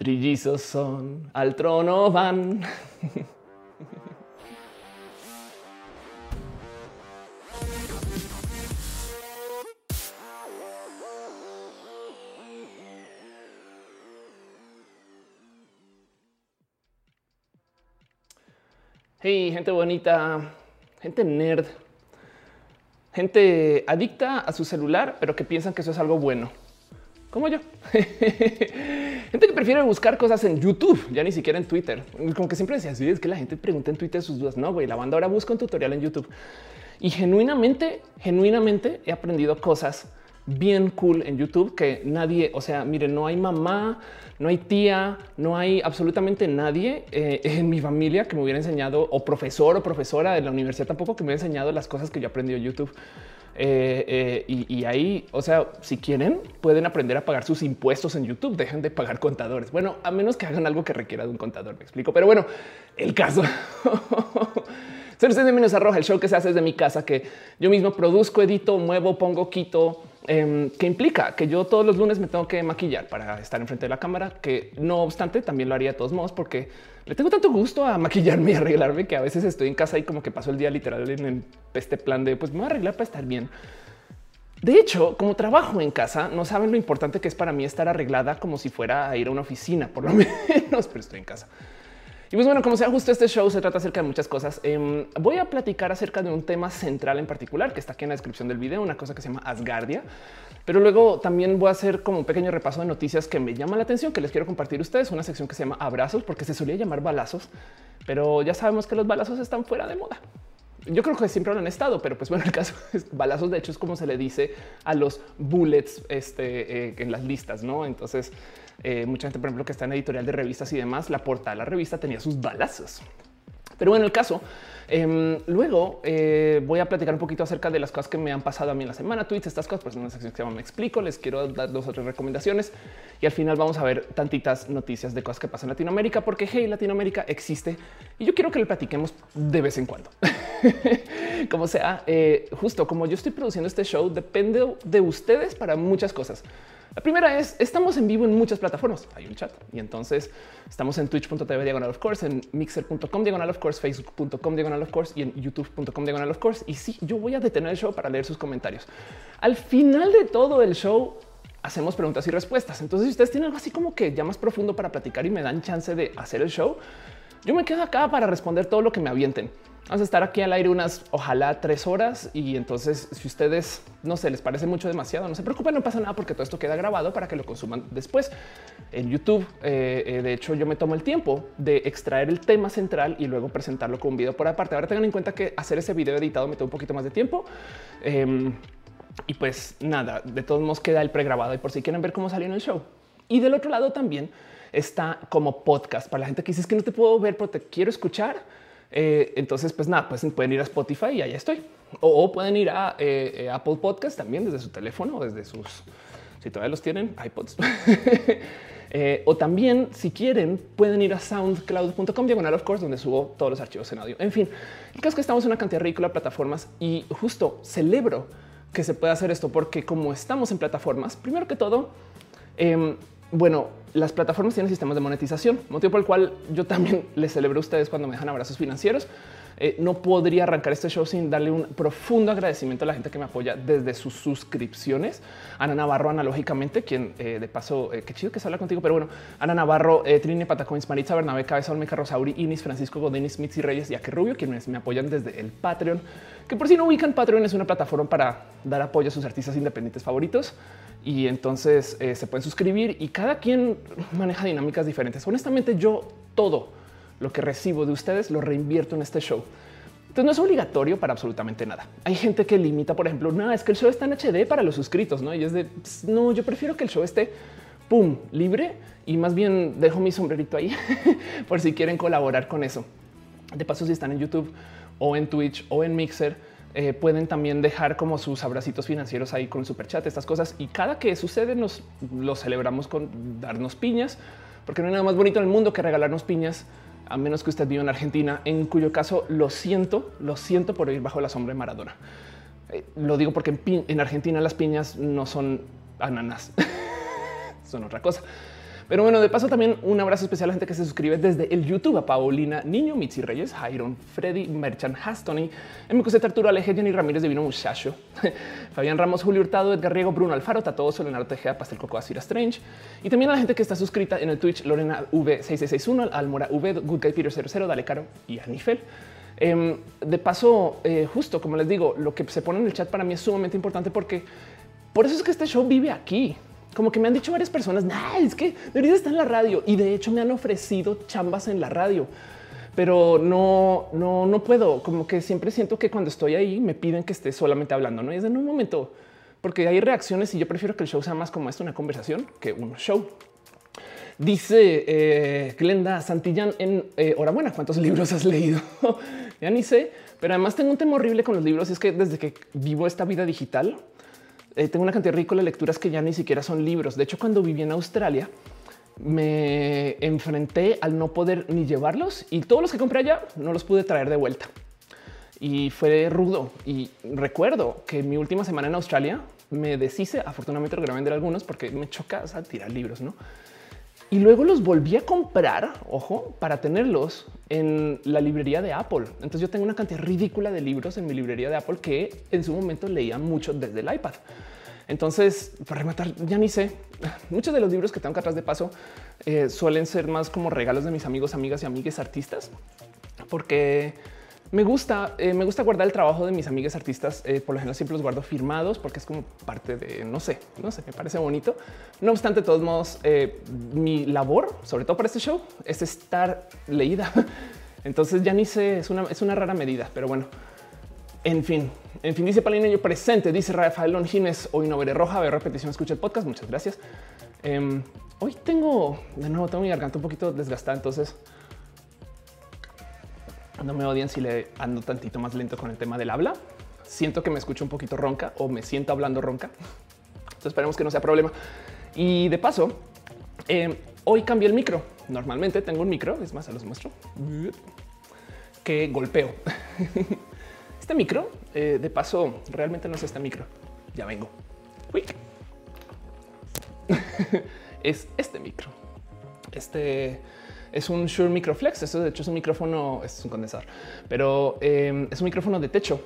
Trillizos son, al trono van. Hey, gente bonita, gente nerd, gente adicta a su celular, pero que piensan que eso es algo bueno, como yo. gente que prefiere buscar cosas en YouTube, ya ni siquiera en Twitter. Como que siempre decía, sí, es que la gente pregunta en Twitter sus dudas. No, güey, la banda ahora busca un tutorial en YouTube. Y genuinamente, genuinamente he aprendido cosas bien cool en YouTube que nadie, o sea, miren, no hay mamá, no hay tía, no hay absolutamente nadie eh, en mi familia que me hubiera enseñado o profesor o profesora de la universidad tampoco que me hubiera enseñado las cosas que yo aprendí en YouTube. Eh, eh, y, ahí, o sea, si quieren, pueden aprender a pagar sus impuestos en YouTube. Dejen de pagar contadores. Bueno, a menos que hagan algo que requiera de un contador, me explico. Pero bueno, el caso. Ser de Menos Arroja, el show que se hace desde mi casa, que yo mismo produzco, edito, muevo, pongo, quito, eh, que implica que yo todos los lunes me tengo que maquillar para estar enfrente de la cámara, que no obstante también lo haría de todos modos porque le tengo tanto gusto a maquillarme y arreglarme que a veces estoy en casa y como que paso el día literal en este plan de pues me voy a arreglar para estar bien. De hecho, como trabajo en casa, no saben lo importante que es para mí estar arreglada como si fuera a ir a una oficina, por lo menos, pero estoy en casa. Y pues bueno, como sea justo este show se trata acerca de muchas cosas. Eh, voy a platicar acerca de un tema central en particular que está aquí en la descripción del video, una cosa que se llama Asgardia. Pero luego también voy a hacer como un pequeño repaso de noticias que me llaman la atención, que les quiero compartir a ustedes. Una sección que se llama abrazos, porque se solía llamar balazos, pero ya sabemos que los balazos están fuera de moda. Yo creo que siempre lo han estado, pero pues bueno, el caso es balazos. De hecho, es como se le dice a los bullets este, eh, en las listas, no? Entonces, eh, mucha gente, por ejemplo, que está en editorial de revistas y demás, la portada de la revista tenía sus balazos. Pero bueno, el caso, eh, luego eh, voy a platicar un poquito acerca de las cosas que me han pasado a mí en la semana, tweets, estas cosas, pues en una sección que se llama Me explico, les quiero dar dos o tres recomendaciones y al final vamos a ver tantitas noticias de cosas que pasan en Latinoamérica, porque hey, Latinoamérica existe y yo quiero que le platiquemos de vez en cuando. como sea, eh, justo como yo estoy produciendo este show, depende de ustedes para muchas cosas. La primera es estamos en vivo en muchas plataformas. Hay un chat y entonces estamos en twitch.tv diagonal of course, en mixer.com diagonal of course, facebook.com diagonal of course y en youtube.com diagonal of course. Y sí, yo voy a detener el show para leer sus comentarios. Al final de todo el show hacemos preguntas y respuestas. Entonces, si ustedes tienen algo así como que ya más profundo para platicar y me dan chance de hacer el show, yo me quedo acá para responder todo lo que me avienten. Vamos a estar aquí al aire unas, ojalá tres horas. Y entonces, si ustedes no se les parece mucho demasiado, no se preocupen, no pasa nada porque todo esto queda grabado para que lo consuman después en YouTube. Eh, eh, de hecho, yo me tomo el tiempo de extraer el tema central y luego presentarlo con un video por aparte. Ahora tengan en cuenta que hacer ese video editado me toma un poquito más de tiempo. Eh, y pues nada, de todos modos queda el pregrabado y por si quieren ver cómo salió en el show. Y del otro lado también está como podcast para la gente que dice que no te puedo ver, pero te quiero escuchar eh, entonces, pues nada, pues pueden ir a Spotify y ahí estoy. O, pueden ir a eh, eh, Apple Podcast también desde su teléfono o desde sus, si todavía los tienen, iPods. o también, si quieren, pueden ir a soundcloud.com diagonal of course, donde subo todos los archivos en audio. En fin, el caso es que estamos en una cantidad ridícula de plataformas y justo celebro que se pueda hacer esto porque como estamos en plataformas, primero que todo, em, bueno, las plataformas tienen sistemas de monetización, motivo por el cual yo también les celebro a ustedes cuando me dejan abrazos financieros. Eh, no podría arrancar este show sin darle un profundo agradecimiento a la gente que me apoya desde sus suscripciones. Ana Navarro, analógicamente, quien eh, de paso, eh, qué chido que se habla contigo, pero bueno, Ana Navarro, Trini Patacoins, Maritza Bernabé, Cabeza Olmeca, Rosauri, Inis, Francisco Godín, Smith y Reyes y Aque Rubio, quienes me apoyan desde el Patreon, que por si no ubican, Patreon es una plataforma para dar apoyo a sus artistas independientes favoritos y entonces se pueden suscribir y cada quien maneja dinámicas diferentes. Honestamente, yo todo lo que recibo de ustedes lo reinvierto en este show. Entonces no es obligatorio para absolutamente nada. Hay gente que limita, por ejemplo, no es que el show está en HD para los suscritos, no? Y es de no, yo prefiero que el show esté pum libre y más bien dejo mi sombrerito ahí por si quieren colaborar con eso. De paso, si están en YouTube o en Twitch o en Mixer, eh, pueden también dejar como sus abracitos financieros ahí con super chat, estas cosas. Y cada que sucede, nos lo celebramos con darnos piñas, porque no hay nada más bonito en el mundo que regalarnos piñas a menos que usted viva en Argentina, en cuyo caso lo siento, lo siento por ir bajo la sombra de Maradona. Eh, lo digo porque en, Argentina las piñas no son ananas, son otra cosa. Pero bueno, de paso también un abrazo especial a la gente que se suscribe desde el YouTube a Paulina Niño, Mitzi Reyes, Jairon, Freddy, Merchan, Hastony, MQC Arturo Aleje, Jenny Ramírez, Divino Muchacho, Fabián Ramos, Julio Hurtado, Edgar Riego, Bruno Alfaro, Tatoso, Leonardo Tejeda, Pastel Coco, Asira Strange. Y también a la gente que está suscrita en el Twitch, Lorena V6661, Almora V, Good Guy Peter 00, Dale Caro y Anifel. Em, de paso, eh, justo como les digo, lo que se pone en el chat para mí es sumamente importante porque por eso es que este show vive aquí como que me han dicho varias personas, nah, es que debería estar en la radio y de hecho me han ofrecido chambas en la radio, pero no, no, no puedo. Como que siempre siento que cuando estoy ahí me piden que esté solamente hablando, no es en un momento, porque hay reacciones y yo prefiero que el show sea más como esto, una conversación que un show. Dice eh, Glenda Santillán en eh, buena ¿cuántos libros has leído? ya ni sé, pero además tengo un tema horrible con los libros. Y es que desde que vivo esta vida digital, eh, tengo una cantidad ridícula de lecturas que ya ni siquiera son libros. De hecho, cuando viví en Australia, me enfrenté al no poder ni llevarlos y todos los que compré allá no los pude traer de vuelta. Y fue rudo. Y recuerdo que mi última semana en Australia me deshice. Afortunadamente logré vender algunos porque me choca tirar libros, no? Y luego los volví a comprar, ojo, para tenerlos en la librería de Apple. Entonces yo tengo una cantidad ridícula de libros en mi librería de Apple que en su momento leía mucho desde el iPad. Entonces, para rematar, ya ni sé. Muchos de los libros que tengo acá atrás de paso eh, suelen ser más como regalos de mis amigos, amigas y amigues artistas, porque me gusta, eh, me gusta guardar el trabajo de mis amigas artistas. Eh, por lo general siempre los guardo firmados porque es como parte de, no sé, no sé, me parece bonito. No obstante, de todos modos, eh, mi labor, sobre todo para este show, es estar leída. Entonces ya ni sé, es una, es una rara medida, pero bueno. En fin, en fin, dice Palina, yo presente, dice Rafael Longines, hoy no veré roja, ver repetición, escucha el podcast, muchas gracias. Em, hoy tengo, de nuevo, tengo mi garganta un poquito desgastada, entonces no me odian si le ando tantito más lento con el tema del habla. Siento que me escucho un poquito ronca o me siento hablando ronca. Entonces esperemos que no sea problema. Y de paso, eh, hoy cambié el micro. Normalmente tengo un micro, es más, se los muestro, que golpeo. Este micro, eh, de paso, realmente no es este micro. Ya vengo. es este micro. Este es un Shure Microflex. Esto de hecho es un micrófono, es un condensador, pero em, es un micrófono de techo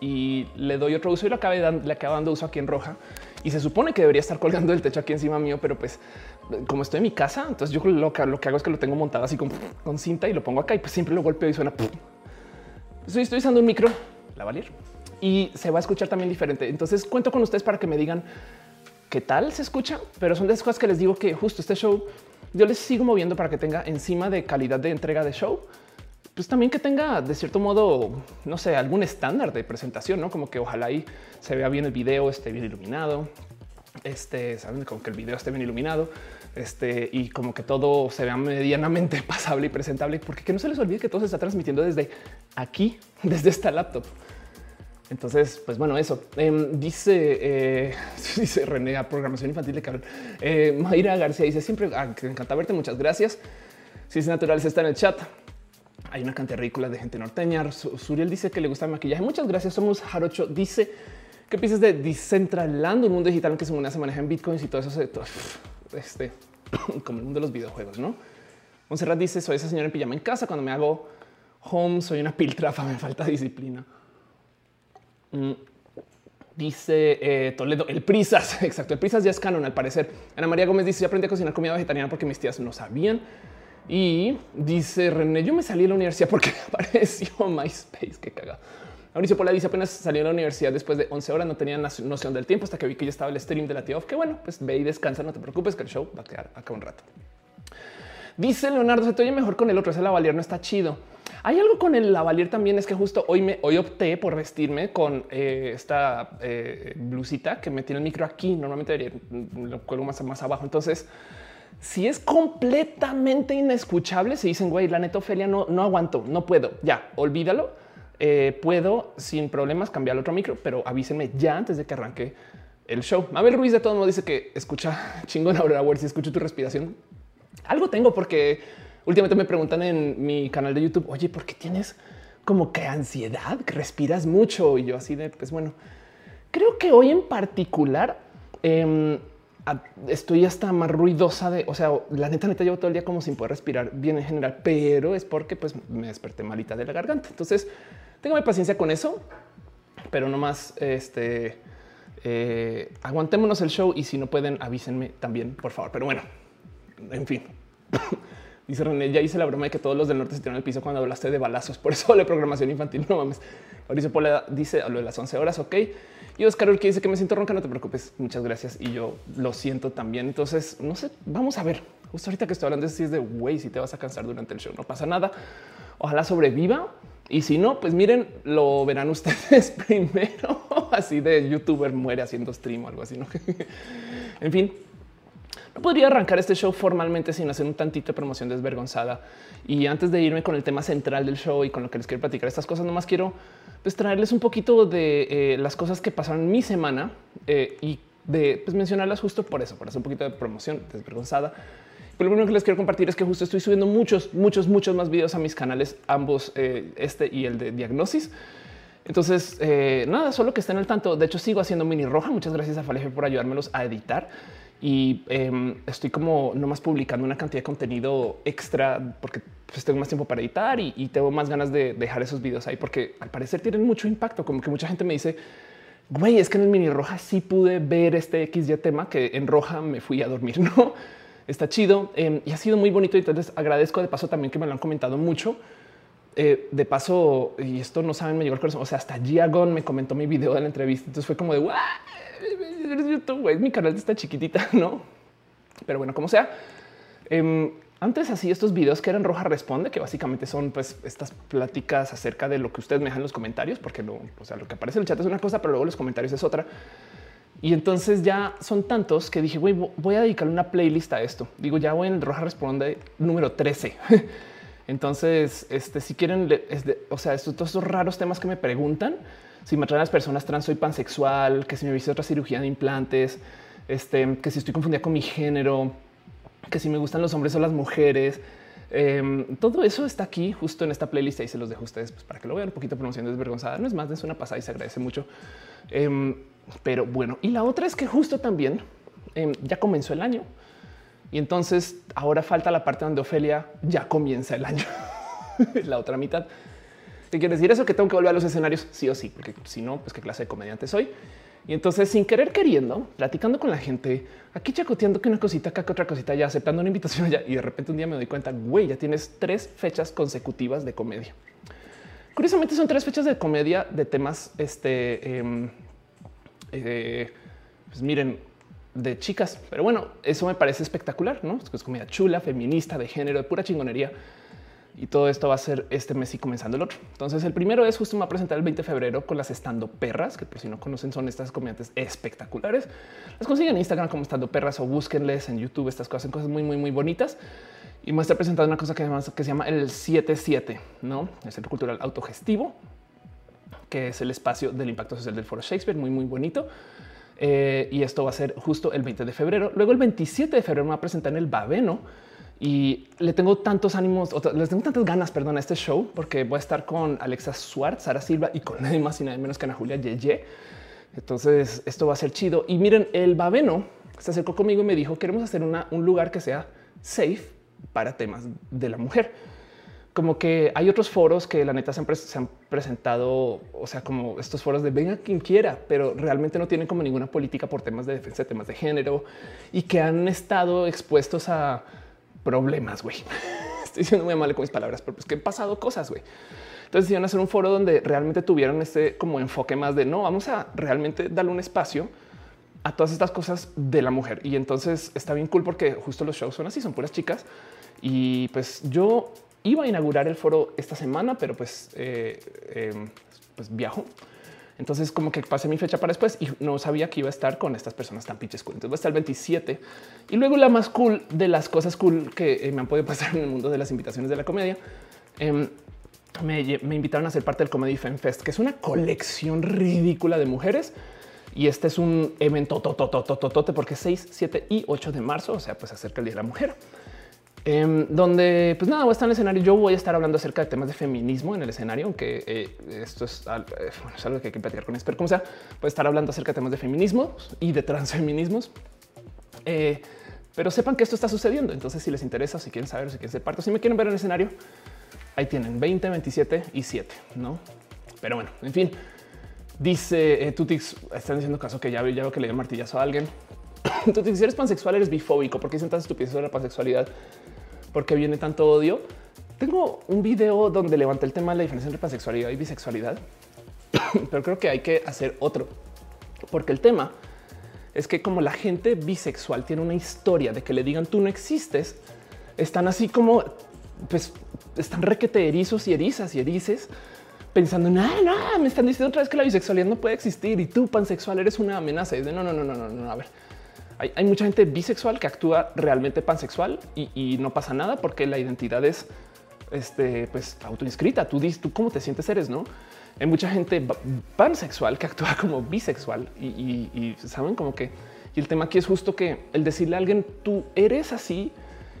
y le doy otro uso y lo acabé le acabo dando uso aquí en roja y se supone que debería estar colgando el techo aquí encima mío, pero pues como estoy en mi casa, entonces yo lo que, lo que hago es que lo tengo montado así con, cinta y lo pongo acá y pues siempre lo golpeo y suena. Estoy, estoy usando un micro, la Valier, y se va a escuchar también diferente. Entonces cuento con ustedes para que me digan qué tal se escucha, pero son de esas cosas que les digo que justo este show yo les sigo moviendo para que tenga encima de calidad de entrega de show, pues también que tenga de cierto modo, no sé, algún estándar de presentación, no como que ojalá ahí se vea bien el video, esté bien iluminado, este saben como que el video esté bien iluminado, este y como que todo se vea medianamente pasable y presentable, porque que no se les olvide que todo se está transmitiendo desde aquí, desde esta laptop. Entonces, pues bueno, eso em, dice, eh, dice René a programación infantil de Carol. Eh, Mayra García dice siempre ah, encanta verte. Muchas gracias. Si es natural, se está en el chat. Hay una cantidad ridícula de gente norteña. Suriel dice que le gusta el maquillaje. Muchas gracias. Somos Jarocho. Dice que piensas de Decentraland, un mundo digital en que se maneja en bitcoins y todo eso. Este como el mundo de los videojuegos, no? Monserrat dice: Soy esa señora en pijama en casa. Cuando me hago home, soy una piltrafa. Me falta disciplina. Mm. Dice eh, Toledo, el Prisas, exacto, el Prisas ya es canon al parecer. Ana María Gómez dice, yo aprendí a cocinar comida vegetariana porque mis tías no sabían. Y dice René, yo me salí de la universidad porque apareció MySpace, qué caga. Mauricio Pola dice, apenas salió de la universidad después de 11 horas, no tenía noción del tiempo hasta que vi que ya estaba el stream de la tía que bueno, pues ve y descansa, no te preocupes que el show va a quedar acá un rato. Dice Leonardo, se te oye mejor con el otro, ese lavalier no está chido. Hay algo con el lavalier también, es que justo hoy me hoy opté por vestirme con eh, esta eh, blusita que me tiene el micro aquí. Normalmente lo cuelgo más, más abajo. Entonces, si es completamente inescuchable, se dicen, güey, la neta Ofelia no, no aguanto, no puedo. Ya, olvídalo. Eh, puedo sin problemas cambiar el otro micro, pero avísenme ya antes de que arranque el show. Mabel Ruiz de todo modo dice que escucha chingón ahora, ver si escucho tu respiración. Algo tengo porque Últimamente me preguntan en mi canal de YouTube, oye, ¿por qué tienes como que ansiedad, que respiras mucho? Y yo así de, pues bueno, creo que hoy en particular em, estoy hasta más ruidosa de, o sea, la neta, neta, llevo todo el día como sin poder respirar bien en general, pero es porque pues me desperté malita de la garganta. Entonces, tengo paciencia con eso, pero no más, este, eh, aguantémonos el show y si no pueden, avísenme también, por favor. Pero bueno, en fin. Dice René, ya hice la broma de que todos los del norte se tiraron al piso cuando hablaste de balazos. Por eso la programación infantil, no mames. Mauricio Pola dice a lo de las 11 horas, ok. Y Oscar que dice que me siento ronca, no te preocupes, muchas gracias. Y yo lo siento también. Entonces, no sé, vamos a ver. Justo ahorita que estoy hablando de es de güey, si te vas a cansar durante el show, no pasa nada. Ojalá sobreviva. Y si no, pues miren, lo verán ustedes primero. Así de youtuber muere haciendo stream o algo así. ¿no? en fin, podría arrancar este show formalmente sin hacer un tantito de promoción desvergonzada. Y antes de irme con el tema central del show y con lo que les quiero platicar estas cosas, nomás quiero pues, traerles un poquito de eh, las cosas que pasaron mi semana eh, y de pues, mencionarlas justo por eso, por hacer un poquito de promoción desvergonzada. Pero lo primero que les quiero compartir es que justo estoy subiendo muchos, muchos, muchos más videos a mis canales, ambos, eh, este y el de diagnosis. Entonces, nada, solo que estén al tanto. De hecho, sigo haciendo mini roja. Muchas gracias a Faleje por ayudármelos a editar y em, estoy como nomás publicando una cantidad de contenido extra porque pues, tengo más tiempo para editar y, tengo más ganas de dejar esos videos ahí porque al parecer tienen mucho impacto. Como que mucha gente me dice, güey, es que en el mini roja sí pude ver este XY tema que en roja me fui a dormir. No está chido em, y ha sido muy bonito. Entonces agradezco de paso también que me lo han comentado mucho. Eh, de paso, y esto no saben, me llegó el corazón. O sea, hasta Giagon me comentó mi video de la entrevista. Entonces fue como de YouTube, mi canal está chiquitita, no? Pero bueno, como sea, em, antes así estos videos que eran Roja Responde, que básicamente son pues estas pláticas acerca de lo que ustedes me dejan en los comentarios, porque lo, o sea, lo que aparece en el chat es una cosa, pero luego los comentarios es otra. Y entonces ya son tantos que dije, güey, voy a dedicarle una playlist a esto. Digo, ya voy en Roja Responde número 13. entonces, este, si quieren, o sea, estos, todos estos raros temas que me preguntan, si me atraen las personas trans, soy pansexual, que si me hice otra cirugía de implantes, este, que si estoy confundida con mi género, que si me gustan los hombres o las mujeres. Em, todo eso está aquí justo en esta playlist y se los dejo a ustedes pues, para que lo vean un poquito promoción desvergonzada. No es más, es una pasada y se agradece mucho. Em, pero bueno, y la otra es que justo también em, ya comenzó el año y entonces ahora falta la parte donde Ofelia ya comienza el año, la otra mitad. ¿Qué quiere decir eso? Que tengo que volver a los escenarios sí o sí, porque si no, pues qué clase de comediante soy. Y entonces, sin querer queriendo, platicando con la gente, aquí chacoteando que una cosita, acá que otra cosita, ya aceptando una invitación ya. Y de repente un día me doy cuenta, güey, ya tienes tres fechas consecutivas de comedia. Curiosamente son tres fechas de comedia de temas, este, em, eh, pues miren, de chicas. Pero bueno, eso me parece espectacular, ¿no? Es comedia chula, feminista, de género, de pura chingonería y todo esto va a ser este mes y comenzando el otro. Entonces, el primero es justo me va a presentar el 20 de febrero con las estando perras, que por si no conocen, son estas comediantes espectaculares. Las consiguen en Instagram como estando perras o búsquenles en YouTube. Estas cosas, cosas muy, muy, muy bonitas. Y me está presentando una cosa que, que se llama el 77, no el Centro Cultural Autogestivo, que es el espacio del impacto social del Foro Shakespeare, muy, muy bonito. Eh, y esto va a ser justo el 20 de febrero. Luego, el 27 de febrero, me va a presentar en el Baveno y le tengo tantos ánimos, les tengo tantas ganas, perdón, a este show, porque voy a estar con Alexa Suárez, Sara Silva y con nadie más y nadie menos que Ana Julia Yeye. Entonces esto va a ser chido. Y miren, el Babeno se acercó conmigo y me dijo, queremos hacer un lugar que sea safe para temas de la mujer. Como que hay otros foros que la neta se han, se han presentado, o sea, como estos foros de venga quien quiera, pero realmente no tienen como ninguna política por temas de defensa de temas de género y que han estado expuestos a problemas, güey. Estoy diciendo muy mal con mis palabras, pero pues que han pasado cosas, güey. Entonces a hacer un foro donde realmente tuvieron este como enfoque más de no, vamos a realmente darle un espacio a todas estas cosas de la mujer. Y entonces está bien cool porque justo los shows son así, son puras chicas. Y pues yo iba a inaugurar el foro esta semana, pero pues, eh, em, pues viajo entonces, como que pasé mi fecha para después y no sabía que iba a estar con estas personas tan pinches cool. Entonces, va a estar el 27 y luego la más cool de las cosas cool que eh, me han podido pasar en el mundo de las invitaciones de la comedia. Em, me, invitaron a ser parte del Comedy Fan Fest, que es una colección ridícula de mujeres. Y este es un evento tototototote porque 6, 7 y 8 de marzo, o sea, pues acerca el Día de la Mujer. Em, donde pues nada, voy a estar en el escenario. Yo voy a estar hablando acerca de temas de feminismo en el escenario, aunque eh, esto es, eh, es, algo que hay que platicar con pero como sea, voy a estar hablando acerca de temas de feminismo y de transfeminismos. Eh, pero sepan que esto está sucediendo. Entonces, si les interesa, si quieren saber, si quieren ser parte, si me quieren ver en el escenario, ahí tienen 20, 27 y 7, no? Pero bueno, en fin, dice eh, Tutix, están diciendo caso que ya, ya veo que le dio martillazo a alguien. Tutix, si eres pansexual, eres bifóbico. ¿Por qué dicen tantas estupideces sobre la pansexualidad? ¿Por qué viene tanto odio? Tengo un video donde levanté el tema de la diferencia entre pansexualidad y bisexualidad, pero creo que hay que hacer otro, porque el tema es que como la gente bisexual tiene una historia de que le digan tú no existes, están así como, pues, están requete erizos y erizas y erices pensando, no, no, me están diciendo otra vez que la bisexualidad no puede existir y tú pansexual eres una amenaza. Y de no, no, no, no, no, no, a ver. Hay, mucha gente bisexual que actúa realmente pansexual y, no pasa nada porque la identidad es este, pues autoinscrita. Tú dices, tú cómo te sientes eres, no? Hay mucha gente pansexual que actúa como bisexual y, saben como que y el tema aquí es justo que el decirle a alguien tú eres así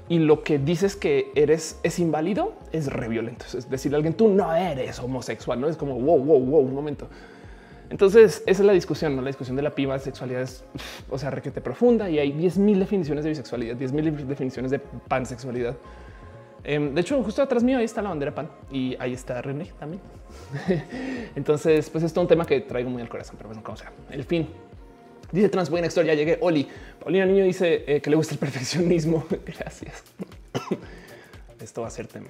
y lo que dices que eres es inválido es re violento. Es decirle a alguien tú no eres homosexual, no es como wow, wow, wow, un momento. Entonces, esa es la discusión. La discusión de la piba sexualidad es, o sea, requete profunda y hay 10 mil definiciones de bisexualidad, 10 mil definiciones de pansexualidad. Em, de hecho, justo atrás mío ahí está la bandera pan y ahí está René también. Entonces, pues es un tema que traigo muy al corazón, pero bueno, como sea. El fin. Dice Trans Next ya llegué. Oli. Paulina Niño dice eh, que le gusta el perfeccionismo. Gracias. Esto va a ser tema.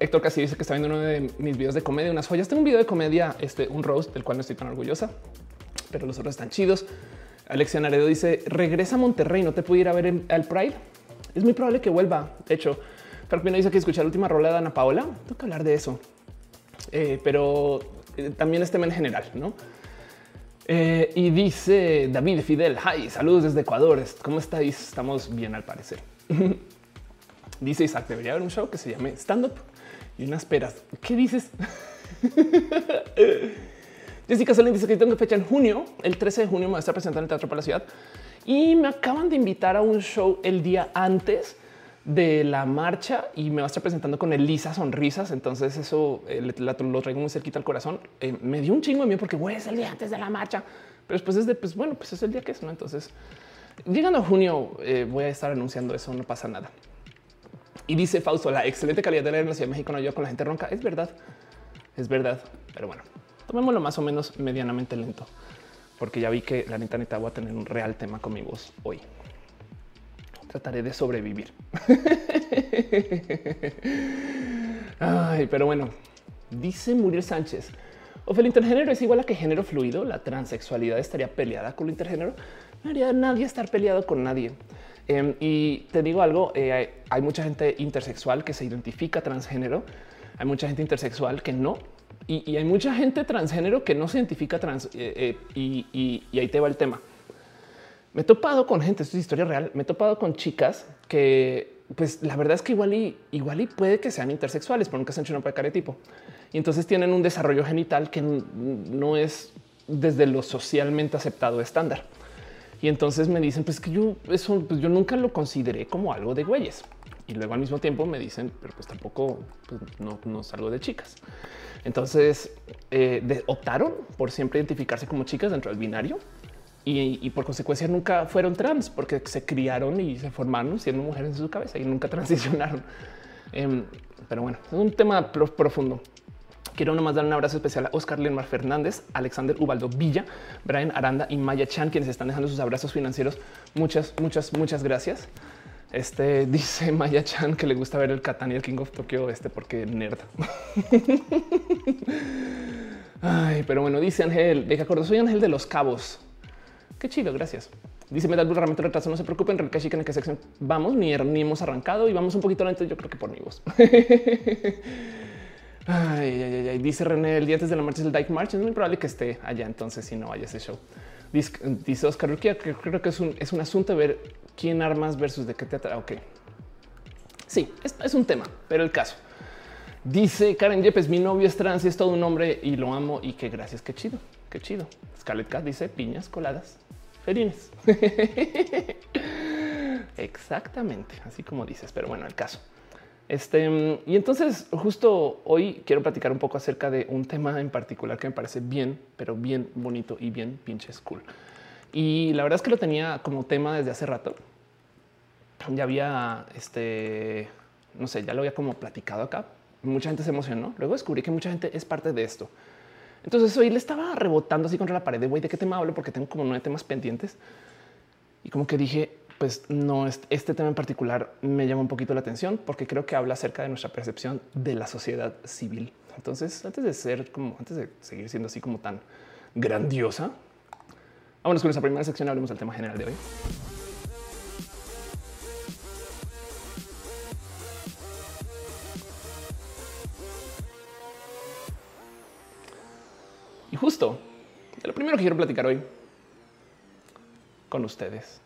Héctor casi dice que está viendo uno de mis videos de comedia, unas joyas. Tengo un video de comedia, este, un roast del cual no estoy tan orgullosa, pero los otros están chidos. Alexia Naredo dice regresa a Monterrey, no te pude ir a ver al Pride. Es muy probable que vuelva. De hecho, Pino dice que escuchar la última rola de Ana Paola. Tengo que hablar de eso, eh, pero eh, también este tema en general, no? Eh, y dice David Fidel, hi, saludos desde Ecuador. ¿Cómo estáis? Estamos bien al parecer. dice Isaac, debería haber un show que se llame Stand Up y unas peras. ¿Qué dices? Jessica Solín dice que tengo fecha en junio, el 13 de junio me voy a estar presentando en el Teatro para la Ciudad y me acaban de invitar a un show el día antes de la marcha y me va a estar presentando con Elisa Sonrisas. Entonces eso eh, lo traigo muy cerquita al corazón. Eh, me dio un chingo de miedo porque güey, es el día antes de la marcha, pero después es de pues bueno, pues es el día que es, ¿no? Entonces llegando a junio eh, voy a estar anunciando eso, no pasa nada. Y dice Fausto, la excelente calidad del aire en la Ciudad de México no ayuda con la gente ronca. Es verdad, es verdad, pero bueno, tomémoslo más o menos medianamente lento, porque ya vi que la neta neta voy a tener un real tema con mi voz hoy. Trataré de sobrevivir. Pero bueno, dice Muriel Sánchez. O el intergénero es igual a que género fluido. La transexualidad estaría peleada con el intergénero. No haría nadie estar peleado con nadie. Em, y te digo algo, eh, hay mucha gente intersexual que se identifica transgénero. Hay mucha gente intersexual que no y, hay mucha gente transgénero que no se identifica trans eh, eh, y, ahí te va el tema. Me he topado con gente, esto es historia real, me he topado con chicas que pues la verdad es que igual y igual puede que sean intersexuales, pero nunca se han hecho una prueba de tipo. Y entonces tienen un desarrollo genital que no es desde lo socialmente aceptado estándar. Y entonces me dicen, pues que yo eso, pues yo nunca lo consideré como algo de güeyes. Y luego al mismo tiempo me dicen, pero pues tampoco pues, no, no salgo de chicas. Entonces eh, optaron por siempre identificarse como chicas dentro del binario y, por consecuencia nunca fueron trans porque se criaron y se formaron siendo mujeres en su cabeza y nunca transicionaron. Em, pero bueno, es un tema profundo. Quiero nomás dar un abrazo especial a Oscar Lenmar Fernández, Alexander Ubaldo Villa, Brian Aranda y Maya Chan, quienes están dejando sus abrazos financieros. Muchas, muchas, muchas gracias. Este dice Maya Chan que le gusta ver el Catán y el King of Tokyo este porque nerd. Ay, pero bueno, dice Ángel, deja acuerdo, soy Ángel de los Cabos. Qué chido, gracias. Dice Metal realmente retraso, no se preocupen, en en qué sección vamos, ni, ni hemos arrancado y vamos un poquito lento, yo creo que por mi voz. ay, dice René, el día antes de la marcha es el Dyke March, es muy probable que esté allá entonces si no vaya ese show. Dice, Oscar que creo que es un, es un asunto ver quién armas versus de qué te Ok. Sí, es, un tema, pero el caso. Dice Karen Yepes, mi novio es trans y es todo un hombre y lo amo y que gracias, qué chido, qué chido. Scarlett Cat dice piñas coladas, ferines. Exactamente, así como dices, pero bueno, el caso. Este, y entonces justo hoy quiero platicar un poco acerca de un tema en particular que me parece bien, pero bien bonito y bien pinches cool. Y la verdad es que lo tenía como tema desde hace rato. Ya había este, no sé, ya lo había como platicado acá. Mucha gente se emocionó. Luego descubrí que mucha gente es parte de esto. Entonces hoy le estaba rebotando así contra la pared de güey, ¿de qué tema hablo? Porque tengo como nueve temas pendientes. Y como que dije, pues no, este tema en particular me llama un poquito la atención porque creo que habla acerca de nuestra percepción de la sociedad civil. Entonces, antes de ser como, antes de seguir siendo así como tan grandiosa, vámonos con esa primera sección, hablemos del tema general de hoy. Y justo lo primero que quiero platicar hoy con ustedes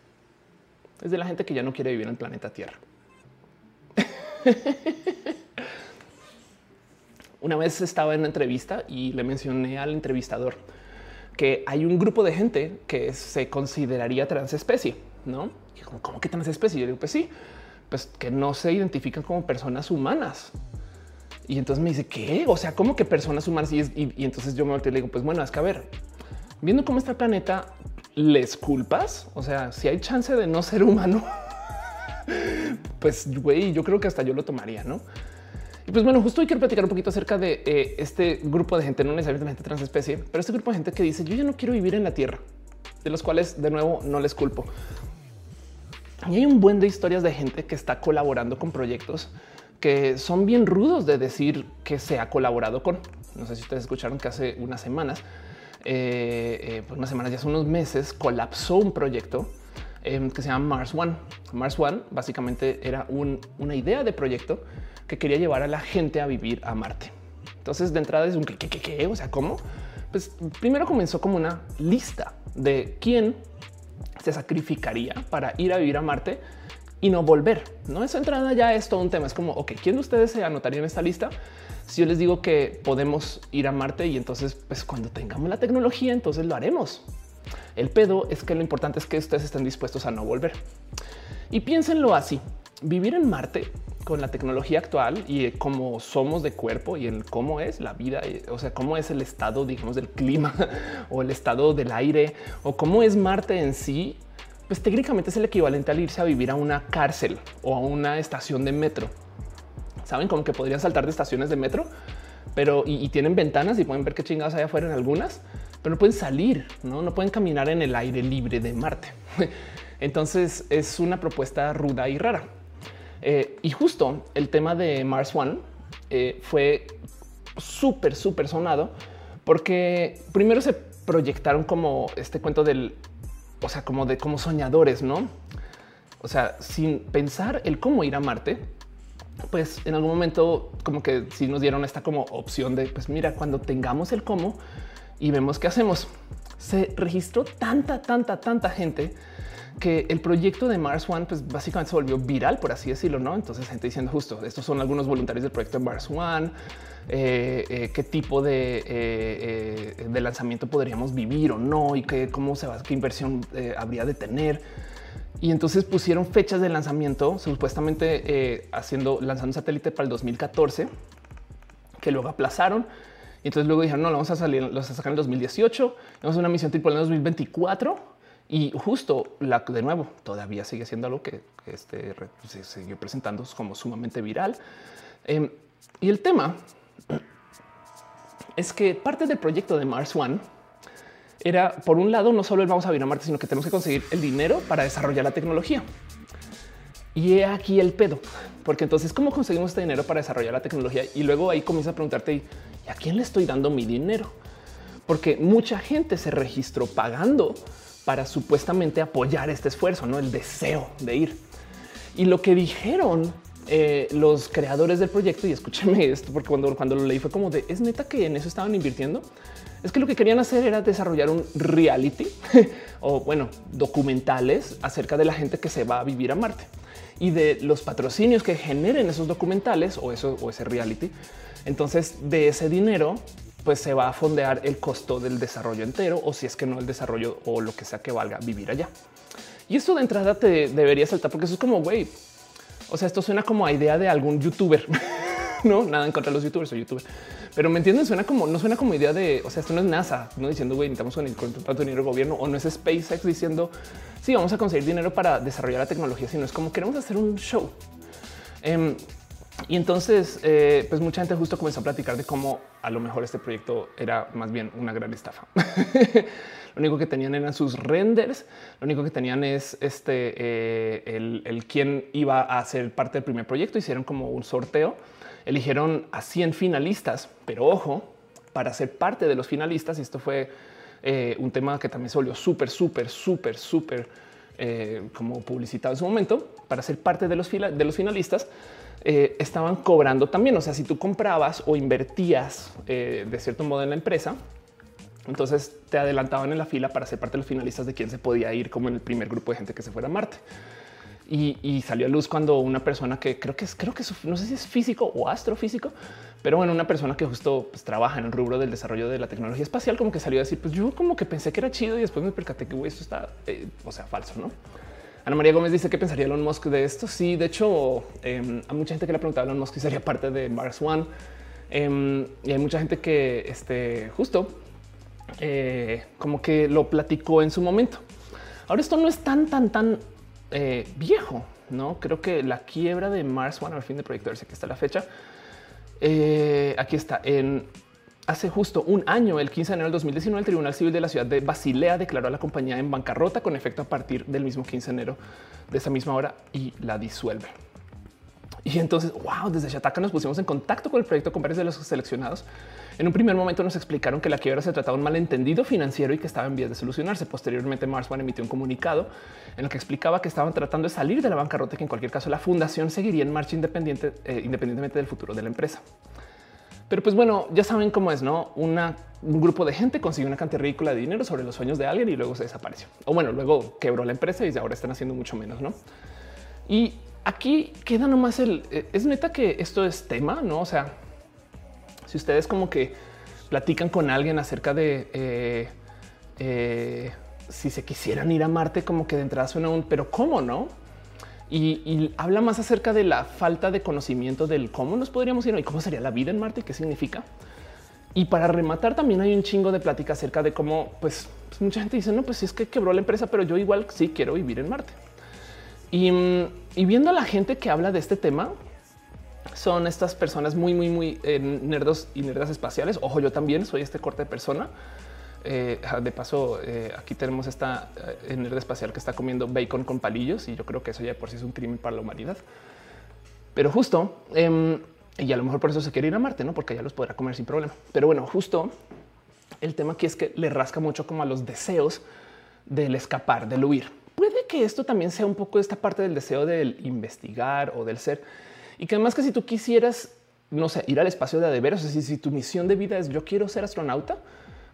es de la gente que ya no quiere vivir en el planeta Tierra. Una vez estaba en una entrevista y le mencioné al entrevistador que hay un grupo de gente que se consideraría transespecie, ¿no? ¿Cómo que transespecie? Yo digo, pues sí, pues que no se identifican como personas humanas. Y entonces me dice, ¿qué? O sea, ¿cómo que personas humanas? Y, entonces yo me volteo y le digo, pues bueno, es que a ver, viendo cómo está el planeta, ¿les culpas? O sea, si hay chance de no ser humano, pues güey, yo creo que hasta yo lo tomaría, ¿no? Y pues bueno, justo hoy quiero platicar un poquito acerca de eh, este grupo de gente, no necesariamente transespecie, pero este grupo de gente que dice yo ya no quiero vivir en la Tierra, de los cuales de nuevo no les culpo. Y hay un buen de historias de gente que está colaborando con proyectos que son bien rudos de decir que se ha colaborado con. No sé si ustedes escucharon que hace unas semanas, eh, eh, pues unas semanas, ya hace unos meses, colapsó un proyecto em, que se llama Mars One. Mars One básicamente era una idea de proyecto que quería llevar a la gente a vivir a Marte. Entonces, de entrada es un que, qué, o sea, ¿cómo? Pues primero comenzó como una lista de quién se sacrificaría para ir a vivir a Marte y no volver. No esa entrada ya es todo un tema. Es como, ok, ¿quién de ustedes se anotaría en esta lista? Si yo les digo que podemos ir a Marte y entonces, pues cuando tengamos la tecnología, entonces lo haremos. El pedo es que lo importante es que ustedes estén dispuestos a no volver. Y piénsenlo así. Vivir en Marte con la tecnología actual y cómo somos de cuerpo y el cómo es la vida, o sea, cómo es el estado, digamos, del clima o el estado del aire o cómo es Marte en sí, pues técnicamente es el equivalente al irse a vivir a una cárcel o a una estación de metro. Saben como que podrían saltar de estaciones de metro, pero y, tienen ventanas y pueden ver qué chingados hay afuera en algunas, pero no pueden salir, no, no pueden caminar en el aire libre de Marte. Entonces es una propuesta ruda y rara. Eh, y justo el tema de Mars One eh, fue súper, súper sonado porque primero se proyectaron como este cuento del o sea, como de como soñadores, no? O sea, sin pensar el cómo ir a Marte, pues en algún momento como que si nos dieron esta como opción de pues mira, cuando tengamos el cómo y vemos qué hacemos. Se registró tanta, tanta, tanta gente que el proyecto de Mars One, pues básicamente se volvió viral, por así decirlo, no? Entonces, gente diciendo justo estos son algunos voluntarios del proyecto de Mars One. Eh, eh, qué tipo de, eh, de, lanzamiento podríamos vivir o no y qué, cómo se va, qué inversión habría de tener. Y entonces pusieron fechas de lanzamiento, supuestamente haciendo lanzando un satélite para el 2014, que luego aplazaron. Y entonces luego dijeron, no, lo vamos a salir, lo vamos a sacar en el 2018, vamos a una misión tipo en el 2024 y justo la de nuevo todavía sigue siendo algo que este, se siguió presentando como sumamente viral. Em, y el tema es que parte del proyecto de Mars One era, por un lado, no solo el vamos a ir a Marte, sino que tenemos que conseguir el dinero para desarrollar la tecnología. Y he aquí el pedo, porque entonces, ¿cómo conseguimos este dinero para desarrollar la tecnología? Y luego ahí comienza a preguntarte, ¿y a quién le estoy dando mi dinero? Porque mucha gente se registró pagando para supuestamente apoyar este esfuerzo, no el deseo de ir. Y lo que dijeron eh, los creadores del proyecto, y escúcheme esto, porque cuando, cuando lo leí fue como de es neta que en eso estaban invirtiendo. Es que lo que querían hacer era desarrollar un reality o bueno, documentales acerca de la gente que se va a vivir a Marte y de los patrocinios que generen esos documentales o eso o ese reality. Entonces, de ese dinero pues se va a fondear el costo del desarrollo entero o si es que no el desarrollo o lo que sea que valga vivir allá. Y esto de entrada te debería saltar porque eso es como, güey, o sea, esto suena como a idea de algún youtuber, no nada en contra de los youtubers o youtubers, pero me entienden, suena como no suena como idea de, o sea, esto no es NASA, no diciendo güey, necesitamos un tanto dinero del gobierno o no es SpaceX diciendo sí, vamos a conseguir dinero para desarrollar la tecnología, sino es como queremos hacer un show. Em, y entonces, eh, pues mucha gente justo comenzó a platicar de cómo a lo mejor este proyecto era más bien una gran estafa. lo único que tenían eran sus renders, lo único que tenían es este eh, el, el quién iba a ser parte del primer proyecto. Hicieron como un sorteo, eligieron a 100 finalistas, pero ojo, para ser parte de los finalistas, y esto fue eh, un tema que también se volvió súper, súper, súper, súper como publicitado en su momento, para ser parte de los, de los finalistas eh, estaban cobrando también. O sea, si tú comprabas o invertías eh, de cierto modo en la empresa, entonces te adelantaban en la fila para ser parte de los finalistas de quién se podía ir como en el primer grupo de gente que se fuera a Marte. Y, salió a luz cuando una persona que creo que es, creo que no sé si es físico o astrofísico, pero bueno, una persona que justo pues, trabaja en el rubro del desarrollo de la tecnología espacial, como que salió a decir, pues yo como que pensé que era chido y después me percaté que esto está, eh, o sea, falso, ¿no? Ana María Gómez dice qué pensaría Elon Musk de esto. Sí, de hecho, eh, hay mucha gente que le ha preguntado a Elon Musk si sería parte de Mars One. Em, y hay mucha gente que este, justo eh, como que lo platicó en su momento. Ahora esto no es tan, tan, tan eh, viejo. No creo que la quiebra de Mars One al fin de proyecto, que está la fecha. Eh, aquí está en Hace justo un año, el 15 de enero del 2019, el Tribunal Civil de la ciudad de Basilea declaró a la compañía en bancarrota con efecto a partir del mismo 15 de enero de esa misma hora y la disuelve. Y entonces, wow, desde Shataka nos pusimos en contacto con el proyecto con varios de los seleccionados. En un primer momento nos explicaron que la quiebra se trataba de un malentendido financiero y que estaba en vías de solucionarse. Posteriormente, Mars One emitió un comunicado en el que explicaba que estaban tratando de salir de la bancarrota y que en cualquier caso la fundación seguiría en marcha independiente, eh, independientemente del futuro de la empresa. Pero pues bueno, ya saben cómo es, ¿no? un grupo de gente consiguió una cantidad ridícula de dinero sobre los sueños de alguien y luego se desapareció. O bueno, luego quebró la empresa y ahora están haciendo mucho menos, ¿no? Y aquí queda nomás el... Eh, es neta que esto es tema, ¿no? O sea, si ustedes como que platican con alguien acerca de... Eh, eh, si se quisieran ir a Marte, como que de entrada suena un, pero ¿cómo no? y, habla más acerca de la falta de conocimiento del cómo nos podríamos ir y cómo sería la vida en Marte qué significa. Y para rematar también hay un chingo de plática acerca de cómo, pues, pues mucha gente dice, no, pues es que quebró la empresa, pero yo igual sí quiero vivir en Marte. Y, y viendo a la gente que habla de este tema, son estas personas muy, muy, muy eh, nerdos y nerdas espaciales. Ojo, yo también soy este corte de persona. Eh, de paso, eh, aquí tenemos esta eh, nerd espacial que está comiendo bacon con palillos y yo creo que eso ya por sí es un crimen para la humanidad. Pero justo, em, y a lo mejor por eso se quiere ir a Marte, no? Porque ya los podrá comer sin problema. Pero bueno, justo el tema aquí es que le rasca mucho como a los deseos del escapar, del huir. Puede que esto también sea un poco esta parte del deseo del investigar o del ser y que además que si tú quisieras, no sé, ir al espacio de adeveras, o sea, si, tu misión de vida es yo quiero ser astronauta,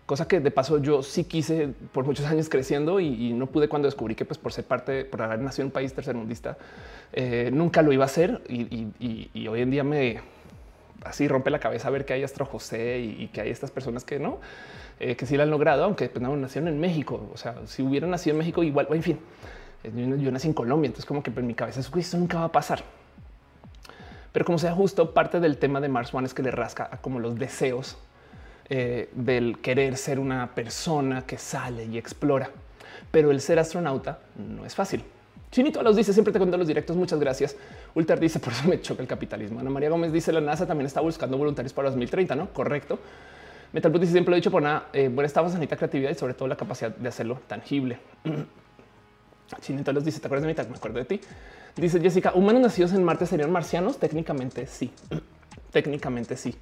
cosa que de paso yo sí quise por muchos años creciendo y, no pude cuando descubrí que pues por ser parte, por haber nacido en un país tercermundista, eh, nunca lo iba a hacer y, hoy en día me así rompe la cabeza ver que hay Astro José y, que hay estas personas que no, eh, que sí lo han logrado, aunque pues, no, nacieron en México. O sea, si hubieran nacido en México igual, en fin, eh, yo, nací en Colombia, entonces como que en mi cabeza eso nunca va a pasar. Pero como sea justo parte del tema de Mars One es que le rasca a como los deseos eh, del querer ser una persona que sale y explora. Pero el ser astronauta no es fácil. Chinito los dice, siempre te cuento los directos, muchas gracias. Ulter dice, por eso me choca el capitalismo. Ana María Gómez dice, la NASA también está buscando voluntarios para 2030, ¿no? Correcto. Metal dice, siempre lo he dicho por nada, eh, bueno, estamos en creatividad y sobre todo la capacidad de hacerlo tangible. Chinito los dice, ¿te acuerdas de mí? Me acuerdo de ti. Dice Jessica, humanos nacidos en Marte serían marcianos. Técnicamente sí. Técnicamente sí.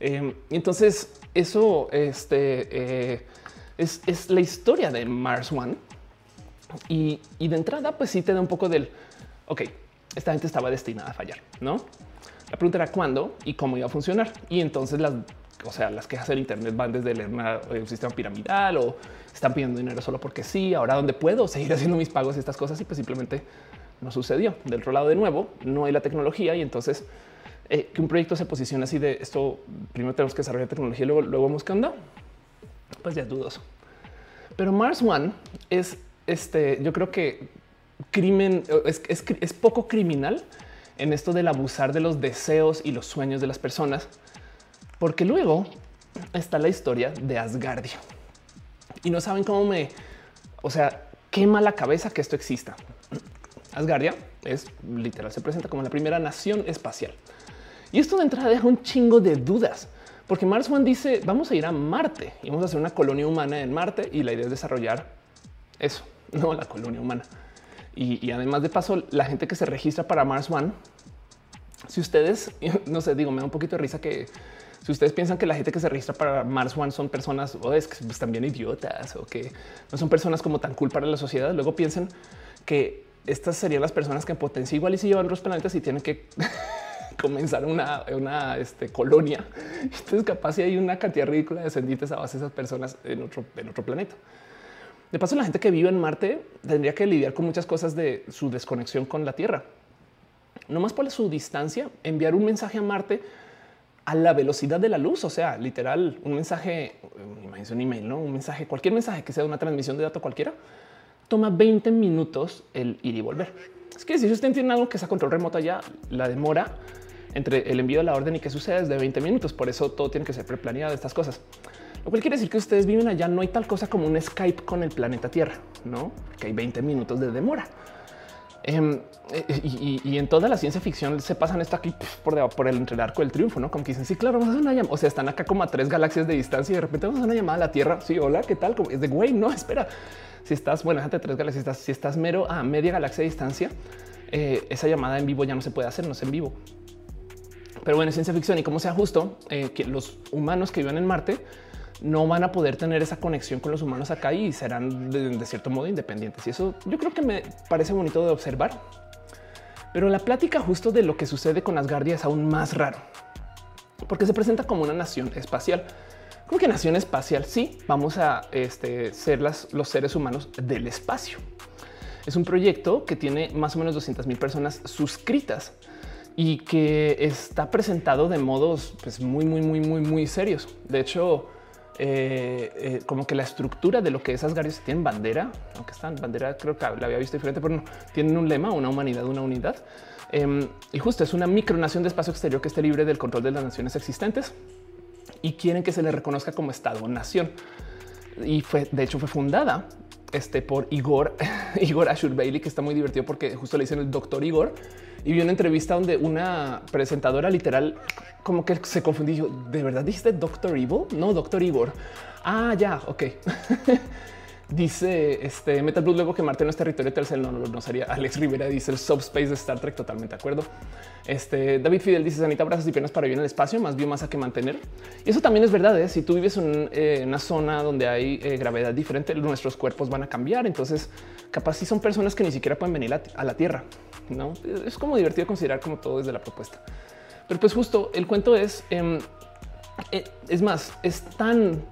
Em, entonces, eso este, eh, es, la historia de Mars One. Y, de entrada, pues sí te da un poco del, ok, esta gente estaba destinada a fallar, ¿no? La pregunta era cuándo y cómo iba a funcionar. Y entonces las, o sea, las quejas en Internet van desde leer eh, sistema piramidal o están pidiendo dinero solo porque sí. Ahora donde puedo seguir haciendo mis pagos y estas cosas y pues simplemente no sucedió. Del otro lado de nuevo, no hay la tecnología y entonces eh, que un proyecto se posiciona así de esto. Primero tenemos que desarrollar tecnología y luego, luego vemos qué onda. Pues ya es dudoso. Pero Mars One es este. Yo creo que crimen es, es, poco criminal en esto del abusar de los deseos y los sueños de las personas Porque luego está la historia de Asgardia y no saben cómo me, o sea, quema la cabeza que esto exista. Asgardia es literal, se presenta como la primera nación espacial. Y esto de entrada deja un chingo de dudas, porque Mars One dice vamos a ir a Marte y vamos a hacer una colonia humana en Marte y la idea es desarrollar eso, no la colonia humana. Y, además de paso, la gente que se registra para Mars One, si ustedes, no sé, digo, me da un poquito de risa que si ustedes piensan que la gente que se registra para Mars One son personas o es que están bien idiotas o que no son personas como tan cool para la sociedad, luego piensen que estas serían las personas que en potencia igual y se llevan los planetas y tienen que comenzar una, una este, colonia. Entonces, capaz si hay una cantidad ridícula de descendientes a base de esas personas en otro, en otro planeta. De paso, la gente que vive en Marte tendría que lidiar con muchas cosas de su desconexión con la Tierra. No más por su distancia, enviar un mensaje a Marte a la velocidad de la luz. O sea, literal, un mensaje, imagínense un email, no un mensaje, cualquier mensaje que sea una transmisión de datos cualquiera, toma 20 minutos el ir y volver. Es que si usted tiene algo que es a control remoto ya, la demora entre el envío de la orden y que sucede es de 20 minutos. Por eso todo tiene que ser preplaneado estas cosas. Lo cual quiere decir que ustedes viven allá. No hay tal cosa como un Skype con el planeta Tierra, no que hay 20 minutos de demora. Em, eh, y, en toda la ciencia ficción se pasan esto aquí por, por el entre el arco del triunfo, no como que dicen sí, claro, vamos a una llamada. O sea, están acá como a tres galaxias de distancia y de repente vamos a una llamada a la Tierra. Sí, hola, qué tal? Como es de güey, no espera. Si estás bueno, déjate tres galaxias, si estás mero a media galaxia de distancia, eh, esa llamada en vivo ya no se puede hacer, no es en vivo. Pero bueno, ciencia ficción y como sea justo eh, que los humanos que viven en Marte no van a poder tener esa conexión con los humanos acá y serán de, cierto modo independientes. Y eso yo creo que me parece bonito de observar. Pero la plática justo de lo que sucede con Asgardia es aún más raro, porque se presenta como una nación espacial. Como que nación espacial, sí, vamos a este, ser las, los seres humanos del espacio. Es un proyecto que tiene más o menos 200 mil personas suscritas y que está presentado de modos pues, muy, muy, muy, muy, muy serios. De hecho, eh, eh, como que la estructura de lo que esas Asgardia tienen bandera, aunque están bandera, creo que la había visto diferente, pero no tienen un lema, una humanidad, una unidad. Em, y justo es una micronación de espacio exterior que esté libre del control de las naciones existentes y quieren que se le reconozca como Estado nación. Y fue, de hecho, fue fundada este, por Igor, Igor Ashur Bailey, que está muy divertido porque justo le dicen el doctor Igor. Y vi una entrevista donde una presentadora literal como que se confundió. ¿De verdad dijiste Doctor Evil? No, Doctor Igor. Ah, ya, ok. Dice este Metal Blue luego que Marte no es territorio Telcel. No, no, no sería. Alex Rivera dice el subspace de Star Trek. Totalmente de acuerdo. Este David Fidel dice Sanita brazos y piernas para vivir en el espacio, más biomasa que mantener. Y eso también es verdad. ¿eh? Si tú vives en eh, una zona donde hay eh, gravedad diferente, nuestros cuerpos van a cambiar. Entonces, capaz si son personas que ni siquiera pueden venir a, la Tierra. No es como divertido considerar como todo desde la propuesta. Pero pues justo el cuento es em, es más, es tan,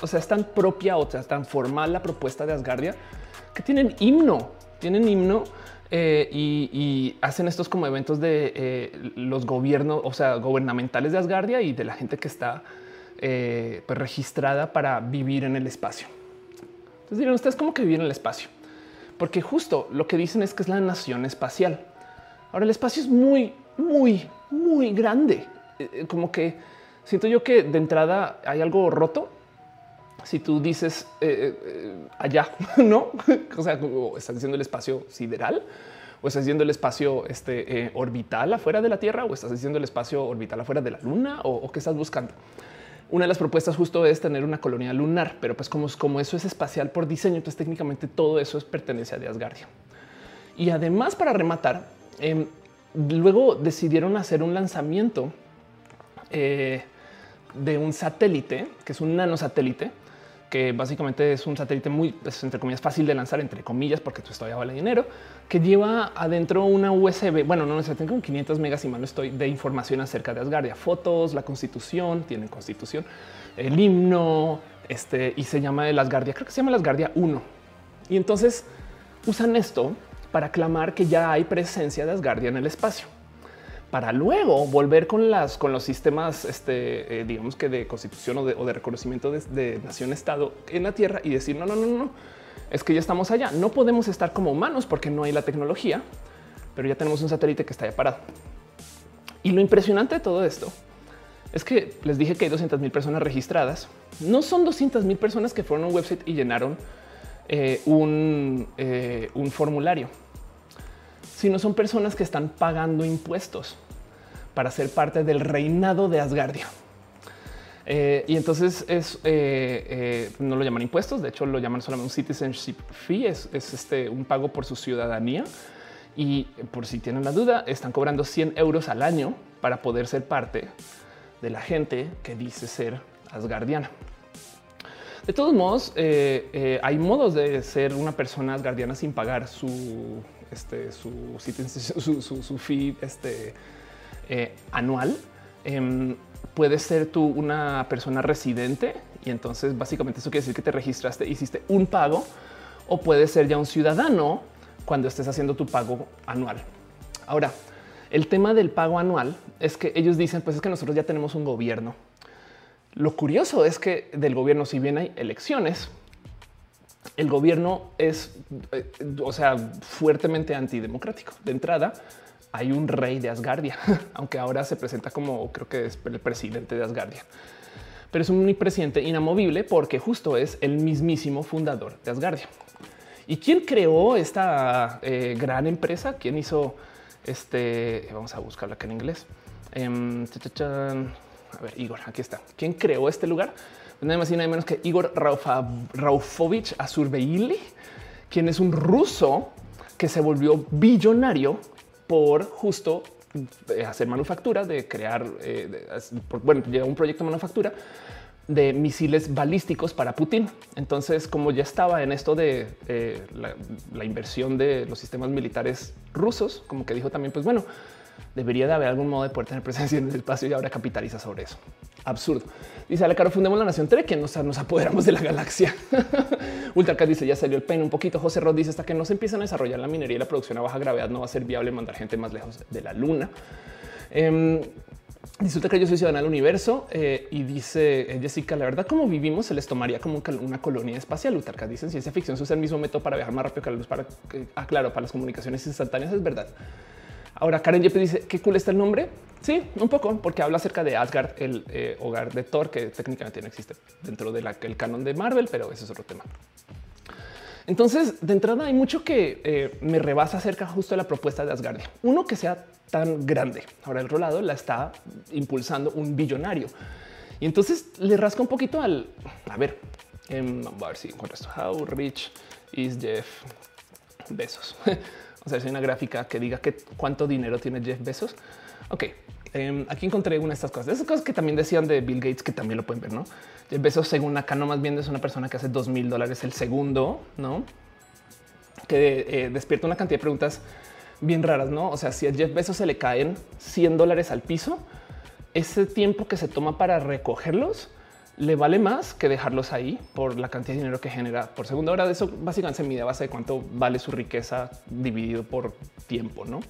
o sea, es tan propia o sea, tan formal la propuesta de Asgardia que tienen himno, tienen himno eh, y, hacen estos como eventos de eh, los gobiernos, o sea, gubernamentales de Asgardia y de la gente que está pues, registrada para vivir en el espacio. Entonces dirán ustedes cómo que vivir en el espacio, porque justo lo que dicen es que es la nación espacial. Ahora el espacio es muy, muy, muy grande, como que siento yo que de entrada hay algo roto. Si tú dices eh, eh, allá, no, o sea, estás diciendo el espacio sideral o estás diciendo el espacio este, eh, orbital afuera de la Tierra o estás diciendo el espacio orbital afuera de la Luna o, qué estás buscando. Una de las propuestas justo es tener una colonia lunar, pero pues como, como eso es espacial por diseño, entonces técnicamente todo eso es pertenece a Asgardia. Y además para rematar, em, luego decidieron hacer un lanzamiento de un satélite, que es un nanosatélite, que básicamente es un satélite muy, pues, entre comillas, fácil de lanzar, entre comillas, porque esto todavía vale dinero, que lleva adentro una USB, bueno, no necesariamente con 500 megas y mal estoy, de información acerca de Asgardia, fotos, la constitución, tienen constitución, el himno, este, y se llama el Asgardia, creo que se llama el Asgardia 1. Y entonces usan esto para clamar que ya hay presencia de Asgardia en el espacio para luego volver con las con los sistemas, este, eh, digamos que de constitución o de, reconocimiento de, nación estado en la tierra y decir no, no, no, no, es que ya estamos allá. No podemos estar como humanos porque no hay la tecnología, pero ya tenemos un satélite que está ya parado. Y lo impresionante de todo esto es que les dije que hay 200 mil personas registradas. No son 200 mil personas que fueron a un website y llenaron eh, un, eh, un formulario, sino son personas que están pagando impuestos para ser parte del reinado de Asgardia. Eh, y entonces es no lo llaman impuestos, de hecho lo llaman solamente un citizenship fee, es, es este un pago por su ciudadanía. Y por si tienen la duda, están cobrando 100 euros al año para poder ser parte de la gente que dice ser asgardiana. De todos modos, eh, eh, hay modos de ser una persona asgardiana sin pagar su, este, su, su, su, fee este, eh, anual. Em, puedes ser tú una persona residente y entonces básicamente eso quiere decir que te registraste, hiciste un pago o puedes ser ya un ciudadano cuando estés haciendo tu pago anual. Ahora, el tema del pago anual es que ellos dicen, pues es que nosotros ya tenemos un gobierno lo curioso es que del gobierno, si bien hay elecciones, el gobierno es, eh, o sea, fuertemente antidemocrático. De entrada, hay un rey de Asgardia, aunque ahora se presenta como creo que es el presidente de Asgardia. Pero es un presidente inamovible porque justo es el mismísimo fundador de Asgardia. ¿Y quién creó esta eh, gran empresa? ¿Quién hizo este? Vamos a buscarla acá en inglés. Em, a ver, Igor, aquí está. ¿Quién creó este lugar? Nada más y nada menos que Igor Raufovich Azurbeili, quien es un ruso que se volvió billonario por justo eh, hacer manufactura, de crear, eh, bueno, llegó un proyecto de manufactura de misiles balísticos para Putin. Entonces, como ya estaba en esto de eh, la, la, inversión de los sistemas militares rusos, como que dijo también, pues bueno, debería de haber algún modo de poder tener presencia en el espacio y ahora capitaliza sobre eso. Absurdo. Dice Ale Caro, fundemos la nación Trek, que nos, nos apoderamos de la galaxia. Ultracat dice ya salió el pen un poquito. José Rod dice hasta que no se empiezan a desarrollar la minería y la producción a baja gravedad no va a ser viable mandar gente más lejos de la luna. Eh, Disfruta que yo soy ciudadana del universo eh, y dice eh, Jessica, la verdad, como vivimos, se les tomaría como una colonia espacial. Utarca dicen ciencia ficción, se usa el mismo método para viajar más rápido que la luz. Para ah, claro, para las comunicaciones instantáneas es verdad. Ahora Karen Yepes dice qué cool está el nombre. Sí, un poco, porque habla acerca de Asgard, el eh, hogar de Thor, que técnicamente no existe dentro del canon de Marvel, pero ese es otro tema. Entonces, de entrada hay mucho que eh, me rebasa acerca justo de la propuesta de Asgard. Uno que sea tan grande. Ahora el rolado la está impulsando un billonario. Y entonces le rasca un poquito al, a ver, em, a ver si encuentro esto. How rich is Jeff? Besos. O sea, hay una gráfica que diga que cuánto dinero tiene Jeff Bezos. Ok, em, aquí encontré una de estas cosas. Esas cosas que también decían de Bill Gates, que también lo pueden ver, ¿no? Jeff Bezos, según acá, no más bien es una persona que hace dos mil dólares el segundo, ¿no? Que eh, despierta una cantidad de preguntas bien raras, ¿no? O sea, si a Jeff Bezos se le caen 100 dólares al piso, ese tiempo que se toma para recogerlos le vale más que dejarlos ahí por la cantidad de dinero que genera por segundo. Ahora de eso básicamente se mide a base de cuánto vale su riqueza dividido por tiempo, no?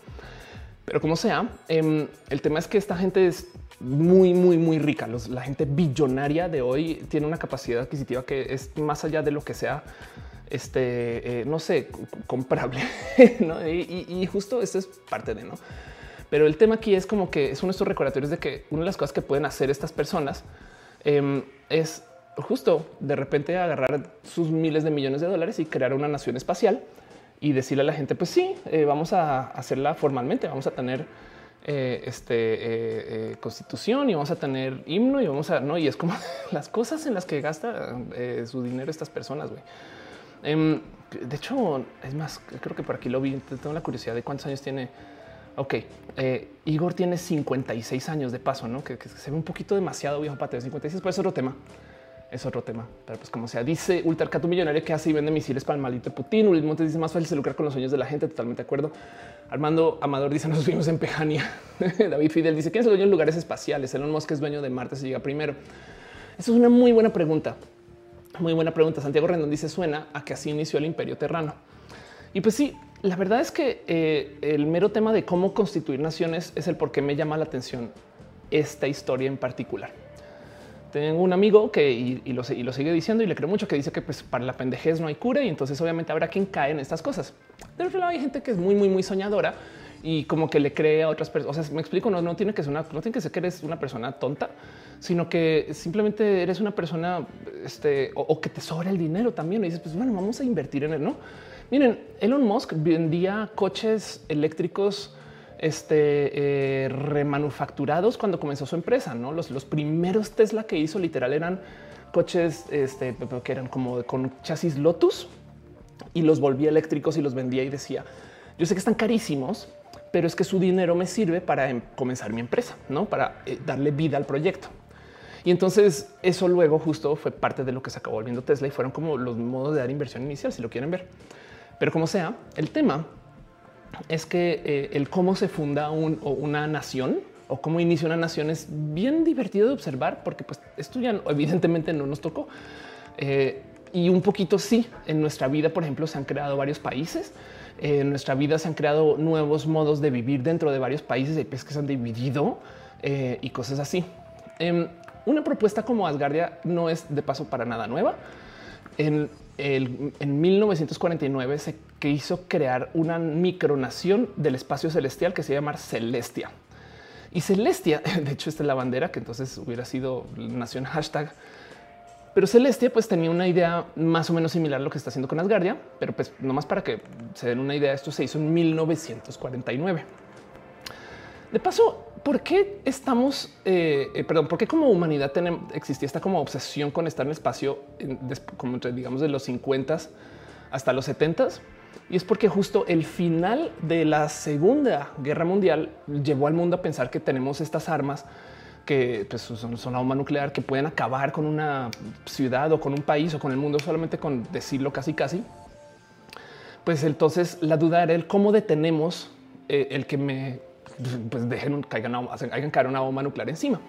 Pero como sea, em, el tema es que esta gente es muy, muy, muy rica. la gente billonaria de hoy tiene una capacidad adquisitiva que es más allá de lo que sea, este, eh, no sé, comprable. ¿no? Y, y, justo esto es parte de no. Pero el tema aquí es como que es uno de estos recordatorios de que una de las cosas que pueden hacer estas personas Em, es justo de repente agarrar sus miles de millones de dólares y crear una nación espacial y decirle a la gente, pues sí, eh, vamos a hacerla formalmente, vamos a tener eh, este eh, constitución y vamos a tener himno y vamos a no. Y es como las cosas en las que gasta su dinero estas personas. Em, de hecho, es más, creo que por aquí lo vi. Tengo la curiosidad de cuántos años tiene Ok, eh, Igor tiene 56 años de paso, ¿no? Que, se ve un poquito demasiado viejo para tener 56, pero es otro tema. Es otro tema. Pero pues como sea, dice Ultracato Millonario que hace y vende misiles para el maldito Putin. Luis Montes dice más fácil se lucrar con los sueños de la gente. Totalmente de acuerdo. Armando Amador dice nos vimos en Pejania. David Fidel dice quién es el dueño de lugares espaciales. Elon Musk es dueño de Marte si llega primero. Eso es una muy buena pregunta. Muy buena pregunta. Santiago Rendón dice suena a que así inició el imperio terrano. Y pues sí, la verdad es que eh, el mero tema de cómo constituir naciones es el por qué me llama la atención esta historia en particular. Tengo un amigo que y, lo, sigue diciendo y le creo mucho que dice que pues, para la pendejez no hay cura y entonces obviamente habrá quien cae en estas cosas. De otro lado hay gente que es muy, muy, muy soñadora y como que le cree a otras personas. O sea, me explico, no, no tiene que ser una, no tiene que ser que eres una persona tonta, sino que simplemente eres una persona este, o, que te sobra el dinero también. Y dices, pues bueno, vamos a invertir en él, no? Miren, Elon Musk vendía coches eléctricos este, eh, remanufacturados cuando comenzó su empresa. No los, primeros Tesla que hizo literal eran coches este, que eran como con chasis Lotus y los volvía eléctricos y los vendía y decía yo sé que están carísimos, pero es que su dinero me sirve para em, comenzar mi empresa, no para eh, darle vida al proyecto. Y entonces eso luego justo fue parte de lo que se acabó volviendo Tesla y fueron como los modos de dar inversión inicial, si lo quieren ver. Pero como sea, el tema es que eh, el cómo se funda una nación o cómo inicia una nación es bien divertido de observar porque pues esto ya evidentemente no nos tocó. Eh, y un poquito sí, en nuestra vida, por ejemplo, se han creado varios países. En nuestra vida se han creado nuevos modos de vivir dentro de varios países. Hay países que se han dividido eh, y cosas así. Em, una propuesta como Asgardia no es de paso para nada nueva. En 1949 se quiso crear una micronación del espacio celestial que se llama Celestia. Y Celestia, de hecho, esta es la bandera que entonces hubiera sido nación hashtag. Pero Celestia pues tenía una idea más o menos similar a lo que está haciendo con Asgardia, pero pues nomás para que se den una idea, esto se hizo en 1949. De paso, ¿por qué estamos, eh, eh, perdón, por qué como humanidad tenemos, existía esta como obsesión con estar en espacio, como entre, digamos, de los 50 hasta los 70 y es porque justo el final de la Segunda Guerra Mundial llevó al mundo a pensar que tenemos estas armas que pues, son, son, la bomba nuclear que pueden acabar con una ciudad o con un país o con el mundo solamente con decirlo casi casi. Pues entonces la duda era el cómo detenemos eh, el que me pues dejen caigan, hagan caer una bomba nuclear encima.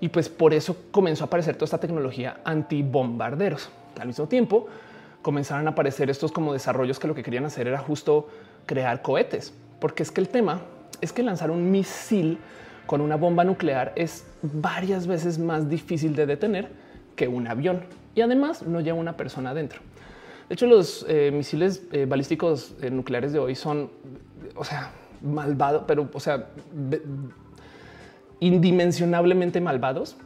Y pues por eso comenzó a aparecer toda esta tecnología antibombarderos. Al mismo tiempo, comenzaron a aparecer estos como desarrollos que lo que querían hacer era justo crear cohetes, porque es que el tema es que lanzar un misil con una bomba nuclear es varias veces más difícil de detener que un avión y además no lleva una persona adentro. De hecho, los eh, misiles eh, balísticos eh, nucleares de hoy son, o sea, malvados, pero, o sea, indimensionablemente malvados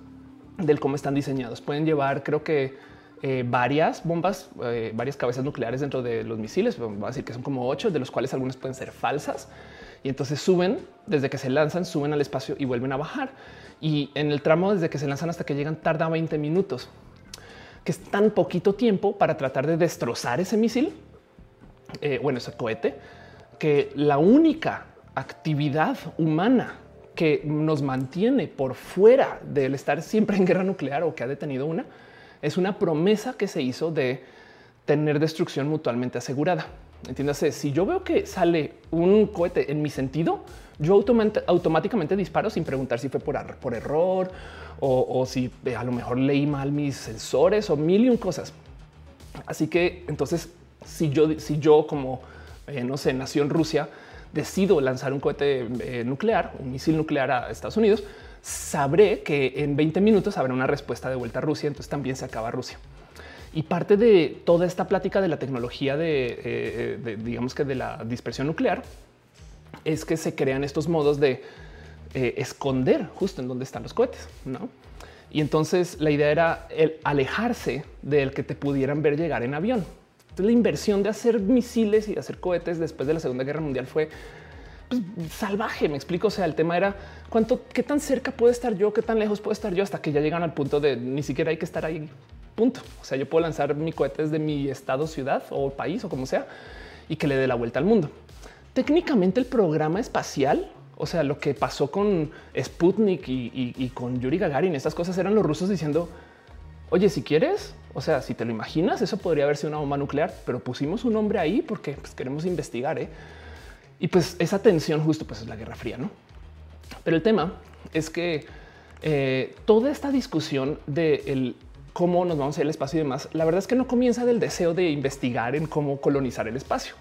del cómo están diseñados. Pueden llevar, creo que eh, varias bombas, eh, varias cabezas nucleares dentro de los misiles. Vamos a decir que son como ocho, de los cuales algunas pueden ser falsas. Y entonces suben desde que se lanzan, suben al espacio y vuelven a bajar. Y en el tramo desde que se lanzan hasta que llegan tarda 20 minutos, que es tan poquito tiempo para tratar de destrozar ese misil, eh, bueno, ese cohete, que la única actividad humana que nos mantiene por fuera del estar siempre en guerra nuclear o que ha detenido una es una promesa que se hizo de tener destrucción mutuamente asegurada. Entiéndase, si yo veo que sale un cohete en mi sentido, yo automáticamente disparo sin preguntar si fue por, por error o, si eh, a lo mejor leí mal mis sensores o mil y un cosas. Así que entonces, si yo, si yo como eh, no sé, nació en Rusia, decido lanzar un cohete eh, nuclear, un misil nuclear a Estados Unidos, sabré que en 20 minutos habrá una respuesta de vuelta a Rusia, entonces también se acaba Rusia. Y parte de toda esta plática de la tecnología de, eh, digamos que de la dispersión nuclear es que se crean estos modos de eh, esconder justo en donde están los cohetes, ¿no? Y entonces la idea era el alejarse del que te pudieran ver llegar en avión. La inversión de hacer misiles y de hacer cohetes después de la Segunda Guerra Mundial fue pues, salvaje. Me explico. O sea, el tema era cuánto, qué tan cerca puede estar yo, qué tan lejos puedo estar yo hasta que ya llegan al punto de ni siquiera hay que estar ahí. Punto. O sea, yo puedo lanzar mi cohete desde mi estado, ciudad o país o como sea y que le dé la vuelta al mundo. Técnicamente, el programa espacial, o sea, lo que pasó con Sputnik y con Yuri Gagarin, estas cosas eran los rusos diciendo, oye, si quieres, o sea, si te lo imaginas, eso podría haber sido una bomba nuclear, pero pusimos un hombre ahí porque pues, queremos investigar. ¿eh? Y pues esa tensión justo pues es la Guerra Fría, ¿no? Pero el tema es que eh, toda esta discusión de cómo nos vamos a ir al espacio y demás, la verdad es que no comienza del deseo de investigar en cómo colonizar el espacio,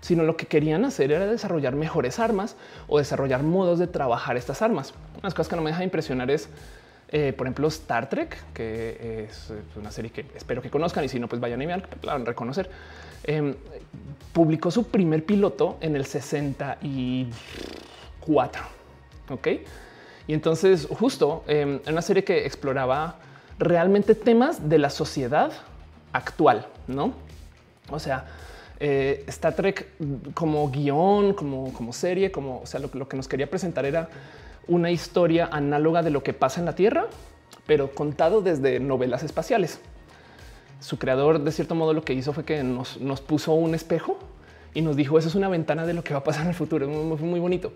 sino lo que querían hacer era desarrollar mejores armas o desarrollar modos de trabajar estas armas. Unas cosas que no me deja impresionar es Eh, por ejemplo, Star Trek, que es una serie que espero que conozcan y si no, pues vayan y vean, la van a reconocer. Em, publicó su primer piloto en el 64. Ok. Y entonces, justo en una serie que exploraba realmente temas de la sociedad actual, no? O sea, eh, Star Trek como guion, como, como serie, como o sea, lo, que nos quería presentar era una historia análoga de lo que pasa en la Tierra, pero contado desde novelas espaciales. Su creador, de cierto modo, lo que hizo fue que nos, nos puso un espejo y nos dijo eso es una ventana de lo que va a pasar en el futuro. Fue muy bonito.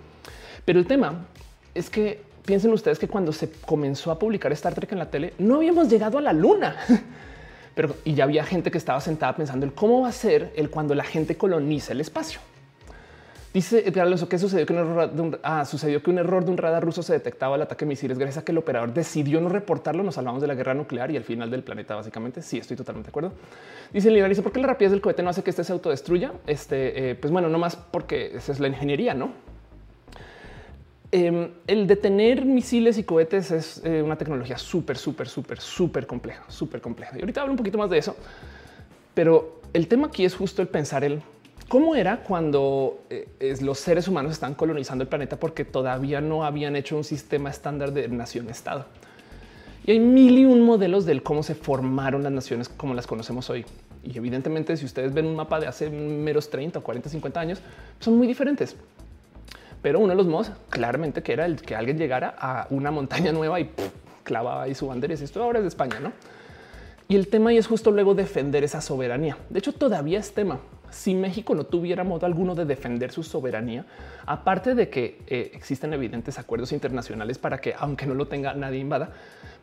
Pero el tema es que piensen ustedes que cuando se comenzó a publicar Star Trek en la tele, no habíamos llegado a la luna. Pero y ya había gente que estaba sentada pensando en cómo va a ser el cuando la gente coloniza el espacio. Dice Alonso que sucedió que un error de un, ah, sucedió que un error de un radar ruso se detectaba el ataque de misiles gracias a que el operador decidió no reportarlo. Nos salvamos de la guerra nuclear y el final del planeta. Básicamente, sí, estoy totalmente de acuerdo. Dice Lina, dice por qué la rapidez del cohete no hace que este se autodestruya. Este, eh, pues bueno, no más porque esa es la ingeniería, no? Em, el detener misiles y cohetes es eh, una tecnología súper, súper, súper, súper compleja, súper compleja. Y ahorita hablo un poquito más de eso, pero el tema aquí es justo el pensar el cómo era cuando eh, los seres humanos están colonizando el planeta porque todavía no habían hecho un sistema estándar de nación-estado. Y hay mil y un modelos del cómo se formaron las naciones como las conocemos hoy. Y evidentemente, si ustedes ven un mapa de hace meros 30 o 40, 50 años, son muy diferentes. Pero uno de los modos claramente que era el que alguien llegara a una montaña nueva y clavaba ahí su bandera. Y esto ahora es de España, no? Y el tema y es justo luego defender esa soberanía. De hecho, todavía es tema. Si México no tuviera modo alguno de defender su soberanía, aparte de que eh, existen evidentes acuerdos internacionales para que, aunque no lo tenga nadie invada,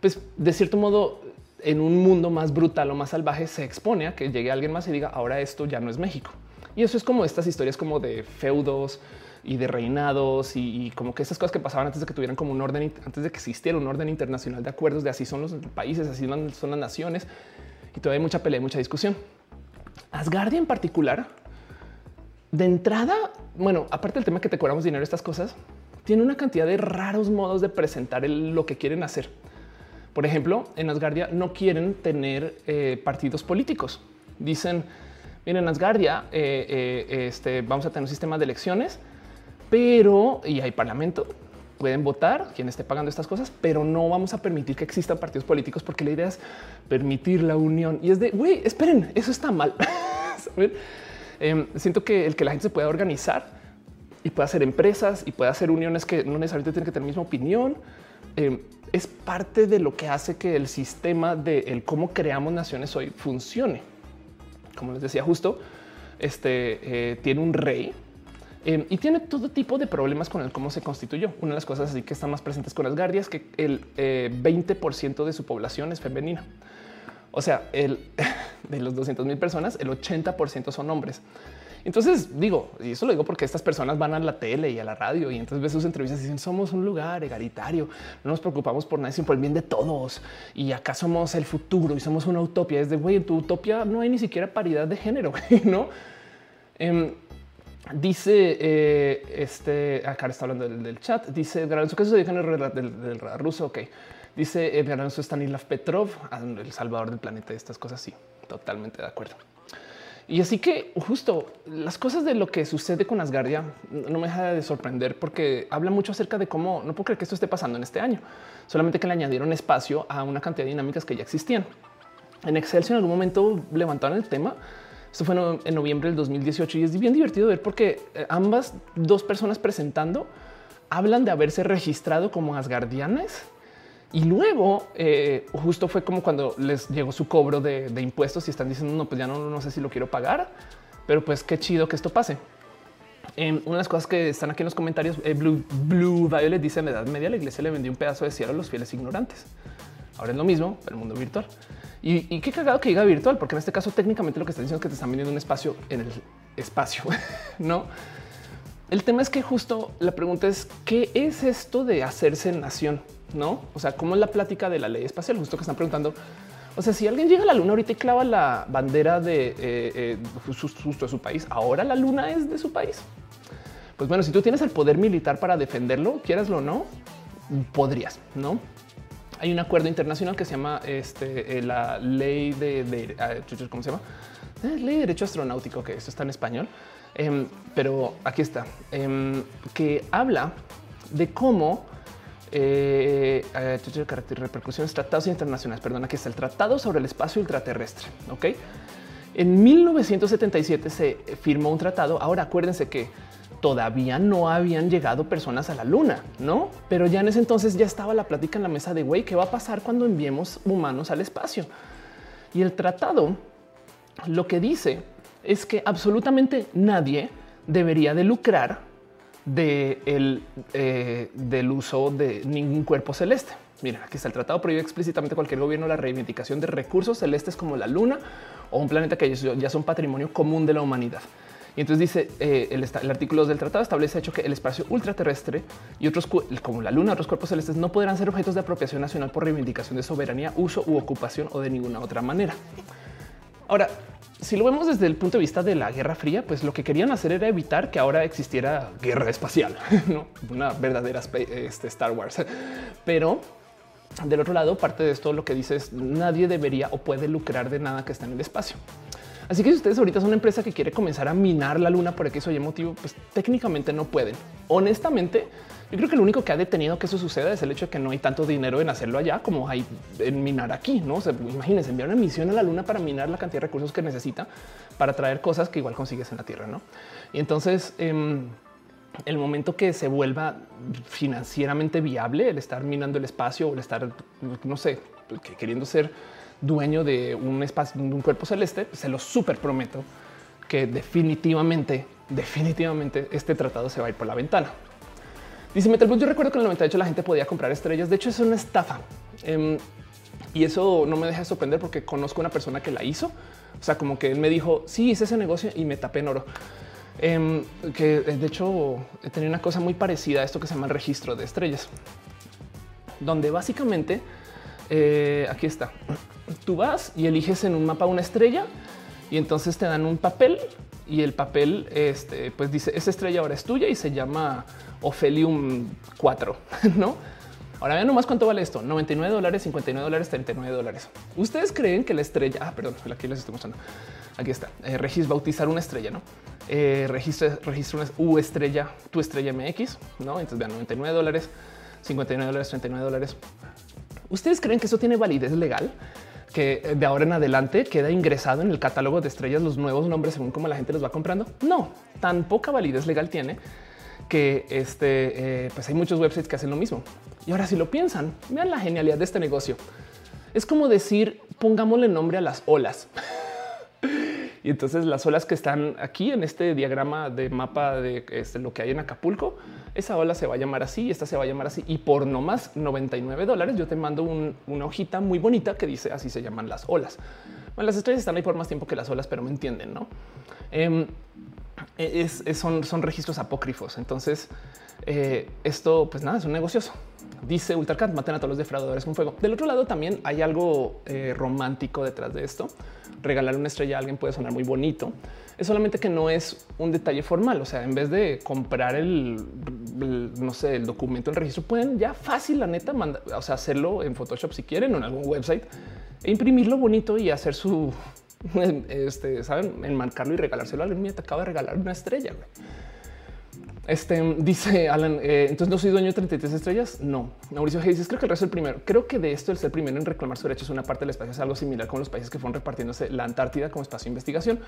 pues de cierto modo, en un mundo más brutal o más salvaje, se expone a que llegue alguien más y diga ahora esto ya no es México. Y eso es como estas historias como de feudos, y de reinados y, como que esas cosas que pasaban antes de que tuvieran como un orden, antes de que existiera un orden internacional de acuerdos de así son los países, así son las naciones y todavía hay mucha pelea, mucha discusión. Asgardia en particular, de entrada, bueno, aparte del tema que te cobramos dinero, estas cosas, tiene una cantidad de raros modos de presentar lo que quieren hacer. Por ejemplo, en Asgardia no quieren tener eh, partidos políticos. Dicen, miren, Asgardia, eh, eh, este, vamos a tener un sistema de elecciones pero y hay parlamento, pueden votar quien esté pagando estas cosas, pero no vamos a permitir que existan partidos políticos porque la idea es permitir la unión y es de güey, esperen, eso está mal. Em, siento que el que la gente se pueda organizar y pueda hacer empresas y pueda hacer uniones que no necesariamente tienen que tener la misma opinión. Em, es parte de lo que hace que el sistema de cómo creamos naciones hoy funcione. Como les decía, justo este eh, tiene un rey Em, y tiene todo tipo de problemas con el cómo se constituyó. Una de las cosas así que están más presentes con las guardias que el 20% eh, de su población es femenina. O sea, el, de los 200 mil personas, el 80% son hombres. Entonces digo, y eso lo digo porque estas personas van a la tele y a la radio y entonces ves sus entrevistas y dicen somos un lugar egalitario, no nos preocupamos por nadie, sino por el bien de todos y acá somos el futuro y somos una utopía. Es de güey, en tu utopía no hay ni siquiera paridad de género, no? Em, Dice eh, este acá está hablando del, chat. Dice Garanzo que se dedica en el del, del radar ruso. Ok, dice Garanzo Stanislav Petrov, ah, el salvador del planeta. Estas cosas. Sí, totalmente de acuerdo. Y así que justo las cosas de lo que sucede con Asgardia no me deja de sorprender porque habla mucho acerca de cómo no puedo creer que esto esté pasando en este año, solamente que le añadieron espacio a una cantidad de dinámicas que ya existían. En Excel, en algún momento levantaron el tema esto fue en noviembre del 2018 y es bien divertido ver porque eh, ambas dos personas presentando hablan de haberse registrado como asgardianes y luego eh, justo fue como cuando les llegó su cobro de, impuestos y están diciendo no, pues ya no, no sé si lo quiero pagar, pero pues qué chido que esto pase. Em, una de las cosas que están aquí en los comentarios, eh, Blue, Blue Violet dice en edad media la iglesia le vendió un pedazo de cielo a los fieles ignorantes. Ahora es lo mismo, el mundo virtual. Y, qué cagado que diga virtual, porque en este caso técnicamente lo que está diciendo es que te están vendiendo un espacio en el espacio, no? El tema es que justo la pregunta es qué es esto de hacerse nación, no? O sea, cómo es la plática de la ley espacial, justo que están preguntando. O sea, si alguien llega a la luna ahorita y clava la bandera de eh, eh, justo de su país, ahora la luna es de su país. Pues bueno, si tú tienes el poder militar para defenderlo, quieraslo o no, podrías, no? Hay un acuerdo internacional que se llama este, eh, la ley de, ah, ¿cómo se llama? Eh, ley de derecho astronáutico, que esto está en español, em, pero aquí está, em, que habla de cómo eh, carácter repercusiones, tratados internacionales. Perdón, aquí está el Tratado sobre el Espacio Ultraterrestre. Ok. En 1977 se firmó un tratado. Ahora acuérdense que todavía no habían llegado personas a la luna, no? Pero ya en ese entonces ya estaba la plática en la mesa de güey, ¿qué va a pasar cuando enviemos humanos al espacio? Y el tratado lo que dice es que absolutamente nadie debería de lucrar eh, del uso de ningún cuerpo celeste. Mira, aquí está el tratado prohíbe explícitamente cualquier gobierno la reivindicación de recursos celestes como la luna o un planeta que ya son patrimonio común de la humanidad. Y entonces dice eh, el, el, artículo del tratado establece hecho que el espacio ultraterrestre y otros como la luna, otros cuerpos celestes no podrán ser objetos de apropiación nacional por reivindicación de soberanía, uso u ocupación o de ninguna otra manera. Ahora, si lo vemos desde el punto de vista de la Guerra Fría, pues lo que querían hacer era evitar que ahora existiera guerra espacial, ¿no? una verdadera este, Star Wars. Pero del otro lado, parte de esto lo que dice es nadie debería o puede lucrar de nada que está en el espacio. Así que si ustedes ahorita son una empresa que quiere comenzar a minar la luna por X o Y motivo, pues técnicamente no pueden. Honestamente, yo creo que lo único que ha detenido que eso suceda es el hecho de que no hay tanto dinero en hacerlo allá como hay en minar aquí. No o imagínense enviar una misión a la luna para minar la cantidad de recursos que necesita para traer cosas que igual consigues en la tierra. No? Y entonces, em, el momento que se vuelva financieramente viable el estar minando el espacio o el estar, no sé, queriendo ser dueño de un espacio, de un cuerpo celeste, se lo súper prometo que definitivamente, definitivamente este tratado se va a ir por la ventana. Dice Metalbus, yo recuerdo que en el 98 la gente podía comprar estrellas. De hecho, es una estafa. Em, y eso no me deja de sorprender porque conozco una persona que la hizo. O sea, como que él me dijo, sí, hice ese negocio y me tapé en oro. Em, que de hecho tenía una cosa muy parecida a esto que se llama el registro de estrellas, donde básicamente eh, aquí está. Tú vas y eliges en un mapa una estrella y entonces te dan un papel y el papel este, pues dice esa estrella ahora es tuya y se llama Ophelium 4, ¿no? Ahora vean nomás cuánto vale esto. 99 dólares, 59 dólares, 39 dólares. ¿Ustedes creen que la estrella, ah, perdón, aquí les estoy mostrando. Aquí está, eh, bautizar una estrella, ¿no? Eh, registra, registra una U estrella, tu estrella MX, ¿no? Entonces vean 99 dólares, 59 dólares, 39 dólares. ¿Ustedes creen que eso tiene validez legal? Que de ahora en adelante queda ingresado en el catálogo de estrellas los nuevos nombres según cómo la gente los va comprando. No, tan poca validez legal tiene que este, eh, pues hay muchos websites que hacen lo mismo. Y ahora si lo piensan, vean la genialidad de este negocio. Es como decir, pongámosle nombre a las olas. Y entonces las olas que están aquí en este diagrama de mapa de este, lo que hay en Acapulco, esa ola se va a llamar así, y esta se va a llamar así. Y por no más 99 dólares, yo te mando una hojita muy bonita que dice así se llaman las olas. Bueno, las estrellas están ahí por más tiempo que las olas, pero me entienden, no? Em, son, son registros apócrifos. Entonces, eh, esto, pues nada, es un negocioso. Dice Ultracat, maten a todos los defraudadores con fuego. Del otro lado también hay algo eh, romántico detrás de esto. Regalar una estrella a alguien puede sonar muy bonito. Es solamente que no es un detalle formal. O sea, en vez de comprar el, no sé, el documento, el registro, pueden ya fácil, la neta, o sea, hacerlo en Photoshop si quieren o en algún website e imprimirlo bonito y hacer su, este, saben, enmarcarlo y regalárselo a alguien. Te acaba de regalar una estrella. Este dice Alan, eh, entonces no soy dueño de 33 estrellas. No, Mauricio G dice, creo que el resto es el primero. Creo que de esto el ser primero en reclamar su derecho es una parte del espacio, es algo similar con los países que fueron repartiéndose la Antártida como espacio de investigación.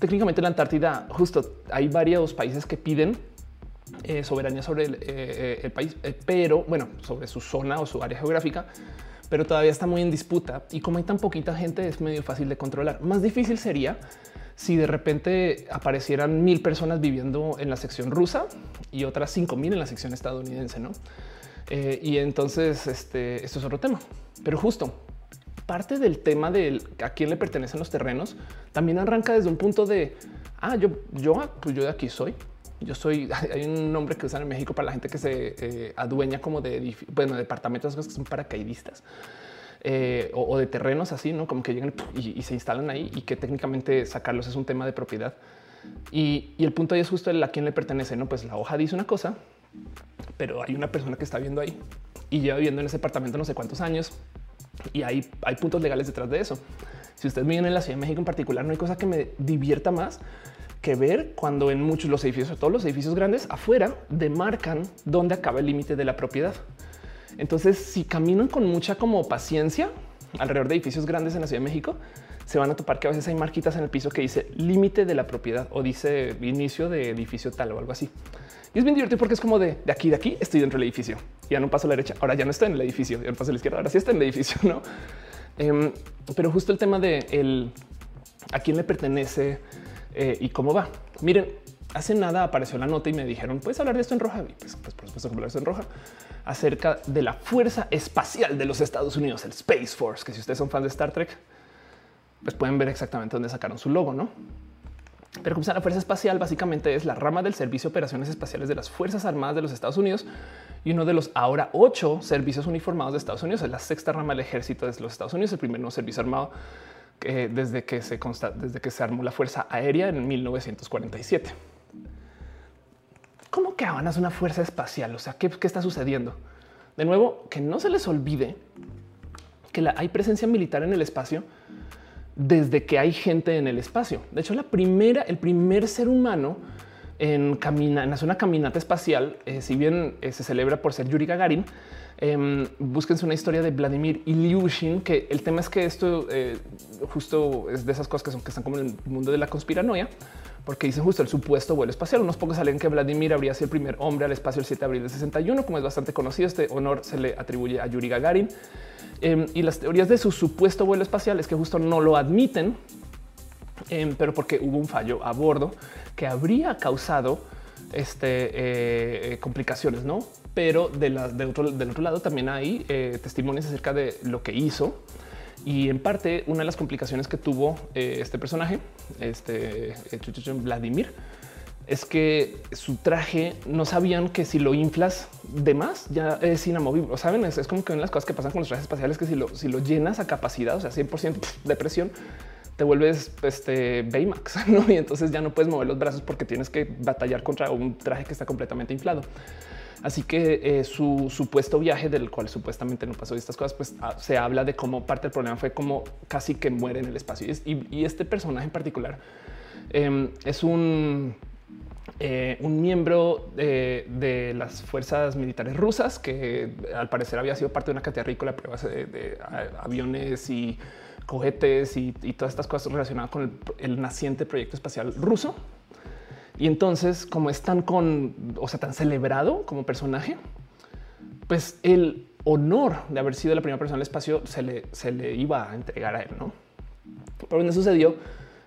Técnicamente la Antártida, justo hay varios países que piden eh, soberanía sobre el, eh, el país, pero bueno, sobre su zona o su área geográfica, pero todavía está muy en disputa y como hay tan poquita gente es medio fácil de controlar. Más difícil sería si de repente aparecieran mil personas viviendo en la sección rusa y otras cinco mil en la sección estadounidense, ¿no? Eh, y entonces este, esto es otro tema. Pero justo parte del tema de a quién le pertenecen los terrenos también arranca desde un punto de ah, yo, yo, pues yo de aquí soy. Yo soy, hay un nombre que usan en México para la gente que se eh, adueña como de bueno, departamentos que son paracaidistas. Eh, o, de terrenos así, no como que llegan y, se instalan ahí y que técnicamente sacarlos es un tema de propiedad. Y, el punto ahí es justo el a quién le pertenece. No, pues la hoja dice una cosa, pero hay una persona que está viendo ahí y lleva viviendo en ese apartamento no sé cuántos años y hay, hay puntos legales detrás de eso. Si ustedes viven en la Ciudad de México en particular, no hay cosa que me divierta más que ver cuando en muchos los edificios, todos los edificios grandes afuera, demarcan dónde acaba el límite de la propiedad. Entonces, si caminan con mucha como paciencia alrededor de edificios grandes en la Ciudad de México, se van a topar que a veces hay marquitas en el piso que dice límite de la propiedad o dice inicio de edificio tal o algo así. Y es bien divertido porque es como de, de aquí, de aquí estoy dentro del edificio. Ya no paso a la derecha, ahora ya no estoy en el edificio, ya no paso a la izquierda, ahora sí está en el edificio, ¿no? Em, pero justo el tema de el, a quién le pertenece eh, y cómo va. Miren, hace nada apareció la nota y me dijeron, puedes hablar de esto en roja. Y pues, pues por supuesto que hablar de esto en roja acerca de la Fuerza Espacial de los Estados Unidos, el Space Force, que si ustedes son fans de Star Trek, pues pueden ver exactamente dónde sacaron su logo, ¿no? Pero como la Fuerza Espacial básicamente es la rama del Servicio de Operaciones Espaciales de las Fuerzas Armadas de los Estados Unidos y uno de los ahora ocho servicios uniformados de Estados Unidos. Es la sexta rama del ejército de los Estados Unidos, el primer nuevo servicio armado que desde que se desde que se armó la Fuerza Aérea en 1947. ¿Cómo que Habana es una fuerza espacial? O sea, ¿qué, está sucediendo? De nuevo, que no se les olvide que hay presencia militar en el espacio desde que hay gente en el espacio. De hecho, la primera, el primer ser humano en, camina, en una caminata espacial, eh, si bien eh, se celebra por ser Yuri Gagarin, eh, búsquense una historia de Vladimir Ilyushin, que el tema es que esto eh, justo es de esas cosas que, son, que están como en el mundo de la conspiranoia, porque dicen justo el supuesto vuelo espacial. Unos pocos salen que Vladimir habría sido el primer hombre al espacio el 7 de abril de 61, como es bastante conocido. Este honor se le atribuye a Yuri Gagarin. Em, y las teorías de su supuesto vuelo espacial es que justo no lo admiten, em, pero porque hubo un fallo a bordo que habría causado este, eh, complicaciones, no? Pero de del otro lado también hay eh, testimonios acerca de lo que hizo. Y en parte, una de las complicaciones que tuvo eh, este personaje, este Vladimir, es que su traje no sabían que si lo inflas de más ya es inamovible. Saben, es, como que una de las cosas que pasan con los trajes espaciales que si lo, si lo llenas a capacidad, o sea, 100% de presión, te vuelves este Baymax ¿no? y entonces ya no puedes mover los brazos porque tienes que batallar contra un traje que está completamente inflado. Así que eh, su supuesto viaje del cual supuestamente no pasó estas cosas, pues ah, se habla de cómo parte del problema fue como casi que muere en el espacio. Y, este personaje en particular em, es un eh, miembro de, las fuerzas militares rusas que al parecer había sido parte de una cantidad ridícula de de, aviones y cohetes y, todas estas cosas relacionadas con el, naciente proyecto espacial ruso. Y entonces, como es tan con, o sea, tan celebrado como personaje, pues el honor de haber sido la primera persona en el espacio se le, se le iba a entregar a él, ¿no? Pero donde sucedió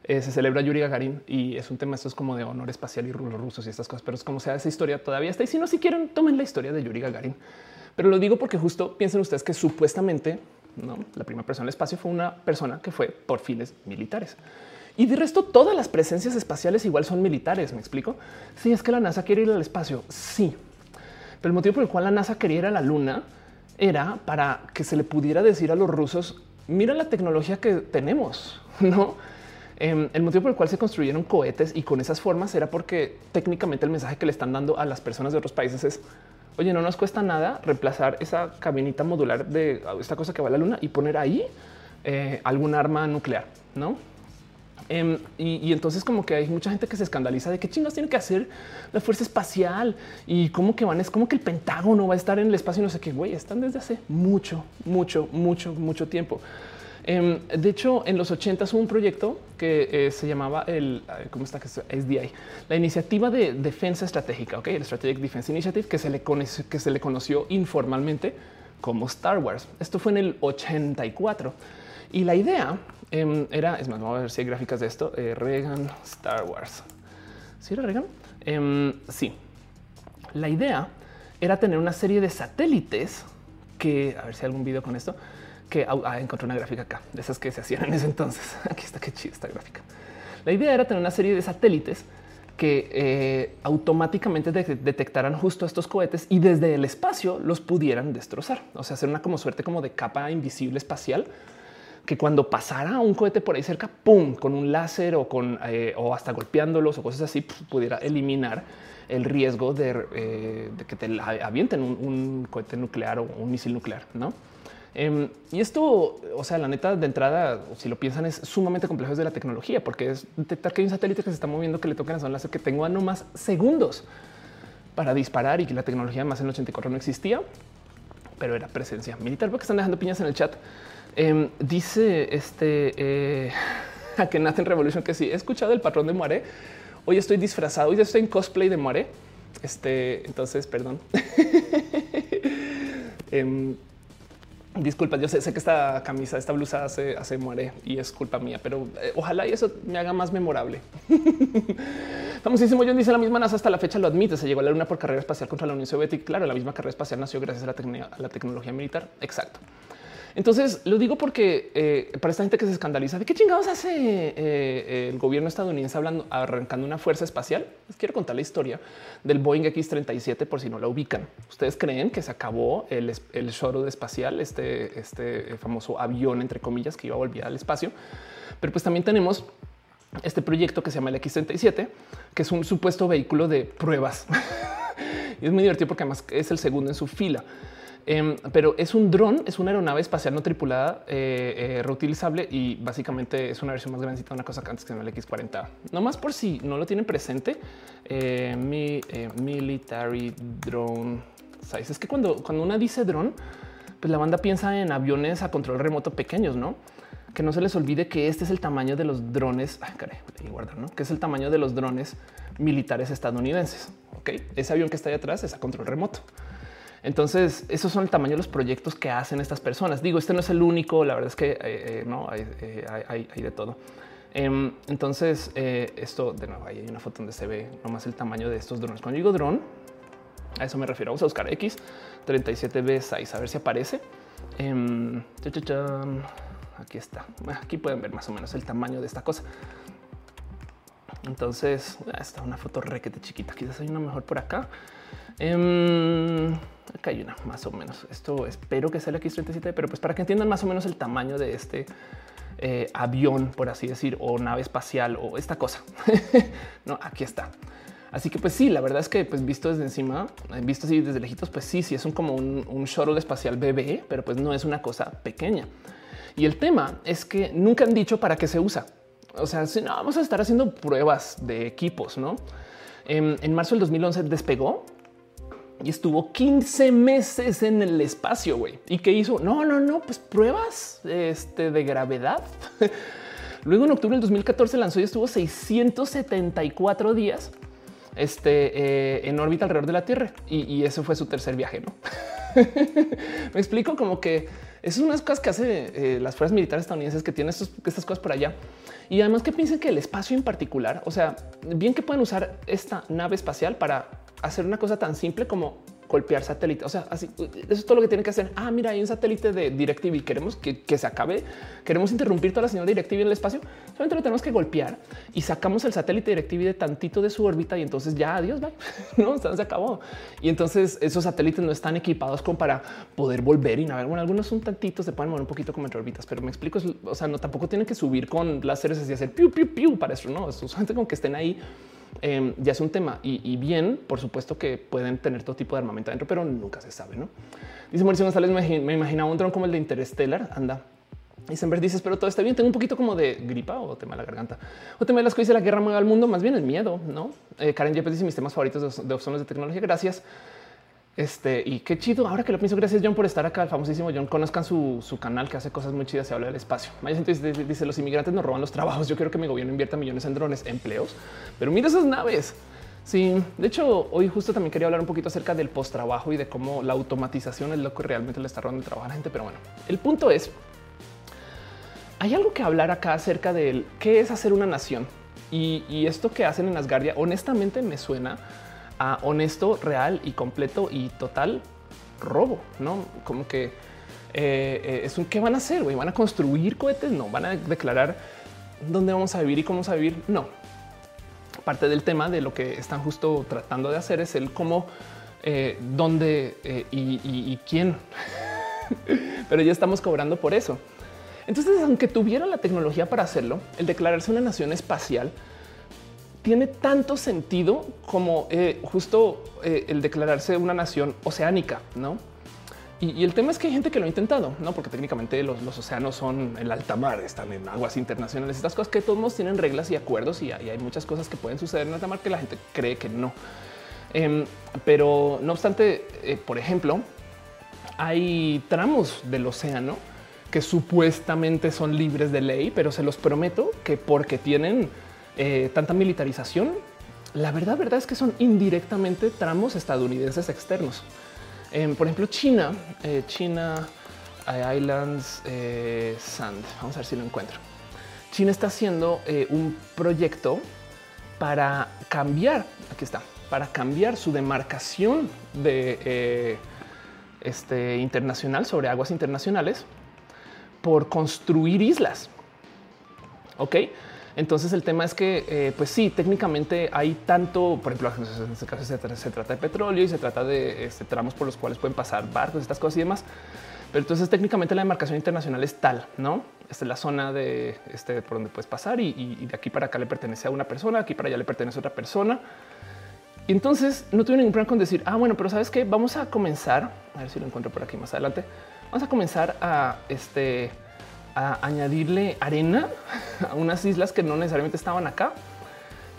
eh, se celebra Yuri Gagarin y es un tema, esto es como de honor espacial y los rusos y estas cosas, pero es como sea esa historia todavía está. Y si no, si quieren, tomen la historia de Yuri Gagarin. Pero lo digo porque justo piensen ustedes que supuestamente ¿no? la primera persona en el espacio fue una persona que fue por fines militares. Y de resto, todas las presencias espaciales igual son militares. Me explico. Si es que la NASA quiere ir al espacio, sí, pero el motivo por el cual la NASA quería ir a la Luna era para que se le pudiera decir a los rusos: mira la tecnología que tenemos, no? Em, el motivo por el cual se construyeron cohetes y con esas formas era porque técnicamente el mensaje que le están dando a las personas de otros países es oye, no nos cuesta nada reemplazar esa cabinita modular de esta cosa que va a la luna y poner ahí eh, algún arma nuclear, no? Em, y, entonces como que hay mucha gente que se escandaliza de qué chingas tiene que hacer la fuerza espacial y cómo que van, es como que el Pentágono va a estar en el espacio y no sé qué, güey, están desde hace mucho, mucho, mucho, mucho tiempo. Em, de hecho, en los 80 hubo un proyecto que eh, se llamaba el cómo está que es SDI, la iniciativa de defensa estratégica, ok, el Strategic Defense Initiative, que se le conoció, que se le conoció informalmente como Star Wars. Esto fue en el 84 y la idea em, era, es más, vamos a ver si hay gráficas de esto. Eh, Reagan Star Wars. ¿Sí era Reagan? Em, sí. La idea era tener una serie de satélites que, a ver si hay algún video con esto, que ah, encontré una gráfica acá, de esas que se hacían en ese entonces. Aquí está, qué chida esta gráfica. La idea era tener una serie de satélites que eh, automáticamente detectaran justo estos cohetes y desde el espacio los pudieran destrozar. O sea, hacer una como suerte como de capa invisible espacial que cuando pasara un cohete por ahí cerca, pum, con un láser o con eh, o hasta golpeándolos o cosas así, pudiera eliminar el riesgo de, eh, que te avienten un, cohete nuclear o un misil nuclear, no? Em, y esto, o sea, la neta de entrada, si lo piensan, es sumamente complejo de la tecnología, porque es detectar que hay un satélite que se está moviendo, que le toca a láser que tengo no más segundos para disparar y que la tecnología más en el 84 no existía, pero era presencia militar. Porque están dejando piñas en el chat. Em, dice este eh, a que en Revolution que sí he escuchado el patrón de Moaré. Hoy estoy disfrazado, hoy estoy en cosplay de Moaré. Este, entonces, perdón. eh, Disculpa, yo sé, que esta camisa, esta blusa hace muere y es culpa mía, pero eh, ojalá y eso me haga más memorable. Famosísimo John dice la misma NASA hasta la fecha lo admite. Se llegó a la luna por carrera espacial contra la Unión Soviética. Claro, la misma carrera espacial nació gracias a la, a la tecnología militar. Exacto. Entonces lo digo porque eh, para esta gente que se escandaliza de qué chingados hace eh, el gobierno estadounidense hablando, arrancando una fuerza espacial. Les quiero contar la historia del Boeing X-37 por si no la ubican. Ustedes creen que se acabó el, el shuttle espacial, este, este famoso avión, entre comillas, que iba a volver al espacio. Pero pues también tenemos este proyecto que se llama el X-37, que es un supuesto vehículo de pruebas. y es muy divertido porque además es el segundo en su fila. Em, pero es un dron, es una aeronave espacial no tripulada eh, eh, reutilizable y básicamente es una versión más grandecita, una cosa que antes que el X40. No más por si no lo tienen presente, eh, mi military drone size. Es que cuando, cuando una dice dron, pues la banda piensa en aviones a control remoto pequeños, no? Que no se les olvide que este es el tamaño de los drones, ay, caray, ¿no? Que es el tamaño de los drones militares estadounidenses. Ok, ese avión que está ahí atrás es a control remoto. Entonces, esos son el tamaño de los proyectos que hacen estas personas. Digo, este no es el único, la verdad es que eh, eh, no eh, hay, de todo. Em, entonces, esto de nuevo, hay una foto donde se ve nomás el tamaño de estos drones. Cuando digo dron, a eso me refiero. Vamos a buscar X 37B6, a ver si aparece. Em, aquí está. Aquí pueden ver más o menos el tamaño de esta cosa. Entonces, ah, está una foto requete chiquita. Quizás hay una mejor por acá. Em, acá hay una más o menos. Esto espero que sea el X37, pero pues para que entiendan más o menos el tamaño de este eh, avión, por así decir, o nave espacial o esta cosa. no, aquí está. Así que pues sí, la verdad es que pues visto desde encima, visto así desde lejitos, pues sí, sí es un como un, un shuttle espacial bebé, pero pues no es una cosa pequeña. Y el tema es que nunca han dicho para qué se usa. O sea, si no vamos a estar haciendo pruebas de equipos, no? En, marzo del 2011 despegó y estuvo 15 meses en el espacio. güey. ¿Y qué hizo? No, no, no, pues pruebas este, de gravedad. Luego en octubre del 2014 lanzó y estuvo 674 días este, eh, en órbita alrededor de la Tierra. Y, y ese fue su tercer viaje. No me explico como que es unas cosas que hace eh, las fuerzas militares estadounidenses que tienen estas cosas por allá. Y además que piensen que el espacio en particular, o sea, bien que pueden usar esta nave espacial para hacer una cosa tan simple como golpear satélite. O sea, así eso es todo lo que tiene que hacer. Ah, mira, hay un satélite de DirecTV. Queremos que, se acabe. Queremos interrumpir toda la señal de DirecTV en el espacio. Solamente lo tenemos que golpear y sacamos el satélite DirecTV de tantito de su órbita y entonces ya adiós, no se acabó. Y entonces esos satélites no están equipados como para poder volver y navegar. Bueno, algunos son tantitos, se pueden mover un poquito como entre órbitas, pero me explico. O sea, no tampoco tienen que subir con láseres y hacer piu, piu, piu para eso. No, es solamente con que estén ahí Em, ya es un tema y, bien, por supuesto que pueden tener todo tipo de armamento adentro, pero nunca se sabe. No dice Mauricio González. Me, imaginaba un dron como el de Interstellar. Anda. Y siempre dices, pero todo está bien. Tengo un poquito como de gripa o tema de la garganta o tema de las cosas de la guerra mueve al mundo. Más bien el miedo. No eh, Karen Yepes dice mis temas favoritos de opciones de tecnología. Gracias. Este y qué chido. Ahora que lo pienso, gracias John por estar acá. El famosísimo John. Conozcan su, canal que hace cosas muy chidas. Se habla del espacio. Maya dice, dice los inmigrantes nos roban los trabajos. Yo quiero que mi gobierno invierta millones en drones, empleos, pero mira esas naves. Sí, de hecho, hoy justo también quería hablar un poquito acerca del post trabajo y de cómo la automatización es lo que realmente le está robando el trabajo a la gente. Pero bueno, el punto es: hay algo que hablar acá acerca de qué es hacer una nación y, y esto que hacen en Asgardia. Honestamente, me suena honesto, real y completo y total robo, no como que eh, eh, es un qué van a hacer. Van a construir cohetes, no van a declarar dónde vamos a vivir y cómo vamos a vivir. No, parte del tema de lo que están justo tratando de hacer es el cómo, eh, dónde y, y quién. Pero ya estamos cobrando por eso. Entonces, aunque tuviera la tecnología para hacerlo, el declararse una nación espacial tiene tanto sentido como eh, justo eh, el declararse una nación oceánica, ¿no? Y, el tema es que hay gente que lo ha intentado, no porque técnicamente los, océanos son el alta mar, están en aguas internacionales. Estas cosas que todos tienen reglas y acuerdos y, hay muchas cosas que pueden suceder en alta mar que la gente cree que no. Em, pero no obstante, eh, por ejemplo, hay tramos del océano que supuestamente son libres de ley, pero se los prometo que porque tienen eh, tanta militarización, la verdad, verdad es que son indirectamente tramos estadounidenses externos. Em, por ejemplo, China, eh, China Islands Sand. Vamos a ver si lo encuentro. China está haciendo un proyecto para cambiar. Aquí está para cambiar su demarcación de eh, este internacional sobre aguas internacionales por construir islas. Ok, entonces el tema es que, eh, pues sí, técnicamente hay tanto, por ejemplo, en este caso se, trata de petróleo y se trata de este, tramos por los cuales pueden pasar barcos, estas cosas y demás. Pero entonces técnicamente la demarcación internacional es tal, ¿no? Esta es la zona de este por donde puedes pasar y, y de aquí para acá le pertenece a una persona, aquí para allá le pertenece a otra persona. Y entonces no tuve ningún problema con decir, ah, bueno, pero sabes que vamos a comenzar, a ver si lo encuentro por aquí más adelante, vamos a comenzar a, este, a añadirle arena a unas islas que no necesariamente estaban acá.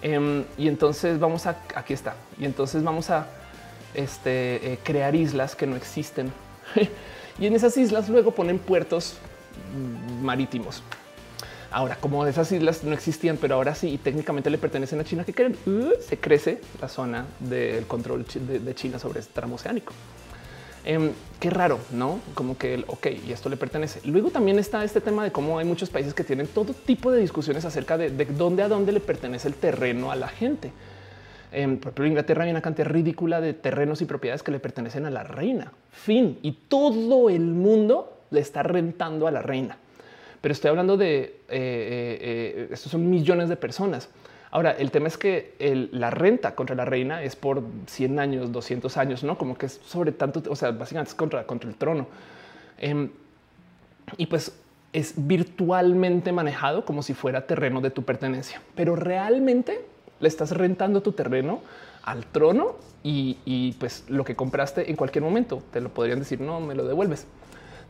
Em, y entonces vamos a, aquí está, y entonces vamos a este, eh, crear islas que no existen. y en esas islas luego ponen puertos marítimos. Ahora, como esas islas no existían, pero ahora sí, y técnicamente le pertenecen a China, que creen, uh, se crece la zona del control de, China sobre este tramo oceánico. Em, qué raro, no? Como que el ok, y esto le pertenece. Luego también está este tema de cómo hay muchos países que tienen todo tipo de discusiones acerca de, dónde a dónde le pertenece el terreno a la gente. Em, por ejemplo, Inglaterra hay una cantidad ridícula de terrenos y propiedades que le pertenecen a la reina. Fin. Y todo el mundo le está rentando a la reina pero estoy hablando de eh, eh, eh, estos son millones de personas. Ahora, el tema es que la renta contra la reina es por 100 años, 200 años, no como que es sobre tanto, o sea, básicamente es contra, contra el trono. Em, y pues es virtualmente manejado como si fuera terreno de tu pertenencia, pero realmente le estás rentando tu terreno al trono y, y pues lo que compraste en cualquier momento te lo podrían decir, no me lo devuelves.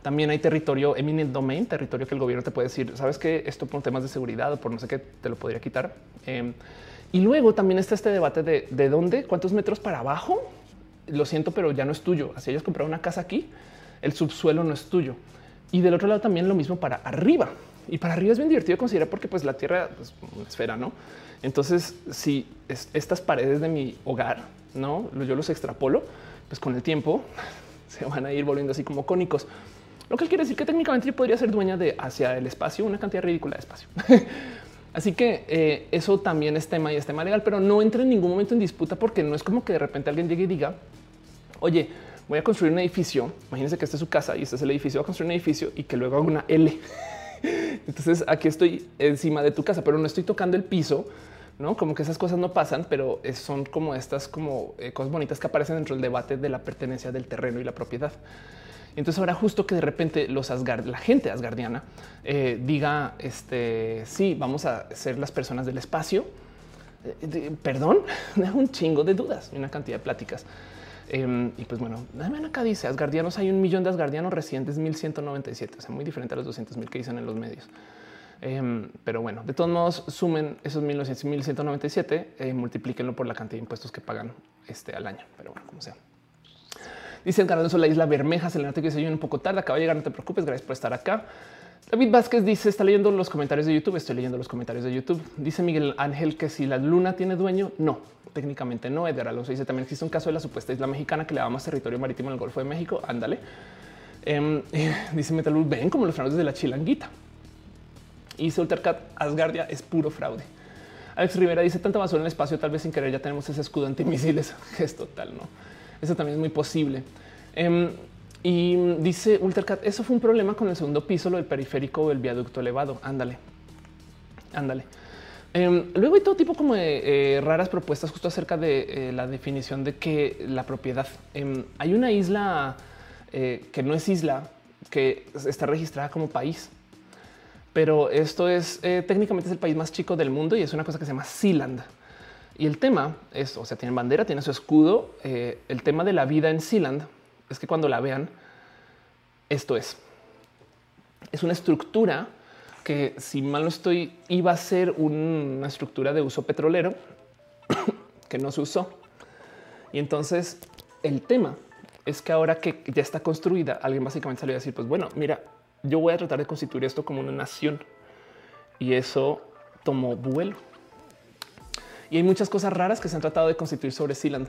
También hay territorio eminent domain, territorio que el gobierno te puede decir, sabes que esto por temas de seguridad o por no sé qué te lo podría quitar. Em, y luego también está este debate de, de dónde, cuántos metros para abajo. Lo siento, pero ya no es tuyo. Si ellos compraron una casa aquí, el subsuelo no es tuyo. Y del otro lado también lo mismo para arriba. Y para arriba es bien divertido considerar porque pues la tierra es una esfera, ¿no? Entonces, si estas paredes de mi hogar, no, yo los extrapolo, pues con el tiempo se van a ir volviendo así como cónicos. Lo que quiere decir que técnicamente yo podría ser dueña de hacia el espacio una cantidad ridícula de espacio. Así que eh, eso también es tema y es tema legal, pero no entra en ningún momento en disputa porque no es como que de repente alguien llegue y diga, oye, voy a construir un edificio. Imagínense que este es su casa y este es el edificio. Voy a construir un edificio y que luego haga una L. Entonces aquí estoy encima de tu casa, pero no estoy tocando el piso. No como que esas cosas no pasan, pero son como estas como eh, cosas bonitas que aparecen dentro del debate de la pertenencia del terreno y la propiedad. Entonces ahora justo que de repente los Asgard, la gente asgardiana eh, diga, este, sí, vamos a ser las personas del espacio. Eh, perdón, un chingo de dudas y una cantidad de pláticas. Em, y pues bueno, acá dice Asgardianos, hay un millón de Asgardianos recientes, 1197, o sea, muy diferente a los 200 mil que dicen en los medios. Em, pero bueno, de todos modos, sumen esos 1900, 1197, eh, multiplíquenlo por la cantidad de impuestos que pagan este al año. Pero bueno, como sea. Dice Edgar Alonso, la isla Bermeja, Selena, que se un poco tarde, acaba de llegar, no te preocupes, gracias por estar acá. David Vázquez dice, está leyendo los comentarios de YouTube, estoy leyendo los comentarios de YouTube. Dice Miguel Ángel que si la luna tiene dueño, no, técnicamente no. Edgar Alonso dice, también existe un caso de la supuesta isla mexicana que le da más territorio marítimo el Golfo de México, ándale. Em, dice Metalul, ven como los fraudes de la chilanguita. Y dice Ultercat, Asgardia es puro fraude. Alex Rivera dice, tanta basura en el espacio, tal vez sin querer ya tenemos ese escudo antimisiles. es total, ¿no? Eso también es muy posible. Em, y dice Ultercat, eso fue un problema con el segundo piso, lo del periférico o el viaducto elevado. Ándale, ándale. Em, luego hay todo tipo como de eh, raras propuestas justo acerca de eh, la definición de que la propiedad. Em, hay una isla eh, que no es isla, que está registrada como país. pero esto es técnicamente es el país más chico del mundo y es una cosa que se llama Sealand. Y el tema es, o sea, tiene bandera, tiene su escudo. Eh, el tema de la vida en Sealand es que cuando la vean, esto es. Es una estructura que, si mal no estoy, iba a ser una estructura de uso petrolero que no se usó. Y entonces el tema es que ahora que ya está construida, alguien básicamente salió a decir, pues bueno, mira, yo voy a tratar de constituir esto como una nación. Y eso tomó vuelo. Y hay muchas cosas raras que se han tratado de constituir sobre Sealand.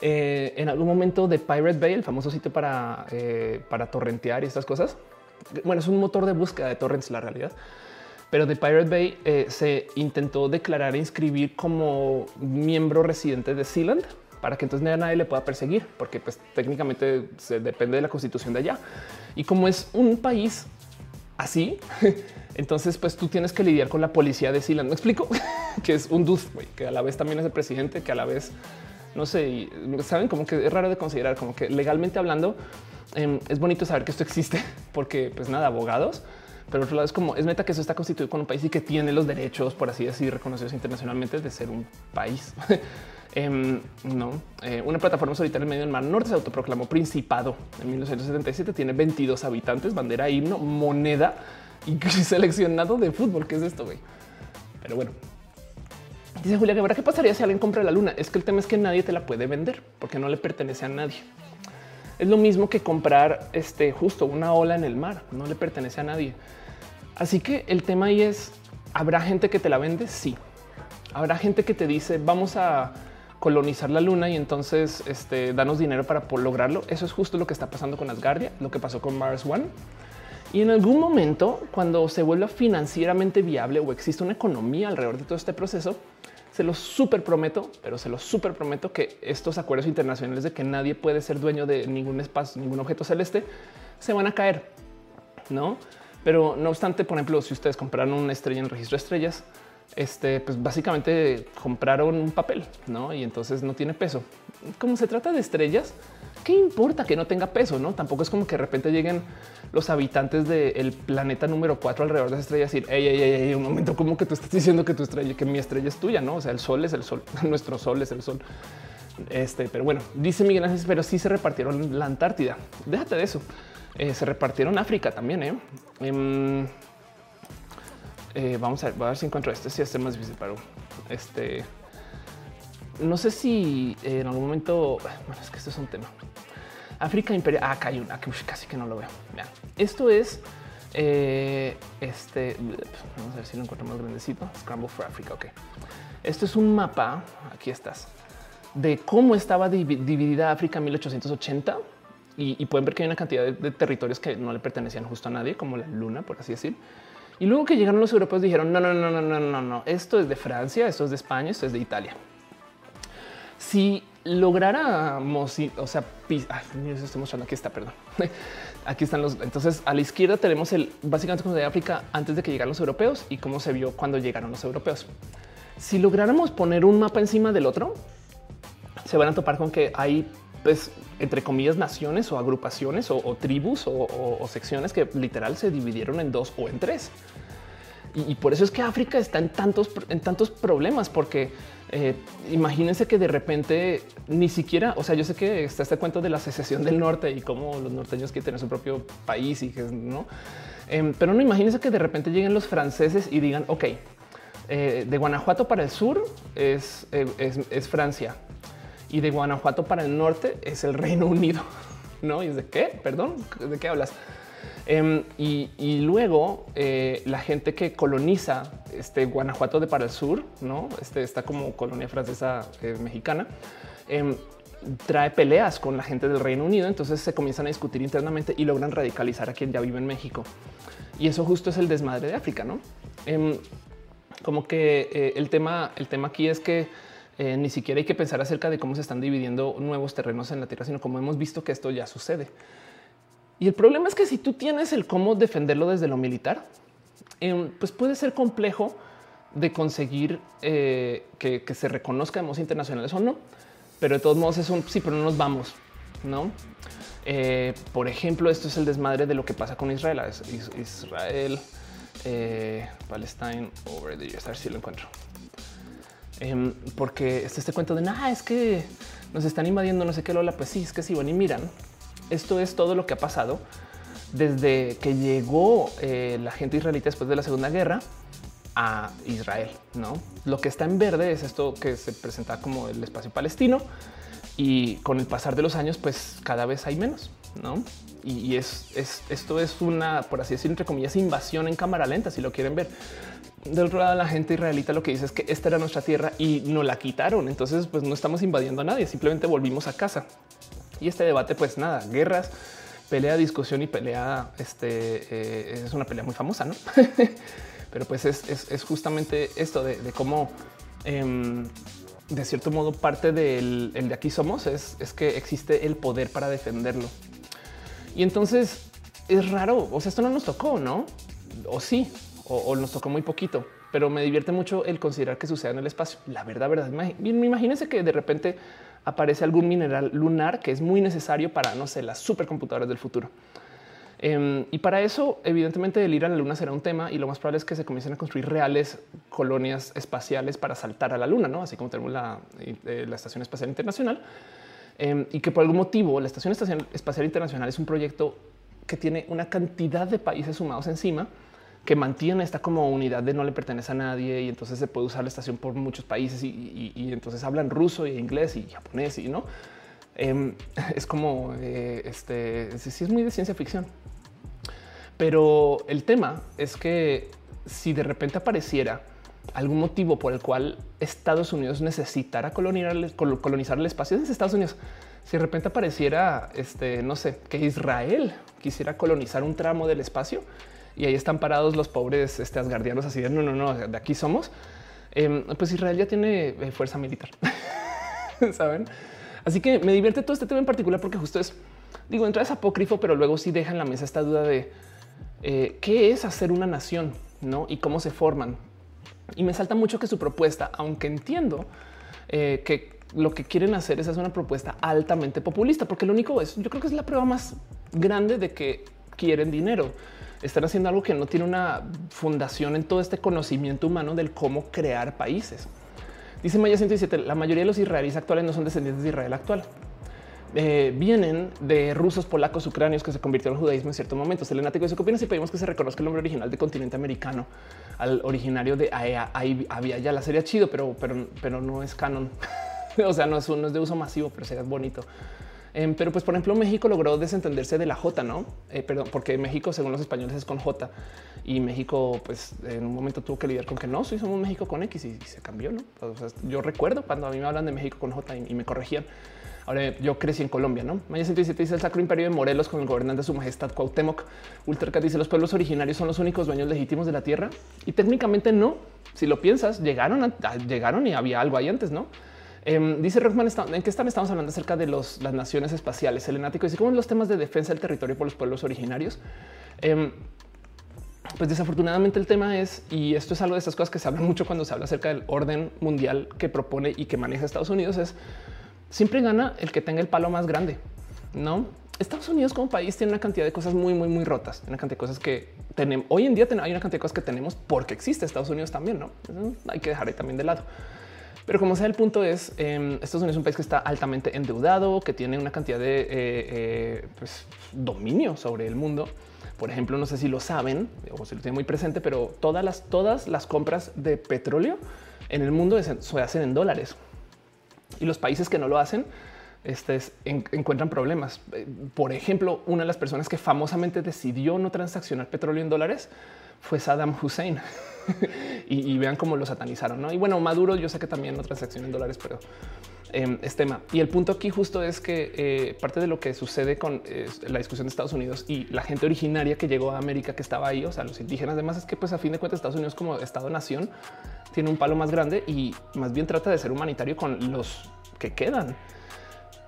Eh, en algún momento de Pirate Bay, el famoso sitio para, eh, para torrentear y estas cosas. Bueno, es un motor de búsqueda de torrents, la realidad. Pero de Pirate Bay eh, se intentó declarar e inscribir como miembro residente de Sealand para que entonces nadie le pueda perseguir, porque pues técnicamente se depende de la constitución de allá. Y como es un país así, entonces pues tú tienes que lidiar con la policía de Sealand. Me explico que es un dude que a la vez también es el presidente, que a la vez no sé, saben como que es raro de considerar, como que legalmente hablando em, es bonito saber que esto existe, porque pues nada, abogados. Pero otro lado es como es meta que eso está constituido con un país y que tiene los derechos, por así decir, reconocidos internacionalmente de ser un país. Em, no, eh, una plataforma solitaria en medio del Mar Norte se autoproclamó Principado en 1977. Tiene 22 habitantes, bandera, himno, moneda y seleccionado de fútbol. ¿Qué es esto? güey? Pero bueno, dice Julia Guevara, ¿qué pasaría si alguien compra la luna? Es que el tema es que nadie te la puede vender porque no le pertenece a nadie. Es lo mismo que comprar este justo una ola en el mar, no le pertenece a nadie. Así que el tema ahí es, ¿habrá gente que te la vende? Sí. Habrá gente que te dice, vamos a colonizar la luna y entonces este, danos dinero para lograrlo. Eso es justo lo que está pasando con Asgardia, lo que pasó con Mars One. Y en algún momento, cuando se vuelva financieramente viable o existe una economía alrededor de todo este proceso, se lo súper prometo, pero se lo súper prometo que estos acuerdos internacionales de que nadie puede ser dueño de ningún espacio, ningún objeto celeste, se van a caer, no? Pero no obstante, por ejemplo, si ustedes compraron una estrella en registro de estrellas, este, pues básicamente compraron un papel, ¿no? Y entonces no tiene peso. Como se trata de estrellas, ¿qué importa que no tenga peso? No, tampoco es como que de repente lleguen los habitantes del planeta número 4 alrededor de esa estrella y decir, un momento, como que tú estás diciendo que tu estrella, que mi estrella es tuya, no? O sea, el sol es el sol, nuestro sol es el sol. Este, pero bueno, dice Miguel Ángel, pero sí se repartieron la Antártida. Déjate de eso. Eh, se repartieron África también. ¿eh? Em, eh, vamos a ver, si encuentro este. Si este es más difícil para este. No sé si en algún momento. Es que esto es un tema. África Imperial. Ah, acá hay una que casi que no lo veo. Esto es eh, este. Vamos a ver si lo encuentro más grandecito. Scramble for Africa. Ok. Esto es un mapa. Aquí estás de cómo estaba dividida África en 1880 y, pueden ver que hay una cantidad de, de, territorios que no le pertenecían justo a nadie, como la luna, por así decir. Y luego que llegaron los europeos dijeron, no, no, no, no, no, no, no, esto es de Francia, esto es de España, esto es de Italia. Si lográramos, o sea, estoy mostrando aquí está, perdón. Aquí están los. Entonces, a la izquierda tenemos el básicamente como de África antes de que llegaran los europeos y cómo se vio cuando llegaron los europeos. Si lográramos poner un mapa encima del otro, se van a topar con que hay, pues, entre comillas, naciones o agrupaciones o, tribus o, secciones que literal se dividieron en dos o en tres. Y, por eso es que África está en tantos, en tantos problemas, porque eh, imagínense que de repente ni siquiera, o sea, yo sé que está este cuento de la secesión del norte y cómo los norteños quieren tener su propio país y que no, em, pero no imagínense que de repente lleguen los franceses y digan, ok, eh, de Guanajuato para el sur es, eh, es, es Francia y de Guanajuato para el norte es el Reino Unido. No, y es de qué? Perdón, de qué hablas? Em, y, luego eh, la gente que coloniza este Guanajuato de para el sur, no este está como colonia francesa eh, mexicana. Em, trae peleas con la gente del Reino Unido. Entonces se comienzan a discutir internamente y logran radicalizar a quien ya vive en México. Y eso justo es el desmadre de África, no? Em, como que eh, el tema, el tema aquí es que ni siquiera hay que pensar acerca de cómo se están dividiendo nuevos terrenos en la tierra, sino como hemos visto que esto ya sucede. Y el problema es que si tú tienes el cómo defenderlo desde lo militar, em, pues puede ser complejo de conseguir eh, que, se reconozca de modos internacionales o no. Pero de todos modos es un sí, pero no nos vamos, no? Eh, por ejemplo, esto es el desmadre de lo que pasa con Israel. Israel Eh, Palestine over the years. A ver si lo encuentro. Em, porque este, este cuento de nada es que nos están invadiendo, no sé qué, Lola. Pues sí, es que si van y miran, esto es todo lo que ha pasado desde que llegó eh, la gente israelita después de la Segunda Guerra a Israel. No lo que está en verde es esto que se presenta como el espacio palestino y con el pasar de los años, pues cada vez hay menos, no? Y, es, esto es una, por así decir, entre comillas, invasión en cámara lenta. Si lo quieren ver del otro lado, la gente israelita lo que dice es que esta era nuestra tierra y no la quitaron. Entonces, pues no estamos invadiendo a nadie, simplemente volvimos a casa. Y este debate, pues nada, guerras, pelea, discusión y pelea. Este eh, es una pelea muy famosa, no? Pero pues es, justamente esto de, cómo em, de cierto modo parte del el de aquí somos es, es que existe el poder para defenderlo. Y entonces es raro. O sea, esto no nos tocó, no? O sí, o, nos tocó muy poquito, pero me divierte mucho el considerar que sucede en el espacio. La verdad, verdad. Imagínense que de repente aparece algún mineral lunar que es muy necesario para, no sé, las supercomputadoras del futuro. Em, y para eso, evidentemente, el ir a la luna será un tema y lo más probable es que se comiencen a construir reales colonias espaciales para saltar a la luna, ¿no? así como tenemos la, eh, la Estación Espacial Internacional. Em, y que por algún motivo la Estación Espacial Internacional es un proyecto que tiene una cantidad de países sumados encima que mantiene esta como unidad de no le pertenece a nadie y entonces se puede usar la estación por muchos países y, entonces hablan ruso y inglés y japonés y no em, es como eh, este sí es muy de ciencia ficción. Pero el tema es que si de repente apareciera algún motivo por el cual Estados Unidos necesitara colonizar, el espacio desde Estados Unidos, si de repente apareciera, este, no sé, que Israel quisiera colonizar un tramo del espacio y ahí están parados los pobres este, asgardianos así de no, no, no, de aquí somos, em, pues Israel ya tiene eh, fuerza militar, saben? Así que me divierte todo este tema en particular porque justo es, digo, entra es apócrifo, pero luego sí deja en la mesa esta duda de eh, qué es hacer una nación ¿no? y cómo se forman. Y me salta mucho que su propuesta, aunque entiendo eh, que lo que quieren hacer es hacer una propuesta altamente populista, porque lo único es, yo creo que es la prueba más grande de que quieren dinero. Están haciendo algo que no tiene una fundación en todo este conocimiento humano del cómo crear países. Dice Maya 117, la mayoría de los israelíes actuales no son descendientes de Israel actual. Eh, vienen de rusos, polacos, ucranios que se convirtieron en judaísmo en cierto momento. Selenático dice: ¿Qué opinas si pedimos que se reconozca el nombre original del continente americano al originario de AEA? Ahí había ya la serie chido, pero, pero, pero no es canon. o sea, no es, no es de uso masivo, pero sería bonito. Em, pero pues por ejemplo México logró desentenderse de la J, no? Eh, perdón, porque México según los españoles es con J y México pues en un momento tuvo que lidiar con que no, soy somos México con X y, se cambió, ¿no? yo recuerdo cuando a mí me hablan de México con J y me corregían. Ahora yo crecí en Colombia, ¿no? Maya 117 dice el Sacro Imperio de Morelos con el gobernante de su majestad Cuauhtémoc. Ultracat dice los pueblos originarios son los únicos dueños legítimos de la tierra y técnicamente no. Si lo piensas, llegaron, llegaron y había algo ahí antes, ¿no? Em, dice Rockman, ¿en qué están? Estamos hablando acerca de las naciones espaciales. Helenático dice cómo los temas de defensa del territorio por los pueblos originarios. Em, pues desafortunadamente el tema es, y esto es algo de estas cosas que se habla mucho cuando se habla acerca del orden mundial que propone y que maneja Estados Unidos, es siempre gana el que tenga el palo más grande. No, Estados Unidos como país tiene una cantidad de cosas muy, muy, muy rotas. Una cantidad de cosas que tenemos hoy en día. Hay una cantidad de cosas que tenemos porque existe Estados Unidos también. No hay que dejar también de lado. Pero como sea, el punto es eh, Estados Unidos es un país que está altamente endeudado, que tiene una cantidad de eh, eh, pues, dominio sobre el mundo. Por ejemplo, no sé si lo saben o si lo tienen muy presente, pero todas las, todas las compras de petróleo en el mundo se hacen en dólares y los países que no lo hacen este encuentran problemas. Por ejemplo, una de las personas que famosamente decidió no transaccionar petróleo en dólares fue Saddam Hussein. y, vean cómo lo satanizaron. ¿no? Y bueno, Maduro, yo sé que también no transacciona en dólares, pero eh, es tema. Y el punto aquí justo es que eh, parte de lo que sucede con la discusión de Estados Unidos y la gente originaria que llegó a América que estaba ahí, o sea, los indígenas, además es que pues a fin de cuentas Estados Unidos como Estado-nación tiene un palo más grande y más bien trata de ser humanitario con los que quedan.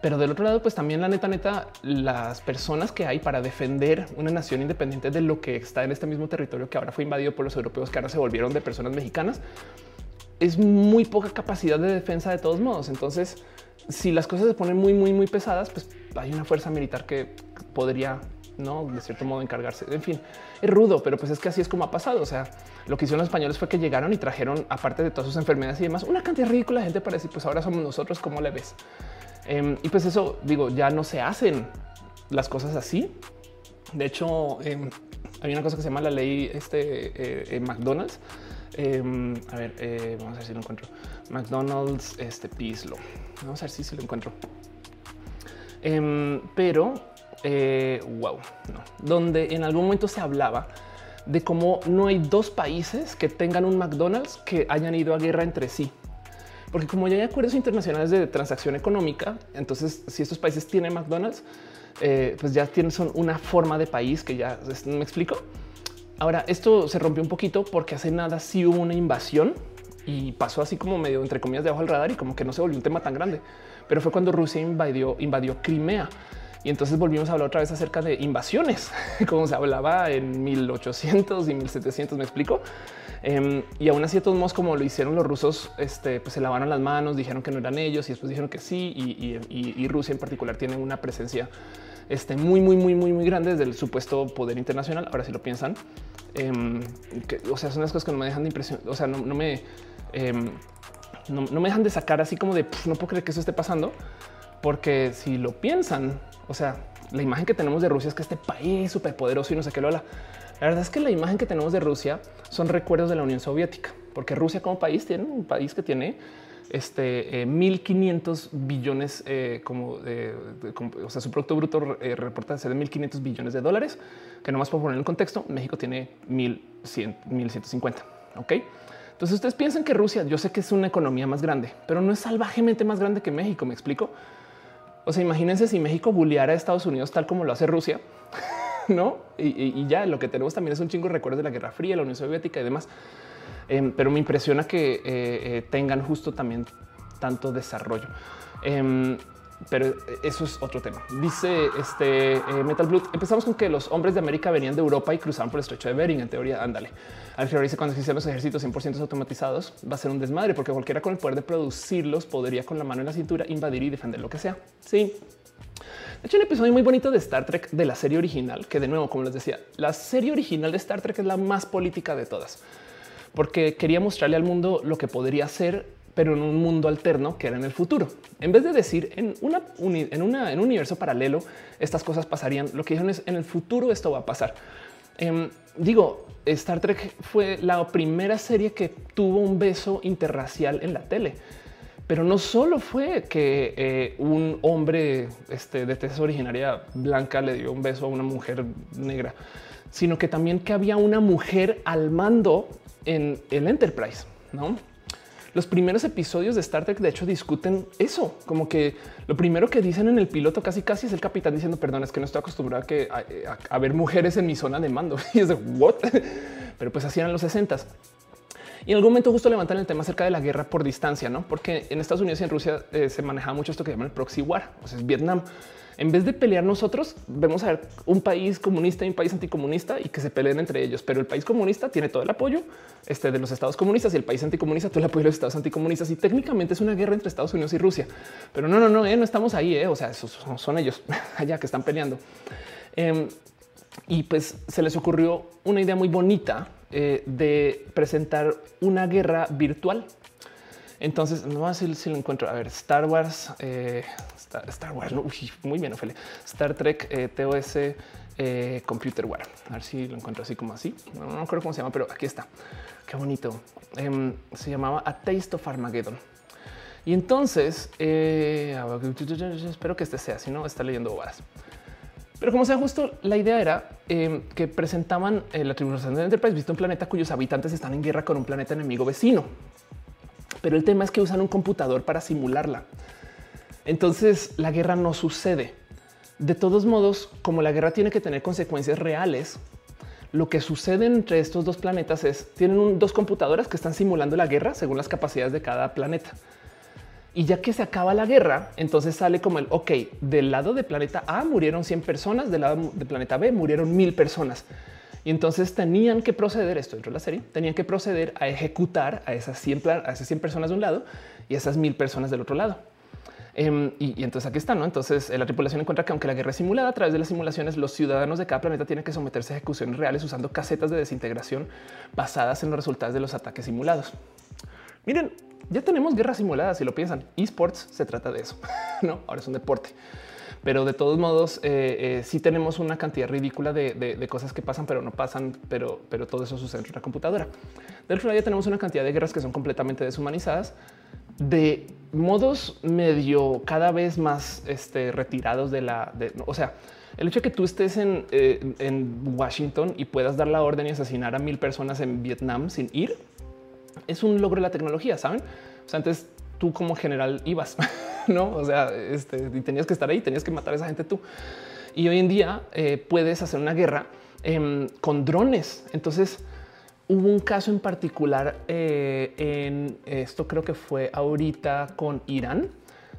Pero del otro lado, pues también la neta, neta, las personas que hay para defender una nación independiente de lo que está en este mismo territorio que ahora fue invadido por los europeos, que ahora se volvieron de personas mexicanas, es muy poca capacidad de defensa de todos modos. Entonces, si las cosas se ponen muy, muy, muy pesadas, pues hay una fuerza militar que podría no de cierto modo encargarse. En fin, es rudo, pero pues es que así es como ha pasado. O sea, lo que hicieron los españoles fue que llegaron y trajeron, aparte de todas sus enfermedades y demás, una cantidad ridícula de gente para decir, pues ahora somos nosotros, ¿cómo le ves? Em, y pues eso digo, ya no se hacen las cosas así. De hecho, eh, hay una cosa que se llama la ley este, eh, McDonald's. Em, a ver, eh, vamos a ver si lo encuentro. McDonald's, este Pislo. Vamos a ver si, si lo encuentro. Pero, wow, no. Donde en algún momento se hablaba de cómo no hay dos países que tengan un McDonald's que hayan ido a guerra entre sí. Porque como ya hay acuerdos internacionales de transacción económica, entonces si estos países tienen McDonald's, eh, pues ya tienen son una forma de país que ya me explico. Ahora esto se rompió un poquito porque hace nada sí hubo una invasión y pasó así como medio entre comillas debajo del radar y como que no se volvió un tema tan grande. Pero fue cuando Rusia invadió, invadió Crimea. Y entonces volvimos a hablar otra vez acerca de invasiones, como se hablaba en 1800 y 1700, me explico. Em, y aún así, de todos modos, como lo hicieron los rusos, este, pues se lavaron las manos, dijeron que no eran ellos y después dijeron que sí. Y, Rusia en particular tiene una presencia este, muy, muy, muy, muy, muy grande desde el supuesto poder internacional. Ahora, si lo piensan, em, o sea, son las cosas que no me dejan de impresión. O sea, no, me, em, no, me dejan de sacar así como de no puedo creer que eso esté pasando, porque si lo piensan, o sea, la imagen que tenemos de Rusia es que este país súper poderoso y no sé qué lo habla. La verdad es que la imagen que tenemos de Rusia son recuerdos de la Unión Soviética, porque Rusia como país tiene un país que tiene este 1500 eh, billones eh, como, de, o sea, su producto bruto eh, reporta ser de 1500 billones de dólares, que nomás por poner en contexto, México tiene 1100, 1150. Ok. Entonces ustedes piensan que Rusia, yo sé que es una economía más grande, pero no es salvajemente más grande que México. Me explico. O sea, imagínense si México bulleara a Estados Unidos tal como lo hace Rusia. no? Y, ya lo que tenemos también es un chingo de recuerdos de la Guerra Fría, la Unión Soviética y demás. Em, pero me impresiona que eh, eh, tengan justo también tanto desarrollo. Em, pero eso es otro tema. Dice este eh, Metal Blood. Empezamos con que los hombres de América venían de Europa y cruzaban por el estrecho de Bering. En teoría, ándale. Al final dice cuando existían los ejércitos 100% automatizados, va a ser un desmadre porque cualquiera con el poder de producirlos podría con la mano en la cintura invadir y defender lo que sea. Sí, hecho, un episodio muy bonito de Star Trek de la serie original, que de nuevo, como les decía, la serie original de Star Trek es la más política de todas, porque quería mostrarle al mundo lo que podría ser, pero en un mundo alterno que era en el futuro. En vez de decir en, una, un universo paralelo, estas cosas pasarían, lo que dijeron es en el futuro esto va a pasar. Em, digo, Star Trek fue la primera serie que tuvo un beso interracial en la tele. Pero no solo fue que eh, un hombre este, de tez originaria blanca le dio un beso a una mujer negra, sino que también que había una mujer al mando en el Enterprise, ¿no? Los primeros episodios de Star Trek, de hecho, discuten eso, como que lo primero que dicen en el piloto casi casi es el capitán diciendo, perdón, es que no estoy acostumbrado a, que, a, ver mujeres en mi zona de mando. Y es de, what? Pero pues hacían los 60 y en algún momento justo levantan el tema acerca de la guerra por distancia, no? Porque en Estados Unidos y en Rusia eh, se manejaba mucho esto que llaman el proxy war, o sea, es Vietnam. En vez de pelear nosotros, vemos a ver un país comunista y un país anticomunista y que se peleen entre ellos. Pero el país comunista tiene todo el apoyo este, de los estados comunistas y el país anticomunista todo el apoyo de los estados anticomunistas. Y técnicamente es una guerra entre Estados Unidos y Rusia. Pero no, no, no, eh, no estamos ahí. Eh. O sea, esos son, ellos allá que están peleando. Em, y pues se les ocurrió una idea muy bonita eh, de presentar una guerra virtual. Entonces, no sé si lo encuentro. A ver, Star Wars, eh, Star, Wars, muy bien, Ophelia. Star Trek, eh, TOS, Computer War. A ver si lo encuentro así como así. No, no recuerdo cómo se llama, pero aquí está. Qué bonito. Em, se llamaba A Taste of Armageddon. Y entonces, espero que este sea, si no, está leyendo bobadas. Pero como sea justo, la idea era em, que presentaban eh, la tribulación del Enterprise, visto un planeta cuyos habitantes están en guerra con un planeta enemigo vecino. Pero el tema es que usan un computador para simularla. Entonces la guerra no sucede. De todos modos, como la guerra tiene que tener consecuencias reales, lo que sucede entre estos dos planetas es tienen dos computadoras que están simulando la guerra según las capacidades de cada planeta. Y ya que se acaba la guerra, entonces sale como el ok, del lado de planeta A murieron 100 personas, del lado de planeta B murieron mil personas. Y entonces tenían que proceder, esto dentro de la serie, tenían que proceder a ejecutar a esas 100, a esas 100 personas de un lado y a esas mil personas del otro lado. Em, y, entonces aquí está, ¿no? Entonces eh, la tripulación encuentra que aunque la guerra es simulada a través de las simulaciones, los ciudadanos de cada planeta tienen que someterse a ejecuciones reales usando casetas de desintegración basadas en los resultados de los ataques simulados. Miren, ya tenemos guerras simuladas, si lo piensan. Esports se trata de eso, ¿no? Ahora es un deporte. Pero de todos modos, eh, eh, sí tenemos una cantidad ridícula de, cosas que pasan, pero no pasan, pero, todo eso sucede en la computadora. Del otro lado ya tenemos una cantidad de guerras que son completamente deshumanizadas de modos medio cada vez más este, retirados de la, o sea, el hecho de que tú estés eh, en, Washington y puedas dar la orden y asesinar a mil personas en Vietnam sin ir es un logro de la tecnología, saben? O sea, antes tú como general ibas, no? O sea, este, y tenías que estar ahí, tenías que matar a esa gente tú. Y hoy en día eh, puedes hacer una guerra em, con drones. Entonces, Hubo un caso en particular eh, en esto, creo que fue ahorita con Irán,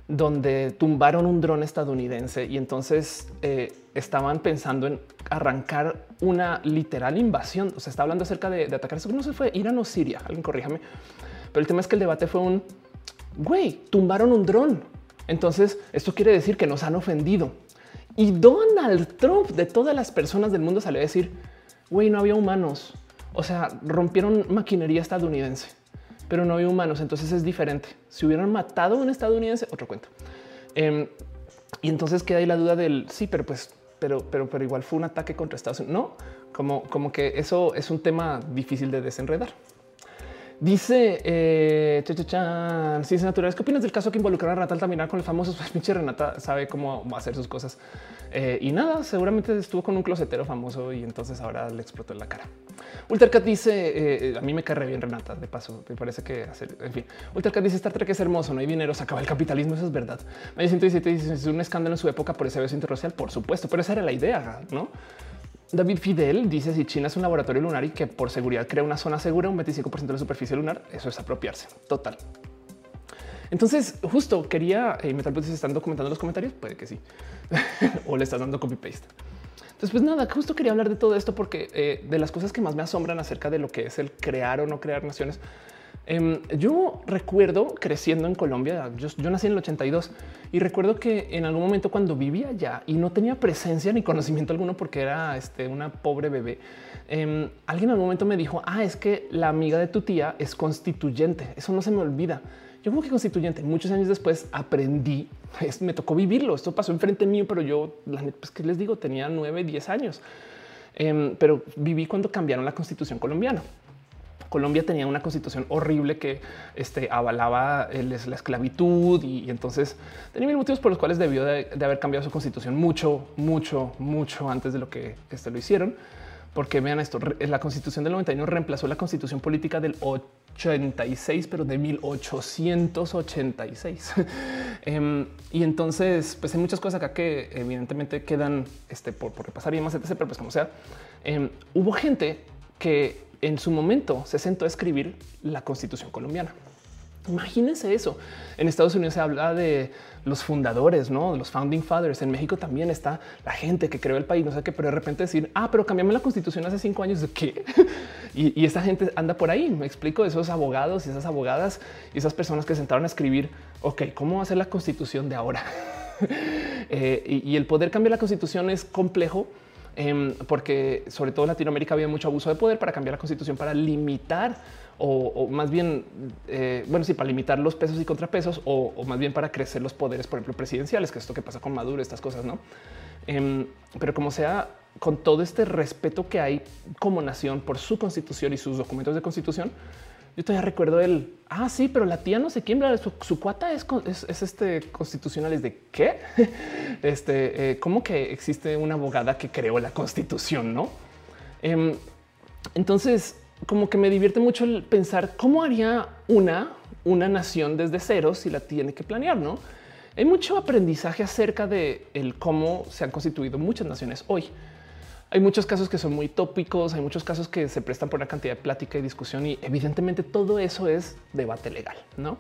donde tumbaron un dron estadounidense y entonces eh, estaban pensando en arrancar una literal invasión. O sea, está hablando acerca de, atacar eso. No se fue Irán o Siria. Alguien corríjame. Pero el tema es que el debate fue un güey, tumbaron un dron. Entonces, esto quiere decir que nos han ofendido. Y Donald Trump, de todas las personas del mundo, salió a decir: güey, no había humanos o sea, rompieron maquinaria estadounidense, pero no había humanos. Entonces es diferente. Si hubieran matado a un estadounidense, otro cuento. Em, y entonces queda ahí la duda del sí, pero pues, pero, pero, pero igual fue un ataque contra Estados Unidos. No, como, como que eso es un tema difícil de desenredar. Dice eh, ciencias naturales. ¿Qué opinas del caso que involucraron a Renata Altamira con el famoso? Pues pinche Renata sabe cómo hacer sus cosas eh, y nada, seguramente estuvo con un closetero famoso y entonces ahora le explotó en la cara. Ultercat dice eh, a mí me cae bien Renata. De paso, me parece que hacer en fin. Ultercat dice Star Trek es hermoso, no hay dinero, se acaba el capitalismo. Eso es verdad. Mayo 117 dice es un escándalo en su época por ese beso interracial. Por supuesto, pero esa era la idea, no? David Fidel dice si China es un laboratorio lunar y que por seguridad crea una zona segura, un 25% de la superficie lunar, eso es apropiarse. Total. Entonces, justo quería, y eh, Metal se están documentando los comentarios, puede que sí, o le estás dando copy paste. Entonces, pues nada, justo quería hablar de todo esto porque eh, de las cosas que más me asombran acerca de lo que es el crear o no crear naciones Em, yo recuerdo creciendo en Colombia, yo, nací en el 82 y recuerdo que en algún momento cuando vivía allá y no tenía presencia ni conocimiento alguno porque era este, una pobre bebé, em, alguien en algún momento me dijo, ah, es que la amiga de tu tía es constituyente, eso no se me olvida. Yo como que constituyente, muchos años después aprendí, me tocó vivirlo, esto pasó enfrente mío, pero yo, pues que les digo, tenía nueve, diez años, em, pero viví cuando cambiaron la constitución colombiana. Colombia tenía una constitución horrible que este, avalaba la esclavitud y, entonces tenía mil motivos por los cuales debió de, haber cambiado su constitución mucho, mucho, mucho antes de lo que este, lo hicieron. Porque vean esto, la constitución del 91 reemplazó la constitución política del 86, pero de 1886. Em, y entonces, pues hay muchas cosas acá que evidentemente quedan este, por, repasar y más, etc. Pero pues como sea, em, hubo gente que en su momento se sentó a escribir la constitución colombiana. Imagínense eso. En Estados Unidos se habla de los fundadores, no los founding fathers. En México también está la gente que creó el país. No sé qué, pero de repente decir, ah, pero cambiamos la constitución hace cinco años de qué? y, esa gente anda por ahí. Me explico esos abogados y esas abogadas y esas personas que sentaron a escribir, ok, cómo va a ser la constitución de ahora? Eh, y el poder cambiar la constitución es complejo Em, porque sobre todo en Latinoamérica había mucho abuso de poder para cambiar la constitución, para limitar o, más bien, eh, bueno, sí, para limitar los pesos y contrapesos o, más bien para crecer los poderes, por ejemplo, presidenciales, que es esto que pasa con Maduro, estas cosas, ¿no? Em, pero como sea, con todo este respeto que hay como nación por su constitución y sus documentos de constitución, yo todavía recuerdo el, ah, sí, pero la tía no sé quién, su, su cuata es, es, este constitucional. Es de qué? Este, eh, ¿cómo que existe una abogada que creó la constitución? No? Em, entonces, como que me divierte mucho el pensar cómo haría una, una nación desde cero si la tiene que planear, no? Hay mucho aprendizaje acerca de el cómo se han constituido muchas naciones hoy. Hay muchos casos que son muy tópicos, hay muchos casos que se prestan por una cantidad de plática y discusión y evidentemente todo eso es debate legal, ¿no?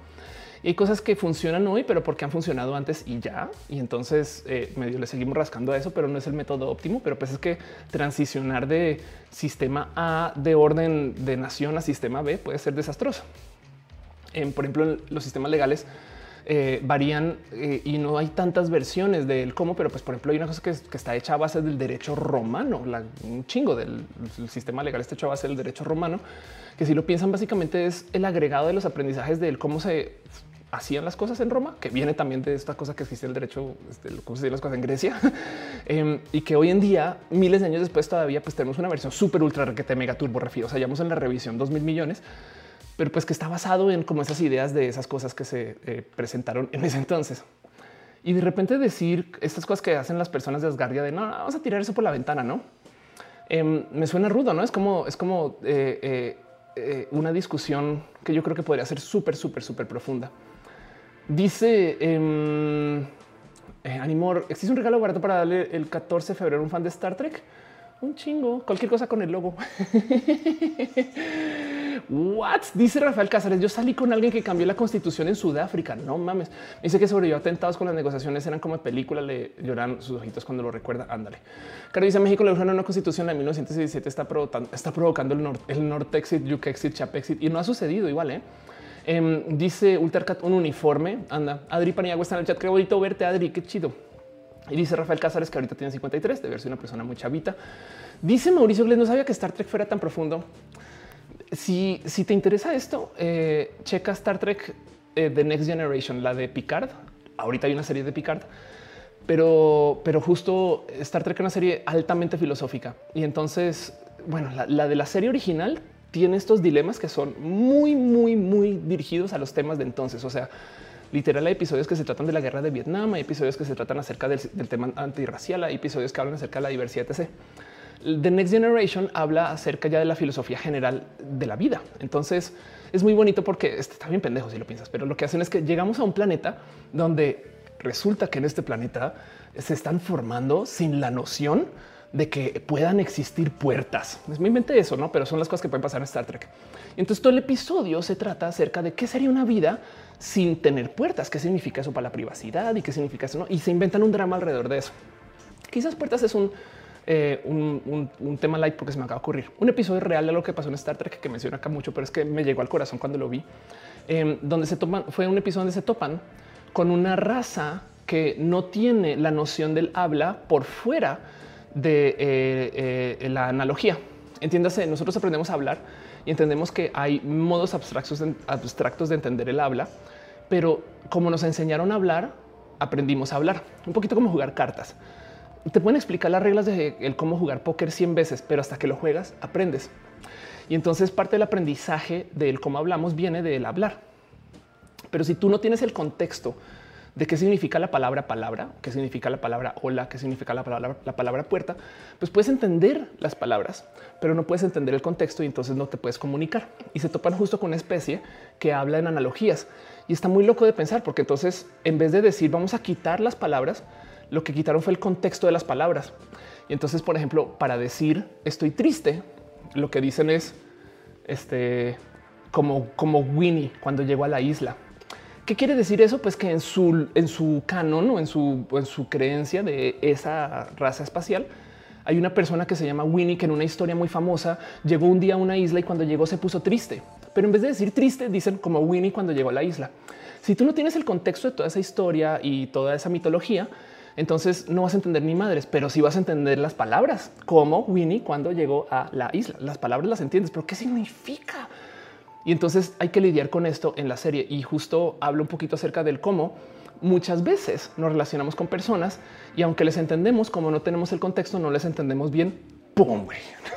Y hay cosas que funcionan hoy, pero porque han funcionado antes y ya. Y entonces eh, medio le seguimos rascando a eso, pero no es el método óptimo. Pero pues es que transicionar de sistema A de orden de nación a sistema B puede ser desastroso. por ejemplo, los sistemas legales eh, varían eh, y no hay tantas versiones del cómo, pero pues por ejemplo hay una cosa que, está hecha a base del derecho romano, un chingo del sistema legal está hecho a base del derecho romano, que si lo piensan básicamente es el agregado de los aprendizajes del cómo se hacían las cosas en Roma, que viene también de esta cosa que existe el derecho, este, cómo se hacían las cosas en Grecia, em, y que hoy en día, miles de años después, todavía pues tenemos una versión súper ultra requete mega turbo refiero. O sea, en la revisión dos mil millones, pero pues que está basado en como esas ideas de esas cosas que se eh, presentaron en ese entonces. Y de repente decir estas cosas que hacen las personas de Asgardia de no, vamos a tirar eso por la ventana, no? Em, me suena rudo, no es como es como eh, eh, una discusión que yo creo que podría ser súper, súper, súper profunda. Dice em, Animor, ¿existe un regalo barato para darle el 14 de febrero a un fan de Star Trek? Un chingo, cualquier cosa con el logo. What dice Rafael Cáceres? Yo salí con alguien que cambió la constitución en Sudáfrica. No mames. Dice que sobrevivió atentados con las negociaciones. Eran como película. Le lloran sus ojitos cuando lo recuerda. Ándale. Caro dice México le una constitución en 1917 está provocando, está provocando el, norte, el Nortexit, Yukexit, Chapexit y no ha sucedido igual. ¿eh? Em, dice Ultercat un uniforme. Anda, Adri Paniagua está en el chat. Qué bonito verte, Adri. Qué chido. Y dice Rafael Cázares que ahorita tiene 53, de verse una persona muy chavita. Dice Mauricio Glenn, no sabía que Star Trek fuera tan profundo. Si, te interesa esto, eh, checa Star Trek eh, The Next Generation, la de Picard. Ahorita hay una serie de Picard, pero, pero justo Star Trek es una serie altamente filosófica. Y entonces, bueno, la de la serie original tiene estos dilemas que son muy, muy, muy dirigidos a los temas de entonces. O sea, literal hay episodios que se tratan de la guerra de Vietnam, hay episodios que se tratan acerca del, tema antirracial, hay episodios que hablan acerca de la diversidad, etc. The Next Generation habla acerca ya de la filosofía general de la vida. Entonces es muy bonito porque está bien pendejo si lo piensas, pero lo que hacen es que llegamos a un planeta donde resulta que en este planeta se están formando sin la noción de que puedan existir puertas. Mi mente eso, no? Pero son las cosas que pueden pasar en Star Trek. entonces todo el episodio se trata acerca de qué sería una vida sin tener puertas, qué significa eso para la privacidad y qué significa eso. Y se inventan un drama alrededor de eso. Quizás puertas es un, eh, un, tema light porque se me acaba de ocurrir un episodio real de lo que pasó en Star Trek que menciona acá mucho, pero es que me llegó al corazón cuando lo vi, em, donde se toman, fue un episodio donde se topan con una raza que no tiene la noción del habla por fuera de eh, eh, la analogía. Entiéndase, nosotros aprendemos a hablar y entendemos que hay modos abstractos de, abstractos de entender el habla, pero como nos enseñaron a hablar, aprendimos a hablar. Un poquito como jugar cartas. Te pueden explicar las reglas de el cómo jugar póker 100 veces, pero hasta que lo juegas, aprendes. Y entonces parte del aprendizaje del cómo hablamos viene del hablar. Pero si tú no tienes el contexto de qué significa la palabra palabra, qué significa la palabra hola, qué significa la palabra, la palabra puerta, pues puedes entender las palabras, pero no puedes entender el contexto y entonces no te puedes comunicar. Y se topan justo con una especie que habla en analogías y está muy loco de pensar porque entonces en vez de decir vamos a quitar las palabras, lo que quitaron fue el contexto de las palabras. Y entonces, por ejemplo, para decir estoy triste, lo que dicen es este como como Winnie cuando llegó a la isla ¿Qué quiere decir eso? Pues que en su, en su canon o en su, en su creencia de esa raza espacial, hay una persona que se llama Winnie que en una historia muy famosa llegó un día a una isla y cuando llegó se puso triste. Pero en vez de decir triste, dicen como Winnie cuando llegó a la isla. Si tú no tienes el contexto de toda esa historia y toda esa mitología, entonces no vas a entender ni madres, pero sí vas a entender las palabras, como Winnie cuando llegó a la isla. Las palabras las entiendes, pero ¿qué significa? Y entonces hay que lidiar con esto en la serie. Y justo hablo un poquito acerca del cómo muchas veces nos relacionamos con personas y aunque les entendemos, como no tenemos el contexto, no les entendemos bien. ¡Pum!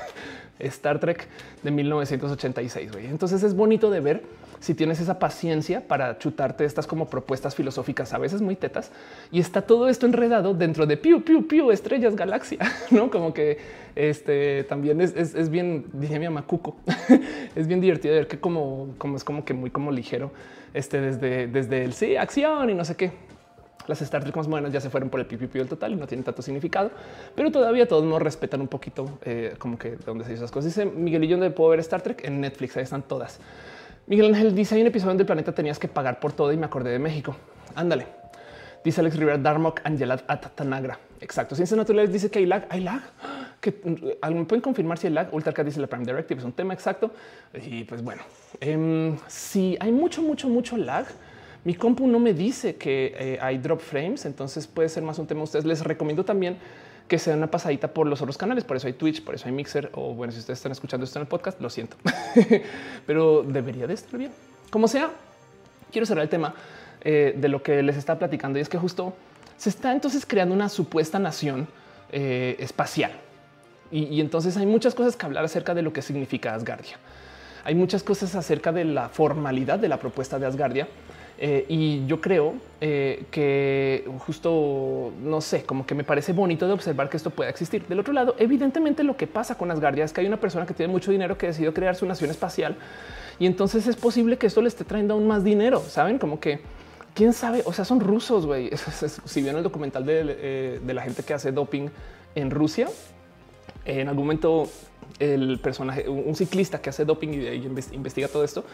Star Trek de 1986. Entonces es bonito de ver si tienes esa paciencia para chutarte estas como propuestas filosóficas, a veces muy tetas, y está todo esto enredado dentro de piu, piu, piu, estrellas, galaxia, no como que este también es, es, bien, dije mi mamá Cuco, es bien divertido ver que como, como es como que muy como ligero, este desde, desde el sí, acción y no sé qué. Las Star Trek más modernas ya se fueron por el piu del total y no tienen tanto significado, pero todavía todos nos respetan un poquito eh, como que de dónde se esas cosas. Dice Miguelillo de puedo ver Star Trek en Netflix, ahí están todas. Miguel Ángel dice hay un episodio donde el planeta tenías que pagar por todo y me acordé de México. Ándale. Dice Alex Rivera Darmok Angela Atatanagra. Exacto. Ciencias naturales dice que hay lag. Hay lag. Que me pueden confirmar si el lag. Ultracat dice la Prime Directive es un tema exacto. Y pues bueno, em, si hay mucho, mucho, mucho lag, Mi compu no me dice que eh, hay drop frames, entonces puede ser más un tema. Ustedes les recomiendo también que se den una pasadita por los otros canales. Por eso hay Twitch, por eso hay Mixer. O bueno, si ustedes están escuchando esto en el podcast, lo siento, pero debería de estar bien. Como sea, quiero cerrar el tema eh, de lo que les está platicando y es que justo se está entonces creando una supuesta nación eh, espacial. Y, y entonces hay muchas cosas que hablar acerca de lo que significa Asgardia. Hay muchas cosas acerca de la formalidad de la propuesta de Asgardia eh, y yo creo eh, que justo, no sé, como que me parece bonito de observar que esto pueda existir. Del otro lado, evidentemente lo que pasa con Asgardia es que hay una persona que tiene mucho dinero que decidió crear su nación espacial y entonces es posible que esto le esté trayendo aún más dinero, ¿saben? Como que quién sabe, o sea, son rusos, güey. Si vieron el documental de, eh, de la gente que hace doping en Rusia, en algún momento el personaje, un ciclista que hace doping y, investiga todo esto,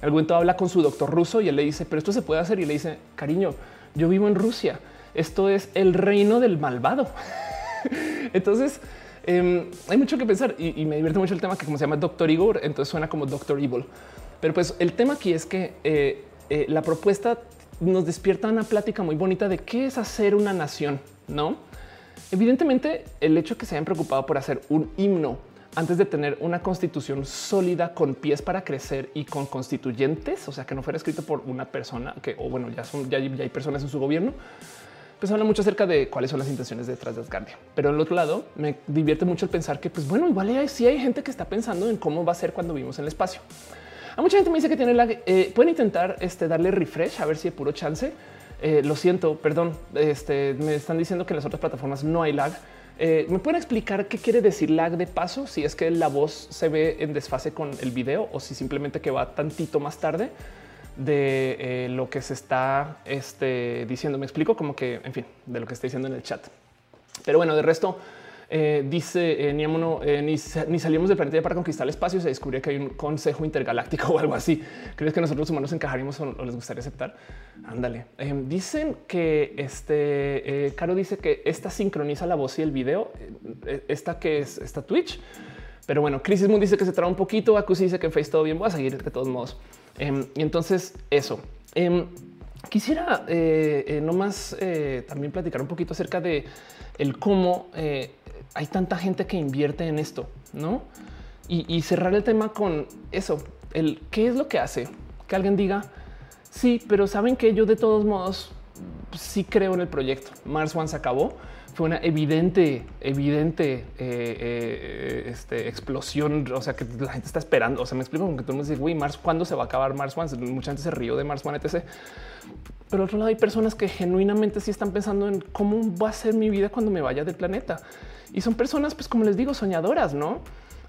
algún momento habla con su doctor ruso y él le dice, pero esto se puede hacer y le dice, cariño, yo vivo en Rusia, esto es el reino del malvado. Entonces, em, hay mucho que pensar y, me divierte mucho el tema que como se llama Doctor Igor, entonces suena como Doctor Evil. Pero pues el tema aquí es que eh, eh, la propuesta nos despierta una plática muy bonita de qué es hacer una nación, ¿no? Evidentemente, el hecho de que se hayan preocupado por hacer un himno antes de tener una constitución sólida con pies para crecer y con constituyentes, o sea, que no fuera escrito por una persona que, o bueno, ya son, ya, hay personas en su gobierno, pues habla mucho acerca de cuáles son las intenciones detrás de Asgardia. Pero al otro lado, me divierte mucho el pensar que, pues bueno, igual hay, sí hay gente que está pensando en cómo va a ser cuando vivimos en el espacio. A mucha gente me dice que tiene lag. Eh, pueden intentar este, darle refresh a ver si hay puro chance. Eh, lo siento, perdón. Este, me están diciendo que en las otras plataformas no hay lag. Eh, ¿Me pueden explicar qué quiere decir lag de paso? Si es que la voz se ve en desfase con el video o si simplemente que va tantito más tarde de eh, lo que se está este, diciendo. Me explico como que, en fin, de lo que está diciendo en el chat. Pero bueno, de resto, eh, dice eh, eh, ni, salimos del planeta para conquistar el espacio. Se descubrió que hay un consejo intergaláctico o algo así. ¿Crees que nosotros humanos encajaríamos o, les gustaría aceptar? Ándale. dicen que este Caro dice que esta sincroniza la voz y el video. Esta que es esta Twitch. Pero bueno, Crisis Moon dice que se traba un poquito. Acusi dice que en Face todo bien. Voy a seguir de todos modos. Em, y entonces eso. Em, quisiera no más también platicar un poquito acerca de el cómo hay tanta gente que invierte en esto, ¿no? Y, cerrar el tema con eso, el qué es lo que hace que alguien diga, sí, pero saben que yo de todos modos sí creo en el proyecto. Mars One se acabó. Fue una evidente, evidente eh, eh, este, explosión. O sea, que la gente está esperando. O sea, me explico como que todo el mundo dice, güey, Mars, ¿cuándo se va a acabar Mars One? Mucha gente se rió de Mars One, etc. Pero al otro lado hay personas que genuinamente sí están pensando en cómo va a ser mi vida cuando me vaya del planeta. Y son personas, pues como les digo, soñadoras, ¿no?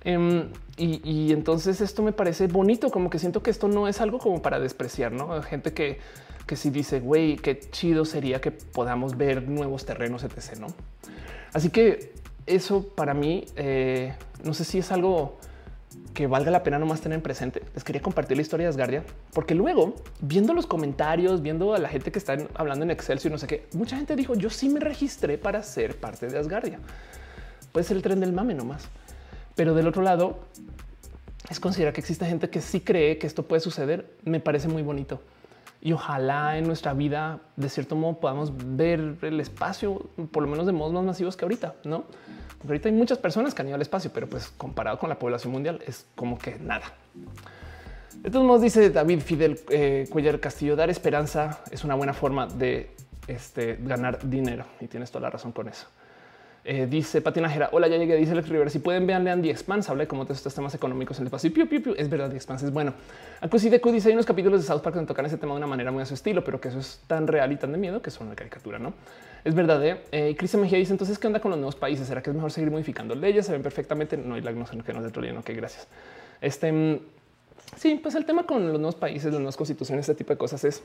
Em, y, entonces esto me parece bonito, como que siento que esto no es algo como para despreciar, ¿no? Gente que, que sí dice, güey, qué chido sería que podamos ver nuevos terrenos, etc., ¿no? Así que eso para mí, eh, no sé si es algo que valga la pena nomás tener presente. Les quería compartir la historia de Asgardia, porque luego, viendo los comentarios, viendo a la gente que está hablando en Excel y no sé qué, mucha gente dijo, yo sí me registré para ser parte de Asgardia puede ser el tren del mame nomás. Pero del otro lado, es considerar que existe gente que sí cree que esto puede suceder. Me parece muy bonito. Y ojalá en nuestra vida, de cierto modo, podamos ver el espacio, por lo menos de modos más masivos que ahorita, ¿no? Porque ahorita hay muchas personas que han ido al espacio, pero pues comparado con la población mundial es como que nada. De todos modos, dice David Fidel eh, Cuellar Castillo, dar esperanza es una buena forma de este, ganar dinero. Y tienes toda la razón con eso. Eh, dice Patinajera, hola, ya llegué, dice Alex Rivera, si pueden vean, lean The Expanse, habla de cómo estos temas económicos en el espacio. Piu, piu, Es verdad, The Expanse es bueno. Deku dice, hay unos capítulos de South Park donde tocan ese tema de una manera muy a su estilo, pero que eso es tan real y tan de miedo que son una caricatura, ¿no? Es verdad, ¿eh? eh Cristian Mejía dice, entonces, ¿qué onda con los nuevos países? ¿Será que es mejor seguir modificando leyes? Se ven perfectamente. No hay la no que nos destruyen. Ok, gracias. Este, mm, sí, pues el tema con los nuevos países, las nuevas constituciones, este tipo de cosas es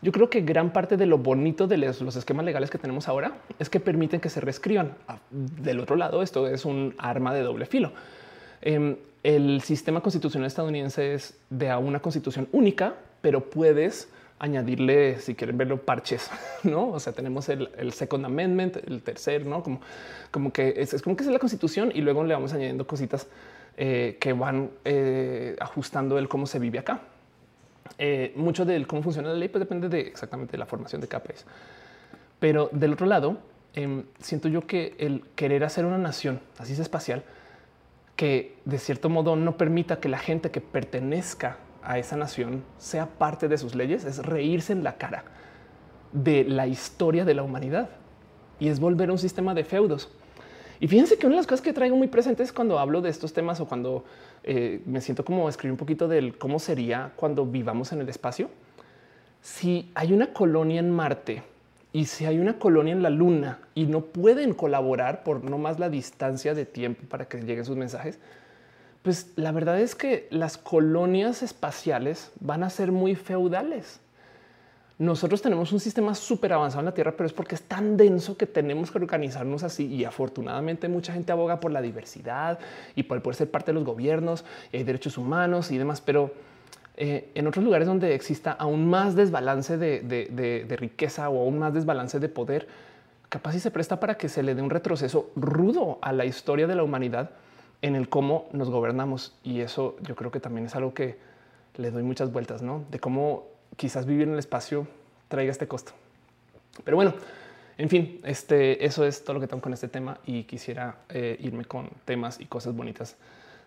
yo creo que gran parte de lo bonito de los, esquemas legales que tenemos ahora es que permiten que se reescriban. Ah, del otro lado, esto es un arma de doble filo. Em, el sistema constitucional estadounidense es de una constitución única, pero puedes añadirle, si quieren verlo, parches, no? O sea, tenemos el, Second Amendment, el tercer, no como, como que es, como que es la constitución y luego le vamos añadiendo cositas eh, que van eh, ajustando el cómo se vive acá. Eh, mucho de cómo funciona la ley pues depende de exactamente de la formación de cada país. Pero del otro lado, em, siento yo que el querer hacer una nación así es espacial que de cierto modo no permita que la gente que pertenezca a esa nación sea parte de sus leyes es reírse en la cara de la historia de la humanidad y es volver a un sistema de feudos. Y fíjense que una de las cosas que traigo muy presentes cuando hablo de estos temas o cuando eh, me siento como escribir un poquito del cómo sería cuando vivamos en el espacio. Si hay una colonia en Marte y si hay una colonia en la Luna y no pueden colaborar por no más la distancia de tiempo para que lleguen sus mensajes, pues la verdad es que las colonias espaciales van a ser muy feudales. Nosotros tenemos un sistema súper avanzado en la Tierra, pero es porque es tan denso que tenemos que organizarnos así. Y afortunadamente mucha gente aboga por la diversidad y por poder ser parte de los gobiernos, hay derechos humanos y demás. Pero eh, en otros lugares donde exista aún más desbalance de, riqueza o aún más desbalance de poder, capaz y se presta para que se le dé un retroceso rudo a la historia de la humanidad en el cómo nos gobernamos. Y eso yo creo que también es algo que le doy muchas vueltas, ¿no? De cómo quizás vivir en el espacio traiga este costo. Pero bueno, en fin, este, eso es todo lo que tengo con este tema y quisiera eh, irme con temas y cosas bonitas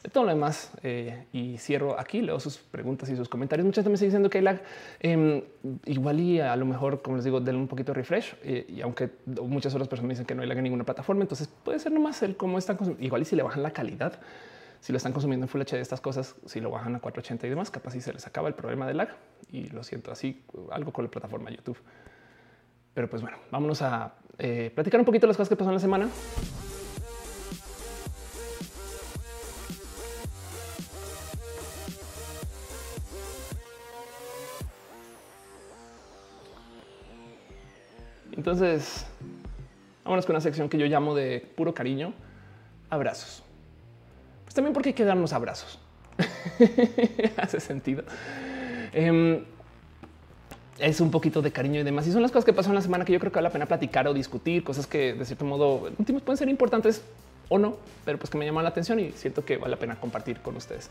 de todo lo demás. Eh, y cierro aquí, leo sus preguntas y sus comentarios. Muchas veces me diciendo que hay lag. Em, igual y a lo mejor, como les digo, denle un poquito de refresh. Eh, y aunque muchas otras personas dicen que no hay lag en ninguna plataforma, entonces puede ser nomás el cómo están Igual y si le bajan la calidad, si lo están consumiendo en Full HD, estas cosas, si lo bajan a 480 y demás, capaz si se les acaba el problema de lag. Y lo siento así, algo con la plataforma YouTube. Pero pues bueno, vámonos a eh, platicar un poquito las cosas que pasaron la semana. Entonces, vámonos con una sección que yo llamo de puro cariño, abrazos. Pues también porque hay que darnos abrazos. Hace sentido. Em, es un poquito de cariño y demás. Y son las cosas que pasan la semana que yo creo que vale la pena platicar o discutir, cosas que de cierto modo últimos pueden ser importantes o no, pero pues que me llaman la atención y siento que vale la pena compartir con ustedes.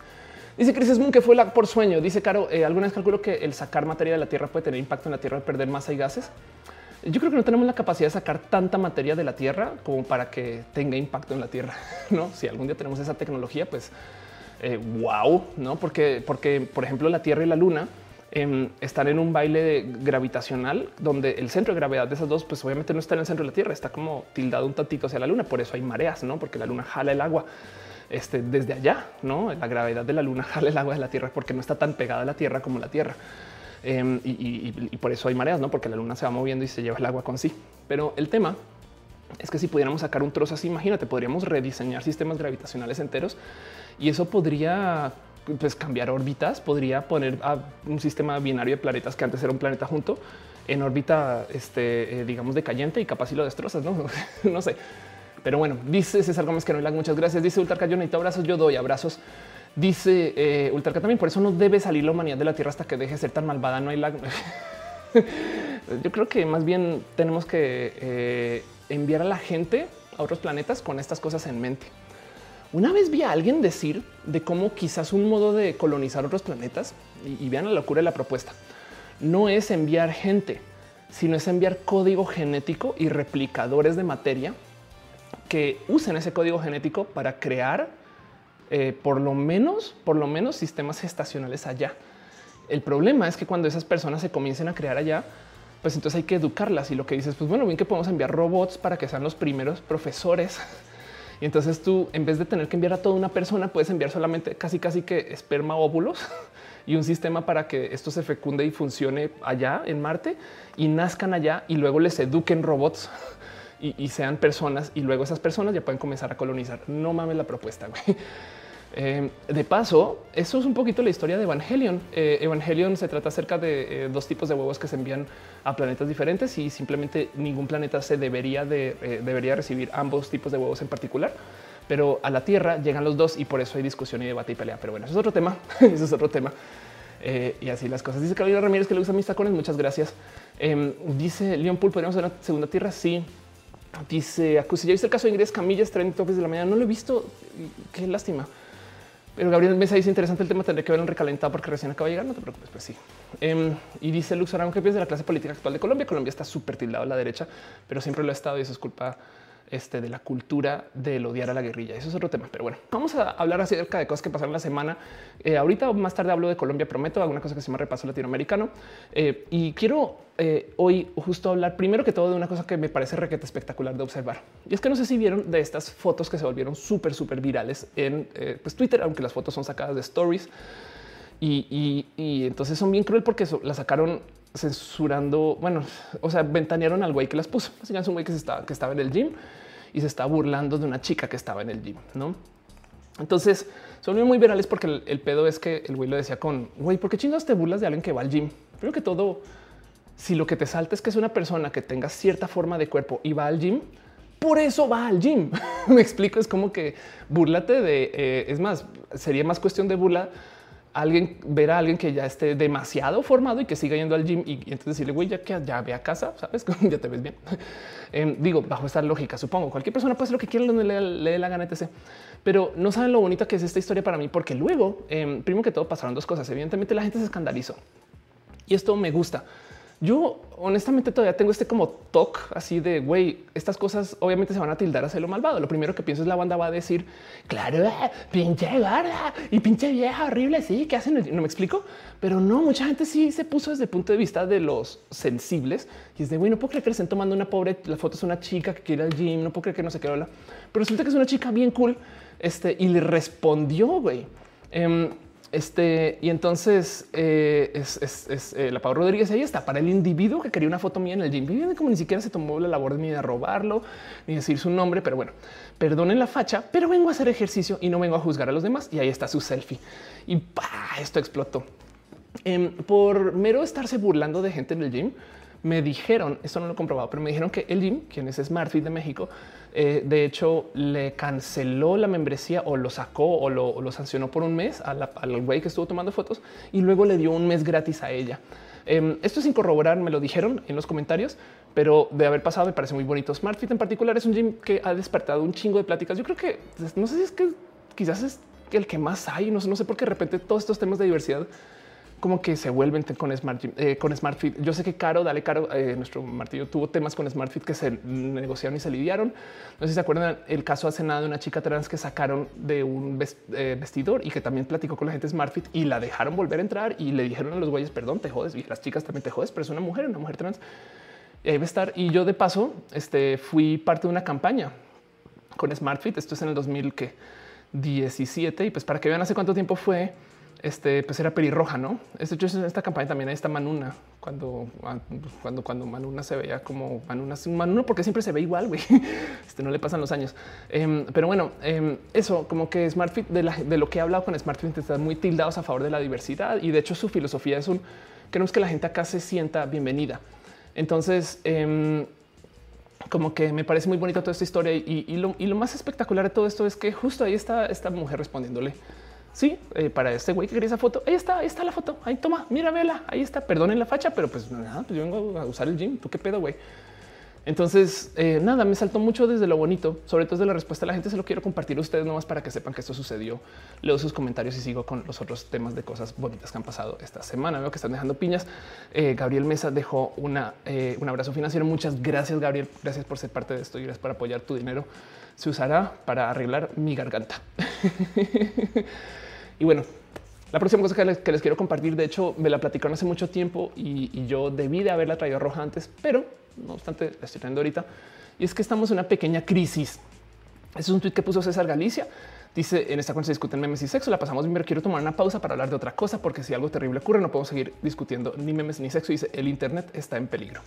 Dice Chris Moon que fue la por sueño. Dice Caro, eh, alguna vez calculo que el sacar materia de la Tierra puede tener impacto en la Tierra al perder masa y gases. Yo creo que no tenemos la capacidad de sacar tanta materia de la Tierra como para que tenga impacto en la Tierra. No, si algún día tenemos esa tecnología, pues wow, eh, no? Porque, porque, por ejemplo, la Tierra y la Luna em, están en un baile gravitacional donde el centro de gravedad de esas dos, pues obviamente no está en el centro de la Tierra, está como tildado un tantito hacia la Luna. Por eso hay mareas, no? Porque la Luna jala el agua este, desde allá, no? La gravedad de la Luna jala el agua de la Tierra porque no está tan pegada a la Tierra como la Tierra. Em, y, por eso hay mareas, no porque la luna se va moviendo y se lleva el agua con sí. Pero el tema es que si pudiéramos sacar un trozo así, imagínate, podríamos rediseñar sistemas gravitacionales enteros y eso podría pues, cambiar órbitas, podría poner a un sistema binario de planetas que antes era un planeta junto en órbita, este, eh, digamos, decayente y capaz si lo destrozas, no, no sé. Pero bueno, dice César Gómez que no le muchas gracias. Dice Ultra Cayonito, abrazos, yo doy abrazos. Dice eh, Ultraca también, por eso no debe salir la humanidad de la Tierra hasta que deje de ser tan malvada. No hay la... Yo creo que más bien tenemos que eh, enviar a la gente a otros planetas con estas cosas en mente. Una vez vi a alguien decir de cómo quizás un modo de colonizar otros planetas y, y vean la locura de la propuesta no es enviar gente, sino es enviar código genético y replicadores de materia que usen ese código genético para crear eh, por lo menos, por lo menos sistemas gestacionales allá. El problema es que cuando esas personas se comiencen a crear allá, pues entonces hay que educarlas y lo que dices, pues bueno, bien que podemos enviar robots para que sean los primeros profesores. Y entonces tú, en vez de tener que enviar a toda una persona, puedes enviar solamente casi, casi que esperma óvulos y un sistema para que esto se fecunde y funcione allá en Marte y nazcan allá y luego les eduquen robots y, sean personas y luego esas personas ya pueden comenzar a colonizar. No mames la propuesta. Güey. Eh, de paso, eso es un poquito la historia de Evangelion. Eh, Evangelion se trata acerca de eh, dos tipos de huevos que se envían a planetas diferentes y simplemente ningún planeta se debería de debería recibir ambos tipos de huevos en particular. Pero a la Tierra llegan los dos y por eso hay discusión y debate y pelea. Pero bueno, eso es otro tema. eso es otro tema. y así las cosas. Dice Carolina Ramírez que le gusta mis tacones. Muchas gracias. Em, dice Leon Pool, podríamos hacer una segunda tierra. Sí. Dice Acusi, ya viste el caso de Ingrid Camillas, 30 toques de la mañana. No lo he visto. Qué lástima. Pero Gabriel Mesa dice interesante el tema, tendré que ver un recalentado porque recién acaba de llegar. No te preocupes, pues sí. Em, y dice Luz Arango que piensa de la clase política actual de Colombia. Colombia está súper tildado a la derecha, pero siempre lo ha estado y eso es culpa este, de la cultura del odiar a la guerrilla. Eso es otro tema. Pero bueno, vamos a hablar acerca de cosas que pasaron la semana. Eh, ahorita más tarde hablo de Colombia, prometo, alguna cosa que se llama repaso latinoamericano. Eh, y quiero eh, hoy justo hablar primero que todo de una cosa que me parece requete espectacular de observar. Y es que no sé si vieron de estas fotos que se volvieron súper, súper virales en pues, Twitter, aunque las fotos son sacadas de stories. Y, entonces son bien cruel porque las sacaron censurando, bueno, o sea, ventanearon al güey que las puso. Es un güey que, estaba, que estaba en el gym y se está burlando de una chica que estaba en el gym, ¿no? Entonces son muy virales porque el, pedo es que el güey lo decía con güey, ¿por qué chingados te burlas de alguien que va al gym? Primero que todo, si lo que te salta es que es una persona que tenga cierta forma de cuerpo y va al gym, por eso va al gym. Me explico, es como que burlate de, eh, es más, sería más cuestión de burla alguien ver a alguien que ya esté demasiado formado y que siga yendo al gym y, entonces decirle, güey, ya que ya ve a casa, sabes, ya te ves bien. Em, digo, bajo esta lógica, supongo cualquier persona puede hacer lo que quiera donde le, dé la gana, etc. Pero no saben lo bonito que es esta historia para mí, porque luego, eh, primero que todo, pasaron dos cosas. Evidentemente, la gente se escandalizó y esto me gusta yo honestamente todavía tengo este como talk así de güey, estas cosas obviamente se van a tildar a ser lo malvado. Lo primero que pienso es la banda va a decir, claro, pinche gorda y pinche vieja horrible. Sí, que hacen? No me explico, pero no, mucha gente sí se puso desde el punto de vista de los sensibles y es de güey, no puedo creer que le estén tomando una pobre. La foto es una chica que quiere al gym, no puedo creer que no se quedó la, pero resulta que es una chica bien cool. Este y le respondió, güey. Em, este, y entonces eh, es, eh, la Pau Rodríguez. Ahí está para el individuo que quería una foto mía en el gym. como ni siquiera se tomó la labor ni de robarlo ni decir su nombre. Pero bueno, perdonen la facha, pero vengo a hacer ejercicio y no vengo a juzgar a los demás. Y ahí está su selfie y esto explotó em, por mero estarse burlando de gente en el gym. Me dijeron, esto no lo he comprobado, pero me dijeron que el gym, quien es SmartFit de México, eh, de hecho, le canceló la membresía o lo sacó o lo, sancionó por un mes al güey que estuvo tomando fotos y luego le dio un mes gratis a ella. Em, esto sin corroborar, me lo dijeron en los comentarios, pero de haber pasado me parece muy bonito. SmartFit en particular es un gym que ha despertado un chingo de pláticas. Yo creo que no sé si es que quizás es el que más hay. No, no sé por qué de repente todos estos temas de diversidad como que se vuelven con Smart, eh, con SmartFit. Yo sé que Caro, dale Caro, eh, nuestro martillo tuvo temas con SmartFit que se negociaron y se lidiaron. No sé si se acuerdan el caso hace nada de una chica trans que sacaron de un eh, vestidor y que también platicó con la gente de SmartFit y la dejaron volver a entrar y le dijeron a los güeyes, perdón, te jodes y las chicas también te jodes, pero es una mujer, una mujer trans. Y ahí va a estar. Y yo de paso este, fui parte de una campaña con SmartFit. Esto es en el 2017 y pues para que vean hace cuánto tiempo fue este pues era pelirroja, no? Este hecho en esta campaña también ahí está Manuna cuando, cuando, cuando Manuna se veía como Manuna, Manuna, porque siempre se ve igual, güey. Este no le pasan los años. Em, pero bueno, em, eso como que SmartFit de, lo que he hablado con SmartFit están muy tildados a favor de la diversidad y de hecho su filosofía es un queremos que la gente acá se sienta bienvenida. Entonces, em, como que me parece muy bonita toda esta historia y lo más espectacular de todo esto es que justo ahí está esta mujer respondiéndole Sí, eh, para este güey que quería esa foto. Ahí está, ahí está la foto. Ahí toma, mira, vela. Ahí está. Perdonen la facha, pero pues nada, pues yo vengo a usar el gym. ¿Tú qué pedo, güey? Entonces, eh, nada, me saltó mucho desde lo bonito, sobre todo de la respuesta de la gente. Se lo quiero compartir a ustedes nomás para que sepan que esto sucedió. Leo sus comentarios y sigo con los otros temas de cosas bonitas que han pasado esta semana. Veo que están dejando piñas. Eh, Gabriel Mesa dejó una, un abrazo financiero. Muchas gracias, Gabriel. Gracias por ser parte de esto y gracias por apoyar tu dinero. Se usará para arreglar mi garganta. Y bueno, la próxima cosa que les, quiero compartir, de hecho, me la platicaron hace mucho tiempo y, yo debí de haberla traído roja antes, pero no obstante, la estoy trayendo ahorita. Y es que estamos en una pequeña crisis. Es un tweet que puso César Galicia. Dice en esta cuenta se discuten memes y sexo. La pasamos bien, pero quiero tomar una pausa para hablar de otra cosa, porque si algo terrible ocurre, no podemos seguir discutiendo ni memes ni sexo. Dice el Internet está en peligro.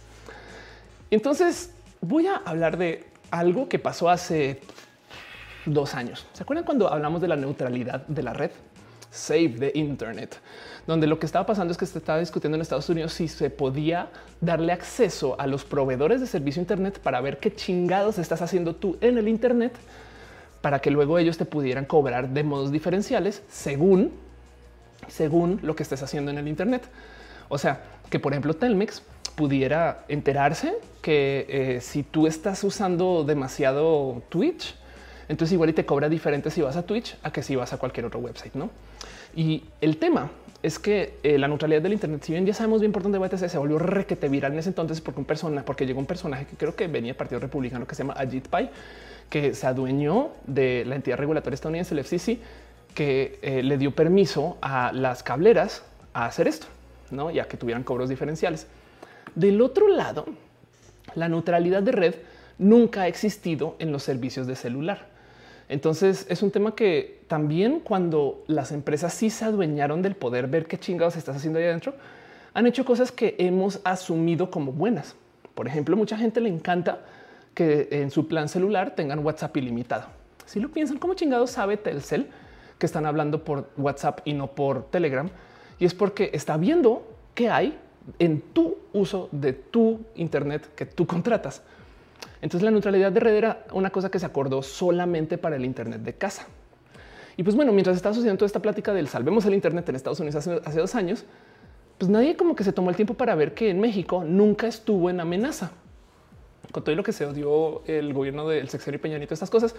Entonces voy a hablar de algo que pasó hace dos años. ¿Se acuerdan cuando hablamos de la neutralidad de la red? Save the Internet, donde lo que estaba pasando es que se estaba discutiendo en Estados Unidos si se podía darle acceso a los proveedores de servicio Internet para ver qué chingados estás haciendo tú en el Internet para que luego ellos te pudieran cobrar de modos diferenciales según, según lo que estés haciendo en el Internet. O sea, que por ejemplo Telmex pudiera enterarse que eh, si tú estás usando demasiado Twitch, Entonces igual y te cobra diferente si vas a Twitch a que si vas a cualquier otro website, ¿no? Y el tema es que eh, la neutralidad del Internet, si bien ya sabemos bien por dónde BTC se volvió requete viral en ese entonces porque un persona, porque llegó un personaje que creo que venía del Partido Republicano que se llama Ajit Pai, que se adueñó de la entidad regulatoria estadounidense, el FCC, que eh, le dio permiso a las cableras a hacer esto, no ya que tuvieran cobros diferenciales. Del otro lado, la neutralidad de red nunca ha existido en los servicios de celular. Entonces es un tema que también cuando las empresas sí se adueñaron del poder ver qué chingados estás haciendo ahí adentro, han hecho cosas que hemos asumido como buenas. Por ejemplo, mucha gente le encanta que en su plan celular tengan WhatsApp ilimitado. Si lo piensan, ¿cómo chingados sabe Telcel que están hablando por WhatsApp y no por Telegram? Y es porque está viendo qué hay en tu uso de tu Internet que tú contratas. Entonces la neutralidad de red era una cosa que se acordó solamente para el Internet de casa. Y pues bueno, mientras estaba sucediendo toda esta plática del salvemos el Internet en Estados Unidos hace, dos años, pues nadie como que se tomó el tiempo para ver que en México nunca estuvo en amenaza. Con todo lo que se odió el gobierno del sexenio y Peñanito, estas cosas,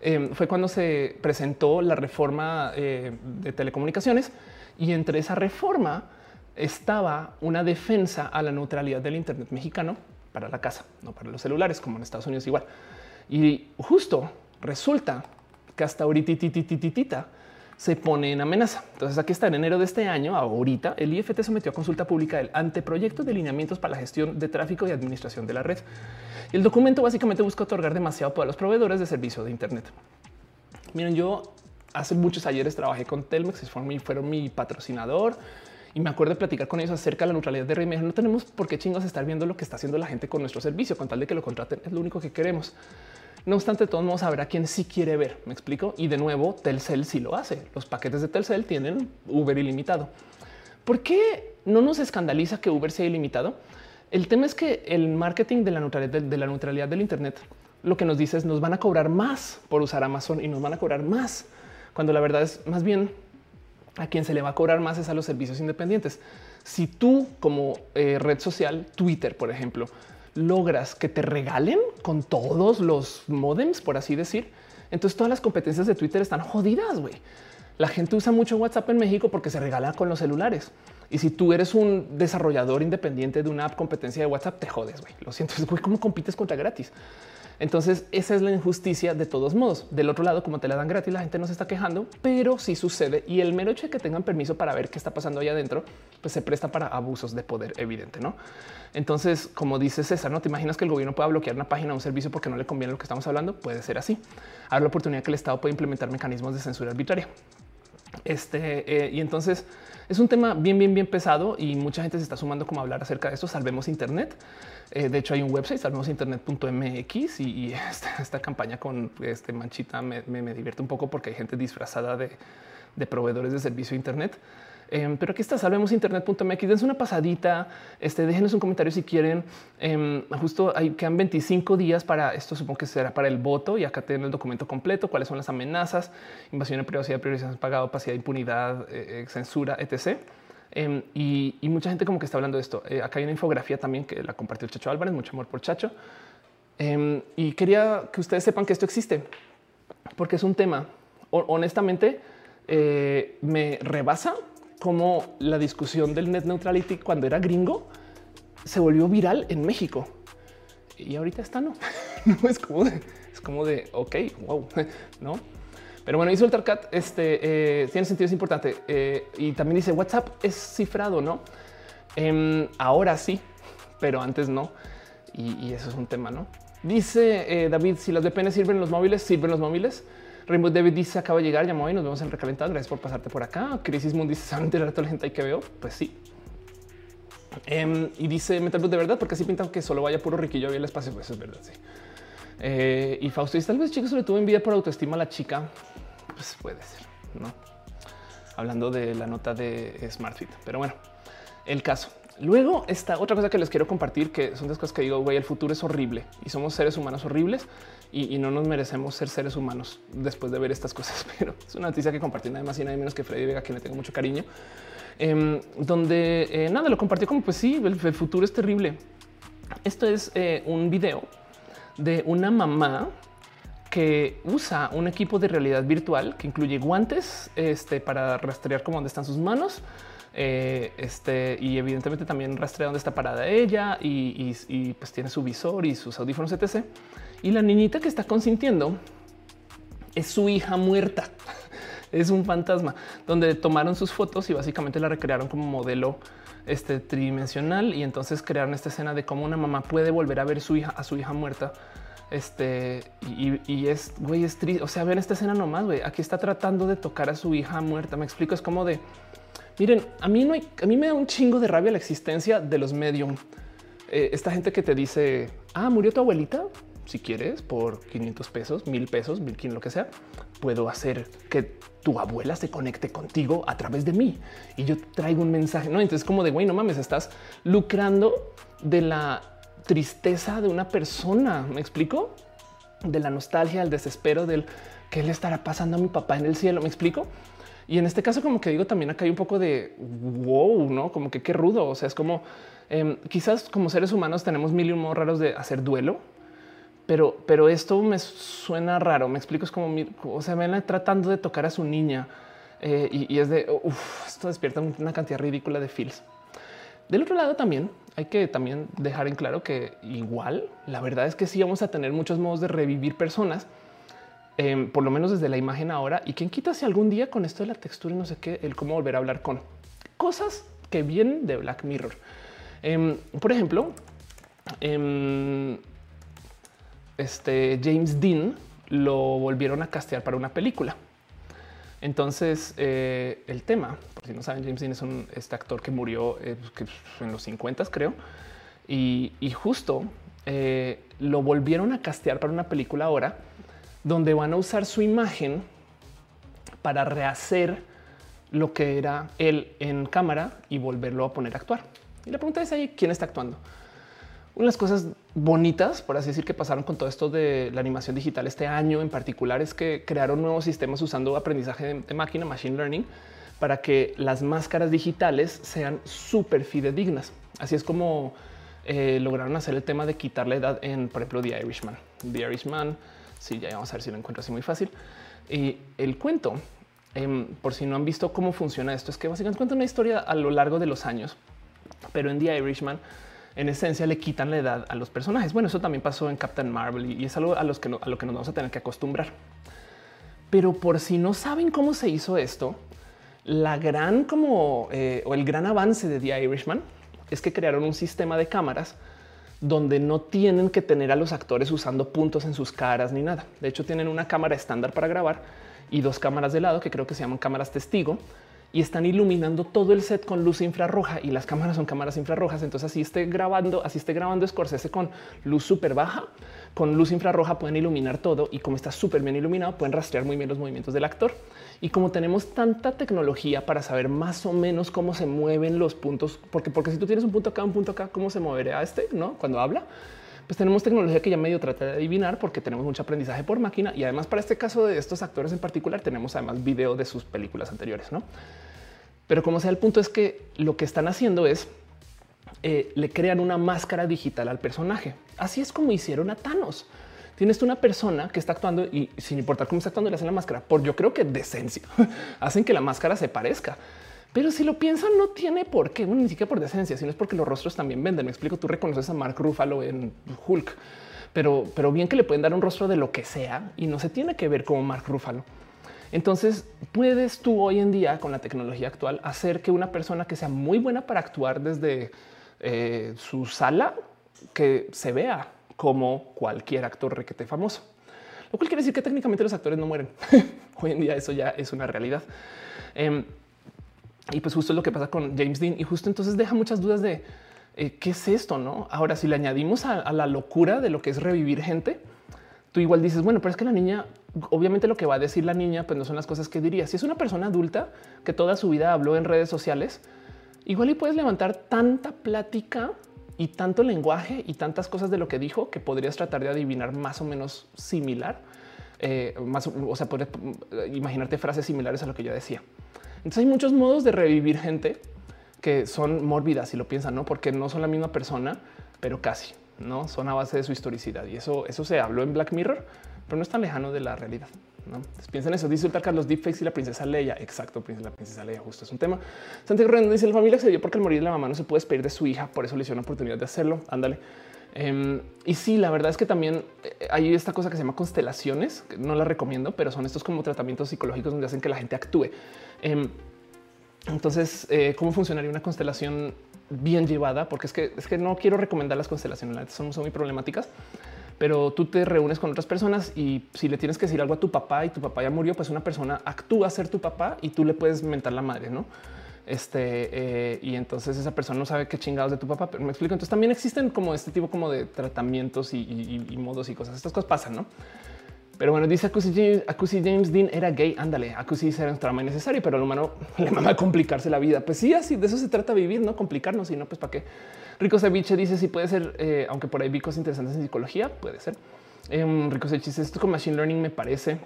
eh, fue cuando se presentó la reforma eh, de telecomunicaciones y entre esa reforma estaba una defensa a la neutralidad del Internet mexicano para la casa, no para los celulares, como en Estados Unidos igual. Y justo resulta que hasta ahorita se pone en amenaza. Entonces aquí está en enero de este año, ahorita el IFT sometió a consulta pública el anteproyecto de lineamientos para la gestión de tráfico y administración de la red. El documento básicamente busca otorgar demasiado poder a los proveedores de servicio de Internet. Miren, yo hace muchos ayeres trabajé con Telmex, fueron fueron mi patrocinador y me acuerdo de platicar con ellos acerca de la neutralidad de red. no tenemos por qué chingos estar viendo lo que está haciendo la gente con nuestro servicio, con tal de que lo contraten. Es lo único que queremos. No obstante, todos ver a quien sí quiere ver. Me explico. Y de nuevo, Telcel sí lo hace. Los paquetes de Telcel tienen Uber ilimitado. ¿Por qué no nos escandaliza que Uber sea ilimitado? El tema es que el marketing de la neutralidad, de la neutralidad del Internet lo que nos dice es nos van a cobrar más por usar Amazon y nos van a cobrar más cuando la verdad es más bien a quien se le va a cobrar más es a los servicios independientes. Si tú como eh, red social, Twitter, por ejemplo, logras que te regalen con todos los modems, por así decir, entonces todas las competencias de Twitter están jodidas, güey. La gente usa mucho WhatsApp en México porque se regala con los celulares. Y si tú eres un desarrollador independiente de una app competencia de WhatsApp, te jodes, güey. Lo siento, güey, ¿cómo compites contra gratis? Entonces esa es la injusticia de todos modos. Del otro lado, como te la dan gratis, la gente no se está quejando, pero sí sucede. Y el mero hecho de que tengan permiso para ver qué está pasando allá adentro, pues se presta para abusos de poder evidente, ¿no? Entonces, como dice César, ¿no? ¿Te imaginas que el gobierno pueda bloquear una página o un servicio porque no le conviene lo que estamos hablando? Puede ser así. Ahora la oportunidad que el Estado puede implementar mecanismos de censura arbitraria. Este, eh, y entonces es un tema bien, bien, bien pesado y mucha gente se está sumando como a hablar acerca de esto. Salvemos Internet. Eh, de hecho, hay un website, salvemosinternet.mx y, y esta, campaña con este manchita me, divierte un poco porque hay gente disfrazada de, de proveedores de servicio de Internet. Em, pero aquí está, salvemos internet.mx. Dense una pasadita. Este, déjenos un comentario si quieren. Em, justo ahí quedan 25 días para esto. Supongo que será para el voto y acá tienen el documento completo. Cuáles son las amenazas, invasión de privacidad, priorización pagado, opacidad, impunidad, eh, eh, censura, etc. Em, y, mucha gente como que está hablando de esto. Eh, acá hay una infografía también que la compartió Chacho Álvarez. Mucho amor por Chacho. y quería que ustedes sepan que esto existe porque es un tema. honestamente, me rebasa como la discusión del net neutrality cuando era gringo se volvió viral en México y ahorita está no. no es como de, es como de ok, wow, no. Pero bueno, hizo el Cat. Este eh, tiene sentido, es importante. Eh, y también dice WhatsApp es cifrado, no? Em, ahora sí, pero antes no. Y, eso es un tema, no? Dice eh, David: si las VPN sirven los móviles, sirven los móviles. Rainbow David dice acaba de llegar, llamó y nos vemos en recalentado. Gracias por pasarte por acá. Crisis Moon dice saben de toda la gente que veo. Pues sí. Em, y dice Metal de verdad, porque así pintan que solo vaya puro riquillo y el espacio. Pues es verdad. Sí. Eh, y Fausto dice tal vez chicos le tuvo envidia por autoestima a la chica. Pues puede ser, no? Hablando de la nota de SmartFit, pero bueno, el caso. Luego está otra cosa que les quiero compartir, que son las cosas que digo, güey, el futuro es horrible y somos seres humanos horribles y, no nos merecemos ser seres humanos después de ver estas cosas. Pero es una noticia que compartí nada más y nada menos que Freddy Vega, que le tengo mucho cariño, em, donde eh, nada lo compartió como pues sí, el, futuro es terrible. Esto es eh, un video de una mamá que usa un equipo de realidad virtual que incluye guantes este, para rastrear cómo dónde están sus manos. Eh, este y evidentemente también rastrea dónde está parada ella y, pues tiene su visor y sus audífonos, etc. Y la niñita que está consintiendo es su hija muerta. es un fantasma donde tomaron sus fotos y básicamente la recrearon como modelo este tridimensional y entonces crearon esta escena de cómo una mamá puede volver a ver su hija a su hija muerta este y, es güey, es triste. O sea, ven esta escena nomás. Güey, aquí está tratando de tocar a su hija muerta. Me explico. Es como de miren, a mí no hay, a mí me da un chingo de rabia la existencia de los medium. Eh, esta gente que te dice, ah, murió tu abuelita. Si quieres, por 500 pesos, mil pesos, mil lo que sea, puedo hacer que tu abuela se conecte contigo a través de mí y yo traigo un mensaje. No, entonces, como de güey, no mames, estás lucrando de la tristeza de una persona. Me explico de la nostalgia, el desespero del que le estará pasando a mi papá en el cielo. Me explico. Y en este caso, como que digo, también acá hay un poco de wow, no como que qué rudo. O sea, es como em, quizás como seres humanos tenemos mil y un raros de hacer duelo, pero, pero esto me suena raro. Me explico, es como, o sea, ven tratando de tocar a su niña eh, y, es de esto despierta una cantidad ridícula de feels. Del otro lado también hay que también dejar en claro que igual la verdad es que sí vamos a tener muchos modos de revivir personas, em, por lo menos desde la imagen ahora. Y quien quita si algún día con esto de la textura y no sé qué, el cómo volver a hablar con cosas que vienen de Black Mirror. Em, por ejemplo, em, este James Dean lo volvieron a castear para una película. Entonces, eh, el tema, por si no saben, James Dean es un este actor que murió eh, en los 50, creo, y, justo eh, lo volvieron a castear para una película ahora donde van a usar su imagen para rehacer lo que era él en cámara y volverlo a poner a actuar. Y la pregunta es ahí quién está actuando. Una de las cosas bonitas, por así decir, que pasaron con todo esto de la animación digital este año en particular es que crearon nuevos sistemas usando aprendizaje de, máquina, machine learning, para que las máscaras digitales sean súper fidedignas. Así es como eh, lograron hacer el tema de quitar la edad en, por ejemplo, The Irishman. The Irishman, sí, ya vamos a ver si lo encuentro así muy fácil. Y el cuento, em, por si no han visto cómo funciona esto, es que básicamente cuenta una historia a lo largo de los años, pero en The Irishman en esencia le quitan la edad a los personajes. Bueno, eso también pasó en Captain Marvel y es algo a, lo que nos vamos a tener que acostumbrar. Pero por si no saben cómo se hizo esto, la gran como eh, o el gran avance de The Irishman es que crearon un sistema de cámaras donde no tienen que tener a los actores usando puntos en sus caras ni nada. De hecho, tienen una cámara estándar para grabar y dos cámaras de lado que creo que se llaman cámaras testigo y están iluminando todo el set con luz infrarroja y las cámaras son cámaras infrarrojas. Entonces así esté grabando, así esté grabando Scorsese con luz súper baja, con luz infrarroja pueden iluminar todo y como está súper bien iluminado pueden rastrear muy bien los movimientos del actor. Y como tenemos tanta tecnología para saber más o menos cómo se mueven los puntos, porque, porque si tú tienes un punto acá, un punto acá, cómo se moverá este, no? Cuando habla, pues tenemos tecnología que ya medio trata de adivinar porque tenemos mucho aprendizaje por máquina y además para este caso de estos actores en particular tenemos además video de sus películas anteriores, ¿no? Pero como sea, el punto es que lo que están haciendo es eh, le crean una máscara digital al personaje. Así es como hicieron a Thanos. Tienes una persona que está actuando y sin importar cómo está actuando, le hacen la máscara por yo creo que decencia. hacen que la máscara se parezca. Pero si lo piensan, no tiene por qué, ni siquiera por decencia, sino es porque los rostros también venden. Me explico, tú reconoces a Mark Ruffalo en Hulk, pero, pero bien que le pueden dar un rostro de lo que sea y no se tiene que ver como Mark Ruffalo. Entonces puedes tú hoy en día con la tecnología actual hacer que una persona que sea muy buena para actuar desde eh, su sala que se vea como cualquier actor requete famoso. Lo cual quiere decir que técnicamente los actores no mueren. hoy en día eso ya es una realidad. Em, y pues justo es lo que pasa con James Dean y justo entonces deja muchas dudas de eh, qué es esto, ¿no? Ahora, si le añadimos a, la locura de lo que es revivir gente, tú igual dices, bueno, pero es que la niña obviamente lo que va a decir la niña, pues no son las cosas que diría. Si es una persona adulta que toda su vida habló en redes sociales, igual y puedes levantar tanta plática y tanto lenguaje y tantas cosas de lo que dijo que podrías tratar de adivinar más o menos similar. Eh, más, o sea, podrías imaginarte frases similares a lo que yo decía. Entonces hay muchos modos de revivir gente que son mórbidas si lo piensan, no porque no son la misma persona, pero casi no son a base de su historicidad y eso, eso se habló en Black Mirror pero no es tan lejano de la realidad. ¿no? piensen eso. Dice Carlos deepfakes y la princesa Leia. Exacto, la princesa Leia, justo es un tema. Santiago Rendón dice la familia dio porque al morir la mamá no se puede despedir de su hija, por eso le una oportunidad de hacerlo. Ándale. Em, y sí, la verdad es que también eh, hay esta cosa que se llama constelaciones, que no la recomiendo, pero son estos como tratamientos psicológicos donde hacen que la gente actúe. Em, entonces, eh, ¿cómo funcionaría una constelación bien llevada? Porque es que, es que no quiero recomendar las constelaciones, son muy problemáticas, pero tú te reúnes con otras personas y si le tienes que decir algo a tu papá y tu papá ya murió, pues una persona actúa a ser tu papá y tú le puedes mentar la madre, ¿no? Este, eh, y entonces esa persona no sabe qué chingados de tu papá, pero me explico. Entonces también existen como este tipo como de tratamientos y, modos y cosas. Estas cosas pasan, ¿no? Pero bueno, dice Acusi James, Dean era gay. Ándale, Acusi era un trauma innecesario, pero al humano le mama complicarse la vida. Pues sí, así de eso se trata vivir, no complicarnos, sino pues para qué. Rico Ceviche dice si puede ser, eh, aunque por ahí vi cosas interesantes en psicología, puede ser. Eh, Rico Ceviche esto con machine learning me parece.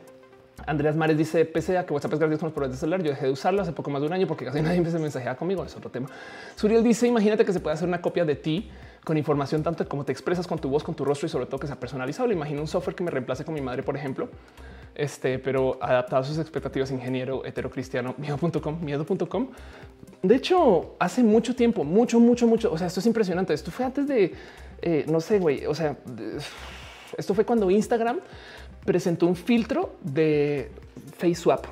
Andreas Mares dice, pese a que WhatsApp es gratis con los proveedores de celular, yo dejé de usarlo hace poco más de un año porque casi nadie me mensajea conmigo, es otro tema. Suriel dice, imagínate que se puede hacer una copia de ti con información tanto como te expresas con tu voz, con tu rostro y sobre todo que sea personalizado. imagino un software que me reemplace con mi madre, por ejemplo, este, pero adaptado a sus expectativas, ingeniero heterocristiano, miedo.com, miedo.com. De hecho, hace mucho tiempo, mucho, mucho, mucho. O sea, esto es impresionante. Esto fue antes de, eh, no sé, güey. O sea, esto fue cuando Instagram presentó un filtro de face swap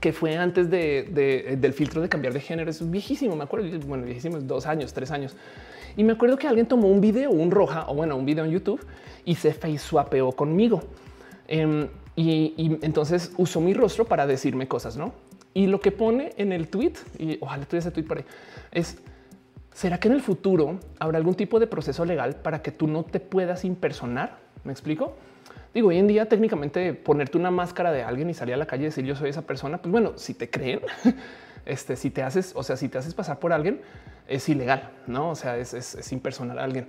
que fue antes de, del filtro de cambiar de género. Es viejísimo, me acuerdo. Bueno, viejísimo, dos años, tres años. Y me acuerdo que alguien tomó un video, un roja o bueno, un video en YouTube y se face swapeó conmigo. Em, y, entonces usó mi rostro para decirme cosas, no? Y lo que pone en el tweet, y ojalá tuviese ese tweet por ahí, es ¿será que en el futuro habrá algún tipo de proceso legal para que tú no te puedas impersonar? ¿Me explico? Digo, hoy en día técnicamente ponerte una máscara de alguien y salir a la calle y decir yo soy esa persona, pues bueno, si te creen, este, si te haces, o sea, si te haces pasar por alguien, es ilegal, ¿no? O sea, es, es, impersonal a alguien.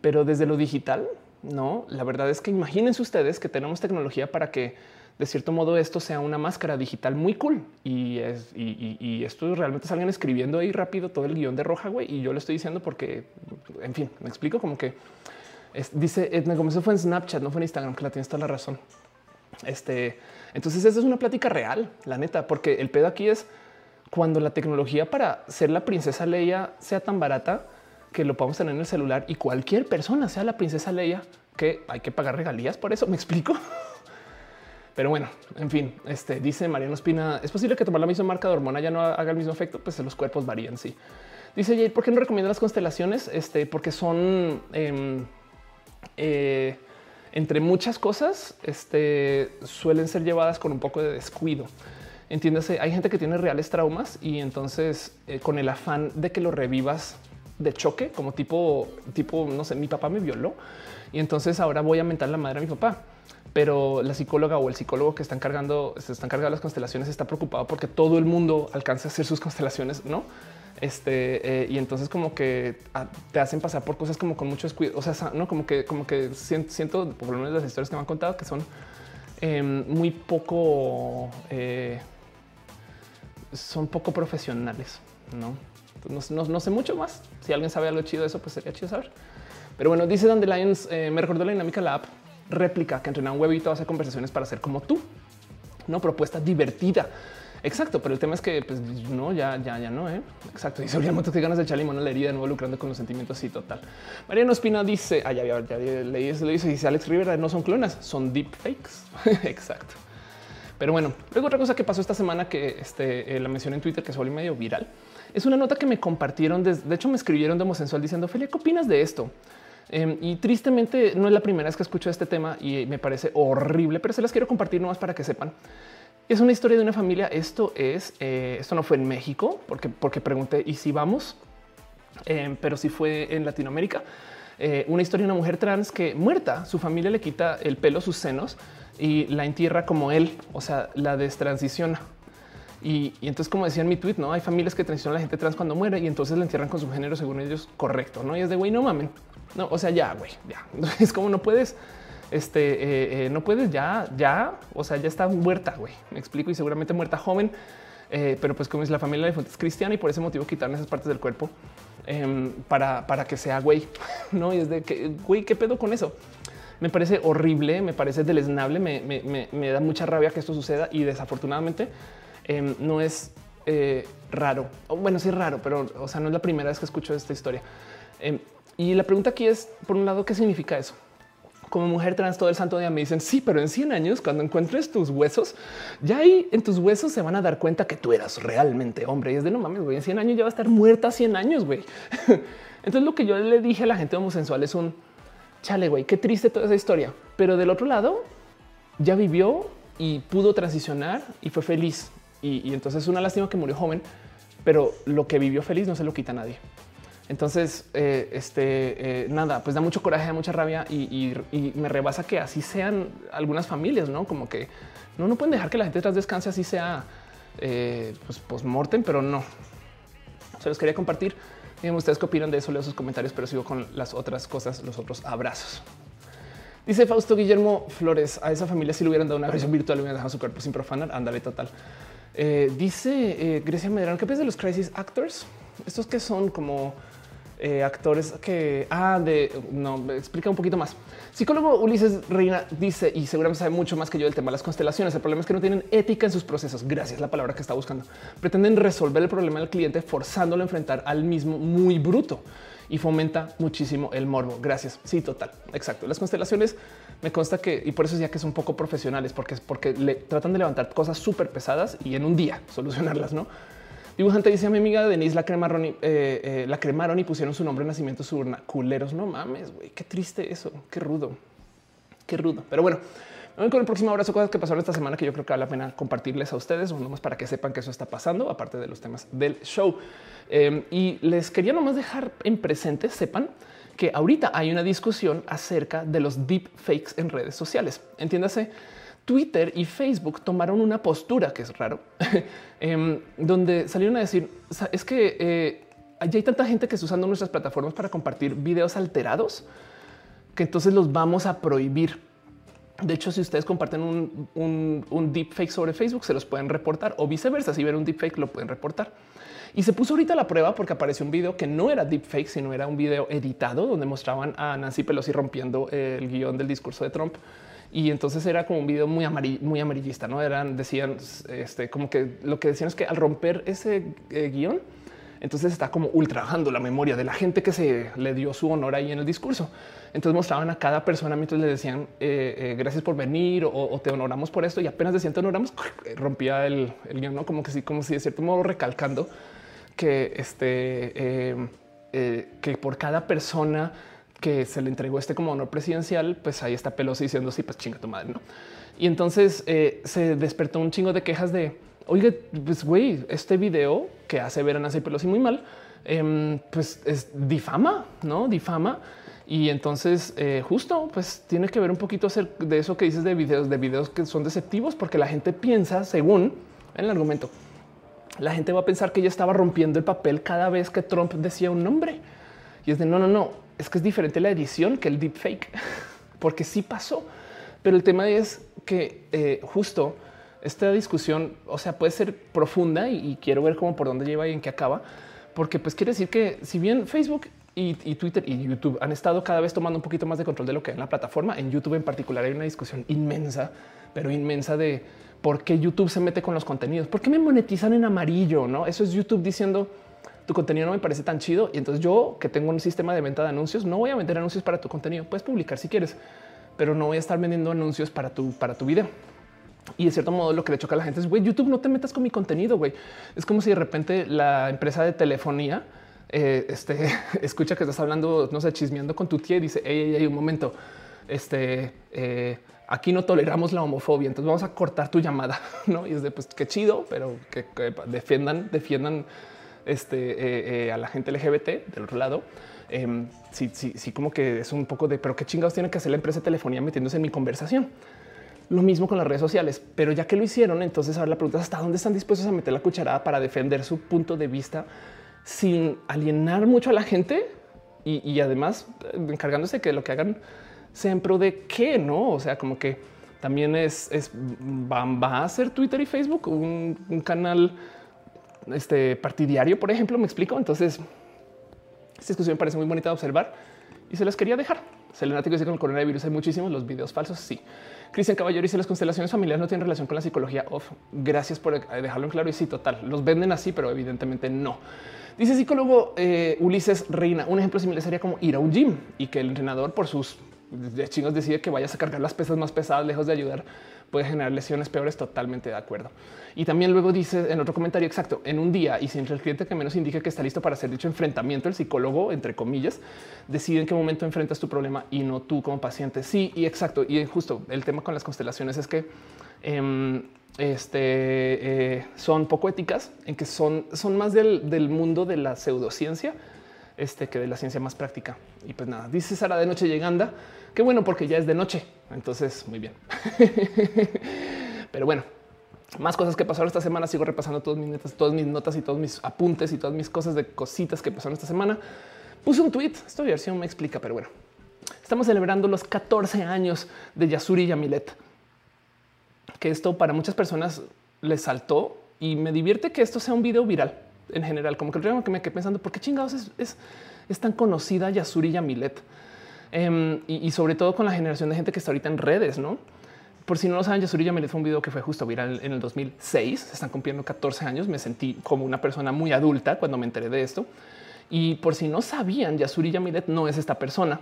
Pero desde lo digital, no, la verdad es que imagínense ustedes que tenemos tecnología para que de cierto modo esto sea una máscara digital muy cool y, es, y, esto realmente salgan escribiendo ahí rápido todo el guion de roja, güey. Y yo lo estoy diciendo porque, en fin, me explico como que dice Edna Gómez, fue en Snapchat, no fue en Instagram, que la tienes toda la razón. Este, entonces, esa es una plática real, la neta, porque el pedo aquí es cuando la tecnología para ser la princesa Leia sea tan barata que lo podamos tener en el celular y cualquier persona sea la princesa Leia, que hay que pagar regalías por eso. Me explico. Pero bueno, en fin, este dice Mariano Espina: es posible que tomar la misma marca de hormona ya no haga el mismo efecto, pues los cuerpos varían. Sí, dice Jade, ¿por qué no recomienda las constelaciones? Este, porque son em, eh, entre muchas cosas, este, suelen ser llevadas con un poco de descuido. Entiéndase, hay gente que tiene reales traumas y entonces eh, con el afán de que lo revivas de choque, como tipo, tipo, no sé, mi papá me violó y entonces ahora voy a mentar la madre a mi papá. Pero la psicóloga o el psicólogo que están cargando, se están cargando las constelaciones está preocupado porque todo el mundo alcance a hacer sus constelaciones, no? Este eh, y entonces como que te hacen pasar por cosas como con mucho descuido. O sea, no como que, como que siento, por lo menos las historias que me han contado que son em, muy poco, eh, son poco profesionales, no? No, sé mucho más. Si alguien sabe algo chido de eso, pues sería chido saber. Pero bueno, dice Dandelions, eh, me recordó la dinámica la app réplica que entrena un huevito, hace conversaciones para ser como tú. No propuesta divertida. Exacto, pero el tema es que pues, no, ya, ya, ya no. ¿eh? Exacto. Dice Uriel que ganas de echarle limón a la herida, involucrando con los sentimientos. y total. Mariano Espina dice: Ah, ya, ya, ya leí eso. Le dice: Dice Alex Rivera, no son clonas, son deep fakes. Exacto. Pero bueno, luego otra cosa que pasó esta semana que este, eh, la mencioné en Twitter, que se volvió medio viral, es una nota que me compartieron. De, hecho, me escribieron de Homosensual diciendo: Felia, ¿qué opinas de esto? Em, y tristemente no es la primera vez que escucho este tema y me parece horrible, pero se las quiero compartir nomás para que sepan. Es una historia de una familia. Esto es, eh, esto no fue en México, porque, porque pregunté y si vamos, em, pero si fue en Latinoamérica. Eh, una historia de una mujer trans que muerta, su familia le quita el pelo, sus senos y la entierra como él, o sea, la destransiciona. Y, entonces, como decía en mi tweet, no hay familias que transicionan a la gente trans cuando muere y entonces la entierran con su género según ellos correcto. No y es de güey, no mamen. No, o sea, ya, güey, ya es como no puedes, este, eh, eh, no puedes ya, ya, o sea, ya está muerta, güey. Me explico y seguramente muerta joven, eh, pero pues como es la familia de es cristiana y por ese motivo quitarle esas partes del cuerpo em, para, para que sea güey, no? Y es de que güey, qué pedo con eso. Me parece horrible, me parece deleznable, me, da mucha rabia que esto suceda y desafortunadamente em, no es eh, raro. Bueno, sí es raro, pero o sea, no es la primera vez que escucho esta historia. Em, y la pregunta aquí es, por un lado, ¿qué significa eso? Como mujer trans todo el santo día me dicen, sí, pero en 100 años, cuando encuentres tus huesos, ya ahí en tus huesos se van a dar cuenta que tú eras realmente hombre. Y es de no mames, güey, en 100 años ya va a estar muerta 100 años, güey. Entonces lo que yo le dije a la gente homosexual es un chale, güey, qué triste toda esa historia. Pero del otro lado, ya vivió y pudo transicionar y fue feliz. Y, entonces es una lástima que murió joven, pero lo que vivió feliz no se lo quita a nadie. Entonces, eh, este eh, nada, pues da mucho coraje, da mucha rabia y, me rebasa que así sean algunas familias, no como que no, no pueden dejar que la gente tras descanse así sea eh, pues post mortem, pero no se los quería compartir. Díganme ustedes qué opinan de eso, leo sus comentarios, pero sigo con las otras cosas, los otros abrazos. Dice Fausto Guillermo Flores, a esa familia si le hubieran dado una versión virtual, hubieran dejado su cuerpo sin profanar, ándale total. Eh, dice eh, Grecia Medrano, ¿qué piensas de los crisis actors? Estos que son como eh, actores que ah, de no me explica un poquito más. Psicólogo Ulises Reina dice y seguramente sabe mucho más que yo del tema de las constelaciones. El problema es que no tienen ética en sus procesos. Gracias, la palabra que está buscando. Pretenden resolver el problema del cliente forzándolo a enfrentar al mismo muy bruto y fomenta muchísimo el morbo. Gracias. Sí, total. Exacto. Las constelaciones me consta que y por eso decía que son poco profesionales porque es porque le tratan de levantar cosas súper pesadas y en un día solucionarlas, no? Dibujante dice a mi amiga Denise la cremaron y eh, eh, la cremaron y pusieron su nombre de nacimiento su. Culeros, no mames, güey. Qué triste eso. Qué rudo. Qué rudo. Pero bueno, con el próximo abrazo, cosas que pasaron esta semana que yo creo que vale la pena compartirles a ustedes, o nomás para que sepan que eso está pasando, aparte de los temas del show. Em, y les quería nomás dejar en presente, sepan que ahorita hay una discusión acerca de los deep fakes en redes sociales. Entiéndase, Twitter y Facebook tomaron una postura que es raro, em, donde salieron a decir es que eh, hay tanta gente que está usando nuestras plataformas para compartir videos alterados que entonces los vamos a prohibir. De hecho, si ustedes comparten un, deepfake sobre Facebook, se los pueden reportar o viceversa. Si ven un deepfake, lo pueden reportar. Y se puso ahorita la prueba porque apareció un video que no era deepfake, sino era un video editado donde mostraban a Nancy Pelosi rompiendo el guion del discurso de Trump y entonces era como un video muy, muy amarillista, no eran, decían este, como que lo que decían es que al romper ese eh, guion, entonces está como ultrajando la memoria de la gente que se le dio su honor ahí en el discurso. Entonces mostraban a cada persona mientras le decían eh, eh, gracias por venir o, te honoramos por esto y apenas decían te honoramos, rompía el, el guion, ¿no? como que sí, como si de cierto modo recalcando que este que por cada persona que se le entregó este como honor presidencial, pues ahí está Pelosi diciendo sí, pues chinga tu madre, ¿no? Y entonces eh, se despertó un chingo de quejas de, oye, pues güey, este video que hace ver a Nancy Pelosi muy mal, em, pues es difama, ¿no? Difama. Y entonces eh, justo pues tiene que ver un poquito de eso que dices de videos, de videos que son deceptivos, porque la gente piensa, según el argumento, la gente va a pensar que ella estaba rompiendo el papel cada vez que Trump decía un nombre. Y es de no, no, no, es que es diferente la edición que el deepfake, porque sí pasó. Pero el tema es que eh, justo esta discusión, o sea, puede ser profunda y, quiero ver cómo por dónde lleva y en qué acaba, porque pues quiere decir que si bien Facebook y, Twitter y YouTube han estado cada vez tomando un poquito más de control de lo que en la plataforma, en YouTube en particular hay una discusión inmensa, pero inmensa de por qué YouTube se mete con los contenidos, por qué me monetizan en amarillo, no? Eso es YouTube diciendo tu contenido no me parece tan chido. Y entonces yo que tengo un sistema de venta de anuncios, no voy a vender anuncios para tu contenido. Puedes publicar si quieres, pero no voy a estar vendiendo anuncios para tu, para tu video. Y de cierto modo lo que le choca a la gente es, güey, YouTube no te metas con mi contenido. Es como si de repente la empresa de telefonía eh, este, escucha que estás hablando, no sé, chismeando con tu tía y dice, hey, hey, un momento, este, eh, aquí no toleramos la homofobia, entonces vamos a cortar tu llamada, ¿no? Y es de, pues, qué chido, pero que defiendan, defiendan este, eh, eh, a la gente LGBT del otro lado. Em, sí, sí, sí, como que es un poco de, pero qué chingados tiene que hacer la empresa de telefonía metiéndose en mi conversación. Lo mismo con las redes sociales, pero ya que lo hicieron, entonces ahora la pregunta es hasta dónde están dispuestos a meter la cucharada para defender su punto de vista sin alienar mucho a la gente y, además eh, encargándose que lo que hagan sea en pro de qué, no? O sea, como que también es, es va, a ser Twitter y Facebook un canal este partidario, por ejemplo, me explico. Entonces, esta discusión me parece muy bonita de observar y se las quería dejar. Selenático dice con el coronavirus hay muchísimos los videos falsos. Sí. Cristian Caballero dice las constelaciones familiares no tienen relación con la psicología off. Gracias por dejarlo en claro. Y sí, total. Los venden así, pero evidentemente no. Dice psicólogo eh, Ulises Reina. Un ejemplo similar sería como ir a un gym y que el entrenador por sus chingos decide que vayas a cargar las pesas más pesadas lejos de ayudar puede generar lesiones peores. Totalmente de acuerdo. Y también luego dice en otro comentario exacto en un día y siempre el cliente que menos indique que está listo para hacer dicho enfrentamiento, el psicólogo, entre comillas, decide en qué momento enfrentas tu problema y no tú como paciente. Sí, y exacto. Y justo el tema con las constelaciones es que em, este, eh, son poco éticas, en que son, son más del, mundo de la pseudociencia este, que de la ciencia más práctica. Y pues nada, dice Sara de noche llegando. Qué bueno porque ya es de noche. Entonces, muy bien. Pero bueno, más cosas que pasaron esta semana. Sigo repasando todas mis notas, todas mis notas y todos mis apuntes y todas mis cosas de cositas que pasaron esta semana. Puse un tweet. Esta versión me explica, pero bueno, estamos celebrando los 14 años de Yasuri Yamilet que esto para muchas personas les saltó y me divierte que esto sea un video viral en general. Como que el problema que me quedé pensando, ¿por qué chingados es, es, tan conocida Yasuri Yamilet? Em, y, sobre todo con la generación de gente que está ahorita en redes, ¿no? Por si no lo saben, Yasuri Yamilet fue un video que fue justo viral en el 2006. Se están cumpliendo 14 años. Me sentí como una persona muy adulta cuando me enteré de esto. Y por si no sabían, Yasuri Yamilet no es esta persona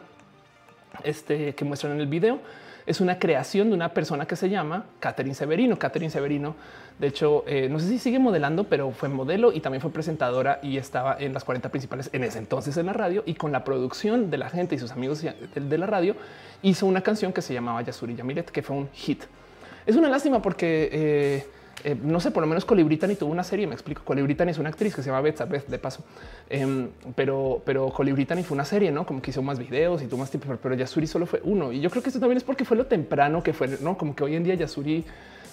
este, que muestran en el video es una creación de una persona que se llama Catherine Severino. Catherine Severino, de hecho, eh, no sé si sigue modelando, pero fue modelo y también fue presentadora y estaba en las 40 principales en ese entonces en la radio y con la producción de la gente y sus amigos de la radio hizo una canción que se llamaba Yasuri Yamilet, que fue un hit. Es una lástima porque eh, eh, no sé, por lo menos Colibritani tuvo una serie, me explico. Colibritani es una actriz que se llama Beth Beth de paso, em, pero, pero Colibritani fue una serie, no como que hizo más videos y tuvo más tiempo, pero Yasuri solo fue uno. Y yo creo que esto también es porque fue lo temprano que fue, no como que hoy en día Yasuri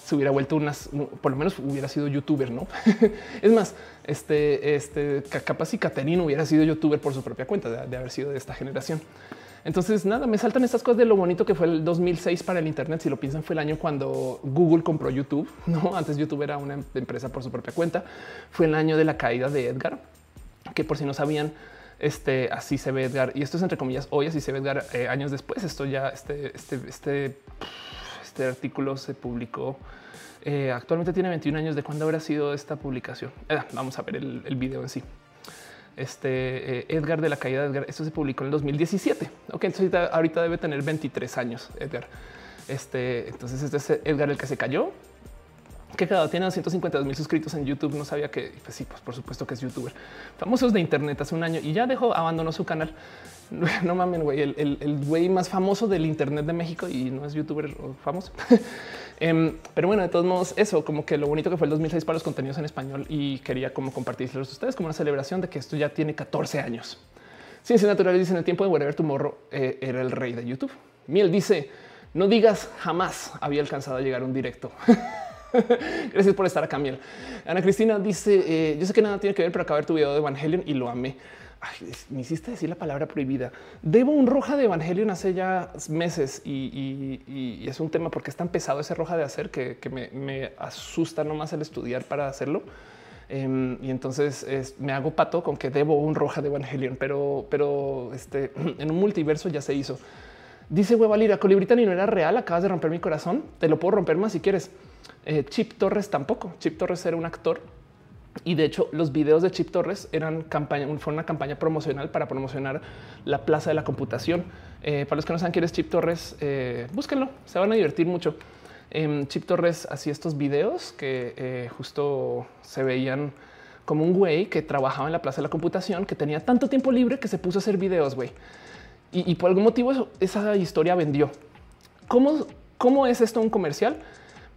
se hubiera vuelto unas, por lo menos hubiera sido youtuber, no? es más, este, este capaz y Caterino hubiera sido youtuber por su propia cuenta de haber sido de esta generación. Entonces, nada, me saltan estas cosas de lo bonito que fue el 2006 para el Internet. Si lo piensan, fue el año cuando Google compró YouTube. No, antes YouTube era una empresa por su propia cuenta. Fue el año de la caída de Edgar, que por si no sabían, este así se ve Edgar. Y esto es entre comillas hoy, así se ve Edgar eh, años después. Esto ya, este, este, este, este artículo se publicó. Eh, actualmente tiene 21 años de cuándo habrá sido esta publicación. Eh, vamos a ver el, el video en sí este eh, Edgar de la caída de Edgar. Esto se publicó en el 2017. Ok, entonces ahorita, debe tener 23 años Edgar. Este, entonces este es Edgar el que se cayó, que cada tiene 250 mil suscritos en YouTube. No sabía que, pues sí, pues por supuesto que es youtuber. Famosos de Internet hace un año y ya dejó, abandonó su canal. No mamen, güey, el güey más famoso del Internet de México y no es youtuber famoso. Em, pero bueno, de todos modos, eso como que lo bonito que fue el 2006 para los contenidos en español y quería como compartirlos a ustedes como una celebración de que esto ya tiene 14 años. Ciencia Natural dice en el tiempo de Whatever Tomorrow eh, era el rey de YouTube. Miel dice no digas jamás había alcanzado a llegar un directo. Gracias por estar acá, Miel. Ana Cristina dice: eh, Yo sé que nada tiene que ver, pero acabo de ver tu video de Evangelion y lo amé me hiciste decir la palabra prohibida. Debo un roja de Evangelion hace ya meses y, es un tema porque es tan pesado ese roja de hacer que, me, asusta nomás el estudiar para hacerlo. Em, y entonces me hago pato con que debo un roja de Evangelion, pero, pero este, en un multiverso ya se hizo. Dice hueva Lira, Colibritani no era real, acabas de romper mi corazón, te lo puedo romper más si quieres. Eh, Chip Torres tampoco. Chip Torres era un actor y de hecho, los videos de Chip Torres eran campaña, fue una campaña promocional para promocionar la plaza de la computación. Eh, para los que no saben quién es Chip Torres, eh, búsquenlo, se van a divertir mucho. Em, Chip Torres hacía estos videos que eh, justo se veían como un güey que trabajaba en la plaza de la computación, que tenía tanto tiempo libre que se puso a hacer videos, güey. Y, por algún motivo esa historia vendió. ¿Cómo, ¿Cómo es esto un comercial?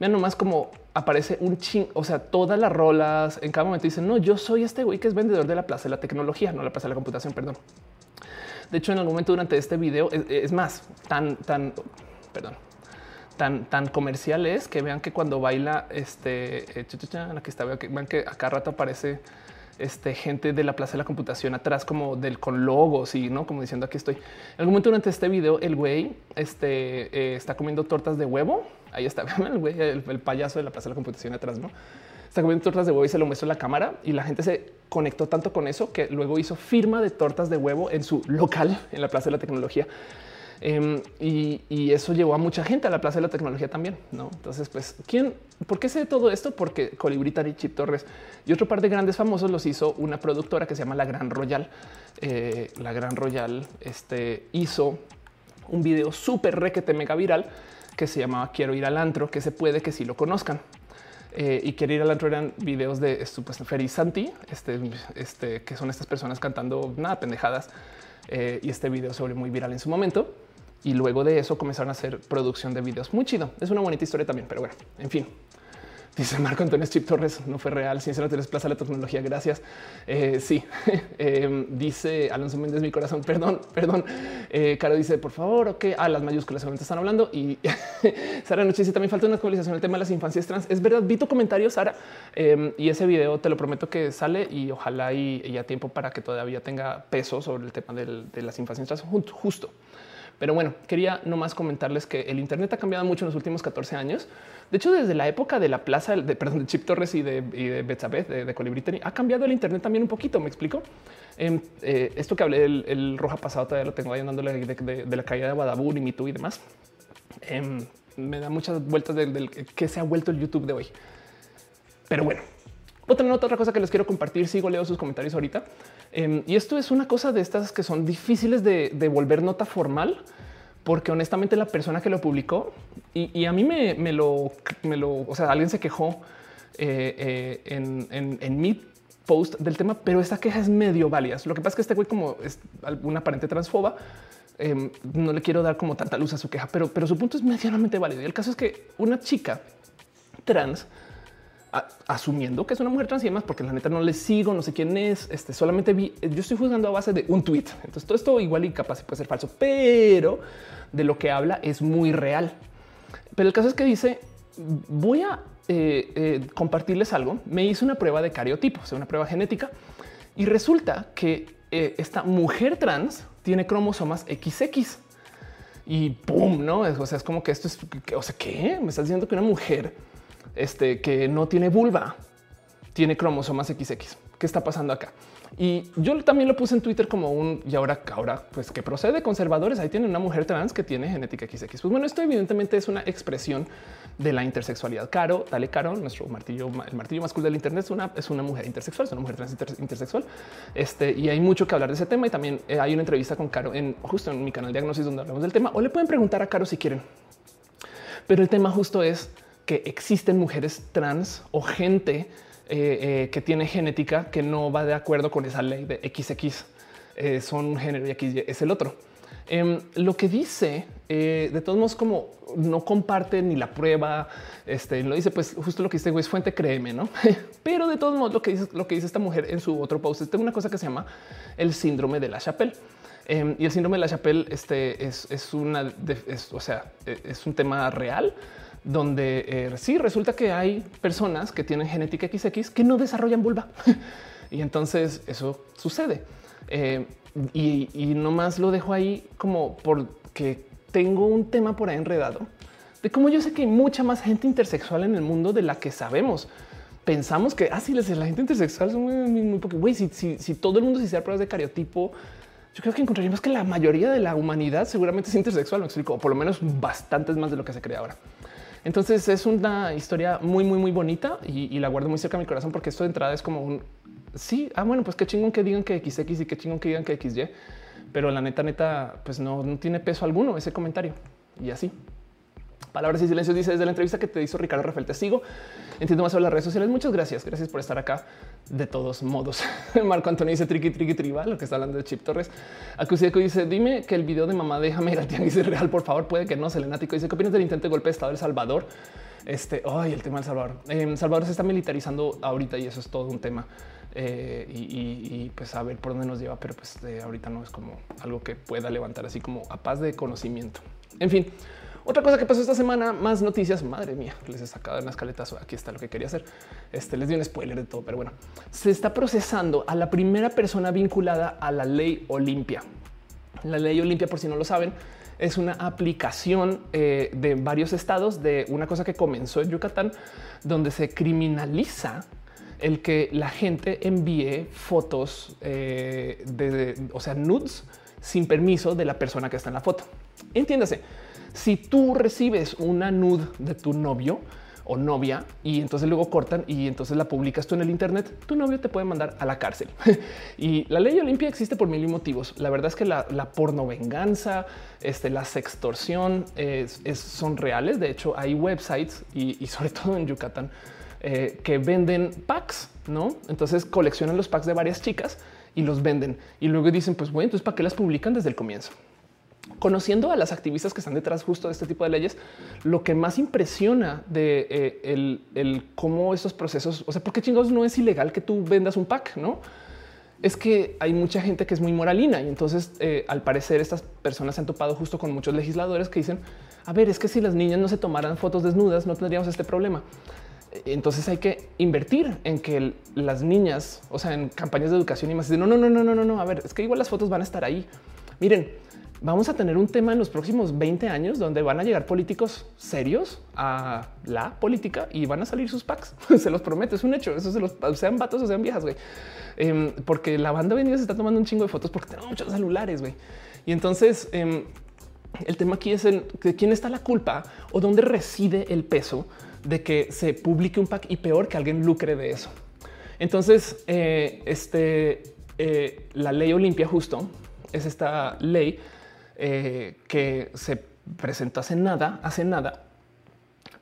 Vean nomás como aparece un ching, o sea, todas las rolas en cada momento dicen, no, yo soy este güey que es vendedor de la plaza de la tecnología, no la plaza de la computación, perdón. De hecho, en algún momento durante este video es, más tan, tan, perdón, tan, tan comercial es que vean que cuando baila este, eh, la que está, vean que acá rato aparece este, gente de la plaza de la computación atrás, como del con logos y no como diciendo aquí estoy. En algún momento durante este video, el güey este, eh, está comiendo tortas de huevo Ahí está, el payaso de la plaza de la computación atrás, ¿no? Está comiendo tortas de huevo y se lo muestra en la cámara y la gente se conectó tanto con eso que luego hizo firma de tortas de huevo en su local en la Plaza de la Tecnología. Em, y, eso llevó a mucha gente a la Plaza de la Tecnología también. No, entonces, pues, quién, por qué sé todo esto? Porque Colibritar y Chip Torres y otro par de grandes famosos los hizo una productora que se llama La Gran Royal. Eh, la Gran Royal este, hizo un video súper requete mega viral que se llamaba Quiero ir al antro, que se puede que sí lo conozcan. Eh, y Quiero ir al antro eran videos de supuesto Ferry Santi, este, este, que son estas personas cantando nada pendejadas. Eh, y este video se volvió muy viral en su momento y luego de eso comenzaron a hacer producción de videos muy chido. Es una bonita historia también, pero bueno, en fin. Dice Marco Antonio Chip Torres, no fue real. Sinceramente, les plaza la tecnología. Gracias. Eh, sí, em, dice Alonso Méndez, mi corazón. Perdón, perdón. Eh, Caro dice, por favor, ok. A ah, las mayúsculas seguramente están hablando. Y Sara Noche dice, también falta una actualización el tema de las infancias trans. Es verdad, vi tu comentario, Sara. Em, y ese video te lo prometo que sale y ojalá y, haya tiempo para que todavía tenga peso sobre el tema de las infancias trans justo. Pero bueno, quería nomás comentarles que el Internet ha cambiado mucho en los últimos 14 años. De hecho, desde la época de la plaza de, perdón, de Chip Torres y de, y de Betsabeth, de, de ha cambiado el Internet también un poquito. Me explico. Em, eh, esto que hablé del el roja pasado todavía lo tengo ahí andando de, la caída de Badabur y MeToo y demás. Em, me da muchas vueltas del, que se ha vuelto el YouTube de hoy. Pero bueno, otra nota, otra cosa que les quiero compartir. Sigo leo sus comentarios ahorita. Em, y esto es una cosa de estas que son difíciles de, volver nota formal, porque honestamente la persona que lo publicó y, a mí me, lo, me lo, o sea, alguien se quejó eh, eh, en, mi post del tema, pero esta queja es medio válida. Lo que pasa es que este güey, como es una aparente transfoba, em, no le quiero dar como tanta luz a su queja, pero, pero su punto es medianamente válido. Y el caso es que una chica trans asumiendo que es una mujer trans y demás, porque la neta no le sigo, no sé quién es. Este solamente vi, yo estoy juzgando a base de un tweet. Entonces todo esto igual y capaz puede ser falso, pero de lo que habla es muy real. Pero el caso es que dice voy a eh, eh, compartirles algo. Me hice una prueba de cariotipo, o una prueba genética y resulta que eh, esta mujer trans tiene cromosomas XX y pum, no? O sea, es como que esto es, o sea, ¿qué? Me estás diciendo que una mujer este, que no tiene vulva, tiene cromosomas XX. ¿Qué está pasando acá? Y yo también lo puse en Twitter como un y ahora, ahora, pues que procede conservadores. Ahí tiene una mujer trans que tiene genética XX. Pues bueno, esto evidentemente es una expresión de la intersexualidad. Caro, dale Caro, nuestro martillo, el martillo masculino del Internet es una, es una mujer intersexual, es una mujer trans intersexual. Este y hay mucho que hablar de ese tema. Y también eh, hay una entrevista con Caro en justo en mi canal Diagnosis donde hablamos del tema o le pueden preguntar a Caro si quieren. Pero el tema justo es que existen mujeres trans o gente eh, eh, que tiene genética que no va de acuerdo con esa ley de XX. Eh, son un género y X es el otro. Em, lo que dice, de todos modos, como no comparte ni la prueba, este lo dice, pues justo lo que dice es fuente, créeme, no? Pero de todos modos, lo que dice, lo que dice esta mujer en su otro post es una cosa que se llama el síndrome de la Chapelle. Em, y el síndrome de la Chapelle este es, es una, o sea, e, es un tema real donde eh, sí resulta que hay personas que tienen genética XX que no desarrollan vulva. y entonces eso sucede. Eh, y, y nomás lo dejo ahí como porque tengo un tema por ahí enredado de cómo yo sé que hay mucha más gente intersexual en el mundo de la que sabemos. Pensamos que así ah, la gente intersexual es muy, muy, güey, si, si, todo el mundo se hiciera pruebas de cariotipo, yo creo que encontraríamos que la mayoría de la humanidad seguramente es intersexual, me explico, o por lo menos bastantes más de lo que se cree ahora. Entonces es una historia muy, muy, muy bonita y, la guardo muy cerca de mi corazón porque esto de entrada es como un sí. Ah, bueno, pues qué chingón que digan que XX y qué chingón que digan que XY, pero la neta, neta, pues no, no tiene peso alguno ese comentario y así. Palabras y silencios dice desde la entrevista que te hizo Ricardo Rafael. Te sigo. Entiendo más sobre las redes sociales. Muchas gracias. Gracias por estar acá. De todos modos, Marco Antonio dice triqui, triqui, tribal, lo que está hablando de Chip Torres. Acusiaco dice: Dime que el video de mamá déjame ir al tianguis es real, por favor. Puede que no. Selenático dice: ¿Qué opinas del intento de golpe de Estado del Salvador? Este, ay, el tema del Salvador. Eh, Salvador se está militarizando ahorita y eso es todo un tema. Eh, y, pues a ver por dónde nos lleva, pero pues ahorita no es como algo que pueda levantar así como a paz de conocimiento. En fin, otra cosa que pasó esta semana, más noticias. Madre mía, les he sacado en las caletas. Aquí está lo que quería hacer. Este les di un spoiler de todo, pero bueno, se está procesando a la primera persona vinculada a la ley Olimpia. La ley Olimpia, por si no lo saben, es una aplicación eh, de varios estados de una cosa que comenzó en Yucatán, donde se criminaliza el que la gente envíe fotos eh, de, o sea, nudes sin permiso de la persona que está en la foto. Entiéndase, si tú recibes una nude de tu novio, o novia y entonces luego cortan y entonces la publicas tú en el Internet, tu novio te puede mandar a la cárcel. y la ley Olimpia existe por mil motivos. La verdad es que la, porno venganza, este, la sextorsión son reales. De hecho, hay websites y, sobre todo en Yucatán eh, que venden packs, no? Entonces coleccionan los packs de varias chicas y los venden y luego dicen, pues bueno, entonces para qué las publican desde el comienzo conociendo a las activistas que están detrás justo de este tipo de leyes, lo que más impresiona de eh, el, cómo estos procesos, o sea, porque chingados no es ilegal que tú vendas un pack, no? Es que hay mucha gente que es muy moralina y entonces eh, al parecer estas personas se han topado justo con muchos legisladores que dicen, a ver, es que si las niñas no se tomaran fotos desnudas no tendríamos este problema. Entonces hay que invertir en que las niñas, o sea, en campañas de educación y más, no, no, no, no, no, no, no, a ver, es que igual las fotos van a estar ahí. Miren, vamos a tener un tema en los próximos 20 años donde van a llegar políticos serios a la política y van a salir sus packs. se los prometo, es un hecho. Eso se los sean vatos o sean viejas, güey. Em, porque la banda venida se está tomando un chingo de fotos porque tenemos muchos celulares, güey. Y entonces em, el tema aquí es el, de quién está la culpa o dónde reside el peso de que se publique un pack y peor que alguien lucre de eso. Entonces, eh, este, eh, la ley Olimpia justo es esta ley eh, que se presentó hace nada, hace nada,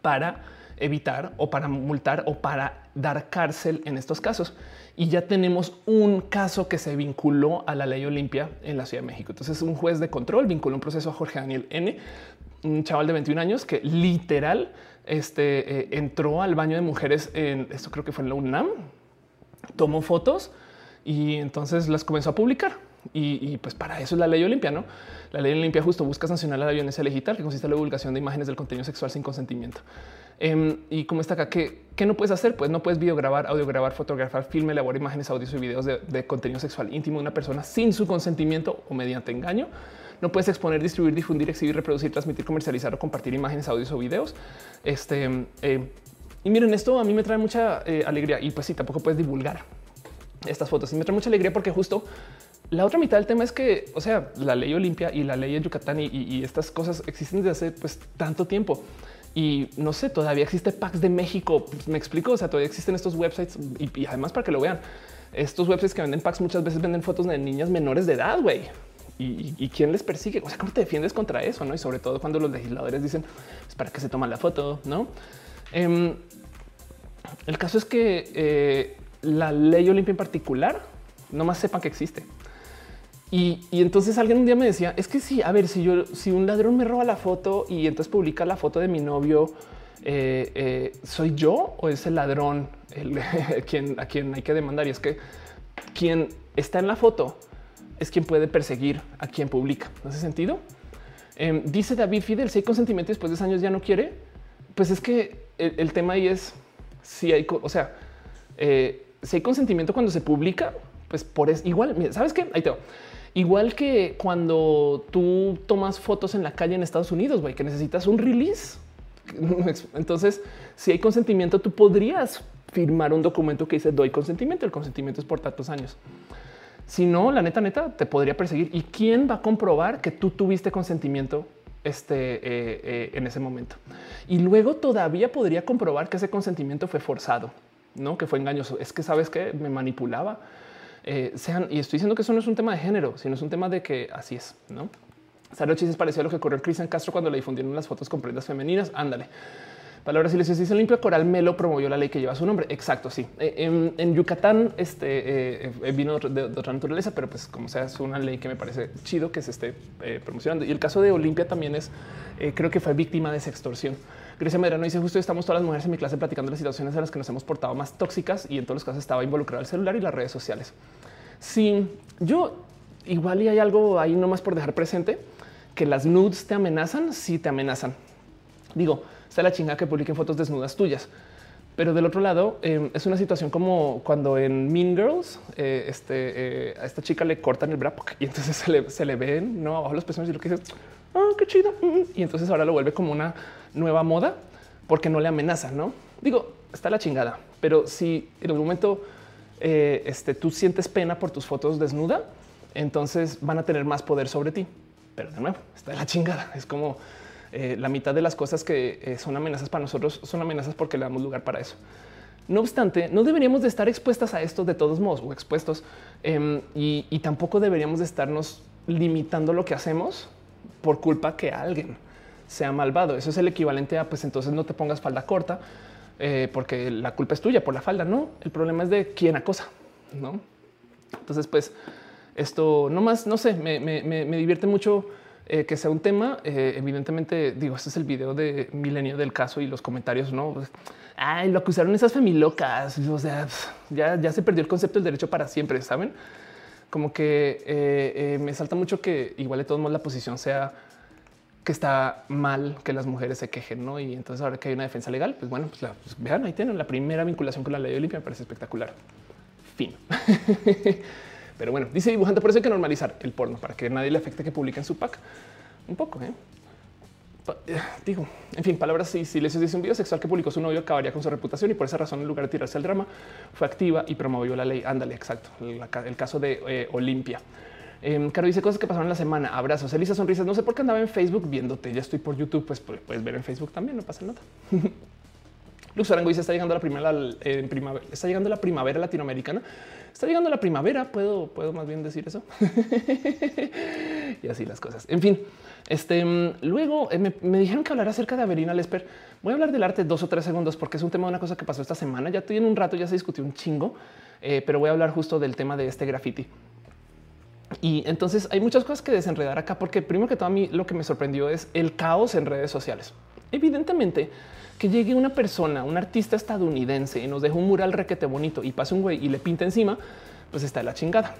para evitar o para multar o para dar cárcel en estos casos. Y ya tenemos un caso que se vinculó a la ley Olimpia en la Ciudad de México. Entonces un juez de control vinculó un proceso a Jorge Daniel N, un chaval de 21 años que literal este, eh, entró al baño de mujeres en esto creo que fue en la UNAM, tomó fotos y entonces las comenzó a publicar. Y, pues para eso es la ley Olimpia, ¿no? La ley Olimpia justo busca sancionar la violencia digital, que consiste en la divulgación de imágenes del contenido sexual sin consentimiento. Em, y como está acá, ¿qué, no puedes hacer? Pues no puedes videograbar, audiograbar, fotografar, filme, elaborar imágenes, audios y videos de, contenido sexual íntimo de una persona sin su consentimiento o mediante engaño. No puedes exponer, distribuir, difundir, exhibir, reproducir, transmitir, comercializar o compartir imágenes, audios o videos. Este, eh, y miren, esto a mí me trae mucha eh, alegría y pues sí, tampoco puedes divulgar estas fotos y me trae mucha alegría porque justo la otra mitad del tema es que, o sea, la ley Olimpia y la ley de Yucatán y, estas cosas existen desde hace pues tanto tiempo. Y no sé, todavía existe Pax de México. Pues, me explico. O sea, todavía existen estos websites y, además para que lo vean, estos websites que venden packs muchas veces venden fotos de niñas menores de edad, güey. Y, quién les persigue? O sea, ¿cómo te defiendes contra eso? No? Y sobre todo cuando los legisladores dicen pues, para que se toman la foto, no? Em, el caso es que eh, la ley Olimpia en particular, no más sepan que existe. Y, entonces alguien un día me decía, es que sí, a ver, si yo, si un ladrón me roba la foto y entonces publica la foto de mi novio, eh, eh, ¿soy yo o es el ladrón el, quien, a quien hay que demandar? Y es que quien está en la foto es quien puede perseguir a quien publica. ¿No hace sentido? Em, dice David Fidel, si hay consentimiento después de 10 años ya no quiere, pues es que el, tema ahí es si hay, o sea, eh, si hay consentimiento cuando se publica, pues por eso igual, sabes qué? Ahí te Igual que cuando tú tomas fotos en la calle en Estados Unidos, güey, que necesitas un release. Entonces, si hay consentimiento, tú podrías firmar un documento que dice doy consentimiento. El consentimiento es por tantos años. Si no, la neta, neta, te podría perseguir. ¿Y quién va a comprobar que tú tuviste consentimiento este, eh, eh, en ese momento? Y luego todavía podría comprobar que ese consentimiento fue forzado, no que fue engañoso. Es que sabes que me manipulaba eh, sean, y estoy diciendo que eso no es un tema de género, sino es un tema de que así es, ¿no? Sarochi es parecido a lo que ocurrió en Cristian Castro cuando le difundieron las fotos con prendas femeninas. Ándale. Palabras y se limpio Coral Melo promovió la ley que lleva su nombre. Exacto, sí. Eh, en, Yucatán este, eh, vino de, otra naturaleza, pero pues como sea, es una ley que me parece chido que se esté promocionando. Y el caso de Olimpia también es, creo que fue víctima de esa extorsión. Grecia Medrano dice justo estamos todas las mujeres en mi clase platicando las situaciones en las que nos hemos portado más tóxicas y en todos los casos estaba involucrado el celular y las redes sociales. Sí, yo igual y hay algo ahí nomás por dejar presente que las nudes te amenazan. Si te amenazan, digo, está la chinga que publiquen fotos desnudas tuyas. Pero del otro lado, em, es una situación como cuando en Mean Girls eh, este, eh, a esta chica le cortan el brazo y entonces se le, se le ven ¿no? abajo los pezones y lo que dices, ah, qué chido. Mm, mm". Y entonces ahora lo vuelve como una nueva moda porque no le amenaza, no digo, está la chingada, pero si en un momento eh, este, tú sientes pena por tus fotos desnuda, entonces van a tener más poder sobre ti. Pero de nuevo, está la chingada. Es como eh, la mitad de las cosas que eh, son amenazas para nosotros son amenazas porque le damos lugar para eso. No obstante, no deberíamos de estar expuestas a esto de todos modos o expuestos em, y, y, tampoco deberíamos de estarnos limitando lo que hacemos por culpa que alguien sea malvado. Eso es el equivalente a pues entonces no te pongas falda corta eh, porque la culpa es tuya por la falda. No, el problema es de quién acosa, no? Entonces, pues esto no más, no sé, me, divierte mucho eh, que sea un tema. Eh, evidentemente, digo, este es el video de Milenio del caso y los comentarios, no? Pues, ay, lo acusaron esas femilocas. O sea, ya, ya se perdió el concepto del derecho para siempre, saben? Como que me salta mucho que igual de todos modos la posición sea que está mal que las mujeres se quejen, ¿no? Y entonces ahora que hay una defensa legal, pues bueno, pues, pues vean, ahí tienen la primera vinculación con la ley Olimpia, me parece espectacular. Fin. Pero bueno, dice dibujante, por eso hay que normalizar el porno para que nadie le afecte que publiquen su pack. Un poco, ¿eh? ¿Eh? digo, en fin, palabras y silencios dice un video sexual que publicó su novio acabaría con su reputación y por esa razón, en lugar de tirarse al drama, fue activa y promovió la ley. Ándale, exacto. el caso de eh, Olimpia. Eh, Caro dice cosas que pasaron la semana. Abrazos, Elisa sonrisas. No sé por qué andaba en Facebook viéndote. Ya estoy por YouTube, pues puedes ver en Facebook también. No pasa nada. Luz Arango dice está llegando la primera primavera. Está llegando la primavera latinoamericana. Está llegando la primavera. Puedo, puedo más bien decir eso. y así las cosas. En fin, este mm, luego eh, me, dijeron que hablar acerca de Averina Lesper. Voy a hablar del arte dos o tres segundos porque es un tema de una cosa que pasó esta semana. Ya en un rato, ya se discutió un chingo, eh, pero voy a hablar justo del tema de este graffiti. Y entonces hay muchas cosas que desenredar acá, porque primero que todo a mí lo que me sorprendió es el caos en redes sociales. Evidentemente que llegue una persona, un artista estadounidense y nos deje un mural requete bonito y pase un güey y le pinta encima, pues está la chingada.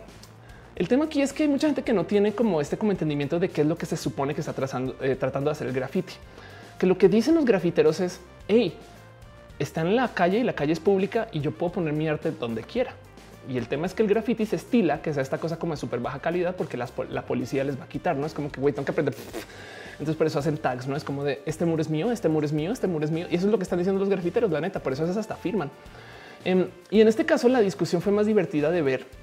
El tema aquí es que hay mucha gente que no tiene como este como entendimiento de qué es lo que se supone que está eh, tratando de hacer el graffiti. Que lo que dicen los grafiteros es, hey, está en la calle y la calle es pública y yo puedo poner mi arte donde quiera. Y el tema es que el graffiti se estila, que sea esta cosa como de súper baja calidad, porque la policía les va a quitar, no es como que güey, tengo que aprender. Entonces por eso hacen tags, no es como de este muro es mío, este muro es mío, este muro es mío. Y eso es lo que están diciendo los grafiteros, la neta. Por eso es hasta firman. Em, y en este caso la discusión fue más divertida de ver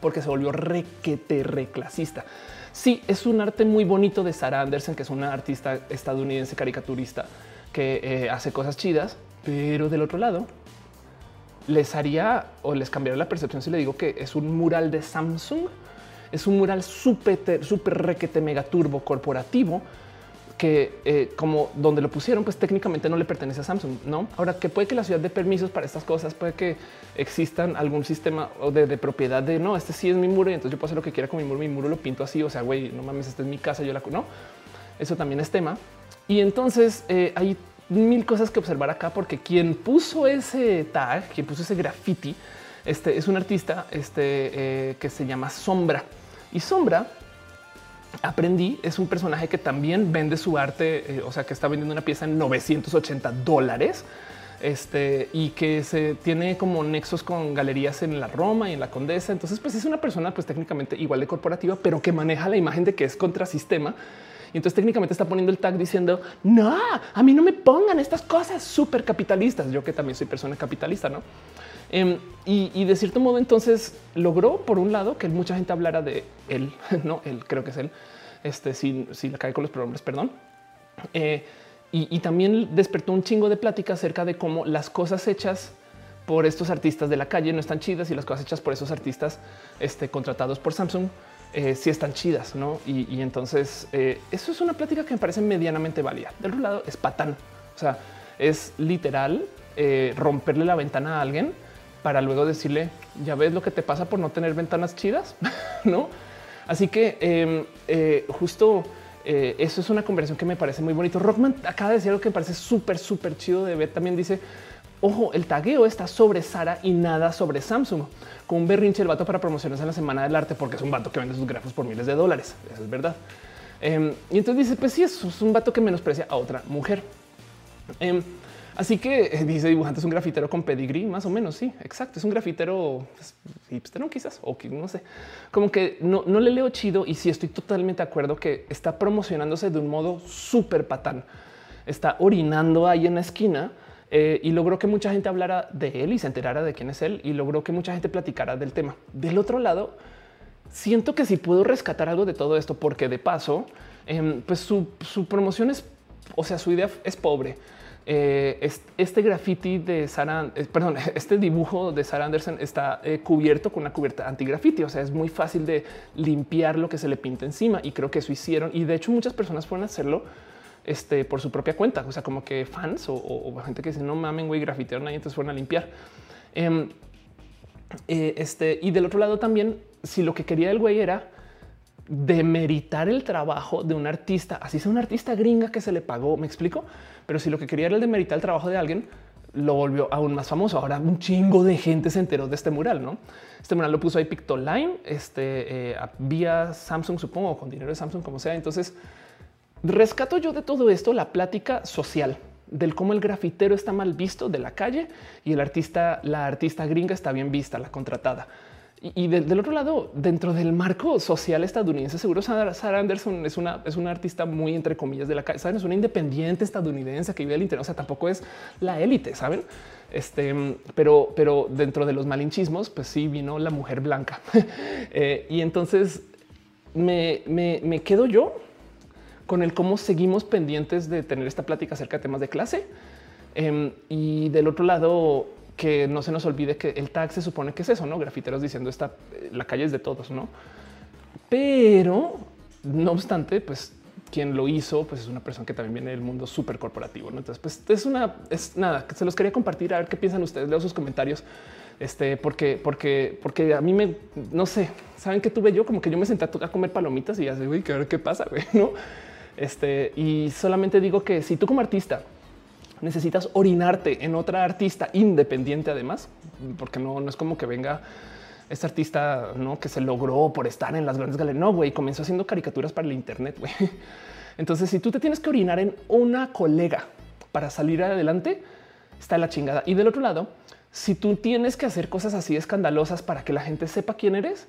porque se volvió requete reclasista. Sí, es un arte muy bonito de Sarah Anderson, que es una artista estadounidense caricaturista que eh, hace cosas chidas, pero del otro lado les haría o les cambiaría la percepción si le digo que es un mural de Samsung. Es un mural súper, súper requete mega turbo corporativo que eh, como donde lo pusieron, pues técnicamente no le pertenece a Samsung, ¿no? Ahora, que puede que la ciudad dé permisos para estas cosas, puede que existan algún sistema de, de, propiedad de, no, este sí es mi muro y entonces yo puedo hacer lo que quiera con mi muro, mi muro lo pinto así, o sea, güey, no mames, esta es mi casa, yo la... No, eso también es tema. Y entonces eh, hay mil cosas que observar acá, porque quien puso ese tag, quien puso ese graffiti, este es un artista este, eh, que se llama Sombra. Y Sombra, aprendí, es un personaje que también vende su arte, eh, o sea, que está vendiendo una pieza en 980 dólares. Este y que se tiene como nexos con galerías en la Roma y en la Condesa. Entonces, pues es una persona, pues técnicamente igual de corporativa, pero que maneja la imagen de que es contrasistema y entonces técnicamente está poniendo el tag diciendo no, a mí no me pongan estas cosas súper capitalistas. Yo que también soy persona capitalista, no? Em, y, de cierto modo, entonces logró por un lado que mucha gente hablara de él, no él, creo que es él. Este, si, si la cae con los pronombres, perdón. Eh, y, y, también despertó un chingo de plática acerca de cómo las cosas hechas por estos artistas de la calle no están chidas y las cosas hechas por esos artistas este, contratados por Samsung eh, si están chidas, ¿no? Y, entonces eh, eso es una plática que me parece medianamente válida. Del otro lado es patán, o sea, es literal eh, romperle la ventana a alguien para luego decirle, ya ves lo que te pasa por no tener ventanas chidas, ¿no? Así que em, justo eso es una conversación que me parece muy bonito. Rockman acaba de decir algo que me parece súper, súper chido de ver. También dice, Ojo, el tagueo está sobre Sara y nada sobre Samsung. Con un berrinche el vato para promocionarse en la Semana del Arte porque es un vato que vende sus grafos por miles de dólares. Eso es verdad. Em, y entonces dice, pues sí, es un vato que menosprecia a otra mujer. Em, así que eh, dice dibujante es un grafitero con pedigrí, más o menos. Sí, exacto. Es un grafitero pues, hipster, quizás, o no sé, como que no, no le leo chido. Y sí estoy totalmente de acuerdo que está promocionándose de un modo súper patán. Está orinando ahí en la esquina eh, y logró que mucha gente hablara de él y se enterara de quién es él y logró que mucha gente platicara del tema. Del otro lado, siento que si puedo rescatar algo de todo esto, porque de paso, em, pues su, promoción es, o sea, su idea es pobre. Eh, este graffiti de Sarah, eh, perdón, este dibujo de Sarah Anderson está cubierto con una cubierta anti-graffiti. O sea, es muy fácil de limpiar lo que se le pinta encima y creo que eso hicieron. Y de hecho, muchas personas a hacerlo este, por su propia cuenta. O sea, como que fans o, gente que dice no mamen, güey, grafitearon ahí, entonces fueron a limpiar. Em, este, y del otro lado también, si lo que quería el güey era demeritar el trabajo de un artista, así sea un artista gringa que se le pagó, me explico, pero si lo que quería era el demeritar el trabajo de alguien, lo volvió aún más famoso. Ahora un chingo de gente se enteró de este mural, ¿no? Este mural lo puso ahí Pictoline, este, eh, vía Samsung, supongo, con dinero de Samsung, como sea. Entonces, rescato yo de todo esto la plática social del cómo el grafitero está mal visto de la calle y el artista, la artista gringa está bien vista, la contratada. Y, del otro lado, dentro del marco social estadounidense, seguro Sarah Anderson es una, es una artista muy entre comillas de la calle. Saben, es una independiente estadounidense que vive al interior. O sea, tampoco es la élite, saben? Este, pero, pero dentro de los malinchismos, pues sí vino la mujer blanca. Eh, y entonces me, me, quedo yo con el cómo seguimos pendientes de tener esta plática acerca de temas de clase. Em, y del otro lado, que no se nos olvide que el tag se supone que es eso, no grafiteros diciendo esta la calle es de todos, no? Pero no obstante, pues quien lo hizo, pues es una persona que también viene del mundo súper corporativo. Entonces, pues es una, es nada que se los quería compartir a ver qué piensan ustedes. Leo sus comentarios. Este, porque, porque, porque a mí me, no sé, saben que tuve yo como que yo me senté a, comer palomitas y ya sé, güey, qué pasa, güey, no? Este, y solamente digo que si tú como artista necesitas orinarte en otra artista independiente además, porque no, es como que venga este artista ¿no? que se logró por estar en las grandes galerías. No, güey, comenzó haciendo caricaturas para el Internet. Entonces, si tú te tienes que orinar en una colega para salir adelante, está la chingada. Y del otro lado, si tú tienes que hacer cosas así escandalosas para que la gente sepa quién eres,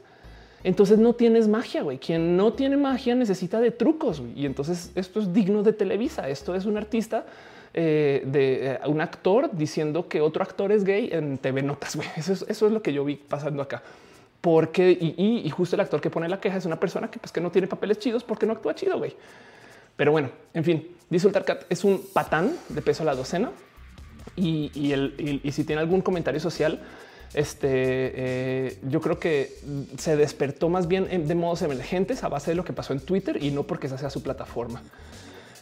entonces no tienes magia. güey. Quien no tiene magia necesita de trucos. Y entonces esto es digno de Televisa. Esto es un artista eh, de eh, un actor diciendo que otro actor es gay en TV Notas. Eso es, eso es lo que yo vi pasando acá. Porque y, justo el actor que pone la queja es una persona que, pues, que no tiene papeles chidos porque no actúa chido. güey. Pero bueno, en fin, dice Cat es un patán de peso a la docena. Y si tiene algún comentario social, este eh, yo creo que se despertó más bien de modos emergentes a base de lo que pasó en Twitter y no porque esa sea su plataforma.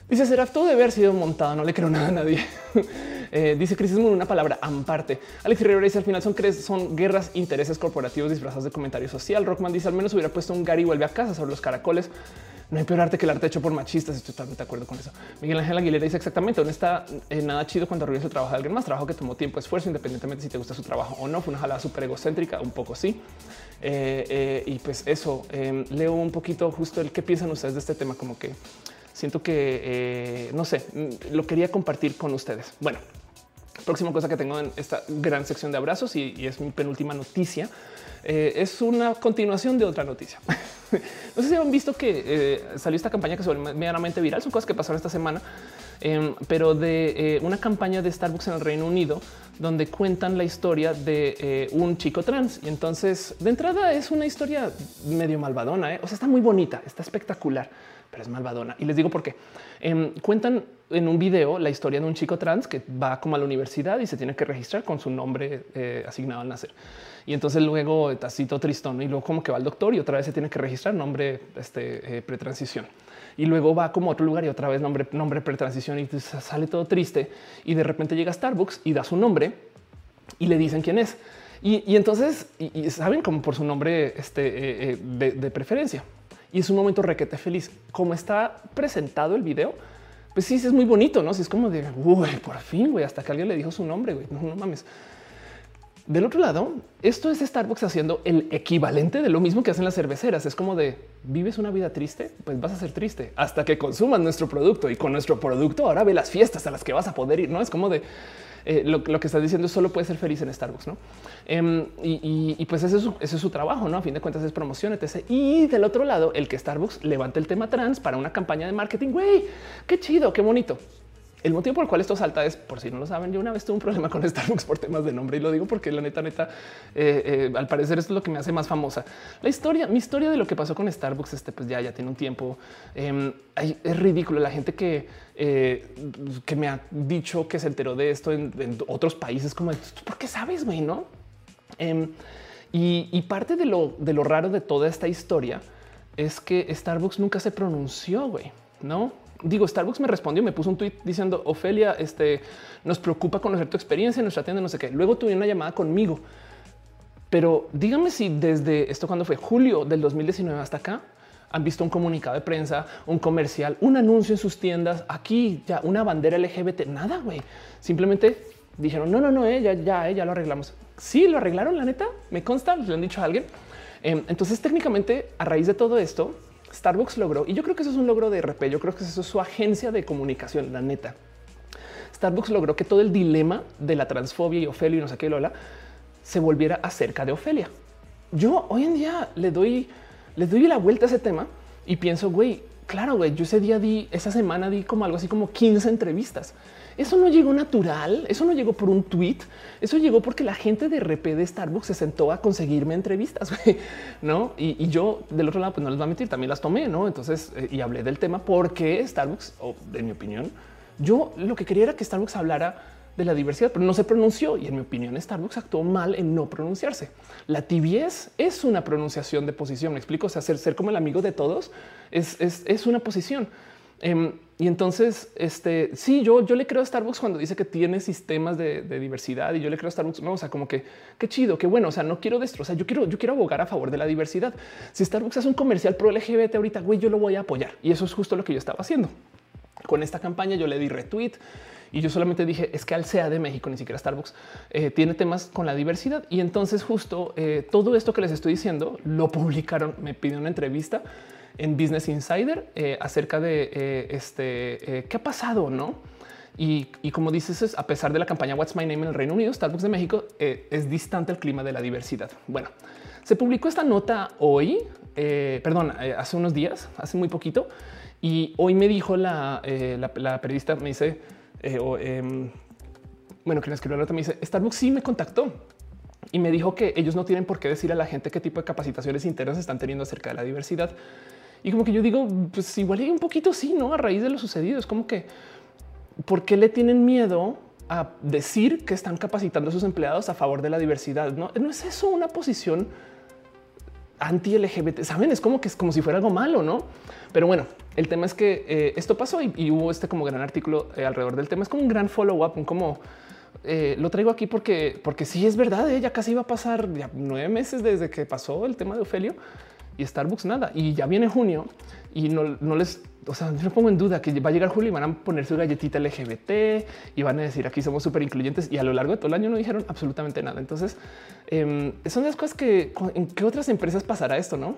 Dice Seraf, todo debe haber sido montado. No le creo nada a nadie. eh, dice Crisismo en una palabra amparte. Alex Rivera dice al final son, son guerras, intereses corporativos disfrazados de comentario social. Rockman dice al menos hubiera puesto un Gary vuelve a casa sobre los caracoles. No hay peor arte que el arte hecho por machistas. Estoy totalmente de acuerdo con eso. Miguel Ángel Aguilera dice exactamente no está eh, nada chido cuando arruina su trabajo de alguien más. Trabajo que tomó tiempo, esfuerzo, independientemente si te gusta su trabajo o no. Fue una jalada súper egocéntrica, un poco sí. Eh, eh, y pues eso em, leo un poquito justo el qué piensan ustedes de este tema, como que siento que no sé, mm, lo quería compartir con ustedes. Bueno, próxima cosa que tengo en esta gran sección de abrazos y, es mi penúltima noticia. Eh, es una continuación de otra noticia. no sé si han visto que eh, salió esta campaña que se volvió medianamente viral. Son cosas que pasaron esta semana, em, pero de una campaña de Starbucks en el Reino Unido donde cuentan la historia de un chico trans. Y entonces de entrada es una historia medio malvadona. O sea, está muy bonita, está espectacular pero es malvadona. Y les digo por qué. Em, cuentan en un video la historia de un chico trans que va como a la universidad y se tiene que registrar con su nombre eh, asignado al nacer. Y entonces luego todo tristón y luego como que va al doctor y otra vez se tiene que registrar nombre este, eh, pretransición. Y luego va como a otro lugar y otra vez nombre, nombre pretransición y sale todo triste. Y de repente llega Starbucks y da su nombre y le dicen quién es. Y, entonces saben como por su nombre este, eh, de preferencia y es un momento requete feliz. Como está presentado el video, pues sí, es muy bonito, ¿no? Si es como de, uy, por fin, güey, hasta que alguien le dijo su nombre, güey, no, mames. Del otro lado, esto es Starbucks haciendo el equivalente de lo mismo que hacen las cerveceras. Es como de vives una vida triste, pues vas a ser triste hasta que consumas nuestro producto y con nuestro producto ahora ve las fiestas a las que vas a poder ir. No es como de eh, lo, que estás diciendo solo puede ser feliz en Starbucks, ¿no? Em, y, pues ese es, su, trabajo, ¿no? A fin de cuentas es promoción. Y del otro lado, el que Starbucks levante el tema trans para una campaña de marketing, güey, qué chido, qué bonito. El motivo por el cual esto salta es, por si no lo saben, yo una vez tuve un problema con Starbucks por temas de nombre y lo digo porque la neta, neta, eh, eh, al parecer esto es lo que me hace más famosa. La historia, mi historia de lo que pasó con Starbucks, este pues ya, ya tiene un tiempo. Em, es ridículo la gente que, eh, que me ha dicho que se enteró de esto en, otros países, como, ¿por qué sabes, güey? No? Em, y, y, parte de lo, de lo raro de toda esta historia es que Starbucks nunca se pronunció, güey, no? Digo, Starbucks me respondió, me puso un tweet diciendo Ofelia, este nos preocupa conocer tu experiencia en nuestra tienda, no sé qué. Luego tuve una llamada conmigo, pero dígame si desde esto cuando fue julio del 2019 hasta acá han visto un comunicado de prensa, un comercial, un anuncio en sus tiendas, aquí ya una bandera LGBT, nada, güey. Simplemente dijeron no, no, no, eh, ya, ya, ya lo arreglamos. Sí, lo arreglaron. La neta me consta, le han dicho a alguien. Em, entonces, técnicamente, a raíz de todo esto, Starbucks logró, y yo creo que eso es un logro de RP, yo creo que eso es su agencia de comunicación, la neta. Starbucks logró que todo el dilema de la transfobia y Ofelia y no sé qué, Lola, se volviera acerca de Ofelia. Yo hoy en día le doy, le doy la vuelta a ese tema y pienso, güey, claro, güey, yo ese día di, esa semana di como algo así como 15 entrevistas eso no llegó natural, eso no llegó por un tweet, eso llegó porque la gente de RP de Starbucks se sentó a conseguirme entrevistas, no? Y, yo del otro lado, pues no les voy a mentir, también las tomé, no? Entonces, eh, y hablé del tema porque Starbucks, o en mi opinión, yo lo que quería era que Starbucks hablara de la diversidad, pero no se pronunció. Y en mi opinión, Starbucks actuó mal en no pronunciarse. La tibiez es una pronunciación de posición. Me explico. O sea, ser, como el amigo de todos es una posición. Em, y entonces, este sí, yo, yo le creo a Starbucks cuando dice que tiene sistemas de, diversidad y yo le creo a Starbucks. O sea, como que qué chido, qué bueno. O sea, no quiero destrozar. Yo quiero, yo quiero abogar a favor de la diversidad. Si Starbucks hace un comercial pro LGBT ahorita, güey, yo lo voy a apoyar y eso es justo lo que yo estaba haciendo con esta campaña. Yo le di retweet y yo solamente dije es que al sea de México, ni siquiera Starbucks eh, tiene temas con la diversidad. Y entonces, justo eh, todo esto que les estoy diciendo lo publicaron. Me pidió una entrevista en Business Insider eh, acerca de eh, este eh, qué ha pasado, no? Y, como dices, a pesar de la campaña What's My Name en el Reino Unido, Starbucks de México es distante el clima de la diversidad. Bueno, se publicó esta nota hoy, perdón, hace unos días, hace muy poquito, y hoy me dijo la, periodista, me dice, em, bueno, quien escribió la nota me dice, Starbucks sí me contactó y me dijo que ellos no tienen por qué decir a la gente qué tipo de capacitaciones internas están teniendo acerca de la diversidad. Y como que yo digo, pues igual hay un poquito sí, no a raíz de lo sucedido. Es como que por qué le tienen miedo a decir que están capacitando a sus empleados a favor de la diversidad. No, no es eso una posición anti LGBT. Saben, es como que es como si fuera algo malo, no? Pero bueno, el tema es que eh, esto pasó y, hubo este como gran artículo eh, alrededor del tema. Es como un gran follow up, un como eh, lo traigo aquí porque, porque sí es verdad. Ya casi iba a pasar nueve meses desde que pasó el tema de Ofelio y Starbucks nada. Y ya viene junio y no, les, o sea, no pongo en duda que va a llegar julio y van a poner su galletita LGBT y van a decir aquí somos súper incluyentes y a lo largo de todo el año no dijeron absolutamente nada. Entonces eh, son las cosas que en qué otras empresas pasará esto, no?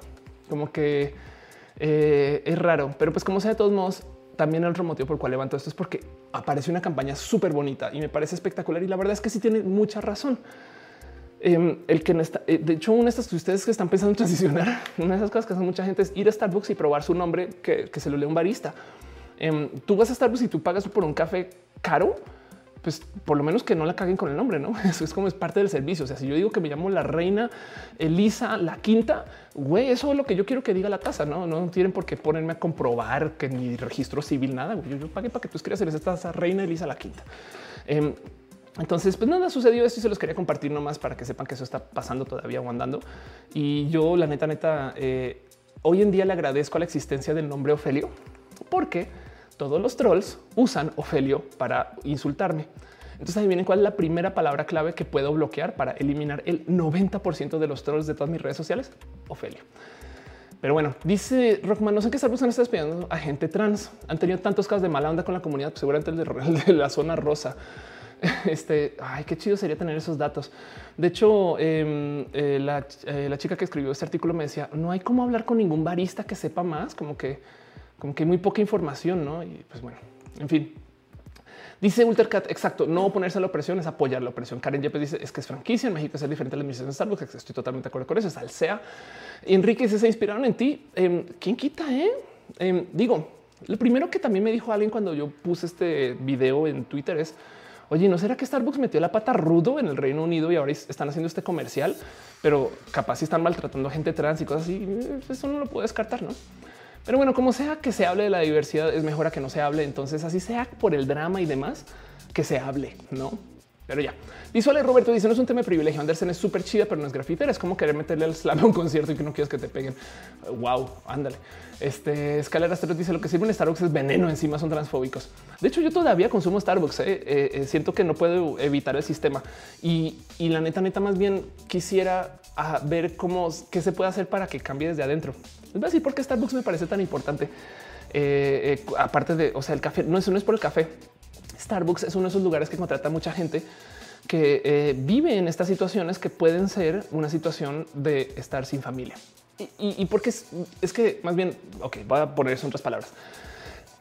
Como que eh, es raro, pero pues como sea de todos modos, también el otro motivo por el cual levanto esto es porque aparece una campaña súper bonita y me parece espectacular y la verdad es que sí tiene mucha razón. Em, el que no está, eh, de hecho, una de estas ustedes que están pensando en transicionar, una de esas cosas que hace mucha gente es ir a Starbucks y probar su nombre que, se lo lee un barista. Em, tú vas a Starbucks y tú pagas por un café caro, pues por lo menos que no la caguen con el nombre, no? Eso es como es parte del servicio. O sea, si yo digo que me llamo la reina Elisa, la quinta, güey, eso es lo que yo quiero que diga la tasa. No, no tienen por qué ponerme a comprobar que mi registro civil, nada. Yo, yo pagué para que tú escribas esa tasa reina Elisa, la quinta. Entonces, pues nada, sucedió esto y se los quería compartir nomás para que sepan que eso está pasando todavía o andando. Y yo, la neta, neta, eh, hoy en día le agradezco la existencia del nombre Ofelio, porque todos los trolls usan Ofelio para insultarme. Entonces ahí viene cuál es la primera palabra clave que puedo bloquear para eliminar el 90% de los trolls de todas mis redes sociales. Ofelio. Pero bueno, dice Rockman, no sé qué Starbucks está despidiendo a gente trans. Han tenido tantos casos de mala onda con la comunidad, pues seguramente el de la zona rosa. Este, ay, qué chido sería tener esos datos. De hecho, em, eh, eh, la, chica que escribió este artículo me decía, no hay cómo hablar con ningún barista que sepa más, como que, como que hay muy poca información, ¿no? Y pues bueno, en fin. Dice Ultercat, exacto, no oponerse a la opresión es apoyar la opresión. Karen Yepes dice, es que es franquicia, en México es diferente a la administración de Starbucks, estoy totalmente de acuerdo con eso, es Y Enrique, si se inspiraron en ti, em, ¿quién quita, eh? Em, digo, Lo primero que también me dijo alguien cuando yo puse este video en Twitter es, oye, ¿no será que Starbucks metió la pata rudo en el Reino Unido y ahora están haciendo este comercial, pero capaz si están maltratando a gente trans y cosas así? Eso no lo puedo descartar, ¿no? Pero bueno, como sea que se hable de la diversidad, es mejor a que no se hable. Entonces, así sea por el drama y demás, que se hable, ¿no? Pero ya. Visuales Roberto dice, no es un tema de privilegio. Anderson es súper chida, pero no es grafitera. Es como querer meterle al slam a un concierto y que no quieres que te peguen. Wow, ándale. Este escalera Astero dice lo que sirve en Starbucks es veneno, encima son transfóbicos. De hecho, yo todavía consumo Starbucks. ¿eh? Eh, eh, siento que no puedo evitar el sistema y, y la neta, neta, más bien quisiera ah, ver cómo qué se puede hacer para que cambie desde adentro. Les voy a decir por qué Starbucks me parece tan importante. aparte de, o sea, el café no es, no es por el café. Starbucks es uno de esos lugares que contrata mucha gente que vive en estas situaciones que pueden ser una situación de estar sin familia y, porque es, que más bien, ok, voy a poner eso en otras palabras.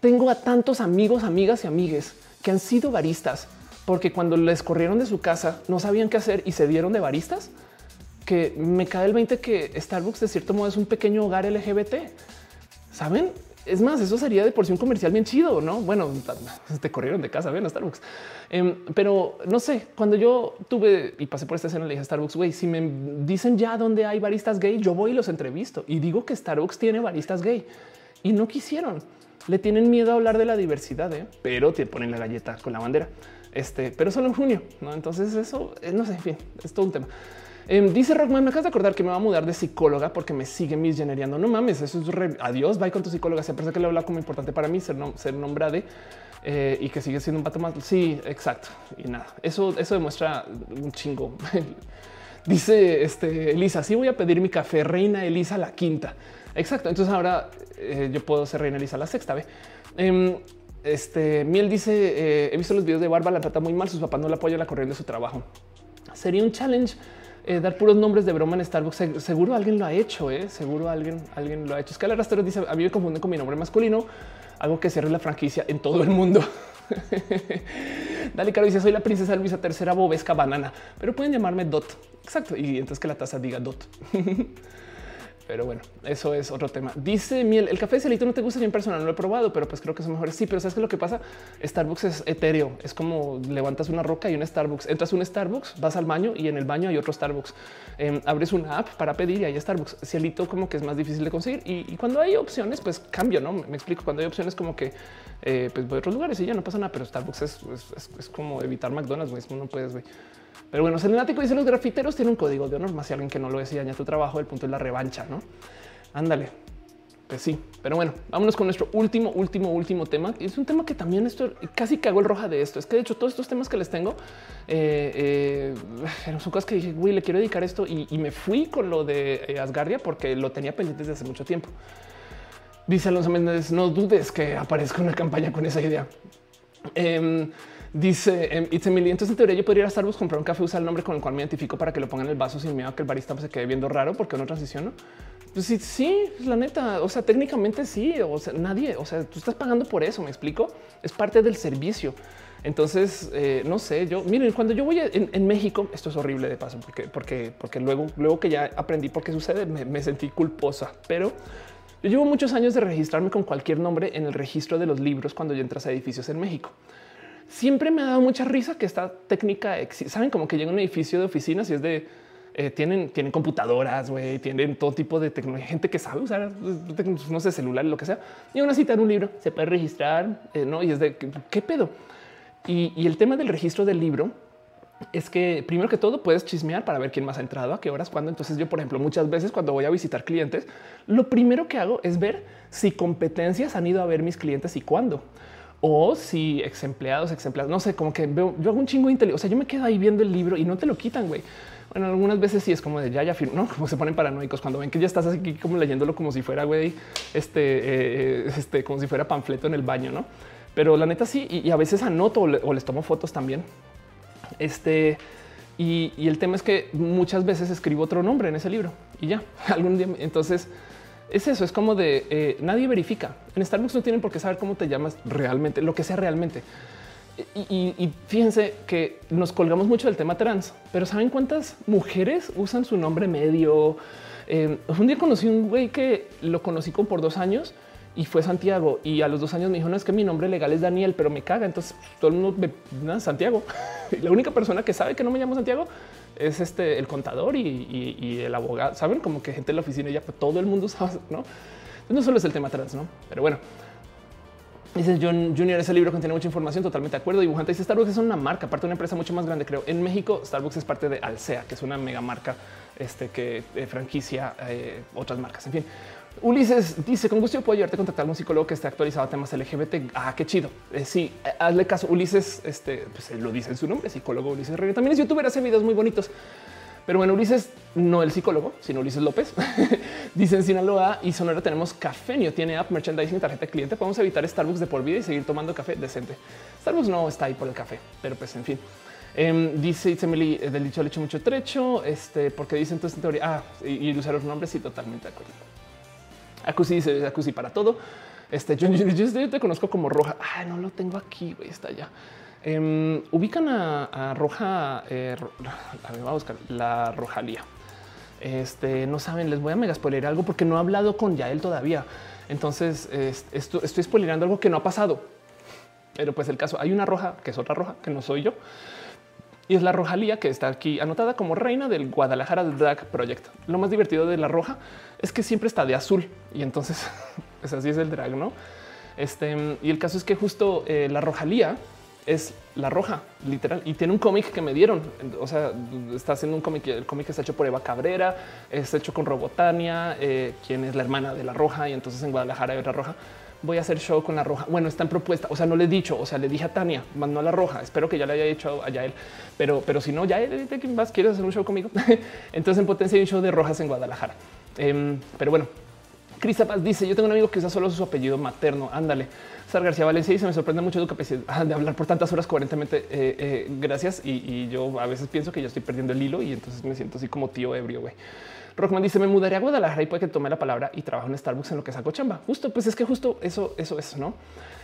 Tengo a tantos amigos, amigas y amigues que han sido baristas porque cuando les corrieron de su casa no sabían qué hacer y se dieron de baristas que me cae el 20 que Starbucks de cierto modo es un pequeño hogar LGBT. Saben? Es más, eso sería de por sí un comercial bien chido, no? Bueno, te corrieron de casa, ven a Starbucks. Em, pero no sé, cuando yo tuve y pasé por esta escena, le dije a Starbucks, güey, si me dicen ya dónde hay baristas gay, yo voy y los entrevisto y digo que Starbucks tiene baristas gay y no quisieron. Le tienen miedo a hablar de la diversidad, ¿eh? pero te ponen la galleta con la bandera. Este, pero solo en junio, no? Entonces, eso eh, no sé, en fin, es todo un tema. Em, dice Rockman, me acabas de acordar que me va a mudar de psicóloga porque me sigue misgenereando. No mames, eso es re... adiós. Bye con tu psicóloga. Se parece que le habla como importante para mí ser, nombrada eh, y que sigue siendo un pato más. Sí, exacto. Y nada, eso, eso demuestra un chingo. dice este Elisa, sí voy a pedir mi café reina Elisa la quinta. Exacto. Entonces ahora eh, yo puedo ser reina Elisa la sexta. ¿ve? Em, este Miel dice: eh, He visto los videos de Barba, la trata muy mal. Sus papás no la apoyan la corriente de su trabajo. Sería un challenge eh, dar puros nombres de broma en Starbucks. Seguro alguien lo ha hecho, ¿eh? seguro alguien, alguien lo ha hecho. Escala Rastero dice: A mí me confunden con mi nombre masculino, algo que cierre la franquicia en todo el mundo. Dale, Caro dice: Soy la princesa Luisa tercera bobesca banana, pero pueden llamarme Dot. Exacto. Y entonces que la taza diga Dot. Pero bueno, eso es otro tema. Dice Miel, el café de celito no te gusta bien personal, no lo he probado, pero pues creo que es mejor. Sí, pero sabes que lo que pasa, Starbucks es etéreo, es como levantas una roca y un Starbucks, entras a un Starbucks, vas al baño y en el baño hay otro Starbucks. Em, abres una app para pedir y hay Starbucks. Cielito como que es más difícil de conseguir y, cuando hay opciones, pues cambio, ¿no? Me explico, cuando hay opciones como que eh, pues voy a otros lugares y ya no pasa nada, pero Starbucks es, es como evitar McDonald's, no puedes, güey. Pero bueno, Selenático dice los grafiteros tienen un código de honor, más si alguien que no lo es y daña tu trabajo, el punto es la revancha, ¿no? Ándale. Pues sí, pero bueno, vámonos con nuestro último, último, último tema. Es un tema que también esto casi cagó el roja de esto. Es que de hecho todos estos temas que les tengo eh, eh, son cosas que dije, güey, le quiero dedicar esto y, me fui con lo de eh, Asgardia porque lo tenía pendiente desde hace mucho tiempo. Dice Alonso Méndez, no dudes que aparezca una campaña con esa idea. Em, Dice em, Emily, entonces en teoría yo podría ir a Starbucks, comprar un café, usar el nombre con el cual me identifico para que lo pongan en el vaso sin miedo a que el barista se quede viendo raro porque no transiciono. Pues sí, sí, la neta, o sea, técnicamente sí, o sea, nadie, o sea, tú estás pagando por eso, me explico, es parte del servicio. Entonces, eh, no sé, yo miren, cuando yo voy en, México, esto es horrible de paso, porque, porque, porque luego, luego que ya aprendí por qué sucede, me, me sentí culposa, pero yo llevo muchos años de registrarme con cualquier nombre en el registro de los libros cuando yo entras a edificios en México siempre me ha dado mucha risa que esta técnica saben como que llega un edificio de oficinas y es de eh, tienen, tienen computadoras, güey, tienen todo tipo de tecnología, gente que sabe usar, no sé, celular, lo que sea. Y aún así, un libro se puede registrar, eh, no? Y es de qué pedo. Y, y, el tema del registro del libro es que primero que todo puedes chismear para ver quién más ha entrado, a qué horas, cuándo. Entonces, yo, por ejemplo, muchas veces cuando voy a visitar clientes, lo primero que hago es ver si competencias han ido a ver mis clientes y cuándo o si ex empleados, ex empleados, no sé, como que veo, yo hago un chingo de inteligencia. O sea, yo me quedo ahí viendo el libro y no te lo quitan, güey. Bueno, algunas veces sí es como de ya, ya firmo, no como se ponen paranoicos cuando ven que ya estás aquí como leyéndolo como si fuera, güey, este, eh, este, como si fuera panfleto en el baño, no? Pero la neta sí, y, a veces anoto o, les tomo fotos también. Este, y, y el tema es que muchas veces escribo otro nombre en ese libro y ya algún día. Entonces, es eso, es como de eh, nadie verifica. En Starbucks no tienen por qué saber cómo te llamas realmente, lo que sea realmente. Y, fíjense que nos colgamos mucho del tema trans, pero ¿saben cuántas mujeres usan su nombre medio? Eh, un día conocí un güey que lo conocí como por dos años y fue Santiago. Y a los dos años me dijo, no es que mi nombre legal es Daniel, pero me caga. Entonces todo el mundo me nada, Santiago. la única persona que sabe que no me llamo Santiago es este el contador y, el abogado. Saben como que gente en la oficina ya pues, todo el mundo sabe, no? no solo es el tema trans, no? Pero bueno, Dice John Junior, ese libro contiene mucha información, totalmente de acuerdo. Dibujante dice Starbucks es una marca, aparte de una empresa mucho más grande, creo. En México, Starbucks es parte de Alsea, que es una mega marca este, que eh, franquicia eh, otras marcas. En fin, Ulises dice con gusto puedo ayudarte a contactar a un psicólogo que esté actualizado a temas LGBT. Ah, qué chido. Eh, sí, hazle caso. Ulises, este pues, lo dice en su nombre, psicólogo Ulises Reyes. También es youtuber, hace videos muy bonitos. Pero bueno, Ulises, no el psicólogo, sino Ulises López, dice en Sinaloa y Sonora tenemos Cafenio, tiene app, merchandising, tarjeta de cliente. Podemos evitar Starbucks de por vida y seguir tomando café decente. Starbucks no está ahí por el café, pero pues en fin. Em, dice Itzemili eh, del dicho al hecho mucho trecho, este, porque dice entonces en teoría, ah, y, usar los nombres, sí, totalmente de acuerdo. Acusi dice Acusi para todo. Este, yo, te conozco como roja. Ah, no lo tengo aquí, está ya. Em, ubican a, Roja, eh, a, buscar la Rojalía. Este no saben, les voy a mega spoiler algo porque no he hablado con Yael todavía. Entonces esto, estoy spoilerando algo que no ha pasado. Pero pues el caso hay una roja que es otra roja que no soy yo y es la Rojalía que está aquí anotada como reina del Guadalajara Drag Project. Lo más divertido de la roja es que siempre está de azul y entonces pues así es el drag, no? Este y el caso es que justo eh, la Rojalía es la roja, literal. Y tiene un cómic que me dieron. O sea, está haciendo un cómic. El cómic está hecho por Eva Cabrera, está hecho con Robotania, eh, quien es la hermana de la roja. Y entonces en Guadalajara otra roja. Voy a hacer show con la roja. Bueno, está en propuesta. O sea, no le he dicho, o sea, le dije a Tania, mandó a la roja. Espero que ya le haya hecho allá él, pero, pero si no, ya él, más quieres hacer un show conmigo. entonces en potencia hay un show de rojas en Guadalajara. Em, pero bueno, Cris dice: Yo tengo un amigo que usa solo su apellido materno. Ándale. Sar García Valencia y se me sorprende mucho tu capacidad de hablar por tantas horas coherentemente. Eh, eh, gracias. Y, yo a veces pienso que yo estoy perdiendo el hilo y entonces me siento así como tío ebrio. güey. Rockman dice: Me mudaré a Guadalajara y puede que tome la palabra y trabajo en Starbucks en lo que saco chamba. Justo, pues es que justo eso, eso es, no?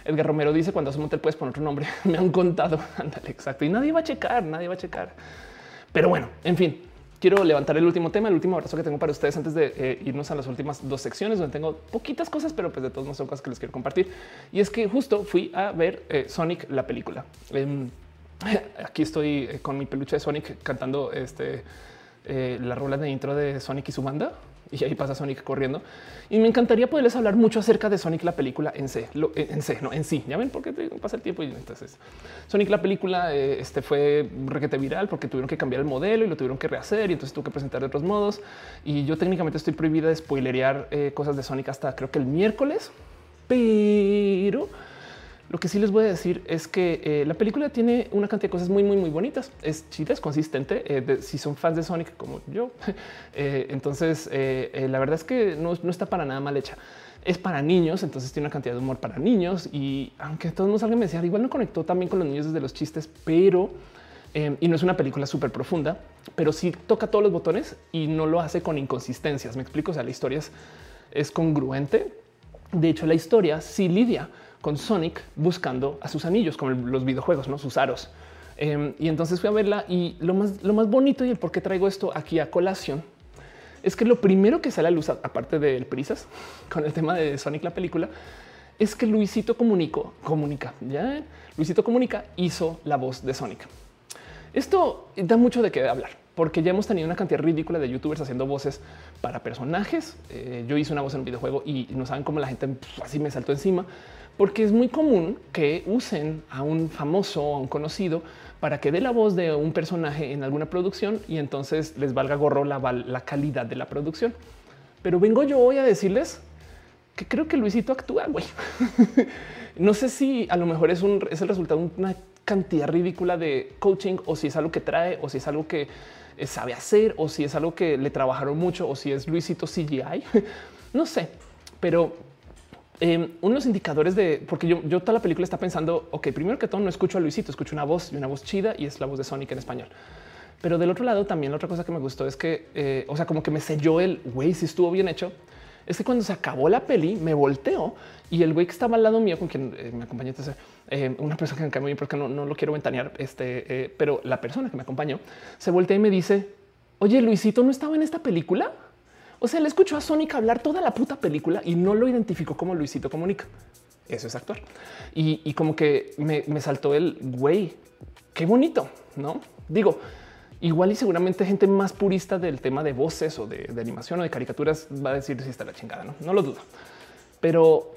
Edgar Romero dice: Cuando haces un motel puedes poner otro nombre. me han contado. Ándale, exacto. Y nadie va a checar, nadie va a checar. Pero bueno, en fin, quiero levantar el último tema, el último abrazo que tengo para ustedes antes de eh, irnos a las últimas dos secciones donde tengo poquitas cosas, pero pues de todos modos son cosas que les quiero compartir. Y es que justo fui a ver eh, Sonic la película. Em, aquí estoy eh, con mi peluche de Sonic cantando este la rola de intro de Sonic y su banda y ahí pasa Sonic corriendo. Y me encantaría poderles hablar mucho acerca de Sonic la película en C, en C, no en sí. Ya ven por qué pasa el tiempo y entonces Sonic la película eh, este fue requete viral porque tuvieron que cambiar el modelo y lo tuvieron que rehacer y entonces tuvo que presentar de otros modos. Y yo técnicamente estoy prohibida de spoilerear eh, cosas de Sonic hasta creo que el miércoles, pero lo que sí les voy a decir es que eh, la película tiene una cantidad de cosas muy, muy, muy bonitas. Es chida, es consistente. Eh, si son fans de Sonic como yo, eh, entonces la verdad es que no, está para nada mal hecha. Es para niños, entonces tiene una cantidad de humor para niños. Y aunque todos nos salgan me decía, igual no conectó también con los niños desde los chistes, pero y no es una película súper profunda, pero sí toca todos los botones y no lo hace con inconsistencias. Me explico. O sea, la historia es, es congruente. De hecho, la historia sí lidia con Sonic buscando a sus anillos, como los videojuegos, no sus aros. Em, y entonces fui a verla y lo más, lo más bonito y el por qué traigo esto aquí a colación es que lo primero que sale a luz, aparte del prisas con el tema de Sonic, la película, es que Luisito comunicó, comunica, ya Luisito comunica hizo la voz de Sonic. Esto da mucho de qué hablar porque ya hemos tenido una cantidad ridícula de youtubers haciendo voces para personajes. Eh, yo hice una voz en un videojuego y no saben cómo la gente así me saltó encima porque es muy común que usen a un famoso o a un conocido para que dé la voz de un personaje en alguna producción y entonces les valga gorro la, calidad de la producción. Pero vengo yo hoy a decirles que creo que Luisito actúa, güey. no sé si a lo mejor es, un, es el resultado de una cantidad ridícula de coaching o si es algo que trae o si es algo que sabe hacer o si es algo que le trabajaron mucho o si es Luisito CGI. no sé, pero eh, uno de los indicadores de porque yo, toda la película está pensando, ok, primero que todo no escucho a Luisito, escucho una voz y una voz chida y es la voz de Sonic en español. Pero del otro lado también la otra cosa que me gustó es que, eh, o sea, como que me selló el güey, si estuvo bien hecho, es que cuando se acabó la peli me volteo y el güey que estaba al lado mío con quien eh, me acompañó, entonces, una persona que me cae porque no, no lo quiero ventanear, este, pero la persona que me acompañó se voltea y me dice, oye, Luisito no estaba en esta película. O sea, le escuchó a Sonic hablar toda la puta película y no lo identificó como Luisito Comunica. Eso es actuar. Y, como que me, saltó el güey. Qué bonito, ¿no? Digo, igual y seguramente gente más purista del tema de voces o de, animación o de caricaturas va a decir si está la chingada, ¿no? No lo dudo. Pero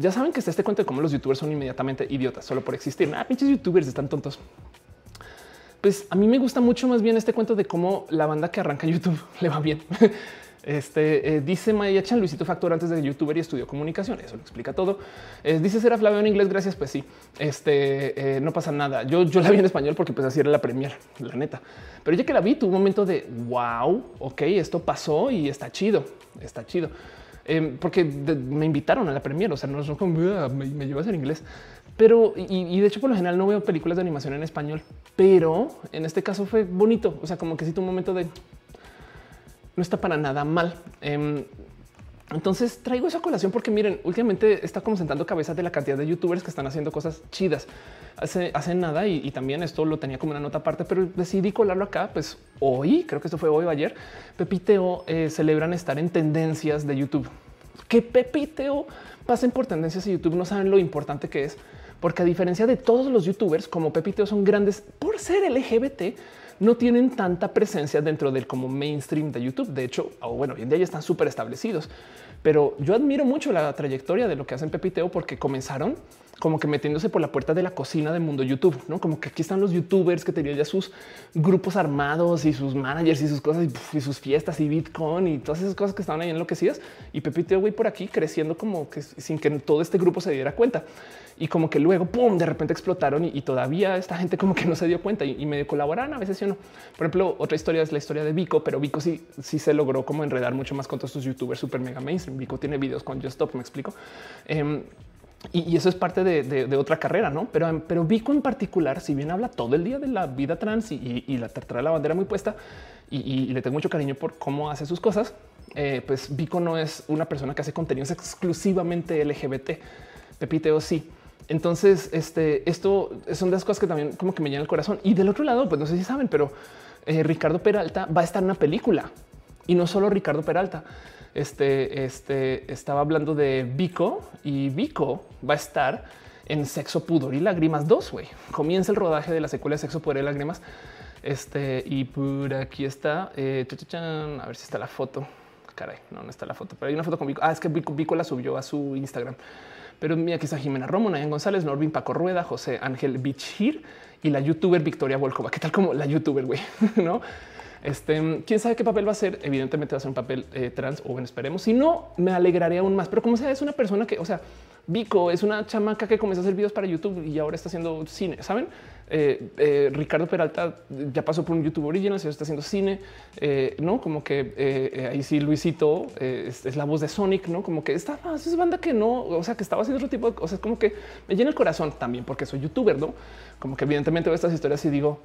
ya saben que está este cuento de cómo los youtubers son inmediatamente idiotas solo por existir. Ah, pinches youtubers están tontos. Pues a mí me gusta mucho más bien este cuento de cómo la banda que arranca YouTube le va bien. Este eh, dice Maya Chan, Luisito Factor antes de youtuber y estudió comunicación. Eso lo explica todo. Eh, dice Será Flavio en inglés. Gracias. Pues sí, este eh, no pasa nada. Yo, yo la vi en español porque pues así era la premier, la neta. Pero ya que la vi, tuvo un momento de wow, ok, esto pasó y está chido, está chido. Em, porque me invitaron a la premier, o sea, no es como ah, me, me llevas en inglés. Pero y, de hecho, por lo general no veo películas de animación en español, pero en este caso fue bonito. O sea, como que sí un momento de no está para nada mal. Em, entonces traigo esa colación porque miren, últimamente está como sentando cabezas de la cantidad de youtubers que están haciendo cosas chidas. Hace, hace nada y, también esto lo tenía como una nota aparte, pero decidí colarlo acá. Pues hoy, creo que esto fue hoy o ayer, Pepiteo eh, celebran estar en tendencias de YouTube. Que Pepiteo pasen por tendencias de YouTube no saben lo importante que es, porque a diferencia de todos los youtubers, como Pepiteo son grandes por ser LGBT, no tienen tanta presencia dentro del como mainstream de YouTube. De hecho, bueno, hoy en día ya están súper establecidos, pero yo admiro mucho la trayectoria de lo que hacen Pepiteo porque comenzaron como que metiéndose por la puerta de la cocina del mundo YouTube, no como que aquí están los youtubers que tenían ya sus grupos armados y sus managers y sus cosas y, sus fiestas y Bitcoin y todas esas cosas que estaban ahí enloquecidas. Y Pepiteo güey por aquí creciendo como que sin que todo este grupo se diera cuenta y como que luego pum, de repente explotaron y, todavía esta gente como que no se dio cuenta y, y medio colaboran a veces. Yo no. Por ejemplo, otra historia es la historia de Vico, pero Vico sí, sí se logró como enredar mucho más con todos estos youtubers super mega mainstream. Vico tiene videos con Just Stop, me explico. Em, y, eso es parte de, otra carrera, no? Pero, pero Vico en particular, si bien habla todo el día de la vida trans y, la trae la bandera muy puesta y, le tengo mucho cariño por cómo hace sus cosas, eh, pues Vico no es una persona que hace contenidos exclusivamente LGBT. Pepiteo sí. Entonces, este, esto son de las cosas que también como que me llenan el corazón. Y del otro lado, pues no sé si saben, pero eh, Ricardo Peralta va a estar en una película y no solo Ricardo Peralta. Este, este estaba hablando de Vico y Vico va a estar en Sexo, Pudor y Lágrimas 2. Güey, comienza el rodaje de la secuela de Sexo, Pudor y Lágrimas. Este y por aquí está. Eh, a ver si está la foto. Caray, no, no está la foto, pero hay una foto con Vico. Ah, es que Vico, la subió a su Instagram. Pero mira, aquí está Jimena Romo, Nayan González, Norvin Paco Rueda, José Ángel Bichir y la youtuber Victoria Volkova. ¿Qué tal como la youtuber, güey? ¿No? Este, quién sabe qué papel va a ser. Evidentemente va a ser un papel eh, trans o bueno, esperemos. Si no, me alegraría aún más. Pero como sea, es una persona que, o sea, Vico es una chamaca que comenzó a hacer videos para YouTube y ahora está haciendo cine. Saben, eh, eh, Ricardo Peralta ya pasó por un YouTube original, está haciendo cine, no como que ahí sí Luisito es, la voz de Sonic, no como que está más es banda que no, o sea, que estaba haciendo otro tipo de cosas, como que me llena el corazón también porque soy youtuber, no como que evidentemente veo estas historias y digo,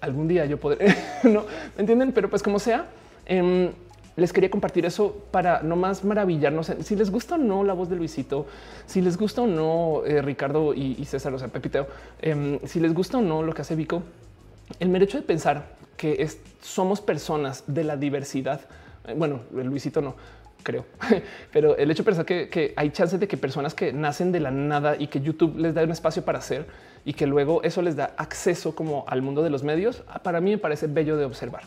algún día yo podré, no me entienden, pero pues como sea, em, les quería compartir eso para no más maravillarnos. Si les gusta o no la voz de Luisito, si les gusta o no eh, Ricardo y, César, o sea, Pepiteo, em, si les gusta o no lo que hace Vico, el mero hecho de pensar que somos personas de la diversidad. Eh, bueno, Luisito no creo, pero el hecho de pensar que, que hay chances de que personas que nacen de la nada y que YouTube les da un espacio para hacer y que luego eso les da acceso como al mundo de los medios, ah, para mí me parece bello de observar.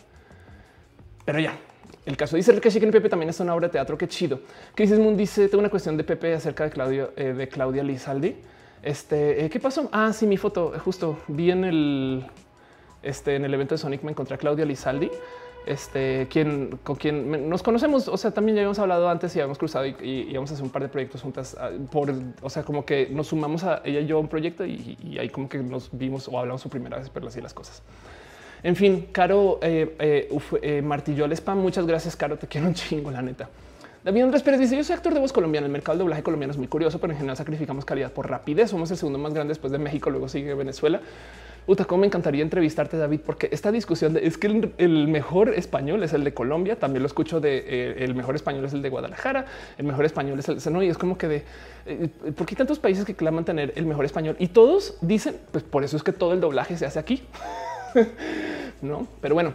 Pero ya, el caso dice que Chicken Pepe también es una obra de teatro. Qué chido. Crisis Moon dice: Tengo una cuestión de Pepe acerca de Claudio, eh, de Claudia Lizaldi. Este, eh, ¿qué pasó? Ah, sí, mi foto. Justo vi en el, este, en el evento de Sonic, me encontré a Claudia Lizaldi este, quien, con quien nos conocemos. O sea, también ya habíamos hablado antes y habíamos cruzado y, íbamos a hacer un par de proyectos juntas ah, por, o sea, como que nos sumamos a ella y yo a un proyecto y, ahí como que nos vimos o hablamos su primera vez, pero así las cosas. En fin, Caro eh, eh, eh, martilló al spam. Muchas gracias, Caro. Te quiero un chingo, la neta. David Andrés Pérez dice: Yo soy actor de voz colombiana. El mercado de doblaje colombiano es muy curioso, pero en general sacrificamos calidad por rapidez. Somos el segundo más grande después de México, luego sigue Venezuela. Uta, cómo me encantaría entrevistarte, David, porque esta discusión de es que el, mejor español es el de Colombia. También lo escucho de eh, el mejor español es el de Guadalajara. El mejor español es el no, y es como que de eh, por qué tantos países que claman tener el mejor español y todos dicen, pues por eso es que todo el doblaje se hace aquí. no, pero bueno,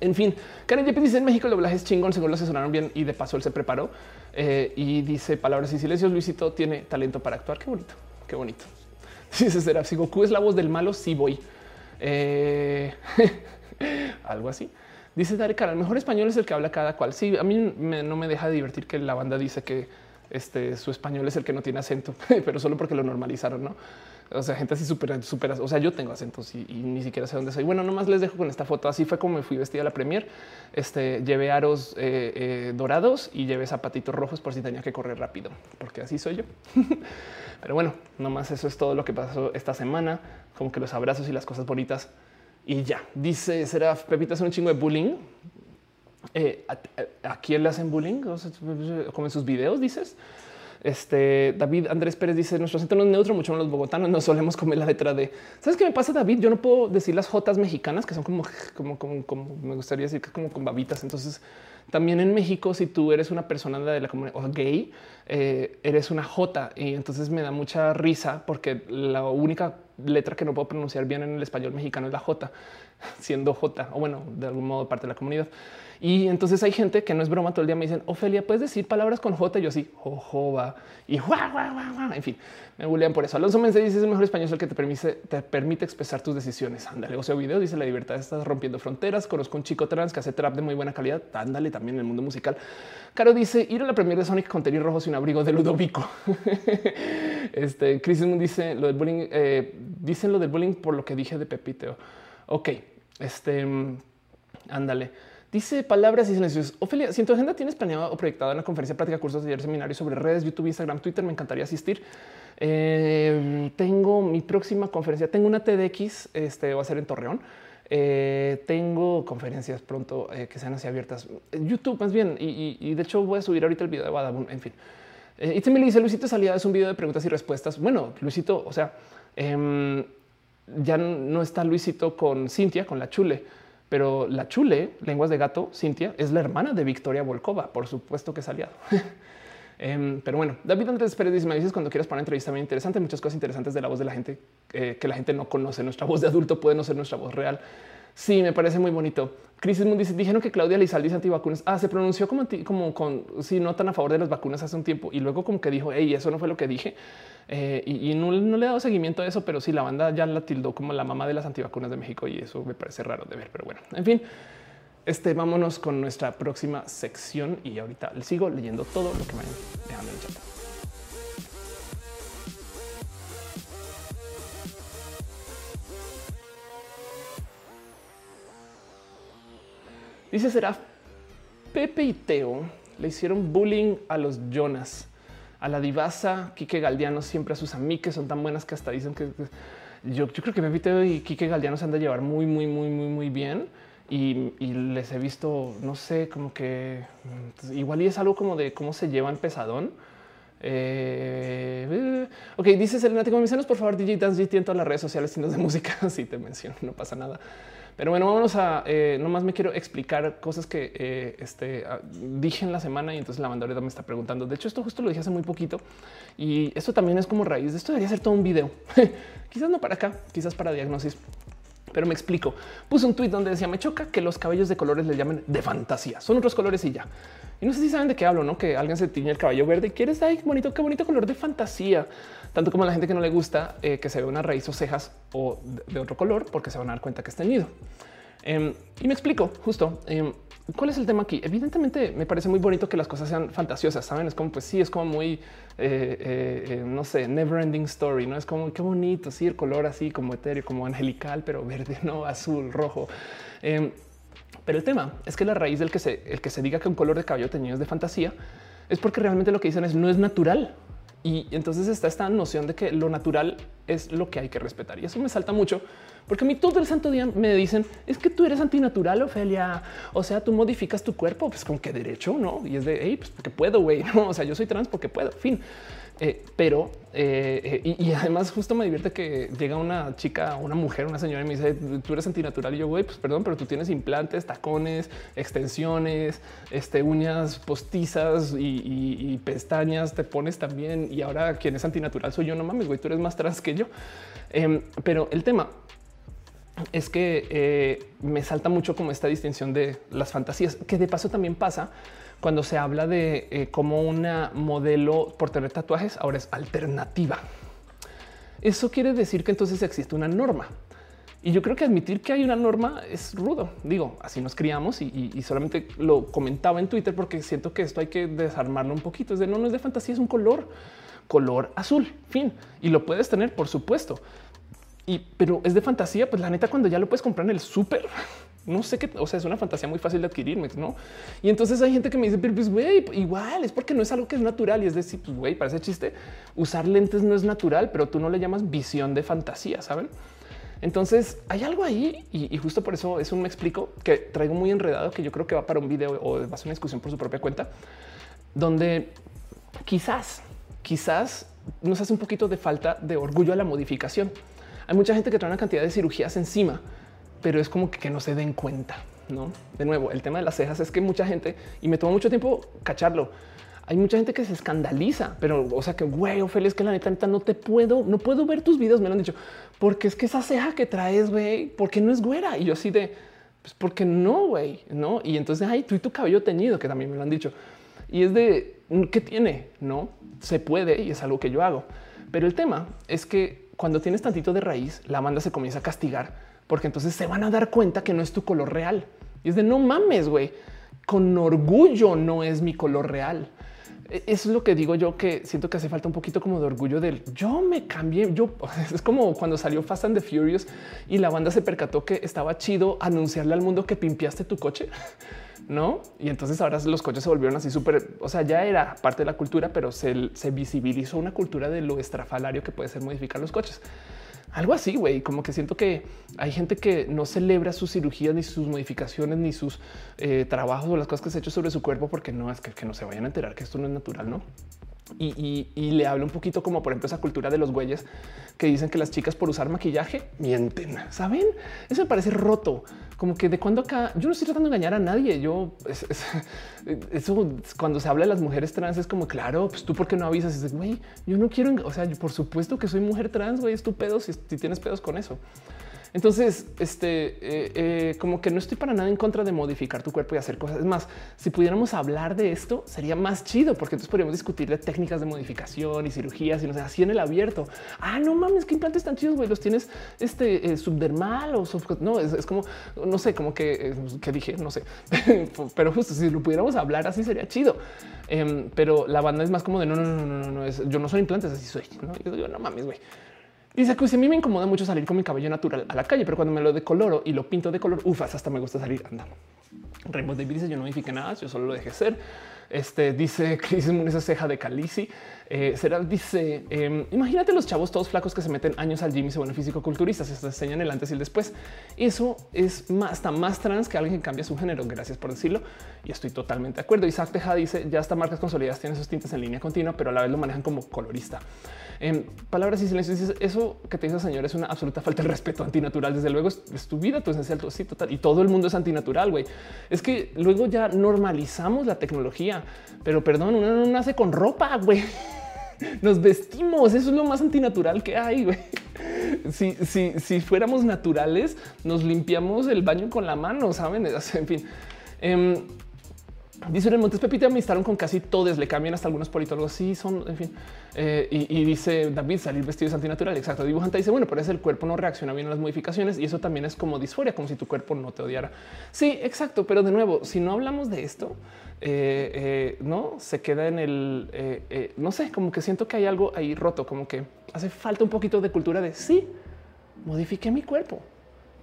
En fin, Karen Jeppe dice en México el doblaje es chingón, según lo asesoraron bien y de paso él se preparó eh, y dice palabras y silencios. Luisito tiene talento para actuar. Qué bonito, qué bonito. Dice será si Goku es la voz del malo, sí voy. Eh, algo así. Dice Dare el mejor español es el que habla cada cual. Sí, a mí no me deja de divertir que la banda dice que este, su español es el que no tiene acento, pero solo porque lo normalizaron, ¿no? O sea, gente así súper, súper, o sea, yo tengo acentos y, ni siquiera sé dónde soy. Bueno, nomás les dejo con esta foto. Así fue como me fui vestida a la premier. Este llevé aros eh, eh, dorados y llevé zapatitos rojos por si tenía que correr rápido, porque así soy yo. Pero bueno, nomás eso es todo lo que pasó esta semana, como que los abrazos y las cosas bonitas. Y ya dice será Pepita es un chingo de bullying. Eh, ¿a, quién le hacen bullying? como en sus videos dices. Este David Andrés Pérez dice nuestro acento no es neutro, mucho menos los bogotanos no solemos comer la letra de. ¿Sabes qué me pasa, David? Yo no puedo decir las jotas mexicanas que son como, como, como, como me gustaría decir que como con babitas. Entonces, también en México, si tú eres una persona de la comunidad o gay, eh, eres una J y entonces me da mucha risa porque la única letra que no puedo pronunciar bien en el español mexicano es la J, siendo J o bueno, de algún modo parte de la comunidad. Y entonces hay gente que no es broma, todo el día me dicen, Ofelia, ¿puedes decir palabras con J? Y yo así, jojoba, y guau, guau, guau, en fin, me bullean por eso. Alonso Mense dice, es el mejor español el que te permite, te permite expresar tus decisiones. Ándale, o video dice, la libertad está rompiendo fronteras. Conozco un chico trans que hace trap de muy buena calidad. Ándale, también en el mundo musical. Caro dice, ir a la premier de Sonic con tenis rojos y un abrigo de Ludovico. este, Chris dice, lo del bullying, eh, dicen lo del bullying por lo que dije de Pepiteo. Ok, este, mm, ándale. Dice palabras y silencios. Ofelia, si en tu agenda tienes planeado o proyectado una conferencia, práctica, cursos, talleres, seminarios sobre redes, YouTube, Instagram, Twitter, me encantaría asistir. Eh, tengo mi próxima conferencia. Tengo una TEDx, este va a ser en Torreón. Eh, tengo conferencias pronto eh, que sean así abiertas. YouTube más bien. Y, de hecho voy a subir ahorita el video de Badabun. En fin. y me dice Luisito salida es un video de preguntas y respuestas. Bueno, Luisito, o sea, em, ya no está Luisito con Cintia, con la chule pero la chule, lenguas de gato, Cintia, es la hermana de Victoria Volkova, por supuesto que es aliado. Em, pero bueno, David Andrés Pérez dice: Me dices cuando quieras para una entrevista muy interesante, muchas cosas interesantes de la voz de la gente eh, que la gente no conoce. Nuestra voz de adulto puede no ser nuestra voz real. Sí, me parece muy bonito. Crisis Mundo dice: Dijeron que Claudia Lizaldi dice antivacunas. Ah, se pronunció como, como con sí, no tan a favor de las vacunas hace un tiempo y luego, como que dijo: Hey, eso no fue lo que dije. Eh, y, no, le he dado seguimiento a eso, pero sí la banda ya la tildó como la mamá de las antivacunas de México y eso me parece raro de ver. Pero bueno, en fin, este vámonos con nuestra próxima sección y ahorita sigo leyendo todo lo que me vayan dejando en el chat. Dice será Pepe y Teo le hicieron bullying a los Jonas a la divasa Quique Galdiano, siempre a sus amigas son tan buenas que hasta dicen que yo, creo que Pepito y Quique Galdiano se han de llevar muy, muy, muy, muy, muy bien. Y, les he visto, no sé, como que pues, igual y es algo como de cómo se llevan pesadón. Eh, ok, dice Selena, te por favor DJ Dance GT en todas las redes sociales, signos de música. Si te menciono, no pasa nada. Pero bueno, vamos a eh, nomás me quiero explicar cosas que eh, este, ah, dije en la semana y entonces la bandoleta me está preguntando. De hecho, esto justo lo dije hace muy poquito y esto también es como raíz de esto. Debería ser todo un video, quizás no para acá, quizás para diagnosis. Pero me explico. Puse un tweet donde decía me choca que los cabellos de colores le llamen de fantasía. Son otros colores y ya. Y no sé si saben de qué hablo, no? Que alguien se tiñe el cabello verde y quieres, ay, bonito, qué bonito color de fantasía tanto como la gente que no le gusta eh, que se ve una raíz o cejas o de, otro color porque se van a dar cuenta que está teñido. Em, y me explico justo em, cuál es el tema aquí. Evidentemente me parece muy bonito que las cosas sean fantasiosas. Saben, es como pues sí, es como muy, eh, eh, no sé, never ending story. No es como qué bonito. Sí, el color así como etéreo, como angelical, pero verde, no azul, rojo. Pero el tema es que la raíz del que se, el que se diga que un color de cabello teñido es de fantasía es porque realmente lo que dicen es no es natural. Y entonces está esta noción de que lo natural es lo que hay que respetar. Y eso me salta mucho porque a mí todo el santo día me dicen es que tú eres antinatural, Ofelia. O sea, tú modificas tu cuerpo, pues con qué derecho, no? Y es de hey, pues porque puedo, güey. No, o sea, yo soy trans porque puedo. Fin. Eh, pero eh, eh, y, además justo me divierte que llega una chica, una mujer, una señora y me dice tú eres antinatural y yo güey, pues perdón, pero tú tienes implantes, tacones, extensiones, este, uñas postizas y, pestañas, te pones también y ahora quien es antinatural soy yo, no mames, güey, tú eres más trans que yo. Em, pero el tema es que me salta mucho como esta distinción de las fantasías, que de paso también pasa cuando se habla de eh, cómo una modelo por tener tatuajes ahora es alternativa. Eso quiere decir que entonces existe una norma. Y yo creo que admitir que hay una norma es rudo. Digo, así nos criamos y, solamente lo comentaba en Twitter porque siento que esto hay que desarmarlo un poquito. Es de no, no es de fantasía, es un color, color azul, fin. Y lo puedes tener, por supuesto. Y pero es de fantasía, pues la neta, cuando ya lo puedes comprar en el súper, no sé qué, o sea, es una fantasía muy fácil de adquirir, ¿no? Y entonces hay gente que me dice, pero pues güey, igual es porque no es algo que es natural y es decir, pues güey, parece chiste, usar lentes no es natural, pero tú no le llamas visión de fantasía, ¿saben? Entonces hay algo ahí y, justo por eso es un me explico que traigo muy enredado que yo creo que va para un video o va a ser una discusión por su propia cuenta, donde quizás, quizás nos hace un poquito de falta de orgullo a la modificación. Hay mucha gente que trae una cantidad de cirugías encima, pero es como que, no se den cuenta. No, de nuevo, el tema de las cejas es que mucha gente y me tomó mucho tiempo cacharlo hay mucha gente que se escandaliza, pero o sea que güey, Ophelia, es que la neta, neta no te puedo, no puedo ver tus videos. Me lo han dicho porque es que esa ceja que traes, güey, porque no es güera. Y yo así de, pues porque no, güey, no. Y entonces hay tú y tu cabello teñido, que también me lo han dicho. Y es de qué tiene, no se puede y es algo que yo hago. Pero el tema es que cuando tienes tantito de raíz, la banda se comienza a castigar porque entonces se van a dar cuenta que no es tu color real. Y es de no mames, güey. Con orgullo no es mi color real. Eso es lo que digo yo, que siento que hace falta un poquito como de orgullo del yo me cambié. Yo es como cuando salió Fast and the Furious y la banda se percató que estaba chido anunciarle al mundo que pimpiaste tu coche, no? Y entonces ahora los coches se volvieron así súper. O sea, ya era parte de la cultura, pero se, se visibilizó una cultura de lo estrafalario que puede ser modificar los coches. Algo así, güey, como que siento que hay gente que no celebra sus cirugías, ni sus modificaciones, ni sus eh, trabajos o las cosas que se ha hecho sobre su cuerpo, porque no es que, que no se vayan a enterar que esto no es natural, ¿no? Y, le hablo un poquito como por ejemplo esa cultura de los güeyes que dicen que las chicas por usar maquillaje mienten. Saben? Eso me parece roto. Como que de cuando acá yo no estoy tratando de engañar a nadie. Yo eso cuando se habla de las mujeres trans es como claro, pues tú por qué no avisas? Y dices, güey, yo no quiero. O sea, por supuesto que soy mujer trans, güey, es tu pedo si tienes pedos con eso. Entonces, este, eh, eh, como que no estoy para nada en contra de modificar tu cuerpo y hacer cosas. Es más, si pudiéramos hablar de esto, sería más chido, porque entonces podríamos discutir de técnicas de modificación y cirugías y no sé, así en el abierto. Ah, no mames, qué implantes tan chidos, güey. Los tienes este eh, subdermal o no, es, como, no sé, como que, que dije, no sé, pero justo si lo pudiéramos hablar así sería chido. Em, pero la banda es más como de no, no, no, no, no, no, es, yo no soy implantes, así soy. No, yo digo, no mames, güey. Dice que a mí me incomoda mucho salir con mi cabello natural a la calle, pero cuando me lo decoloro y lo pinto de color, ufas, hasta me gusta salir. Anda. Rainbow David dice: Yo no modifique nada, yo solo lo dejé ser. Este dice Crisis esa ceja de Calici. Eh, será dice: em, Imagínate los chavos todos flacos que se meten años al gym y se vuelven físico culturistas, se enseñan el antes y el después. Eso es más, hasta más trans que alguien que cambia su género. Gracias por decirlo. Y estoy totalmente de acuerdo. Isaac Teja dice: Ya hasta marcas consolidadas tienen sus tintes en línea continua, pero a la vez lo manejan como colorista. En palabras y silencios, eso que te dice señor es una absoluta falta de respeto antinatural. Desde luego es, tu vida, tu esencial, sí, total. Y todo el mundo es antinatural, güey. Es que luego ya normalizamos la tecnología, pero perdón, uno no nace con ropa, güey. Nos vestimos, eso es lo más antinatural que hay, güey. Si, si, si fuéramos naturales, nos limpiamos el baño con la mano, ¿saben? En fin. Em, Dice en Montes Pepita me con casi todos, le cambian hasta algunos politólogos. Sí, son, en fin. Eh, y, dice David salir vestido es antinatural. Exacto. Dibujante dice, bueno, pero es el cuerpo no reacciona bien a las modificaciones y eso también es como disforia, como si tu cuerpo no te odiara. Sí, exacto. Pero de nuevo, si no hablamos de esto, eh, eh, no se queda en el no sé, como que siento que hay algo ahí roto, como que hace falta un poquito de cultura de sí, modifique mi cuerpo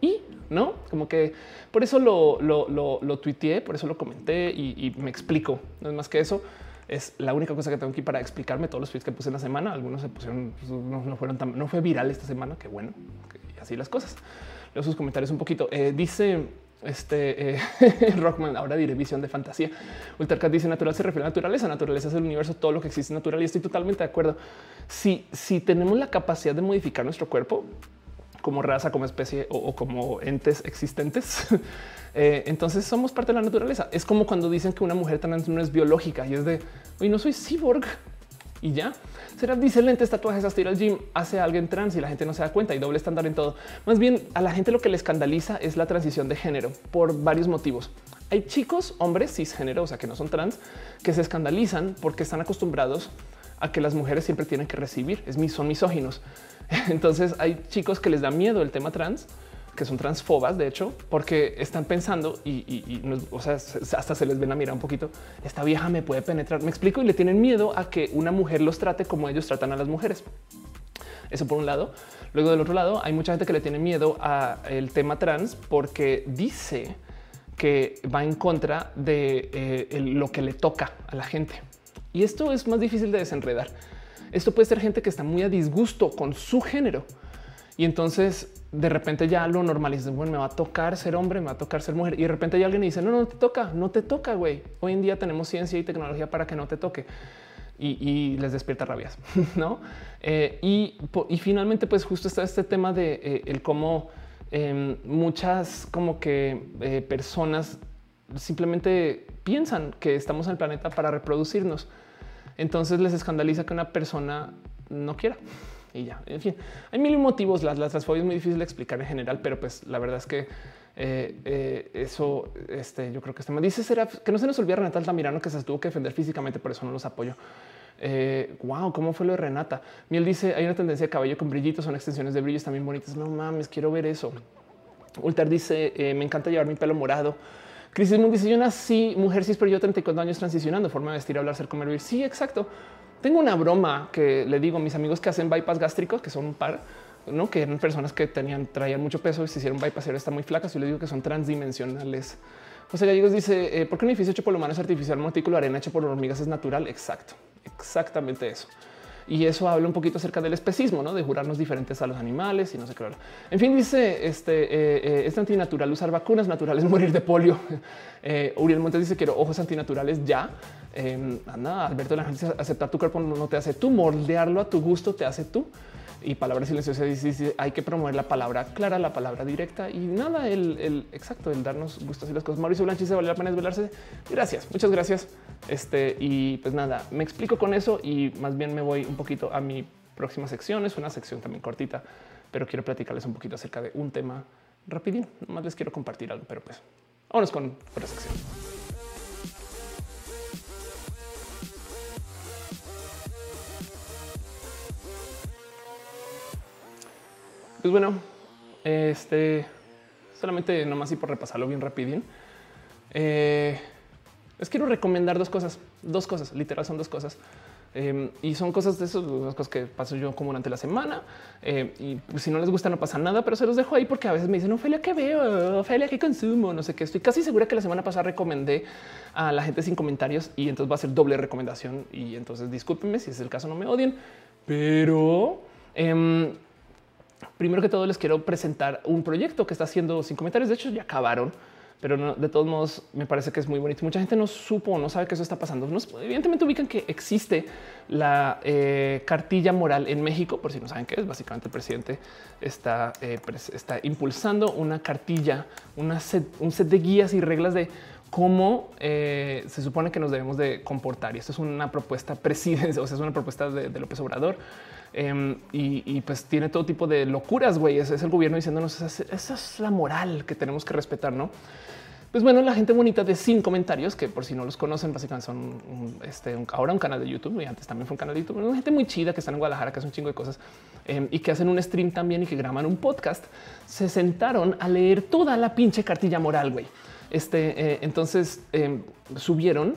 y no como que por eso lo, lo, lo, tuiteé, por eso lo comenté y, me explico. No es más que eso. Es la única cosa que tengo aquí para explicarme todos los tweets que puse en la semana. Algunos se pusieron, pues, no, fueron tan, no fue viral esta semana. Que bueno, así las cosas. Leo sus comentarios un poquito. Eh, dice este eh, Rockman, ahora diré visión de fantasía. Ultercat dice natural se refiere a naturaleza. Naturaleza es el universo, todo lo que existe natural. Y estoy totalmente de acuerdo. Si, si tenemos la capacidad de modificar nuestro cuerpo, como raza, como especie o, como entes existentes. Eh, entonces somos parte de la naturaleza. Es como cuando dicen que una mujer trans no es biológica y es de hoy no soy cyborg. y ya. Será dice lentes, tatuajes, hasta ir al gym, hace a alguien trans y la gente no se da cuenta y doble estándar en todo. Más bien a la gente lo que le escandaliza es la transición de género por varios motivos. Hay chicos, hombres cisgénero, o sea, que no son trans, que se escandalizan porque están acostumbrados que las mujeres siempre tienen que recibir, es, son misóginos. Entonces hay chicos que les da miedo el tema trans que son transfobas, de hecho, porque están pensando y, o sea, hasta se les ven a mirar un poquito. Esta vieja me puede penetrar. Me explico y le tienen miedo a que una mujer los trate como ellos tratan a las mujeres. Eso por un lado. Luego del otro lado, hay mucha gente que le tiene miedo a el tema trans porque dice que va en contra de eh, lo que le toca a la gente. Y esto es más difícil de desenredar. Esto puede ser gente que está muy a disgusto con su género y entonces de repente ya lo normaliza. Bueno, me va a tocar ser hombre, me va a tocar ser mujer. Y de repente hay alguien dice, no, no te toca, no te toca, güey. Hoy en día tenemos ciencia y tecnología para que no te toque. Y, les despierta rabias, ¿no? Eh, y, finalmente, pues justo está este tema de eh, el cómo em, muchas como que eh, personas simplemente piensan que estamos en el planeta para reproducirnos. Entonces les escandaliza que una persona no quiera y ya. En fin, hay mil motivos. Las, las transfobias es muy difícil de explicar en general, pero pues la verdad es que eh, eh, eso este, yo creo que este me dice será que no se nos olvide Renata Altamirano que se tuvo que defender físicamente, por eso no los apoyo. Eh, wow, cómo fue lo de Renata. Miel dice hay una tendencia de cabello con brillitos, son extensiones de brillos también bonitas. No mames, quiero ver eso. Ulter dice me encanta llevar mi pelo morado. Crisis Moon dice yo nací mujer cis, pero yo 34 años transicionando, forma de vestir, hablar, ser, comer, vivir. Sí, exacto. Tengo una broma que le digo a mis amigos que hacen bypass gástricos, que son un par, ¿no? que eran personas que tenían, traían mucho peso y se hicieron bypass y ahora están muy flacas. Y le digo que son transdimensionales. José Gallegos dice, eh, ¿por qué un edificio hecho por humanos es artificial, montículo, arena hecho por hormigas es natural? Exacto, exactamente eso. Y eso habla un poquito acerca del especismo, ¿no? de jurarnos diferentes a los animales y no sé qué. En fin, dice, este, eh, eh, es antinatural usar vacunas naturales, morir de polio. Uriel Montes dice, quiero ojos antinaturales ya. Eh, anda, Alberto, la aceptar tu cuerpo no te hace tú, moldearlo a tu gusto te hace tú. Y palabra silenciosa dice, hay que promover la palabra clara, la palabra directa y nada, el, exacto, el darnos gustos y las cosas. Mauricio Blanchi se vale la pena desvelarse. Gracias, muchas gracias. Este y pues nada, me explico con eso y más bien me voy un poquito a mi próxima sección. Es una sección también cortita, pero quiero platicarles un poquito acerca de un tema rapidín. Más les quiero compartir algo, pero pues vámonos con otra sección. Pues bueno, este solamente nomás y por repasarlo bien rapidín. Eh, les quiero recomendar dos cosas, dos cosas, literal son dos cosas. Em, y son cosas de esas cosas que paso yo como durante la semana. Eh, y pues, si no les gusta, no pasa nada, pero se los dejo ahí porque a veces me dicen, Ophelia, ¿qué veo? Ophelia, ¿qué consumo? No sé qué. Estoy casi segura que la semana pasada recomendé a la gente sin comentarios y entonces va a ser doble recomendación. Y entonces discúlpenme si es el caso, no me odien, pero em, primero que todo les quiero presentar un proyecto que está haciendo sin comentarios. De hecho, ya acabaron, pero de todos modos me parece que es muy bonito. Mucha gente no supo, no sabe que eso está pasando. evidentemente ubican que existe la eh, cartilla moral en México, por si no saben qué es. Básicamente el presidente está, eh, está impulsando una cartilla, un set de guías y reglas de cómo eh, se supone que nos debemos de comportar. Y esto es una propuesta presidencial, o sea, es una propuesta de López Obrador Em, y, pues tiene todo tipo de locuras, güey. Es, el gobierno diciéndonos esa es la moral que tenemos que respetar, ¿no? Pues bueno, la gente bonita de sin comentarios, que por si no los conocen, básicamente son este, ahora un canal de YouTube y antes también fue un canal de YouTube. Una gente muy chida que están en Guadalajara, que hace un chingo de cosas em, y que hacen un stream también y que graban un podcast. Se sentaron a leer toda la pinche cartilla moral, güey. Este, eh, entonces em, subieron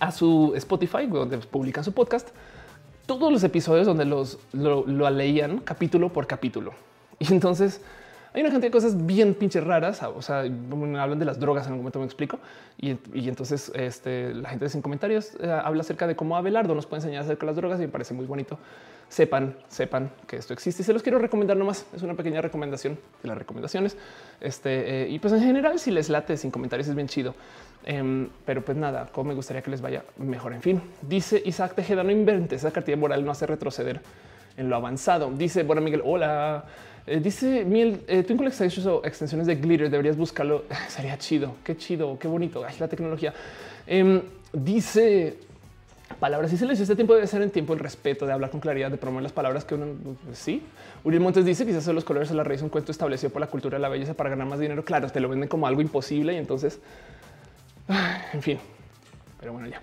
a su Spotify, donde publican su podcast, todos los episodios donde los lo, leían capítulo por capítulo. Y entonces hay una cantidad de cosas bien pinches raras. O sea, hablan de las drogas en algún momento, me explico. Y, entonces este, la gente sin comentarios eh, habla acerca de cómo Abelardo nos puede enseñar acerca de las drogas y me parece muy bonito. Sepan, sepan que esto existe y se los quiero recomendar nomás. Es una pequeña recomendación de las recomendaciones. Este, eh, y pues en general, si les late sin comentarios es bien chido. Em, pero pues nada, como me gustaría que les vaya mejor. En fin, dice Isaac Tejeda, no inventes, esa cartilla moral no hace retroceder en lo avanzado. Dice, bueno, Miguel, hola. Eh, dice Miel, eh, Twinkle o extensiones de glitter, deberías buscarlo. Sería chido, qué chido, qué bonito. Ay, la tecnología. Em, dice palabras. Y se les dice este tiempo debe ser en tiempo el respeto, de hablar con claridad, de promover las palabras que uno sí. Uriel Montes dice quizás son los colores de la raíz, un cuento establecido por la cultura de la belleza para ganar más dinero. Claro, te lo venden como algo imposible y entonces, en fin. Pero bueno, ya.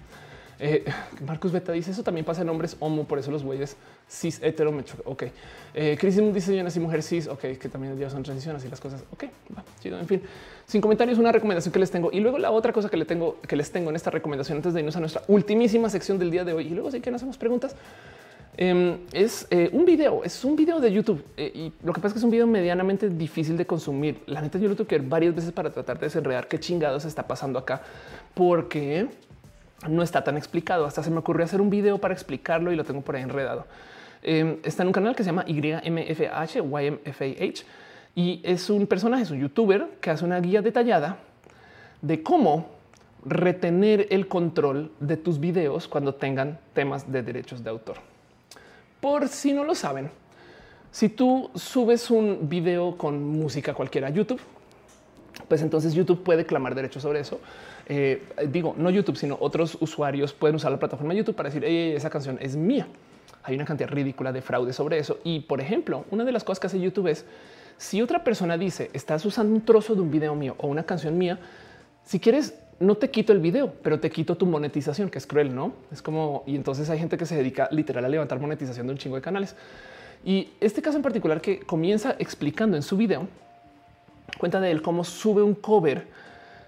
Eh, Marcos Beta dice eso también pasa en hombres homo, por eso los güeyes cis hetero me Ok. Eh, dice yo nací mujer cis. Ok, que también ya son transiciones y las cosas. Ok, va, chido. En fin, sin comentarios, una recomendación que les tengo. Y luego la otra cosa que, le tengo, que les tengo en esta recomendación antes de irnos a nuestra ultimísima sección del día de hoy. Y luego sí que nos hacemos preguntas. Em, es eh, un video, es un video de YouTube eh, y lo que pasa es que es un video medianamente difícil de consumir. La neta, yo lo tuve que ver varias veces para tratar de desenredar qué chingados está pasando acá, porque no está tan explicado. Hasta se me ocurrió hacer un video para explicarlo y lo tengo por ahí enredado. Em, está en un canal que se llama YMFH, YMFH, y es un personaje, es un youtuber que hace una guía detallada de cómo retener el control de tus videos cuando tengan temas de derechos de autor. Por si no lo saben, si tú subes un video con música cualquiera a YouTube, pues entonces YouTube puede clamar derechos sobre eso eh, digo, no YouTube, sino otros usuarios pueden usar la plataforma YouTube para decir esa canción es mía. Hay una cantidad ridícula de fraude sobre eso. Y por ejemplo, una de las cosas que hace YouTube es si otra persona dice estás usando un trozo de un video mío o una canción mía, si quieres, no te quito el video, pero te quito tu monetización, que es cruel, no es como y entonces hay gente que se dedica literal a levantar monetización de un chingo de canales. Y este caso en particular que comienza explicando en su video, cuenta de él cómo sube un cover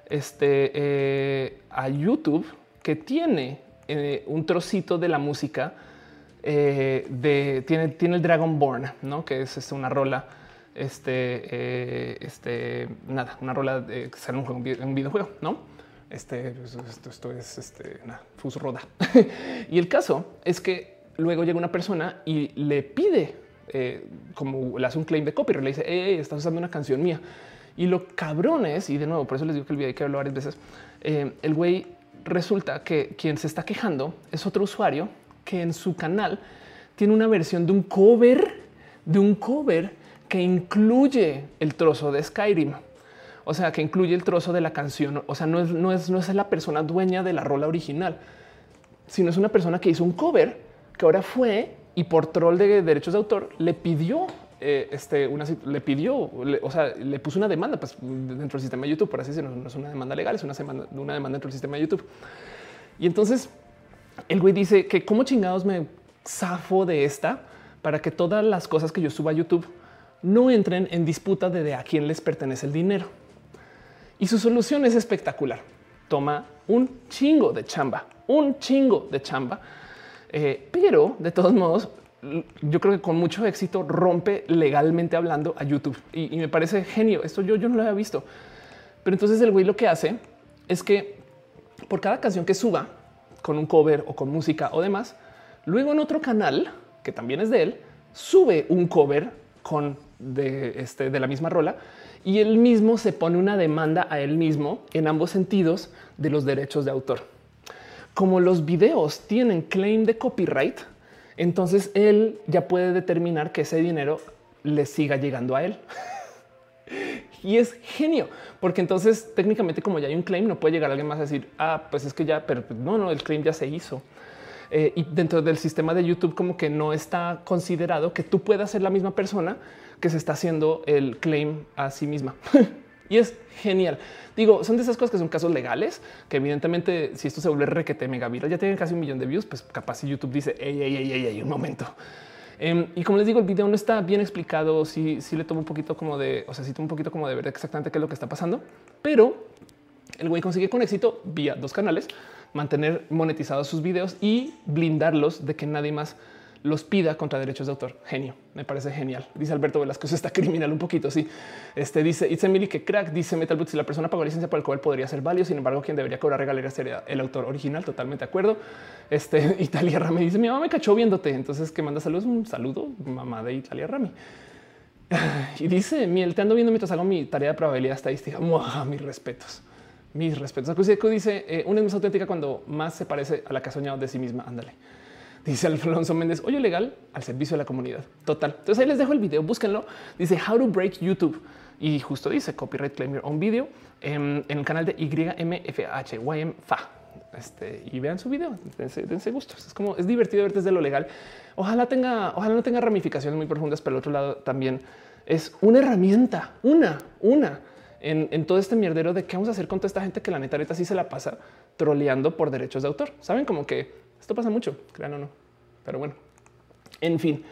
este, eh, a YouTube que tiene eh, un trocito de la música eh, de tiene, tiene el Dragonborn, ¿no? que es este, una rola, este, este, nada, una rola de que sale un, un videojuego, no? Este, esto, esto es este, nada, Roda. y el caso es que luego llega una persona y le pide, como le hace un claim de copyright, le dice, estás usando una canción mía. Y lo cabrón es, y de nuevo, por eso les digo que el video hay que hablar varias veces, eh, el güey resulta que quien se está quejando es otro usuario que en su canal tiene una versión de un cover, de un cover que incluye el trozo de Skyrim. O sea, que incluye el trozo de la canción. O sea, no es, no es, no es la persona dueña de la rola original, sino es una persona que hizo un cover que ahora fue y por troll de derechos de autor le pidió eh, este, una, le pidió, o sea, le puso una demanda pues, dentro del sistema de YouTube, por así decirlo, no es una demanda legal, es una, demanda, una demanda dentro del sistema de YouTube. Y entonces el güey dice que cómo chingados me zafo de esta para que todas las cosas que yo suba a YouTube no entren en disputa de, a quién les pertenece el dinero. Y su solución es espectacular. Toma un chingo de chamba, un chingo de chamba. Eh, pero de todos modos yo creo que con mucho éxito rompe legalmente hablando a YouTube y, me parece genio. Esto yo, yo no lo había visto. Pero entonces el güey lo que hace es que por cada canción que suba con un cover o con música o demás, luego en otro canal que también es de él, sube un cover con de, este, de la misma rola y él mismo se pone una demanda a él mismo en ambos sentidos de los derechos de autor. Como los videos tienen claim de copyright, entonces él ya puede determinar que ese dinero le siga llegando a él. y es genio, porque entonces técnicamente como ya hay un claim, no puede llegar alguien más a decir, ah, pues es que ya, pero no, no, el claim ya se hizo. Eh, y dentro del sistema de YouTube como que no está considerado que tú puedas ser la misma persona que se está haciendo el claim a sí misma. y es genial. Digo, son de esas cosas que son casos legales que evidentemente si esto se vuelve requete mega viral, ya tienen casi un millón de views, pues capaz si YouTube dice, ey, ey, ey, ey, un momento. Em, y como les digo, el video no está bien explicado. Si sí, le tomo un poquito como de, o sea, sí tomo un poquito como de ver exactamente qué es lo que está pasando, pero el güey consigue con éxito vía dos canales mantener monetizados sus videos y blindarlos de que nadie más los pida contra derechos de autor. Genio, me parece genial. Dice Alberto Velasco, está criminal un poquito. Sí, este dice It's Emily que crack. Dice Metal si la persona pagó licencia por el cual podría ser válido. Sin embargo, quien debería cobrar regalías sería el autor original. Totalmente de acuerdo. Este Italia Rami dice: Mi mamá me cachó viéndote. Entonces, que manda saludos. Un saludo, mamá de Italia Rami. Y dice Miel, te ando viendo mientras hago mi tarea de probabilidad estadística. Mis respetos, mis respetos. Dice eh, una es más auténtica cuando más se parece a la que ha soñado de sí misma. Ándale. Dice Alfonso Méndez, oye legal al servicio de la comunidad. Total. Entonces ahí les dejo el video, búsquenlo. Dice How to Break YouTube. Y justo dice copyright claim your own video en, el canal de YMFH, este, y vean su video, dense, dense gustos. Es como es divertido ver desde lo legal. Ojalá tenga, ojalá no tenga ramificaciones muy profundas, pero el otro lado también es una herramienta, una, una en, todo este mierdero de qué vamos a hacer con toda esta gente que la neta neta sí se la pasa troleando por derechos de autor. Saben como que esto pasa mucho, crean o no. Pero bueno, en fin.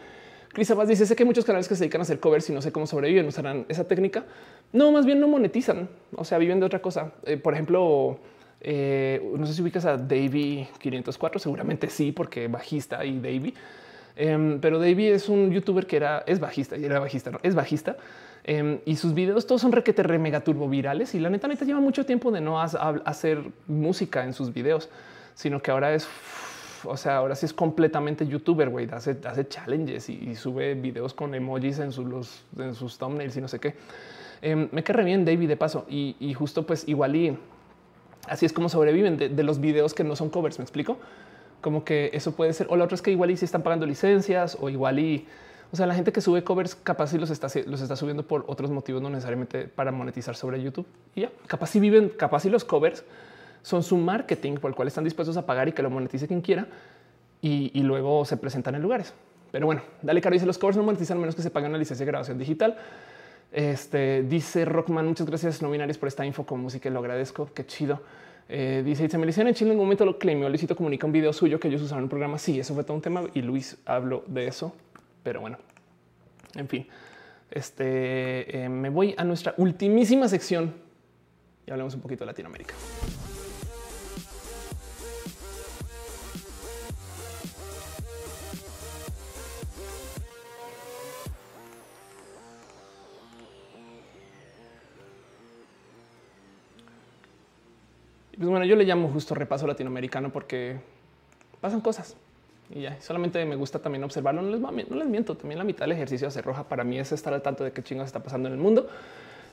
Cris Abas dice: Sé que hay muchos canales que se dedican a hacer covers y no sé cómo sobreviven. ¿Usarán esa técnica? No, más bien no monetizan. O sea, viven de otra cosa. Eh, por ejemplo, eh, no sé si ubicas a Davey 504. Seguramente sí, porque bajista y Davey. Em, pero Davey es un youtuber que era, es bajista y era bajista, no es bajista. Em, y sus videos todos son requete re mega turbo virales. Y la neta, neta lleva mucho tiempo de no hacer música en sus videos, sino que ahora es o sea, ahora sí es completamente youtuber, güey, hace, hace challenges y, sube videos con emojis en, sus, en sus thumbnails y no sé qué. Em, me quedé bien David de paso y, justo pues igual y así es como sobreviven de, los videos que no son covers. Me explico como que eso puede ser. O la otra es que igual y si están pagando licencias o igual y o sea, la gente que sube covers capaz si los está, los está subiendo por otros motivos, no necesariamente para monetizar sobre YouTube y ya capaz si viven, capaz si los covers son su marketing por el cual están dispuestos a pagar y que lo monetice quien quiera y, luego se presentan en lugares. Pero bueno, dale caro dice los covers no monetizan menos que se pagan una licencia de grabación digital. Este dice Rockman, muchas gracias no binarios por esta info con música, lo agradezco, qué chido. Eh, dice, se me en Chile en un momento lo claimó, Luisito comunica un video suyo que ellos usaron un programa. Sí, eso fue todo un tema y Luis habló de eso, pero bueno, en fin, este eh, me voy a nuestra ultimísima sección y hablamos un poquito de Latinoamérica. Pues bueno, yo le llamo justo repaso latinoamericano porque pasan cosas y ya solamente me gusta también observarlo. No les, miento. También la mitad del ejercicio hace roja para mí es estar al tanto de qué chingas está pasando en el mundo,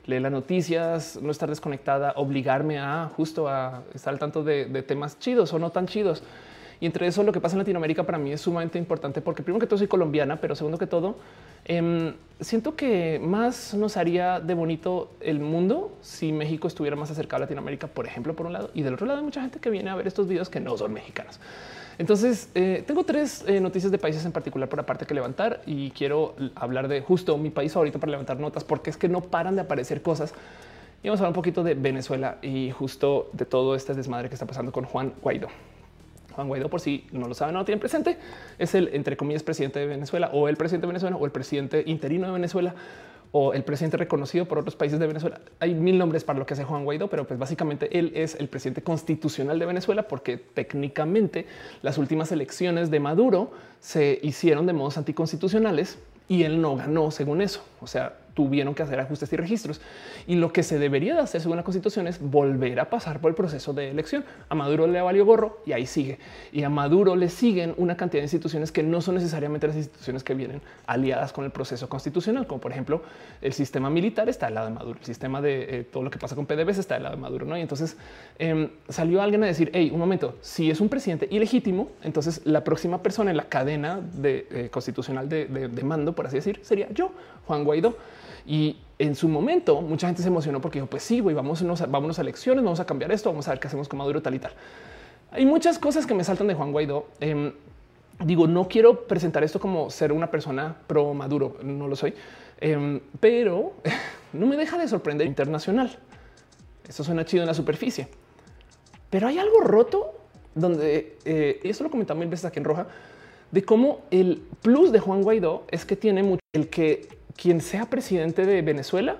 leer las noticias, no estar desconectada, obligarme a justo a estar al tanto de, de temas chidos o no tan chidos. Y entre eso lo que pasa en Latinoamérica para mí es sumamente importante porque primero que todo soy colombiana, pero segundo que todo Em, siento que más nos haría de bonito el mundo si México estuviera más acercado a Latinoamérica, por ejemplo, por un lado, y del otro lado hay mucha gente que viene a ver estos videos que no son mexicanos. Entonces, eh, tengo tres eh, noticias de países en particular por aparte que levantar y quiero hablar de justo mi país favorito para levantar notas porque es que no paran de aparecer cosas. Y vamos a hablar un poquito de Venezuela y justo de todo este desmadre que está pasando con Juan Guaidó. Juan Guaidó, por si no lo saben, no lo tienen presente, es el, entre comillas, presidente de Venezuela o el presidente de Venezuela o el presidente interino de Venezuela o el presidente reconocido por otros países de Venezuela. Hay mil nombres para lo que hace Juan Guaidó, pero pues básicamente él es el presidente constitucional de Venezuela porque técnicamente las últimas elecciones de Maduro se hicieron de modos anticonstitucionales y él no ganó según eso. O sea, tuvieron que hacer ajustes y registros. Y lo que se debería de hacer según la constitución es volver a pasar por el proceso de elección. A Maduro le valió gorro y ahí sigue. Y a Maduro le siguen una cantidad de instituciones que no son necesariamente las instituciones que vienen aliadas con el proceso constitucional, como por ejemplo el sistema militar está al lado de Maduro, el sistema de eh, todo lo que pasa con PDVSA está al lado de Maduro. ¿no? Y entonces em, salió alguien a decir, hey, un momento, si es un presidente ilegítimo, entonces la próxima persona en la cadena de, eh, constitucional de, de mando, por así decir, sería yo, Juan Guaidó. Y en su momento mucha gente se emocionó porque dijo, pues sí, güey, vamos, vámonos a elecciones, vamos a cambiar esto, vamos a ver qué hacemos con Maduro tal y tal. Hay muchas cosas que me saltan de Juan Guaidó. Em, digo, no quiero presentar esto como ser una persona pro Maduro, no lo soy, em, pero no me deja de sorprender internacional. Esto suena chido en la superficie, pero hay algo roto donde, eh, y esto lo comentamos mil veces aquí en Roja, de cómo el plus de Juan Guaidó es que tiene mucho el que quien sea presidente de Venezuela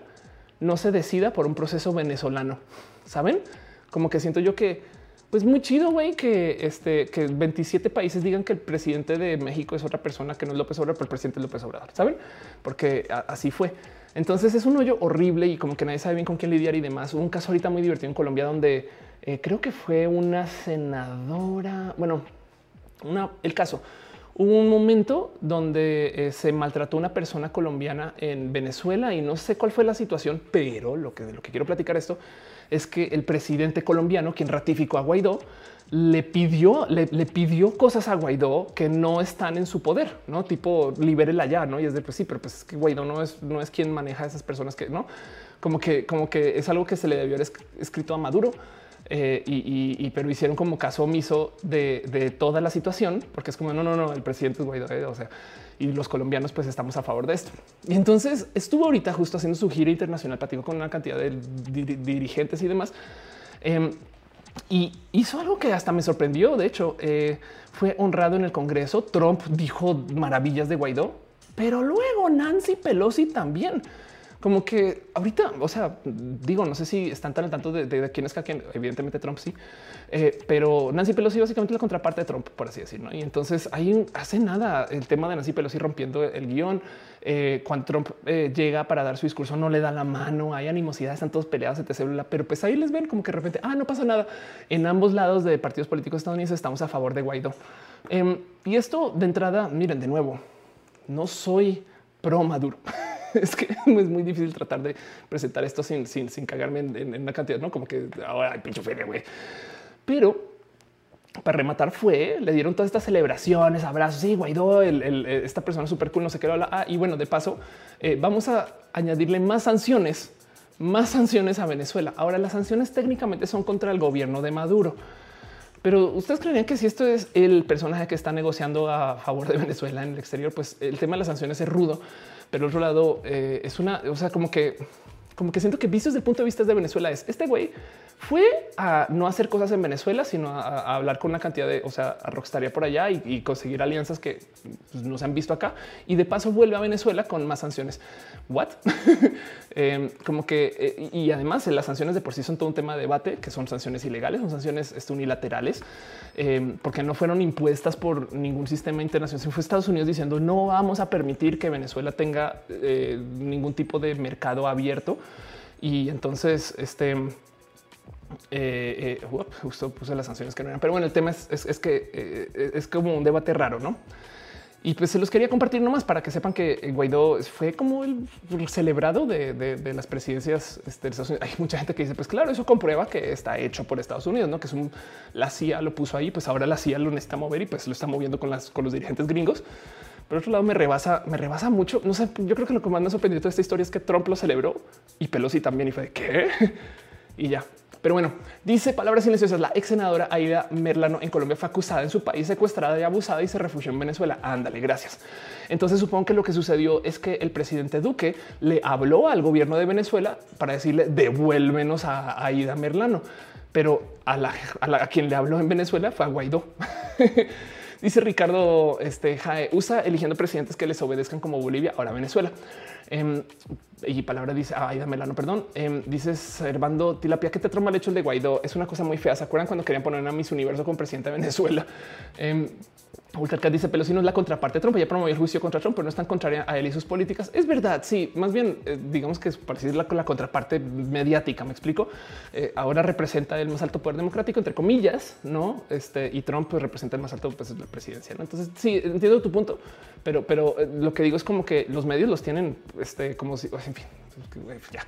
no se decida por un proceso venezolano. Saben como que siento yo que pues muy chido, güey, que este que 27 países digan que el presidente de México es otra persona que no es López Obrador, pero el presidente López Obrador, saben? Porque así fue. Entonces es un hoyo horrible y como que nadie sabe bien con quién lidiar y demás. Un caso ahorita muy divertido en Colombia donde eh, creo que fue una senadora. Bueno, una, el caso Un momento donde eh, se maltrató una persona colombiana en Venezuela y no sé cuál fue la situación, pero lo que de lo que quiero platicar esto es que el presidente colombiano, quien ratificó a Guaidó, le pidió, le, pidió cosas a Guaidó que no están en su poder, no tipo libérela ya, no? Y es de pues sí, pero pues es que Guaidó no es, no es quien maneja a esas personas que no como que, como que es algo que se le debió haber escrito a Maduro Eh, y, pero hicieron como caso omiso de, toda la situación, porque es como no, no, no, el presidente es Guaidó, eh, o sea, y los colombianos pues estamos a favor de esto. Y entonces estuvo ahorita justo haciendo su gira internacional, platicó con una cantidad de dirigentes y demás. Em, y hizo algo que hasta me sorprendió. De hecho, eh, fue honrado en el Congreso. Trump dijo maravillas de Guaidó, pero luego Nancy Pelosi también como que ahorita, o sea, digo, no sé si están tan al tanto de, quién es cada quien. Evidentemente Trump sí, eh, pero Nancy Pelosi básicamente la contraparte de Trump, por así decirlo. Y entonces ahí hace nada el tema de Nancy Pelosi rompiendo el guion. Eh, cuando Trump eh, llega para dar su discurso, no le da la mano, hay animosidad, están todos peleados, etc. Pero pues ahí les ven como que de repente, ah, no pasa nada. En ambos lados de partidos políticos estadounidenses estamos a favor de Guaidó. Em, y esto de entrada, miren, de nuevo, no soy pro Maduro. es que es muy difícil tratar de presentar esto sin, sin, sin cagarme en, una cantidad, no como que ahora hay pincho feria, güey. Pero para rematar fue, le dieron todas estas celebraciones, abrazos, y Guaidó, esta persona súper cool, no sé qué habla. Ah, y bueno, de paso, eh, vamos a añadirle más sanciones, más sanciones a Venezuela. Ahora, las sanciones técnicamente son contra el gobierno de Maduro. Pero ustedes creerían que si esto es el personaje que está negociando a favor de Venezuela en el exterior, pues el tema de las sanciones es rudo pero otro lado eh, es una, o sea, como que, como que siento que visto desde el punto de vista de Venezuela es este güey fue a no hacer cosas en Venezuela, sino a, hablar con una cantidad de, o sea, a rockstaria por allá y, conseguir alianzas que pues, no se han visto acá. Y de paso vuelve a Venezuela con más sanciones. What? Em, como que, eh, y además las sanciones de por sí son todo un tema de debate, que son sanciones ilegales, son sanciones este, unilaterales, em, porque no fueron impuestas por ningún sistema internacional. Fue Estados Unidos diciendo no vamos a permitir que Venezuela tenga eh, ningún tipo de mercado abierto. Y entonces, este, eh, eh, justo puse las sanciones que no eran, pero bueno, el tema es, que eh, es como un debate raro, no? Y pues se los quería compartir nomás para que sepan que Guaidó fue como el, celebrado de, las presidencias este, de Estados Unidos. Hay mucha gente que dice, pues claro, eso comprueba que está hecho por Estados Unidos, no que es un la CIA lo puso ahí, pues ahora la CIA lo necesita mover y pues lo está moviendo con las con los dirigentes gringos. Por otro lado, me rebasa, me rebasa mucho. No sé, yo creo que lo que más me sorprendió de esta historia es que Trump lo celebró y Pelosi también. Y fue de qué? y ya pero bueno, dice palabras silenciosas. La ex senadora Aida Merlano en Colombia fue acusada en su país, secuestrada y abusada y se refugió en Venezuela. Ándale, gracias. Entonces supongo que lo que sucedió es que el presidente Duque le habló al gobierno de Venezuela para decirle devuélvenos a Aida Merlano, pero a, la, a, quien le habló en Venezuela fue a Guaidó. Dice Ricardo este, Jae, usa eligiendo presidentes que les obedezcan como Bolivia, ahora Venezuela. Em, y palabra dice, ay, dámela, no, perdón. Eh, dices Servando Tilapia, que te troma el hecho el de Guaidó. Es una cosa muy fea. ¿Se acuerdan cuando querían poner a Miss Universo con presidente de Venezuela? Eh, Ultracat dice Pelosi no es la contraparte de Trump. Ya promovió el juicio contra Trump, pero no están contraria a él y sus políticas. Es verdad. Sí, más bien eh, digamos que es parecida la, la contraparte mediática. Me explico. Eh, ahora representa el más alto poder democrático, entre comillas, no? Este y Trump pues, representa el más alto pues, la presidencia. Entonces, sí, entiendo tu punto, pero, pero eh, lo que digo es como que los medios los tienen este, como si, en fin, ya.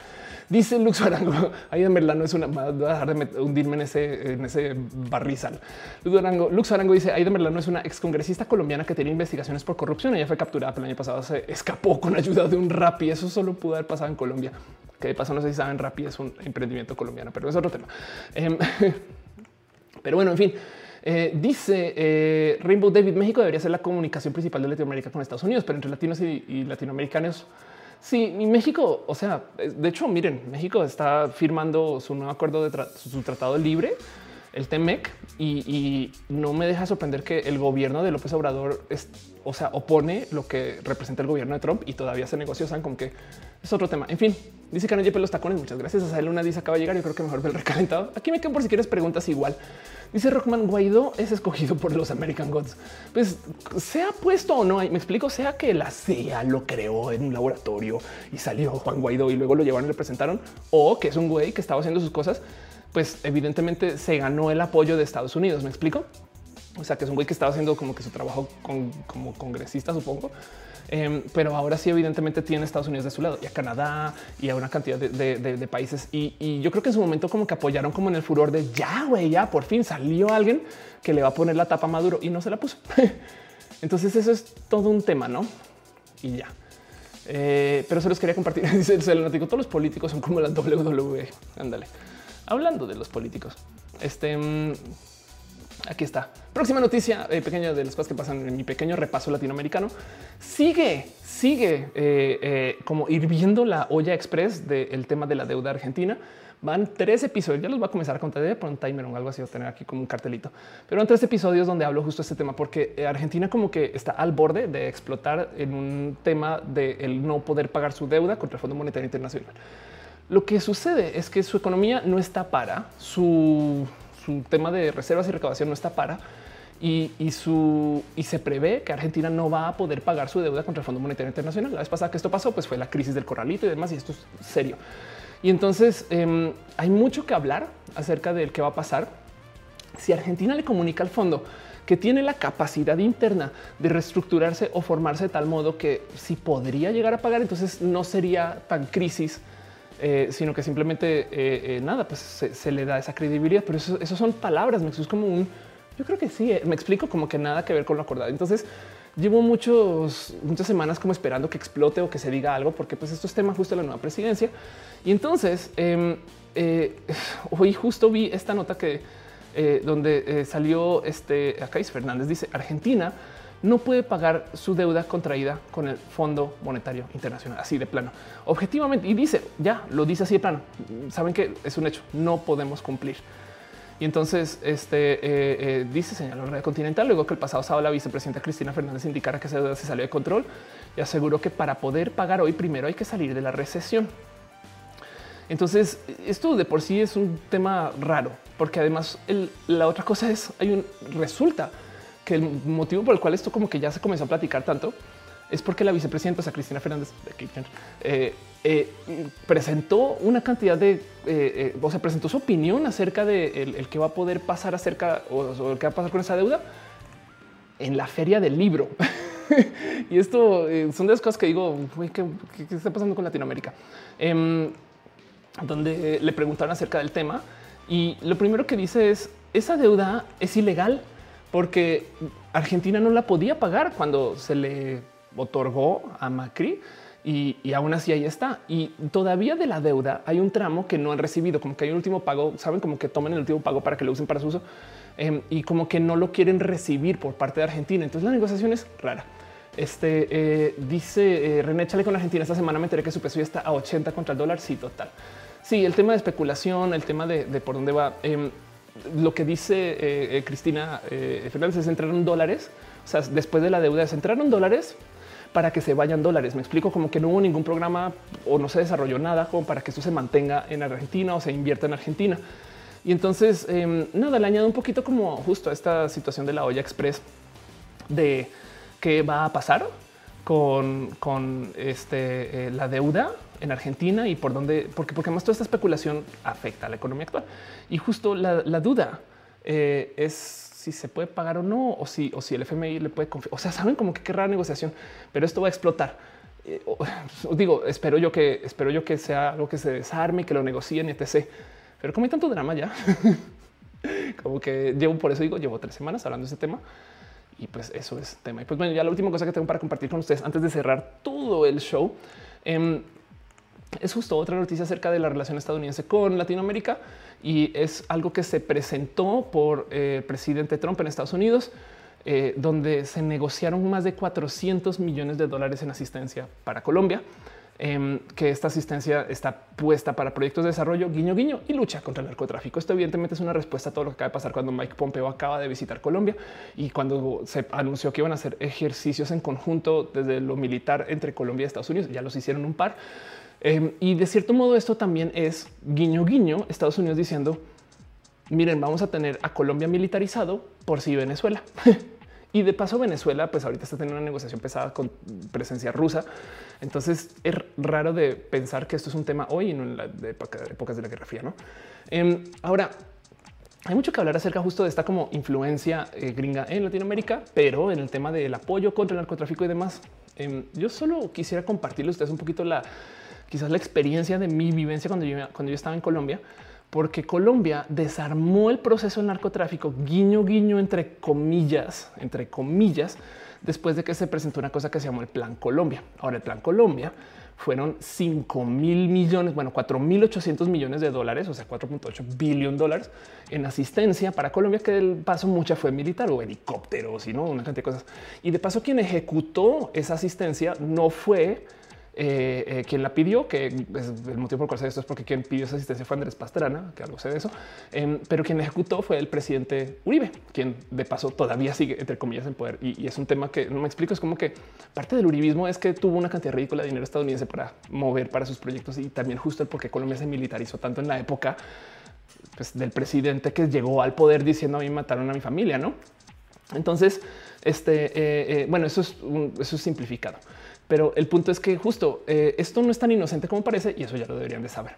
Dice Lux Arango, ahí en verdad no es una, va a dejar de hundirme en ese, en ese barrizal. Lux Arango, Lux Arango dice, Aida Merlano es una excongresista colombiana que tiene investigaciones por corrupción. Ella fue capturada el año pasado, se escapó con ayuda de un rap y eso solo pudo haber pasado en Colombia. Que de paso no sé si saben, rap es un emprendimiento colombiano, pero es otro tema. Em, pero bueno, en fin. Eh, dice eh, Rainbow David, México debería ser la comunicación principal de Latinoamérica con Estados Unidos, pero entre latinos y latinoamericanos Sí, México, o sea, de hecho, miren, México está firmando su nuevo acuerdo de su tratado libre, el TEMEC, y, no me deja sorprender que el gobierno de López Obrador, es, o sea, opone lo que representa el gobierno de Trump y todavía se negocia, saben como que es otro tema. En fin, dice que no los tacones. Muchas gracias. A Luna dice acaba de llegar. Yo creo que mejor ver el recalentado. Aquí me quedo por si quieres preguntas igual. Dice Rockman Guaidó es escogido por los American Gods. Pues sea puesto o no, me explico, sea que la CIA lo creó en un laboratorio y salió Juan Guaidó y luego lo llevaron y le presentaron, o que es un güey que estaba haciendo sus cosas, pues evidentemente se ganó el apoyo de Estados Unidos. Me explico. O sea, que es un güey que estaba haciendo como que su trabajo como congresista, supongo. Em, pero ahora sí, evidentemente tiene Estados Unidos de su lado y a Canadá y a una cantidad de, países. Y, yo creo que en su momento como que apoyaron como en el furor de ya, güey, ya por fin salió alguien que le va a poner la tapa Maduro y no se la puso. Entonces eso es todo un tema, ¿no? Y ya. Eh, pero se los quería compartir. Dice el todos los políticos son como la WWE. Ándale. hablando de los políticos. Este mm, aquí está. Próxima noticia eh, pequeña de las cosas que pasan en mi pequeño repaso latinoamericano. Sigue, sigue eh, eh, como hirviendo la olla express del tema de la deuda argentina. Van tres episodios. Ya los voy a comenzar a contar por un timer o algo así, o tener aquí como un cartelito. Pero van tres episodios donde hablo justo este tema, porque Argentina como que está al borde de explotar en un tema de el no poder pagar su deuda contra el Fondo Monetario Internacional. Lo que sucede es que su economía no está para su su tema de reservas y recaudación no está para y, su y se prevé que Argentina no va a poder pagar su deuda contra el Fondo Monetario Internacional. La vez pasada que esto pasó, pues fue la crisis del corralito y demás, y esto es serio. Y entonces em, hay mucho que hablar acerca del qué va a pasar si Argentina le comunica al fondo que tiene la capacidad interna de reestructurarse o formarse de tal modo que si podría llegar a pagar, entonces no sería tan crisis eh, sino que simplemente eh, eh, nada, pues se, le da esa credibilidad. Pero eso, son palabras, me es como un, yo creo que sí, me explico como que nada que ver con lo acordado. Entonces llevo muchos, muchas semanas como esperando que explote o que se diga algo, porque pues esto es tema justo de la nueva presidencia. Y entonces em, hoy justo vi esta nota que donde salió este acá Fernández dice Argentina no puede pagar su deuda contraída con el Fondo Monetario Internacional, así de plano, objetivamente. Y dice, ya lo dice así de plano, saben que es un hecho, no podemos cumplir. Y entonces este eh, eh, dice, señaló Red Continental, luego que el pasado sábado la vicepresidenta Cristina Fernández indicara que esa deuda se salió de control y aseguró que para poder pagar hoy primero hay que salir de la recesión. Entonces, esto de por sí es un tema raro, porque además la otra cosa es, hay un resulta que el motivo por el cual esto como que ya se comenzó a platicar tanto es porque la vicepresidenta, o sea, Cristina Fernández, eh, eh, presentó una cantidad de, eh, o sea, presentó su opinión acerca de el, que va a poder pasar acerca o, el que va a pasar con esa deuda en la feria del libro. y esto son de las cosas que digo, ¿qué, está pasando con Latinoamérica? Em, donde le preguntaron acerca del tema y lo primero que dice es, esa deuda es ilegal porque Argentina no la podía pagar cuando se le otorgó a Macri y, aún así ahí está. Y todavía de la deuda hay un tramo que no han recibido, como que hay un último pago, saben como que tomen el último pago para que lo usen para su uso em, y como que no lo quieren recibir por parte de Argentina. Entonces la negociación es rara. Este eh, dice eh, René Chale con Argentina. Esta semana me enteré que su peso ya está a 80 contra el dólar. Sí, total. Sí, el tema de especulación, el tema de, por dónde va. Lo que dice eh, eh, Cristina eh, Fernández es entraron dólares. O sea, después de la deuda se entraron dólares para que se vayan dólares. Me explico como que no hubo ningún programa o no se desarrolló nada como para que esto se mantenga en Argentina o se invierta en Argentina. Y entonces em, nada, le añado un poquito como justo a esta situación de la olla express de qué va a pasar con, con este, la deuda en Argentina y por dónde, porque, porque más toda esta especulación afecta a la economía actual. Y justo la, duda eh, es si se puede pagar o no, o si, o si el FMI le puede confiar. O sea, saben como que qué rara negociación, pero esto va a explotar. Eh, digo, espero yo que espero yo que sea algo que se desarme, que lo negocien, etc. Pero como hay tanto drama ya, como que llevo por eso digo, llevo tres semanas hablando de ese tema y pues eso es tema. Y pues bueno, ya la última cosa que tengo para compartir con ustedes antes de cerrar todo el show. Eh, es justo otra noticia acerca de la relación estadounidense con Latinoamérica y es algo que se presentó por eh, el presidente Trump en Estados Unidos, eh, donde se negociaron más de 400 millones de dólares en asistencia para Colombia. Em, que esta asistencia está puesta para proyectos de desarrollo, guiño, guiño y lucha contra el narcotráfico. Esto evidentemente es una respuesta a todo lo que acaba de pasar cuando Mike Pompeo acaba de visitar Colombia y cuando se anunció que iban a hacer ejercicios en conjunto desde lo militar entre Colombia y Estados Unidos. Ya los hicieron un par Em, y de cierto modo esto también es guiño guiño Estados Unidos diciendo miren vamos a tener a Colombia militarizado por si Venezuela. y de paso Venezuela pues ahorita está teniendo una negociación pesada con presencia rusa. Entonces es raro de pensar que esto es un tema hoy y no en la de épocas de la Guerra Fría. ¿no? Em, ahora hay mucho que hablar acerca justo de esta como influencia eh, gringa en Latinoamérica, pero en el tema del apoyo contra el narcotráfico y demás, em, yo solo quisiera compartirles ustedes un poquito la quizás la experiencia de mi vivencia cuando yo, cuando yo estaba en Colombia, porque Colombia desarmó el proceso del narcotráfico, guiño, guiño, entre comillas, entre comillas, después de que se presentó una cosa que se llamó el Plan Colombia. Ahora, el Plan Colombia fueron 5 mil millones, bueno, 4 mil 800 millones de dólares, o sea, 4.8 billón dólares en asistencia para Colombia, que del paso mucha fue militar o helicópteros y no una cantidad de cosas. Y de paso, quien ejecutó esa asistencia no fue eh, eh, quien la pidió, que es el motivo por el cual sé esto es porque quien pidió esa asistencia fue Andrés Pastrana, que algo sé de eso, em, pero quien ejecutó fue el presidente Uribe, quien de paso todavía sigue entre comillas en poder. Y, es un tema que no me explico. Es como que parte del uribismo es que tuvo una cantidad ridícula de dinero estadounidense para mover para sus proyectos y también justo el por qué Colombia se militarizó tanto en la época pues, del presidente que llegó al poder diciendo a mí mataron a mi familia, no? Entonces, este, eh, bueno, eso es, eso es simplificado. Pero el punto es que justo eh, esto no es tan inocente como parece y eso ya lo deberían de saber.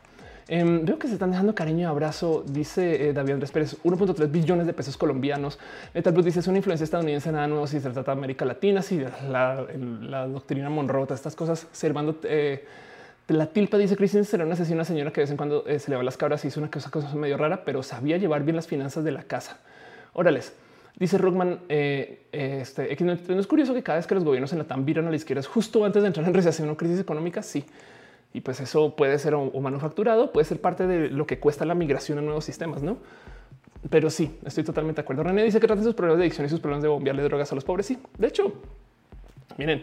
Em, veo que se están dejando cariño y abrazo, dice eh, David Andrés Pérez, 1.3 billones de pesos colombianos. Metal Blue dice es una influencia estadounidense, nada nuevo si se trata de América Latina, si la, doctrina Monroe, estas cosas, Servando eh, la tilpa dice Cristian será una asesina señora que de vez en cuando se le va las cabras y hizo una cosa, cosa medio rara, pero sabía llevar bien las finanzas de la casa. Órales. Dice Rockman, eh, este, no es curioso que cada vez que los gobiernos en la TAM viran a la izquierda es justo antes de entrar en recesión o crisis económica. Sí. Y pues eso puede ser o, manufacturado, puede ser parte de lo que cuesta la migración a nuevos sistemas, no? Pero sí, estoy totalmente de acuerdo. René dice que traten sus problemas de adicción y sus problemas de bombearle drogas a los pobres. Sí, de hecho, miren,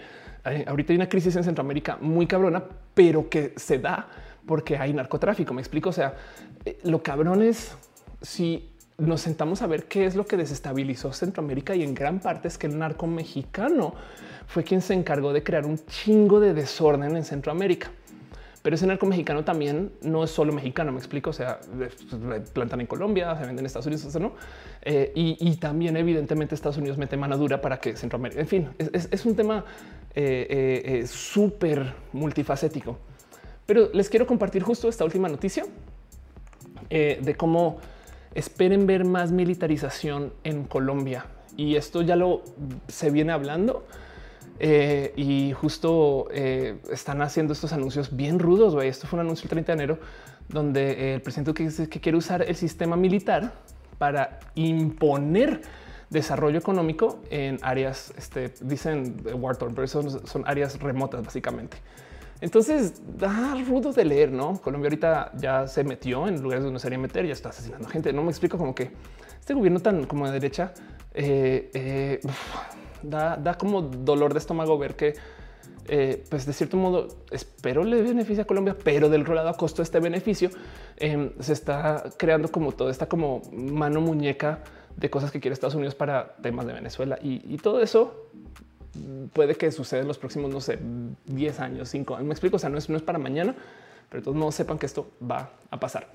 ahorita hay una crisis en Centroamérica muy cabrona, pero que se da porque hay narcotráfico. Me explico. O sea, eh, lo cabrón es si nos sentamos a ver qué es lo que desestabilizó Centroamérica y en gran parte es que el narco mexicano fue quien se encargó de crear un chingo de desorden en Centroamérica. Pero ese narco mexicano también no es solo mexicano, me explico. O sea, plantan en Colombia, se venden en Estados Unidos, ¿no? Eh, y, también, evidentemente, Estados Unidos mete mano dura para que Centroamérica, en fin, es, un tema eh, eh, súper multifacético. Pero les quiero compartir justo esta última noticia de cómo esperen ver más militarización en Colombia. Y esto ya lo se viene hablando. Eh, y justo eh, están haciendo estos anuncios bien rudos. Güey. Esto fue un anuncio el 30 de enero donde eh, el presidente que dice que quiere usar el sistema militar para imponer desarrollo económico en áreas, este, dicen Wharton, pero son, son áreas remotas básicamente. Entonces, da rudo de leer, ¿no? Colombia ahorita ya se metió en lugares donde no se debería meter, ya está asesinando gente. No me explico como que este gobierno tan como de derecha eh, eh, da, como dolor de estómago ver que, eh, pues de cierto modo, espero le beneficia a Colombia, pero del otro lado a costo de este beneficio em, se está creando como toda esta como mano muñeca de cosas que quiere Estados Unidos para temas de Venezuela y todo eso puede que suceda en los próximos, no sé, 10 años, 5 años. Me explico, o sea, no es, no es para mañana, pero todos modos sepan que esto va a pasar.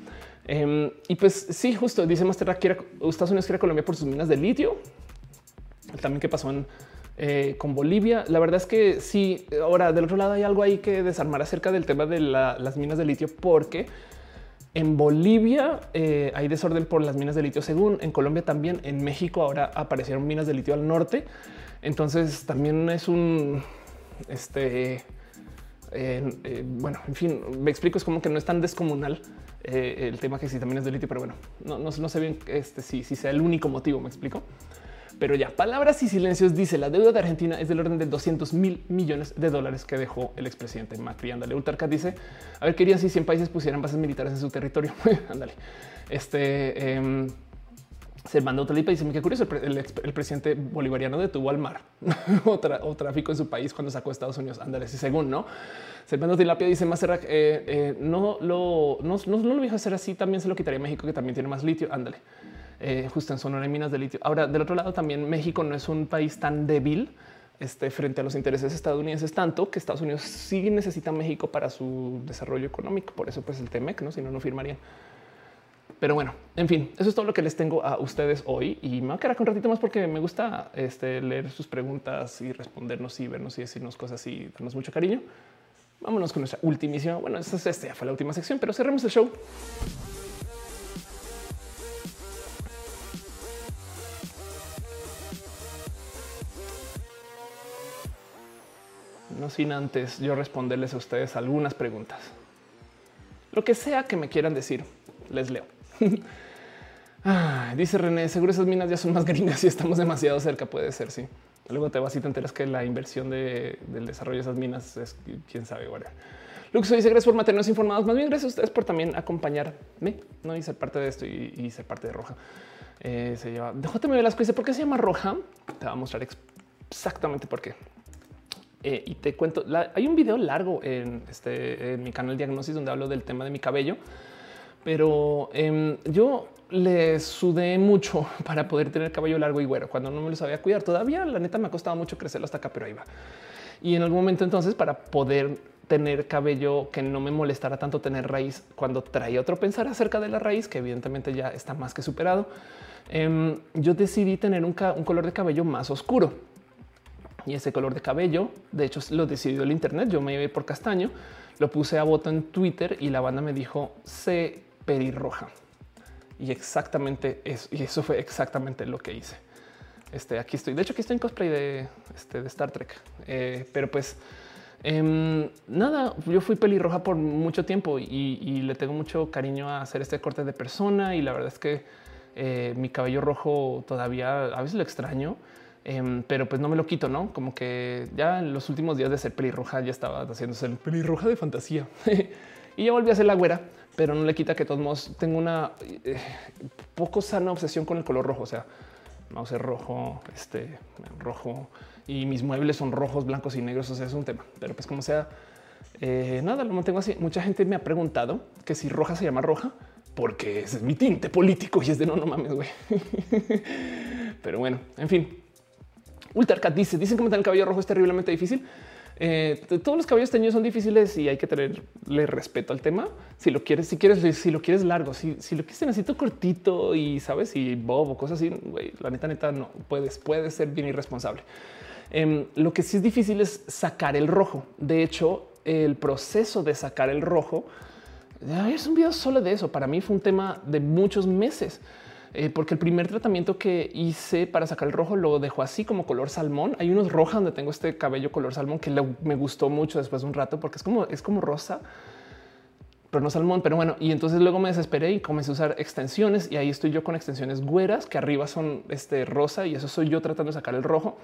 Em, y pues sí, justo dice Master que Estados Unidos quiere Colombia por sus minas de litio. También que pasó eh, con Bolivia. La verdad es que sí. Ahora del otro lado hay algo ahí que desarmar acerca del tema de las minas de litio, porque en Bolivia eh, hay desorden por las minas de litio, según en Colombia también. En México ahora aparecieron minas de litio al norte. Entonces también es un este. Eh, bueno, en fin, me explico, es como que no es tan descomunal eh, el tema que sí también es de litio, pero bueno, no, no, sé bien este, si, si sea el único motivo, me explico. Pero ya, palabras y silencios dice la deuda de Argentina es del orden de 200 mil millones de dólares que dejó el expresidente Macri. Ándale, Ultarcat dice, a ver, querían si 100 países pusieran bases militares en su territorio. Ándale, este... Se mandó otra y dice qué curioso. El, presidente bolivariano detuvo al mar o, tráfico en su país cuando sacó a Estados Unidos. Ándale, y según no se mandó tilapia, dice más eh, eh, no lo no, no, lo a hacer así. También se lo quitaría México, que también tiene más litio. Ándale, eh, justo en Sonora hay minas de litio. Ahora, del otro lado, también México no es un país tan débil este, frente a los intereses estadounidenses, tanto que Estados Unidos sí necesita México para su desarrollo económico. Por eso, pues el TEMEC, no, si no, no firmarían. Pero bueno, en fin, eso es todo lo que les tengo a ustedes hoy y me voy a quedar un ratito más porque me gusta este, leer sus preguntas y respondernos y vernos y decirnos cosas y darnos mucho cariño. Vámonos con nuestra ultimísima. Bueno, esta, esta ya fue la última sección, pero cerremos el show. No sin antes yo responderles a ustedes algunas preguntas. Lo que sea que me quieran decir, les leo. dice René, seguro esas minas ya son más gringas y estamos demasiado cerca. Puede ser, sí. Luego te vas y te enteras que la inversión del desarrollo de esas minas es quién sabe. Luxo dice gracias por mantenernos informados. Más bien gracias a ustedes por también acompañarme ¿no? y ser parte de esto y, ser parte de Roja. Eh, se lleva déjame ver las cosas. ¿Por qué se llama Roja? Te va a mostrar exactamente por qué. Eh, y te cuento, hay un video largo en, este, en mi canal Diagnosis donde hablo del tema de mi cabello, pero em, yo le sudé mucho para poder tener cabello largo y güero cuando no me lo sabía cuidar. Todavía la neta me ha costado mucho crecerlo hasta acá, pero ahí va. Y en algún momento entonces para poder tener cabello que no me molestara tanto tener raíz cuando traía otro pensar acerca de la raíz, que evidentemente ya está más que superado, em, yo decidí tener un, color de cabello más oscuro y ese color de cabello. De hecho, lo decidió el Internet. Yo me llevé por castaño, lo puse a voto en Twitter y la banda me dijo se perirroja. Y exactamente eso. Y eso fue exactamente lo que hice. Este aquí estoy. De hecho, aquí estoy en cosplay de, este, Star Trek, eh, pero pues em, nada, yo fui pelirroja por mucho tiempo y, le tengo mucho cariño a hacer este corte de persona. Y la verdad es que eh, mi cabello rojo todavía a veces lo extraño Em, pero pues no me lo quito, no como que ya en los últimos días de ser pelirroja ya estaba haciéndose el pelirroja de fantasía y ya volví a ser la güera, pero no le quita que todos modos tengo una eh, poco sana obsesión con el color rojo. O sea, mouse rojo, este rojo y mis muebles son rojos, blancos y negros. O sea, es un tema, pero pues como sea, eh, nada, lo mantengo así. Mucha gente me ha preguntado que si roja se llama roja porque ese es mi tinte político y es de no, no mames, güey. pero bueno, en fin, Ultracat dice, dicen que el cabello rojo es terriblemente difícil. Eh, todos los cabellos teñidos son difíciles y hay que tenerle respeto al tema. Si lo quieres, si quieres, si lo quieres largo, si, si lo quieres necesito cortito y sabes, y bob o cosas así, la neta, neta, no puedes, puede ser bien irresponsable. Em, lo que sí es difícil es sacar el rojo. De hecho, el proceso de sacar el rojo es un video solo de eso. Para mí fue un tema de muchos meses. Eh, porque el primer tratamiento que hice para sacar el rojo lo dejó así como color salmón. Hay unos rojos donde tengo este cabello color salmón que me gustó mucho después de un rato porque es como es como rosa, pero no salmón. Pero bueno, y entonces luego me desesperé y comencé a usar extensiones y ahí estoy yo con extensiones güeras que arriba son este rosa y eso soy yo tratando de sacar el rojo.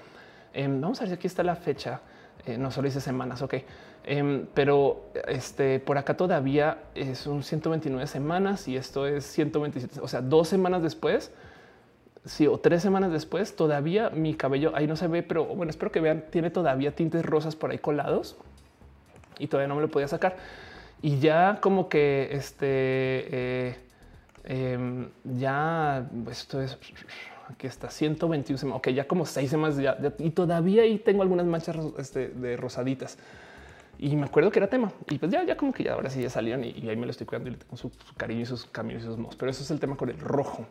Em, vamos a ver si aquí está la fecha. Eh, no solo hice semanas, ok. Em, pero este por acá todavía es un 129 semanas y esto es 127, o sea, dos semanas después, sí, o tres semanas después, todavía mi cabello ahí no se ve, pero bueno, espero que vean, tiene todavía tintes rosas por ahí colados y todavía no me lo podía sacar. Y ya como que este eh, em, ya esto es aquí está 121 semanas, ok, ya como seis semanas ya, y todavía ahí tengo algunas manchas este, de rosaditas. Y me acuerdo que era tema. Y pues ya, ya como que ya ahora sí ya salieron y, ahí me lo estoy cuidando y le tengo su, cariño y sus caminos y sus mos. Pero eso es el tema con el rojo.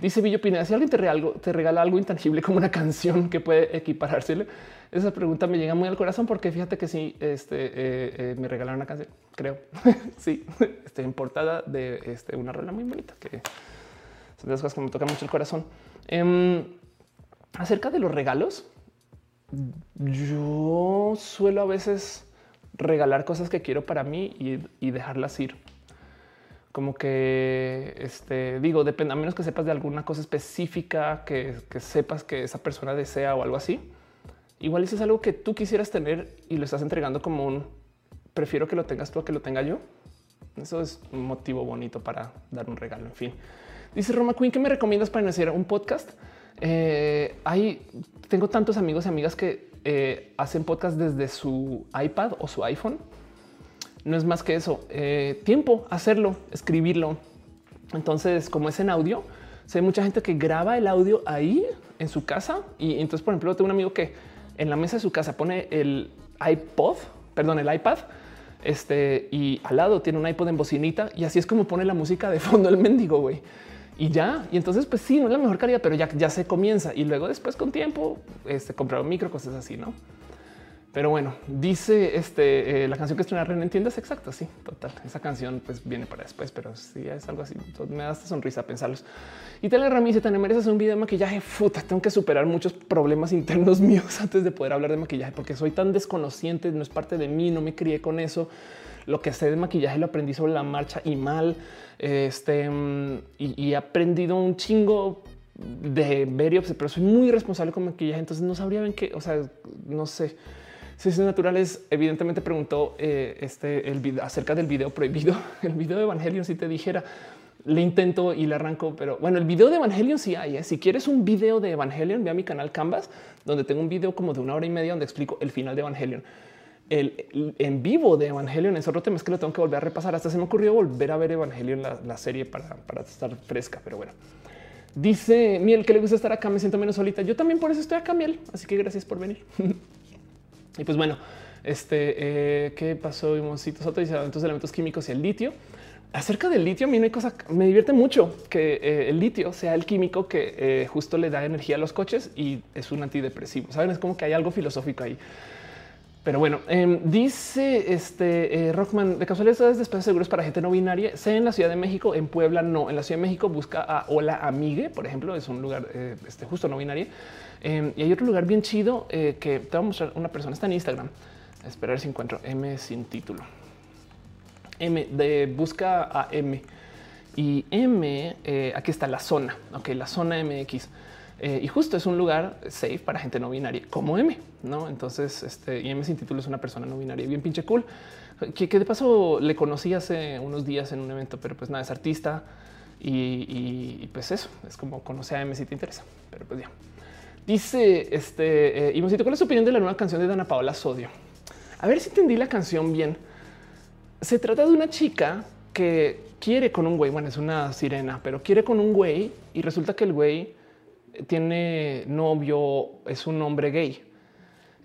dice Villo Pineda, si alguien te regala, te regala algo intangible como una canción que puede equiparársele, esa pregunta me llega muy al corazón porque fíjate que sí, este, eh, eh, me regalaron una canción, creo. sí, estoy en portada de este, una rola muy bonita que son de cosas que me tocan mucho el corazón. Em, acerca de los regalos, yo suelo a veces regalar cosas que quiero para mí y, dejarlas ir. Como que este digo, depende, a menos que sepas de alguna cosa específica que, sepas que esa persona desea o algo así. Igual es algo que tú quisieras tener y lo estás entregando como un prefiero que lo tengas tú a que lo tenga yo. Eso es un motivo bonito para dar un regalo. En fin, dice Roma Queen que me recomiendas para iniciar un podcast. Eh, hay, tengo tantos amigos y amigas que eh, hacen podcast desde su iPad o su iPhone. No es más que eso. Eh, tiempo, hacerlo, escribirlo. Entonces, como es en audio, sé mucha gente que graba el audio ahí en su casa. Y entonces, por ejemplo, tengo un amigo que en la mesa de su casa pone el iPod, perdón, el iPad, este, y al lado tiene un iPod en bocinita y así es como pone la música de fondo el mendigo, güey y ya. Y entonces, pues sí, no es la mejor calidad, pero ya, ya se comienza. Y luego después con tiempo, este, comprar un micro, cosas así, ¿no? Pero bueno, dice este, eh, la canción que estrenaron en tiendas exacto. Sí, total. Esa canción pues viene para después, pero sí es algo así. me da esta sonrisa pensarlos. Y Tele Ramírez también mereces un video de maquillaje. Futa, tengo que superar muchos problemas internos míos antes de poder hablar de maquillaje, porque soy tan desconociente, no es parte de mí, no me crié con eso. Lo que sé de maquillaje lo aprendí sobre la marcha y mal. Este y, he aprendido un chingo de ver pero soy muy responsable con maquillaje. Entonces no sabría bien qué, o sea, no sé. Ciencias Naturales evidentemente preguntó eh, este, el video, acerca del video prohibido, el video de Evangelion, si te dijera, le intento y le arranco, pero bueno, el video de Evangelion sí hay. ¿eh? Si quieres un video de Evangelion, ve a mi canal Canvas, donde tengo un video como de una hora y media donde explico el final de Evangelion. El, en vivo de Evangelion es otro tema, es que lo tengo que volver a repasar. Hasta se me ocurrió volver a ver Evangelion, la, la serie, para, para estar fresca, pero bueno. Dice Miel que le gusta estar acá, me siento menos solita. Yo también por eso estoy acá, Miel. Así que gracias por venir. y pues bueno, este eh, qué pasó? Vimos entonces elementos químicos y el litio. Acerca del litio, a mí no cosa, me divierte mucho que eh, el litio sea el químico que eh, justo le da energía a los coches y es un antidepresivo. Saben, es como que hay algo filosófico ahí. Pero bueno, em, dice este eh, Rockman de casualidad de seguros para gente no binaria. Sé en la Ciudad de México, en Puebla no. En la Ciudad de México busca a Hola Amigue, por ejemplo, es un lugar eh, este, justo no binario. Em, y hay otro lugar bien chido eh, que te voy a mostrar. Una persona está en Instagram. Esperar si encuentro M sin título. M de busca a M y M. aquí está la zona. Ok, la zona MX. Eh, y justo es un lugar safe para gente no binaria como M, no? Entonces, este y M sin título es una persona no binaria bien pinche cool que, de paso le conocí hace unos días en un evento, pero pues nada, es artista y, pues eso es como conocer a M si te interesa, pero pues ya dice este y ¿cuál es su opinión de la nueva canción de Dana Paola Sodio? A ver si entendí la canción bien. Se trata de una chica que quiere con un güey. Bueno, es una sirena, pero quiere con un güey y resulta que el güey tiene novio, es un hombre gay.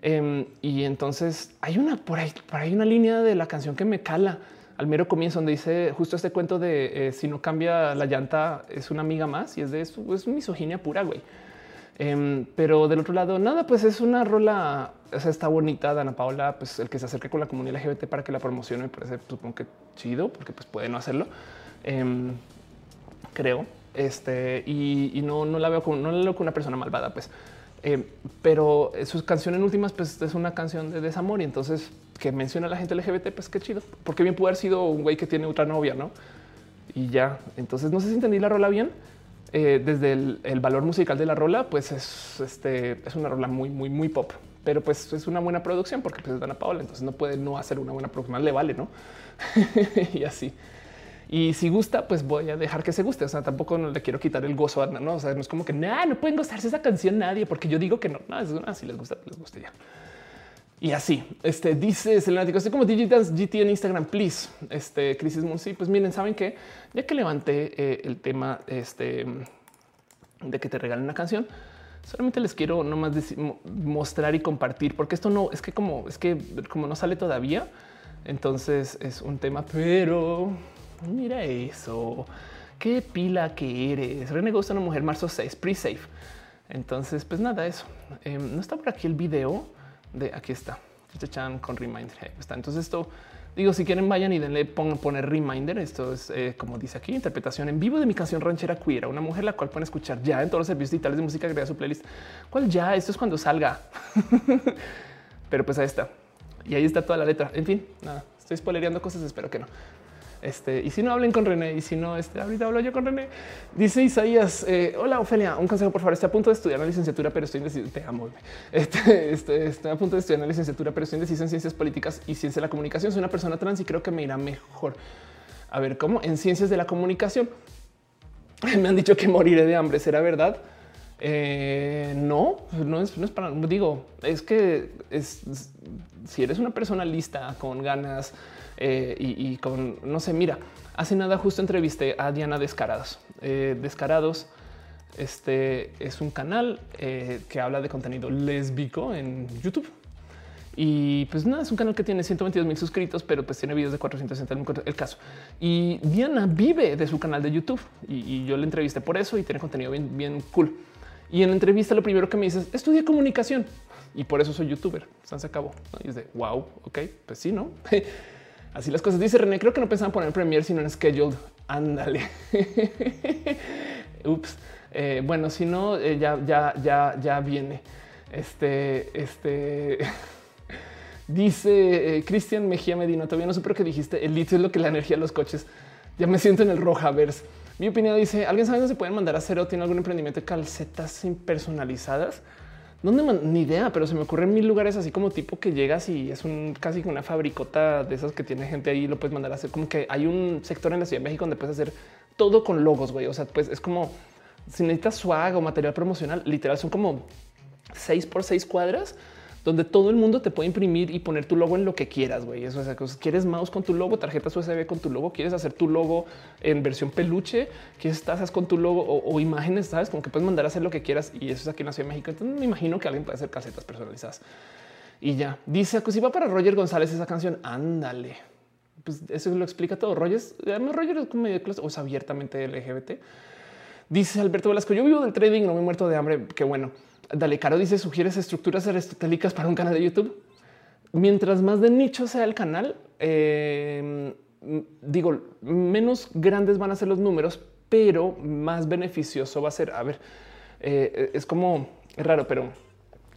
Em, y entonces hay una por ahí, por ahí una línea de la canción que me cala al mero comienzo, donde dice justo este cuento de eh, si no cambia la llanta, es una amiga más y es de eso, es misoginia pura, güey. Em, pero del otro lado, nada, pues es una rola, o sea, está bonita. Dana Paola, pues el que se acerque con la comunidad LGBT para que la promocione me parece, supongo que chido, porque pues puede no hacerlo. Em, creo. Este y, no, no la veo como no la veo como una persona malvada, pues. Eh, pero sus canciones en últimas, pues es una canción de desamor y entonces que menciona a la gente LGBT, pues qué chido, porque bien puede haber sido un güey que tiene otra novia, no? Y ya. Entonces no sé si entendí la rola bien. Eh, desde el, valor musical de la rola, pues es, este, es una rola muy, muy, muy pop, pero pues es una buena producción porque pues es Dana Paola, entonces no puede no hacer una buena producción, le vale, no? y así. Y si gusta, pues voy a dejar que se guste. O sea, tampoco le quiero quitar el gozo a no. O sea, es como que nada, no pueden gozarse esa canción nadie, porque yo digo que no. No, es una, si les gusta, les guste ya. Y así, este dice Selena, estoy como Digitans GT en Instagram, please. Este Crisis Moon. Sí, pues miren, saben que ya que levanté eh, el tema este, de que te regalen una canción, solamente les quiero nomás mostrar y compartir, porque esto no es que como es que como no sale todavía, entonces es un tema, pero Mira eso. Qué pila que eres. René gusta una mujer marzo 6, pre-safe. Entonces, pues nada, eso. Em, no está por aquí el video de aquí está. Este con reminder. está. Entonces, esto digo, si quieren, vayan y denle poner reminder. Esto es eh, como dice aquí, interpretación en vivo de mi canción ranchera queer, una mujer la cual pueden escuchar ya en todos los servicios digitales de música que su playlist. ¿Cuál ya? Esto es cuando salga. Pero pues ahí está. Y ahí está toda la letra. En fin, nada, estoy spoilereando cosas, espero que no. Este, y si no hablen con René, y si no, este, ahorita hablo yo con René. Dice Isaías: eh, Hola, Ofelia, un consejo, por favor. Estoy a punto de estudiar la licenciatura, pero estoy indeciso. Te amo. Este, este, estoy a punto de estudiar la licenciatura, pero estoy indeciso en ciencias políticas y ciencia de la comunicación. Soy una persona trans y creo que me irá mejor. A ver, ¿cómo? En ciencias de la comunicación. Me han dicho que moriré de hambre. ¿Será verdad? Eh, no, no es, no es para digo, es que es, si eres una persona lista con ganas, eh, y, con no sé, mira, hace nada justo entrevisté a Diana Descarados. Eh, Descarados este es un canal que habla de contenido lésbico en YouTube. Y pues nada, es un canal que tiene 122 mil suscritos, pero pues tiene videos de 460 el caso. Y Diana vive de su canal de YouTube y, yo le entrevisté por eso y tiene contenido bien, bien cool. Y en la entrevista lo primero que me dice es estudia comunicación y por eso soy youtuber. se acabó. Y es de wow, ok, pues sí, no. Así las cosas. Dice René, creo que no pensaban poner Premiere sino en Scheduled. Ándale. Ups. Eh, bueno, si no, eh, ya, ya, ya, ya viene. Este, este. Dice eh, Cristian Mejía Medina. Todavía no sé por qué dijiste. El litio es lo que la energía de los coches. Ya me siento en el Rojaverse. Mi opinión dice: ¿Alguien sabe dónde se pueden mandar a cero? ¿Tiene algún emprendimiento de calcetas impersonalizadas? ¿Dónde? Ni idea, pero se me ocurren mil lugares así como tipo que llegas y es un casi una fabricota de esas que tiene gente ahí lo puedes mandar a hacer. Como que hay un sector en la Ciudad de México donde puedes hacer todo con logos, güey. O sea, pues es como si necesitas swag o material promocional, literal son como seis por seis cuadras donde todo el mundo te puede imprimir y poner tu logo en lo que quieras, güey. Eso es que quieres mouse con tu logo, tarjetas USB con tu logo, quieres hacer tu logo en versión peluche, quieres tazas con tu logo o, imágenes, sabes, como que puedes mandar a hacer lo que quieras y eso es aquí en la Ciudad de México. Entonces me imagino que alguien puede hacer casetas personalizadas y ya dice que si va para Roger González esa canción, ándale. Pues eso lo explica todo. Roger, además Roger es como medio o es abiertamente LGBT. Dice Alberto Velasco, yo vivo del trading, no me he muerto de hambre. Qué bueno. Dale, Caro dice, ¿sugieres estructuras aristotélicas para un canal de YouTube? Mientras más de nicho sea el canal, eh, digo, menos grandes van a ser los números, pero más beneficioso va a ser. A ver, eh, es como, es raro, pero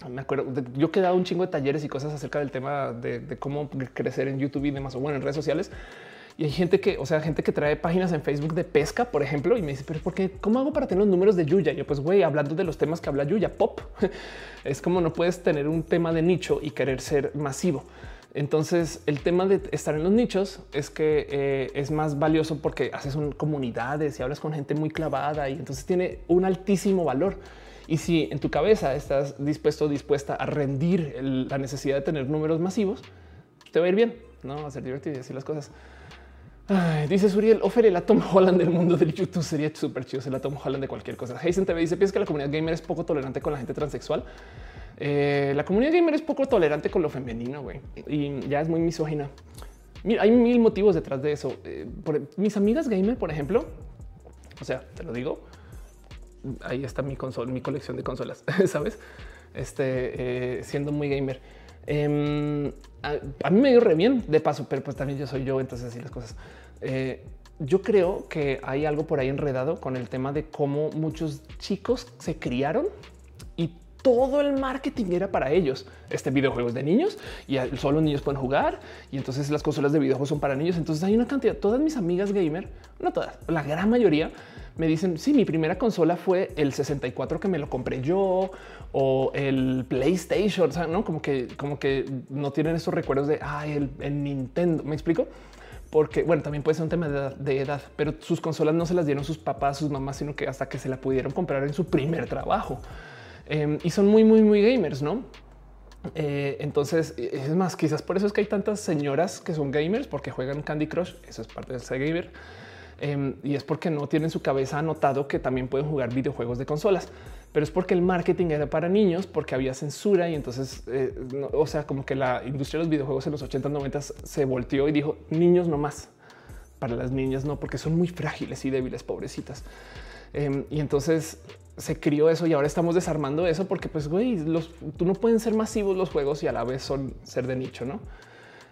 me acuerdo, yo he dado un chingo de talleres y cosas acerca del tema de, de cómo crecer en YouTube y demás, o bueno, en redes sociales. Y hay gente que, o sea, gente que trae páginas en Facebook de pesca, por ejemplo, y me dice, pero ¿por qué? ¿Cómo hago para tener los números de Yuya? yo, pues, güey, hablando de los temas que habla Yuya, pop. es como no puedes tener un tema de nicho y querer ser masivo. Entonces, el tema de estar en los nichos es que eh, es más valioso porque haces un comunidades y hablas con gente muy clavada y entonces tiene un altísimo valor. Y si en tu cabeza estás dispuesto o dispuesta a rendir la necesidad de tener números masivos, te va a ir bien, no va a ser divertido y así las cosas dice Suriel, Ofer el Tom Holland del mundo del YouTube sería súper chido. El Tom Holland de cualquier cosa. Heisen TV dice: Piensas que la comunidad gamer es poco tolerante con la gente transexual. Eh, la comunidad gamer es poco tolerante con lo femenino güey, y ya es muy misógina. Mira, hay mil motivos detrás de eso. Eh, mis amigas gamer, por ejemplo, o sea, te lo digo, ahí está mi consola, mi colección de consolas, sabes? Este eh, siendo muy gamer. Em, a, mí me dio re bien de paso, pero pues también yo soy yo, entonces así las cosas. Eh, yo creo que hay algo por ahí enredado con el tema de cómo muchos chicos se criaron y todo el marketing era para ellos. Este videojuegos de niños y solo niños pueden jugar y entonces las consolas de videojuegos son para niños. Entonces hay una cantidad. Todas mis amigas gamer, no todas, la gran mayoría me dicen, sí, mi primera consola fue el 64 que me lo compré yo o el PlayStation, no como que, como que no tienen esos recuerdos de el, Nintendo. Me explico porque bueno, también puede ser un tema de edad, pero sus consolas no se las dieron sus papás, sus mamás, sino que hasta que se la pudieron comprar en su primer trabajo. Em, y son muy, muy, muy gamers, no? Eh, entonces, es más, quizás por eso es que hay tantas señoras que son gamers porque juegan Candy Crush. Eso es parte de ser gamer. Em, y es porque no tienen su cabeza anotado que también pueden jugar videojuegos de consolas, pero es porque el marketing era para niños, porque había censura y entonces, eh, o sea, como que la industria de los videojuegos en los 80, 90 se volteó y dijo niños no más. Para las niñas no, porque son muy frágiles y débiles, pobrecitas. Em, y entonces se crió eso y ahora estamos desarmando eso porque pues güey, los, tú no pueden ser masivos los juegos y a la vez son ser de nicho, ¿no?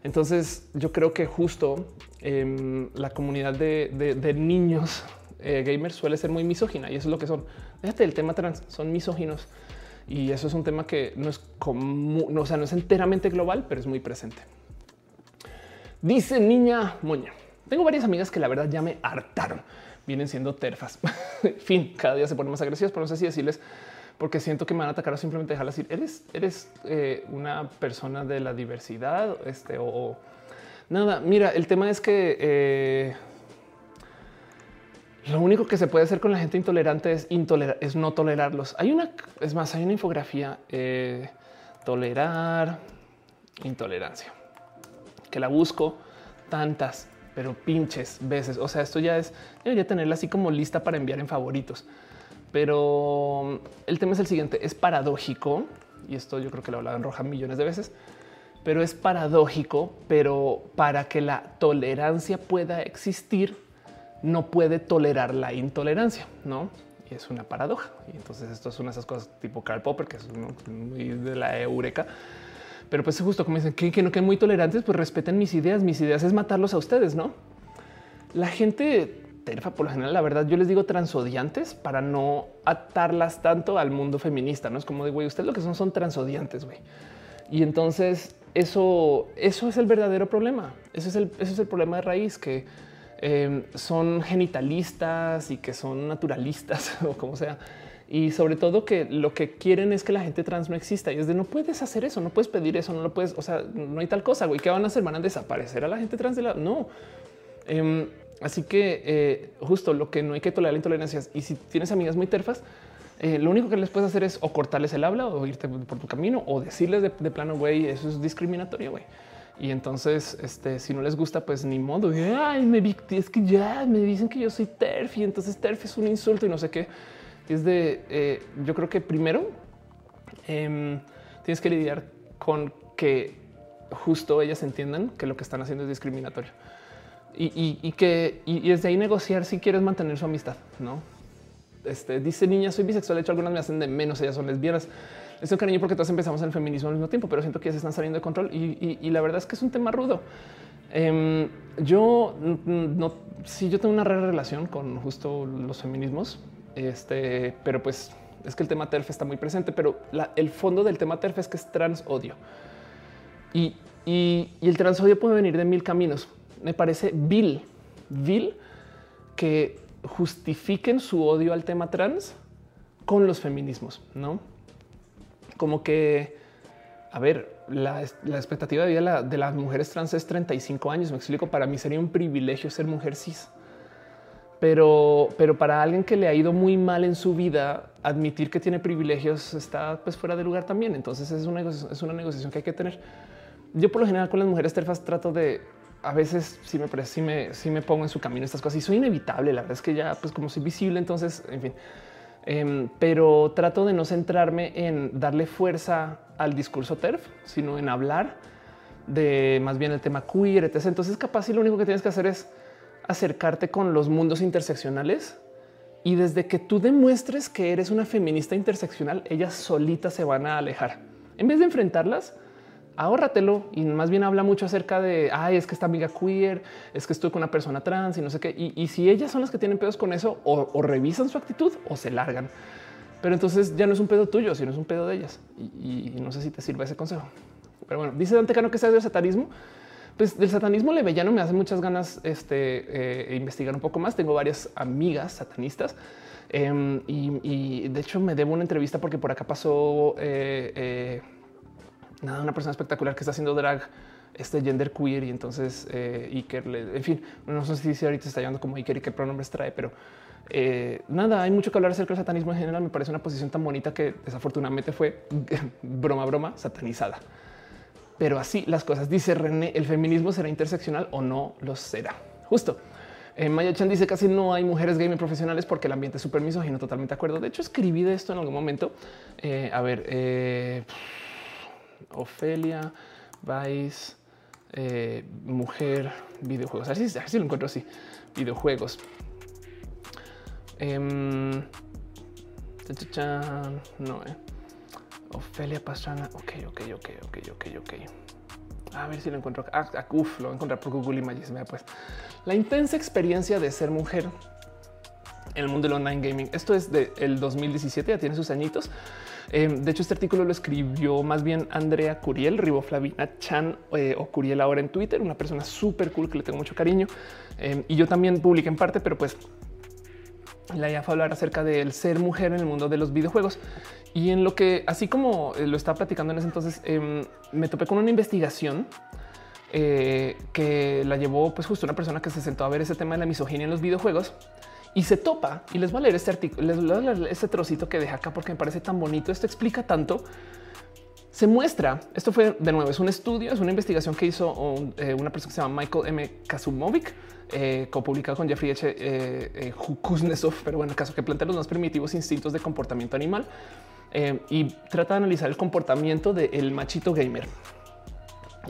Entonces yo creo que justo em, la comunidad de, niños eh, gamers suele ser muy misógina y eso es lo que son. Fíjate el tema trans, son misóginos y eso es un tema que no es como, no, o sea, no es enteramente global, pero es muy presente. Dice niña moña. Tengo varias amigas que la verdad ya me hartaron. Vienen siendo terfas. fin, cada día se ponen más agresivas, pero no sé si decirles porque siento que me van a atacar o simplemente dejarlas ir. Eres, eres eh, una persona de la diversidad este, o, nada. Mira, el tema es que eh, lo único que se puede hacer con la gente intolerante es intolerar, es no tolerarlos. Hay una, es más, hay una infografía eh, tolerar intolerancia que la busco tantas, pero pinches veces. O sea, esto ya es, debería tenerla así como lista para enviar en favoritos. Pero el tema es el siguiente, es paradójico, y esto yo creo que lo he hablado en Roja millones de veces, pero es paradójico, pero para que la tolerancia pueda existir, no puede tolerar la intolerancia, ¿no? Y es una paradoja. Y entonces esto es una de esas cosas tipo Karl Popper, que es muy de la eureka. Pero pues justo como dicen que, que no queden muy tolerantes, pues respeten mis ideas. Mis ideas es matarlos a ustedes, ¿no? La gente terfa, por lo general, la verdad, yo les digo transodiantes para no atarlas tanto al mundo feminista. No es como de güey, ustedes lo que son son transodiantes, güey. Y entonces eso, eso es el verdadero problema. Eso es el, eso es el problema de raíz que em, son genitalistas y que son naturalistas o como sea. y sobre todo que lo que quieren es que la gente trans no exista y es de no puedes hacer eso, no puedes pedir eso, no lo puedes. O sea, no hay tal cosa. Güey, ¿qué van a hacer? Van a desaparecer a la gente trans de la no. Em, así que eh, justo lo que no hay que tolerar la intolerancia. Y si tienes amigas muy terfas, eh, lo único que les puedes hacer es o cortarles el habla o irte por tu camino o decirles de, plano, güey, eso es discriminatorio, güey. Y entonces, este, si no les gusta, pues ni modo. Ay, me es que ya me dicen que yo soy TERF y entonces TERF es un insulto y no sé qué. es de, eh, yo creo que primero em, tienes que lidiar con que justo ellas entiendan que lo que están haciendo es discriminatorio y, que y, desde ahí negociar si quieres mantener su amistad, no? Este, dice niña, soy bisexual. De hecho, algunas me hacen de menos. Ellas son lesbianas. Es un cariño porque todos empezamos en el feminismo al mismo tiempo, pero siento que se están saliendo de control y, la verdad es que es un tema rudo. Em, yo no, sí, yo tengo una rara relación con justo los feminismos, este, pero pues es que el tema TERF está muy presente, pero el fondo del tema TERF es que es trans odio y, y el trans odio puede venir de mil caminos. Me parece vil, vil que justifiquen su odio al tema trans con los feminismos, no? Como que, a ver, la, expectativa de vida de, las mujeres trans es 35 años. Me explico. Para mí sería un privilegio ser mujer cis, pero, pero para alguien que le ha ido muy mal en su vida, admitir que tiene privilegios está pues fuera de lugar también. Entonces es una, es una negociación que hay que tener. Yo por lo general con las mujeres terfas trato de a veces sí me, sí me, sí me pongo en su camino estas cosas y soy inevitable. La verdad es que ya, pues como soy visible, entonces, en fin. Em, pero trato de no centrarme en darle fuerza al discurso TERF, sino en hablar de más bien el tema queer, etc. Entonces, capaz y lo único que tienes que hacer es acercarte con los mundos interseccionales y desde que tú demuestres que eres una feminista interseccional, ellas solitas se van a alejar. En vez de enfrentarlas, ahórratelo y más bien habla mucho acerca de ay, es que esta amiga queer, es que estoy con una persona trans y no sé qué. Y, si ellas son las que tienen pedos con eso, o, revisan su actitud o se largan. Pero entonces ya no es un pedo tuyo, sino es un pedo de ellas. Y, no sé si te sirve ese consejo. Pero bueno, dice Dante Cano que sea del satanismo. Pues del satanismo levellano me hace muchas ganas este, eh, investigar un poco más. Tengo varias amigas satanistas. Em, y, de hecho me debo una entrevista porque por acá pasó eh, eh, nada, una persona espectacular que está haciendo drag, este gender queer y entonces eh, Iker, en fin, no sé si ahorita está llamando como Iker y qué pronombres trae, pero eh, nada, hay mucho que hablar acerca del satanismo en general. Me parece una posición tan bonita que desafortunadamente fue broma, broma, satanizada. Pero así las cosas. Dice René, ¿el feminismo será interseccional o no lo será? Justo. Eh, Maya Chan dice casi no hay mujeres gaming profesionales porque el ambiente es súper misógino. Totalmente de acuerdo. De hecho, escribí de esto en algún momento. Eh, a ver, Ofelia, Vice, eh, mujer, videojuegos. Así, así lo encuentro así. Videojuegos. Um, no, eh. Ofelia Pastrana. Ok, ok, ok, ok, ok, ok. A ver si lo encuentro. Ah, ah uf, lo voy a encontrar por Google Images. pues la intensa experiencia de ser mujer en el mundo del online gaming. Esto es del 2017, ya tiene sus añitos. Em, de hecho, este artículo lo escribió más bien Andrea Curiel, Riboflavina Chan eh, o Curiel ahora en Twitter, una persona súper cool que le tengo mucho cariño. Em, y yo también publiqué en parte, pero pues la idea fue hablar acerca del ser mujer en el mundo de los videojuegos. Y en lo que, así como eh, lo estaba platicando en ese entonces, em, me topé con una investigación eh, que la llevó pues justo una persona que se sentó a ver ese tema de la misoginia en los videojuegos y se topa y les voy a leer este artículo, les voy a leer este trocito que deja acá porque me parece tan bonito. Esto explica tanto. Se muestra, esto fue de nuevo, es un estudio, es una investigación que hizo eh, una persona que se llama Michael M. Kazumovic, eh, co-publicado con Jeffrey H. Eh, Kuznetsov, pero bueno, el caso que plantea los más primitivos instintos de comportamiento animal y trata de analizar el comportamiento del machito gamer.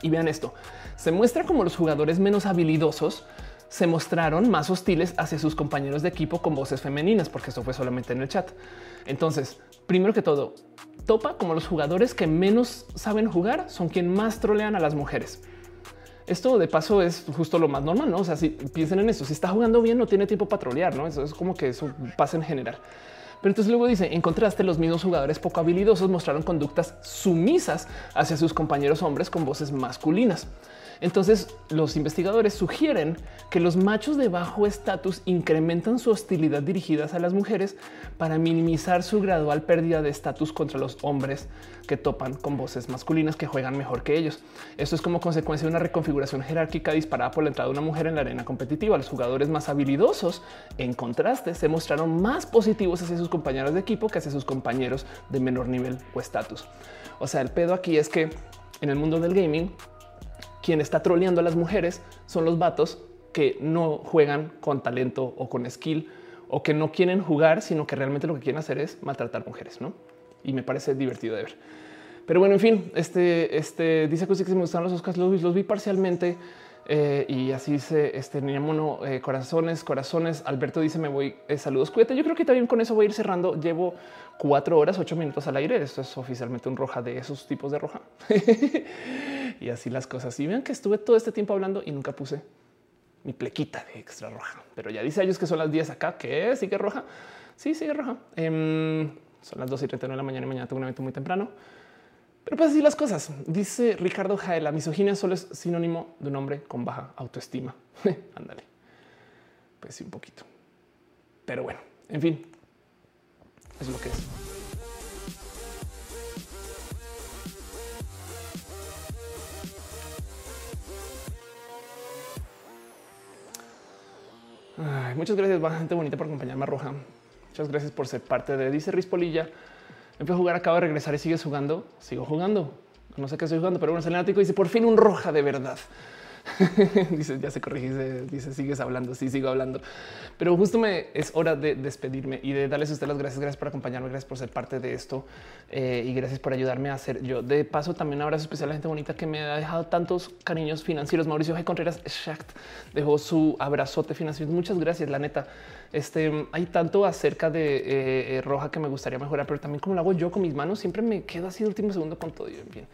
Y vean esto, se muestra como los jugadores menos habilidosos se mostraron más hostiles hacia sus compañeros de equipo con voces femeninas, porque esto fue solamente en el chat. Entonces, primero que todo, topa como los jugadores que menos saben jugar son quien más trolean a las mujeres. Esto de paso es justo lo más normal, ¿no? O sea, si piensen en eso, si está jugando bien no tiene tiempo para trolear, ¿no? Eso es como que eso pasa en general. Pero entonces luego dice, en contraste, los mismos jugadores poco habilidosos mostraron conductas sumisas hacia sus compañeros hombres con voces masculinas. Entonces, los investigadores sugieren que los machos de bajo estatus incrementan su hostilidad dirigidas a las mujeres para minimizar su gradual pérdida de estatus contra los hombres que topan con voces masculinas que juegan mejor que ellos. Esto es como consecuencia de una reconfiguración jerárquica disparada por la entrada de una mujer en la arena competitiva. Los jugadores más habilidosos, en contraste, se mostraron más positivos hacia sus compañeros de equipo que hacia sus compañeros de menor nivel o estatus. O sea, el pedo aquí es que en el mundo del gaming quien está troleando a las mujeres son los vatos que no juegan con talento o con skill o que no quieren jugar, sino que realmente lo que quieren hacer es maltratar mujeres, ¿no? Y me parece divertido de ver. Pero bueno, en fin, este, este dice que me gustaron los Oscars, los, los vi parcialmente eh, y así se este niña mono eh, corazones, corazones. Alberto dice me voy, eh, saludos, cuídate. Yo creo que también con eso voy a ir cerrando. Llevo cuatro horas, ocho minutos al aire. Esto es oficialmente un roja de esos tipos de roja. y así las cosas. Y vean que estuve todo este tiempo hablando y nunca puse mi plequita de extra roja, pero ya dice ellos que son las 10 acá, que sigue roja. Sí, sigue roja. Em, son las 2 y 39 de la mañana y mañana tengo un evento muy temprano. Pero pues así las cosas. Dice Ricardo Jael, la misoginia solo es sinónimo de un hombre con baja autoestima. Ándale. pues sí, un poquito. Pero bueno, en fin, es lo que es. muchas gracias, bastante bonita por acompañarme Roja. Muchas gracias por ser parte de Dice Rispolilla. Empecé a jugar, acabo de regresar y sigues jugando. Sigo jugando. No sé qué estoy jugando, pero bueno, el y dice por fin un roja de verdad. dice, ya se corrige, dice, sigues hablando, sí, sigo hablando. Pero justo me es hora de despedirme y de darles a ustedes las gracias. Gracias por acompañarme, gracias por ser parte de esto eh, y gracias por ayudarme a hacer yo. De paso, también un abrazo especial a la gente bonita que me ha dejado tantos cariños financieros. Mauricio G. Contreras Schacht dejó su abrazote financiero. Muchas gracias, la neta. Este hay tanto acerca de eh, eh, Roja que me gustaría mejorar, pero también como lo hago yo con mis manos, siempre me quedo así de último segundo con todo. Bien.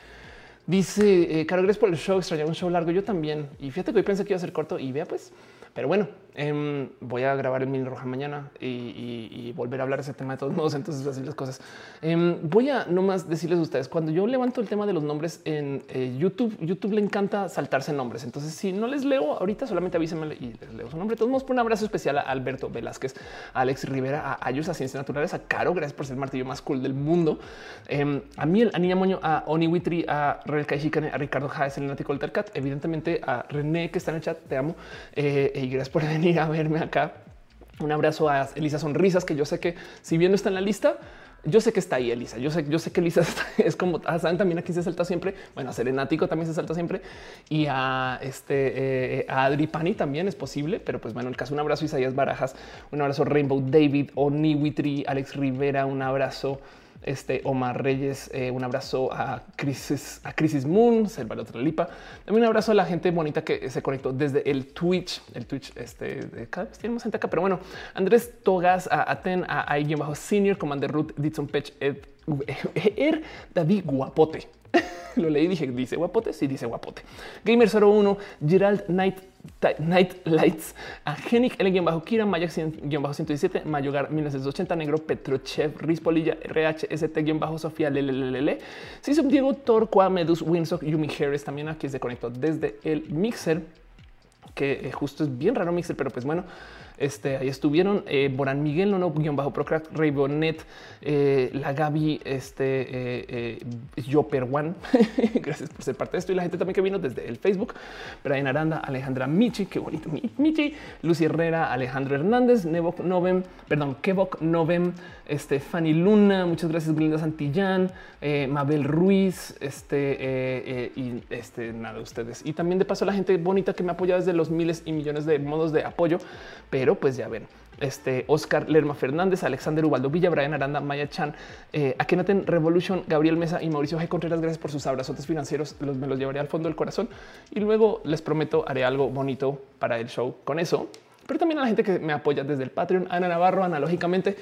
Dice eh, Caro, gracias por el show. Extrañaba un show largo. Yo también. Y fíjate que hoy pensé que iba a ser corto y vea, pues pero bueno, em, voy a grabar el mini roja mañana y, volver a hablar de ese tema de todos modos. Entonces, así las cosas. Em, voy a nomás decirles a ustedes cuando yo levanto el tema de los nombres en eh, YouTube, YouTube le encanta saltarse nombres. Entonces, si no les leo ahorita, solamente avísenme y les leo su nombre. Todos modos, por un abrazo especial a Alberto Velázquez, a Alex Rivera, a Ayus, a Ciencias Naturales, a Caro. Gracias por ser el martillo más cool del mundo. Em, a Miel, a Niña Moño, a Oni Witri, a Real Kaishikane, a Ricardo Jaez, el Nático del Tercat, evidentemente a René que está en el chat. Te amo. Eh, gracias por venir a verme acá. Un abrazo a Elisa Sonrisas, que yo sé que si bien no está en la lista, yo sé que está ahí Elisa. Yo sé, yo sé que Elisa es como ah, saben también aquí se salta siempre. Bueno, a Serenático también se salta siempre y a este eh, a Adri Pani también es posible. Pero pues bueno, el caso, un abrazo Isaías Barajas, un abrazo Rainbow David, Oni Witri, Alex Rivera, un abrazo este Omar Reyes, eh, un abrazo a Crisis, a Crisis Moon, Selva otra lipa. También un abrazo a la gente bonita que se conectó desde el Twitch, el Twitch este de cada vez tiene más gente acá, pero bueno, Andrés Togas, a Aten, a bajo Senior, Commander Ruth, Ditson Pech, Ed, Er, David Guapote. Lo leí, dije, dice guapote. Sí, dice guapote. Gamer 01, Gerald Knight, Night Lights, a Genic, L bajo Kira, Maya 117, Mayogar 1980, Negro, Petrochev, Rispolilla, RHST bajo Sofía, Lelelele, Sisum Diego, Torqua, Medus, Winsock, Yumi Harris, también aquí se conectó desde el mixer, que eh, justo es bien raro mixer, pero pues bueno, este, ahí estuvieron eh, Boran Miguel, no, guion bajo Procrack, Ray Bonet, eh, la Gaby, este, eh, eh One. Gracias por ser parte de esto. Y la gente también que vino desde el Facebook, Brian Aranda, Alejandra Michi, qué bonito Michi, Lucy Herrera, Alejandro Hernández, Nebok Novem, perdón, Kevok Novem, este, Fanny Luna, muchas gracias, Glinda Santillán, eh, Mabel Ruiz, este, y este, nada de ustedes. Y también de paso la gente bonita que me apoya desde los miles y millones de modos de apoyo, pero pero pues ya ven, este Oscar Lerma Fernández, Alexander Ubaldo Villa, Brian Aranda, Maya Chan, eh, Akenaten Revolution, Gabriel Mesa y Mauricio G. Contreras. Gracias por sus abrazotes financieros. Los, me los llevaré al fondo del corazón y luego les prometo haré algo bonito para el show con eso. Pero también a la gente que me apoya desde el Patreon, Ana Navarro, analógicamente,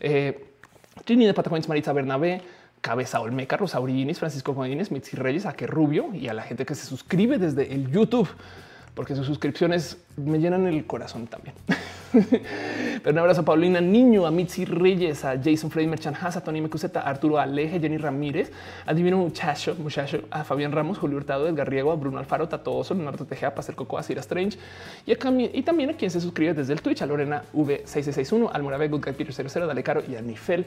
eh, Trini de Patagones, Maritza Bernabé, Cabeza Olmeca, Rosa Francisco Godínez, Mitzi Reyes, Aque Rubio y a la gente que se suscribe desde el YouTube porque sus suscripciones me llenan el corazón también. Pero un abrazo a Paulina Niño, a Mitzi Reyes, a Jason Freddy Merchan a Tony Mecuseta, a Arturo Aleje, Jenny Ramírez, a Divino Muchacho, Muchacho, a Fabián Ramos, Julio Hurtado, Edgar Riego, a Bruno Alfaro, Tatoso, Leonardo Tejea, Pastel Coco, a Cira Strange y, y también a quien se suscribe desde el Twitch, a Lorena V6661, al Morave, Good Guy Peter 00, Dale Caro y a Nifel.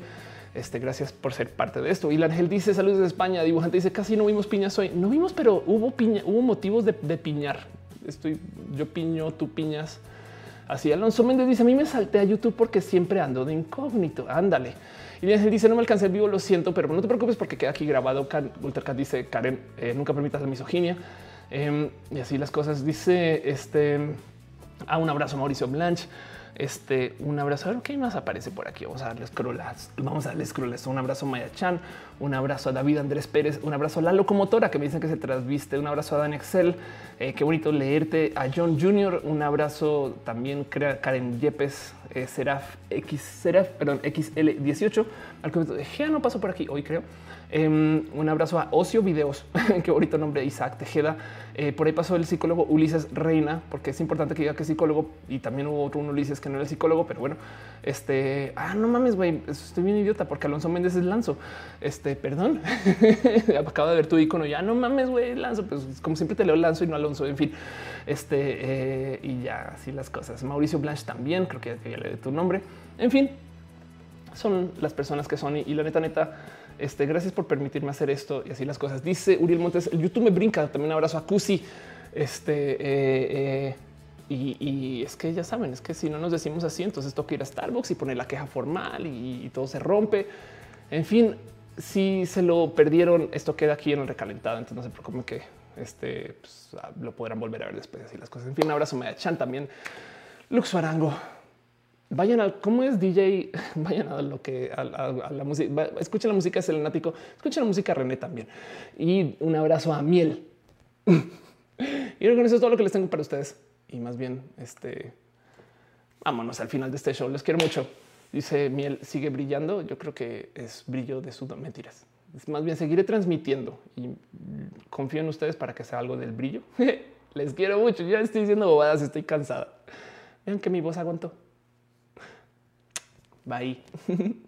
Este, gracias por ser parte de esto. Y la Ángel dice saludos de España. Dibujante dice casi no vimos piñas hoy. No vimos, pero hubo piña, hubo motivos de piñar. Estoy yo piño, tú piñas. Así Alonso Méndez dice a mí me salté a YouTube porque siempre ando de incógnito. Ándale. Y dice no me alcancé el vivo, lo siento, pero no te preocupes porque queda aquí grabado. Ultracat dice Karen, eh, nunca permitas la misoginia. Em, y así las cosas. Dice este a ah, un abrazo Mauricio Blanche. Este, un abrazo. A ver qué más aparece por aquí. Vamos a darle scrollas. Vamos a darle scrollas. Un abrazo a Maya Chan, un abrazo a David Andrés Pérez, un abrazo a la locomotora que me dicen que se trasviste, un abrazo a Dan Excel. Eh, qué bonito leerte a John Jr. Un abrazo también Karen Yepes, eh, Seraf X, Seraf, perdón, XL18. Al que de no pasó por aquí hoy, creo. Em, un abrazo a Ocio Videos, qué bonito nombre, Isaac Tejeda. Eh, por ahí pasó el psicólogo Ulises Reina, porque es importante que diga que es psicólogo y también hubo otro Ulises que no era el psicólogo, pero bueno, este, ah, no mames, güey, estoy bien idiota porque Alonso Méndez es Lanzo. Este, perdón, acabo de ver tu icono, ya no mames, güey, Lanzo, pues como siempre te leo Lanzo y no Alonso, en fin, este, eh, y ya así las cosas. Mauricio Blanche también, creo que ya le tu nombre, en fin, son las personas que son y la neta, neta, este, gracias por permitirme hacer esto y así las cosas. Dice Uriel Montes, el YouTube me brinca. También abrazo a Cusi. Este, eh, eh, y, es que ya saben, es que si no nos decimos así, entonces toca ir a Starbucks y poner la queja formal y, todo se rompe. En fin, si se lo perdieron, esto queda aquí en el recalentado. Entonces no se preocupen que este pues, lo podrán volver a ver después. Así las cosas. En fin, abrazo. Me Chan también. Lux Arango vayan al cómo es DJ, vayan a lo que a, la música, escuchen la música Selenático, escuchen la música René también. Y un abrazo a Miel. y eso es todo lo que les tengo para ustedes. Y más bien, este vámonos al final de este show. Les quiero mucho. Dice Miel, sigue brillando. Yo creo que es brillo de su mentiras. Es más bien seguiré transmitiendo y confío en ustedes para que sea algo del brillo. Les quiero mucho. Ya estoy diciendo bobadas, estoy cansada. Vean que mi voz aguantó. Bye.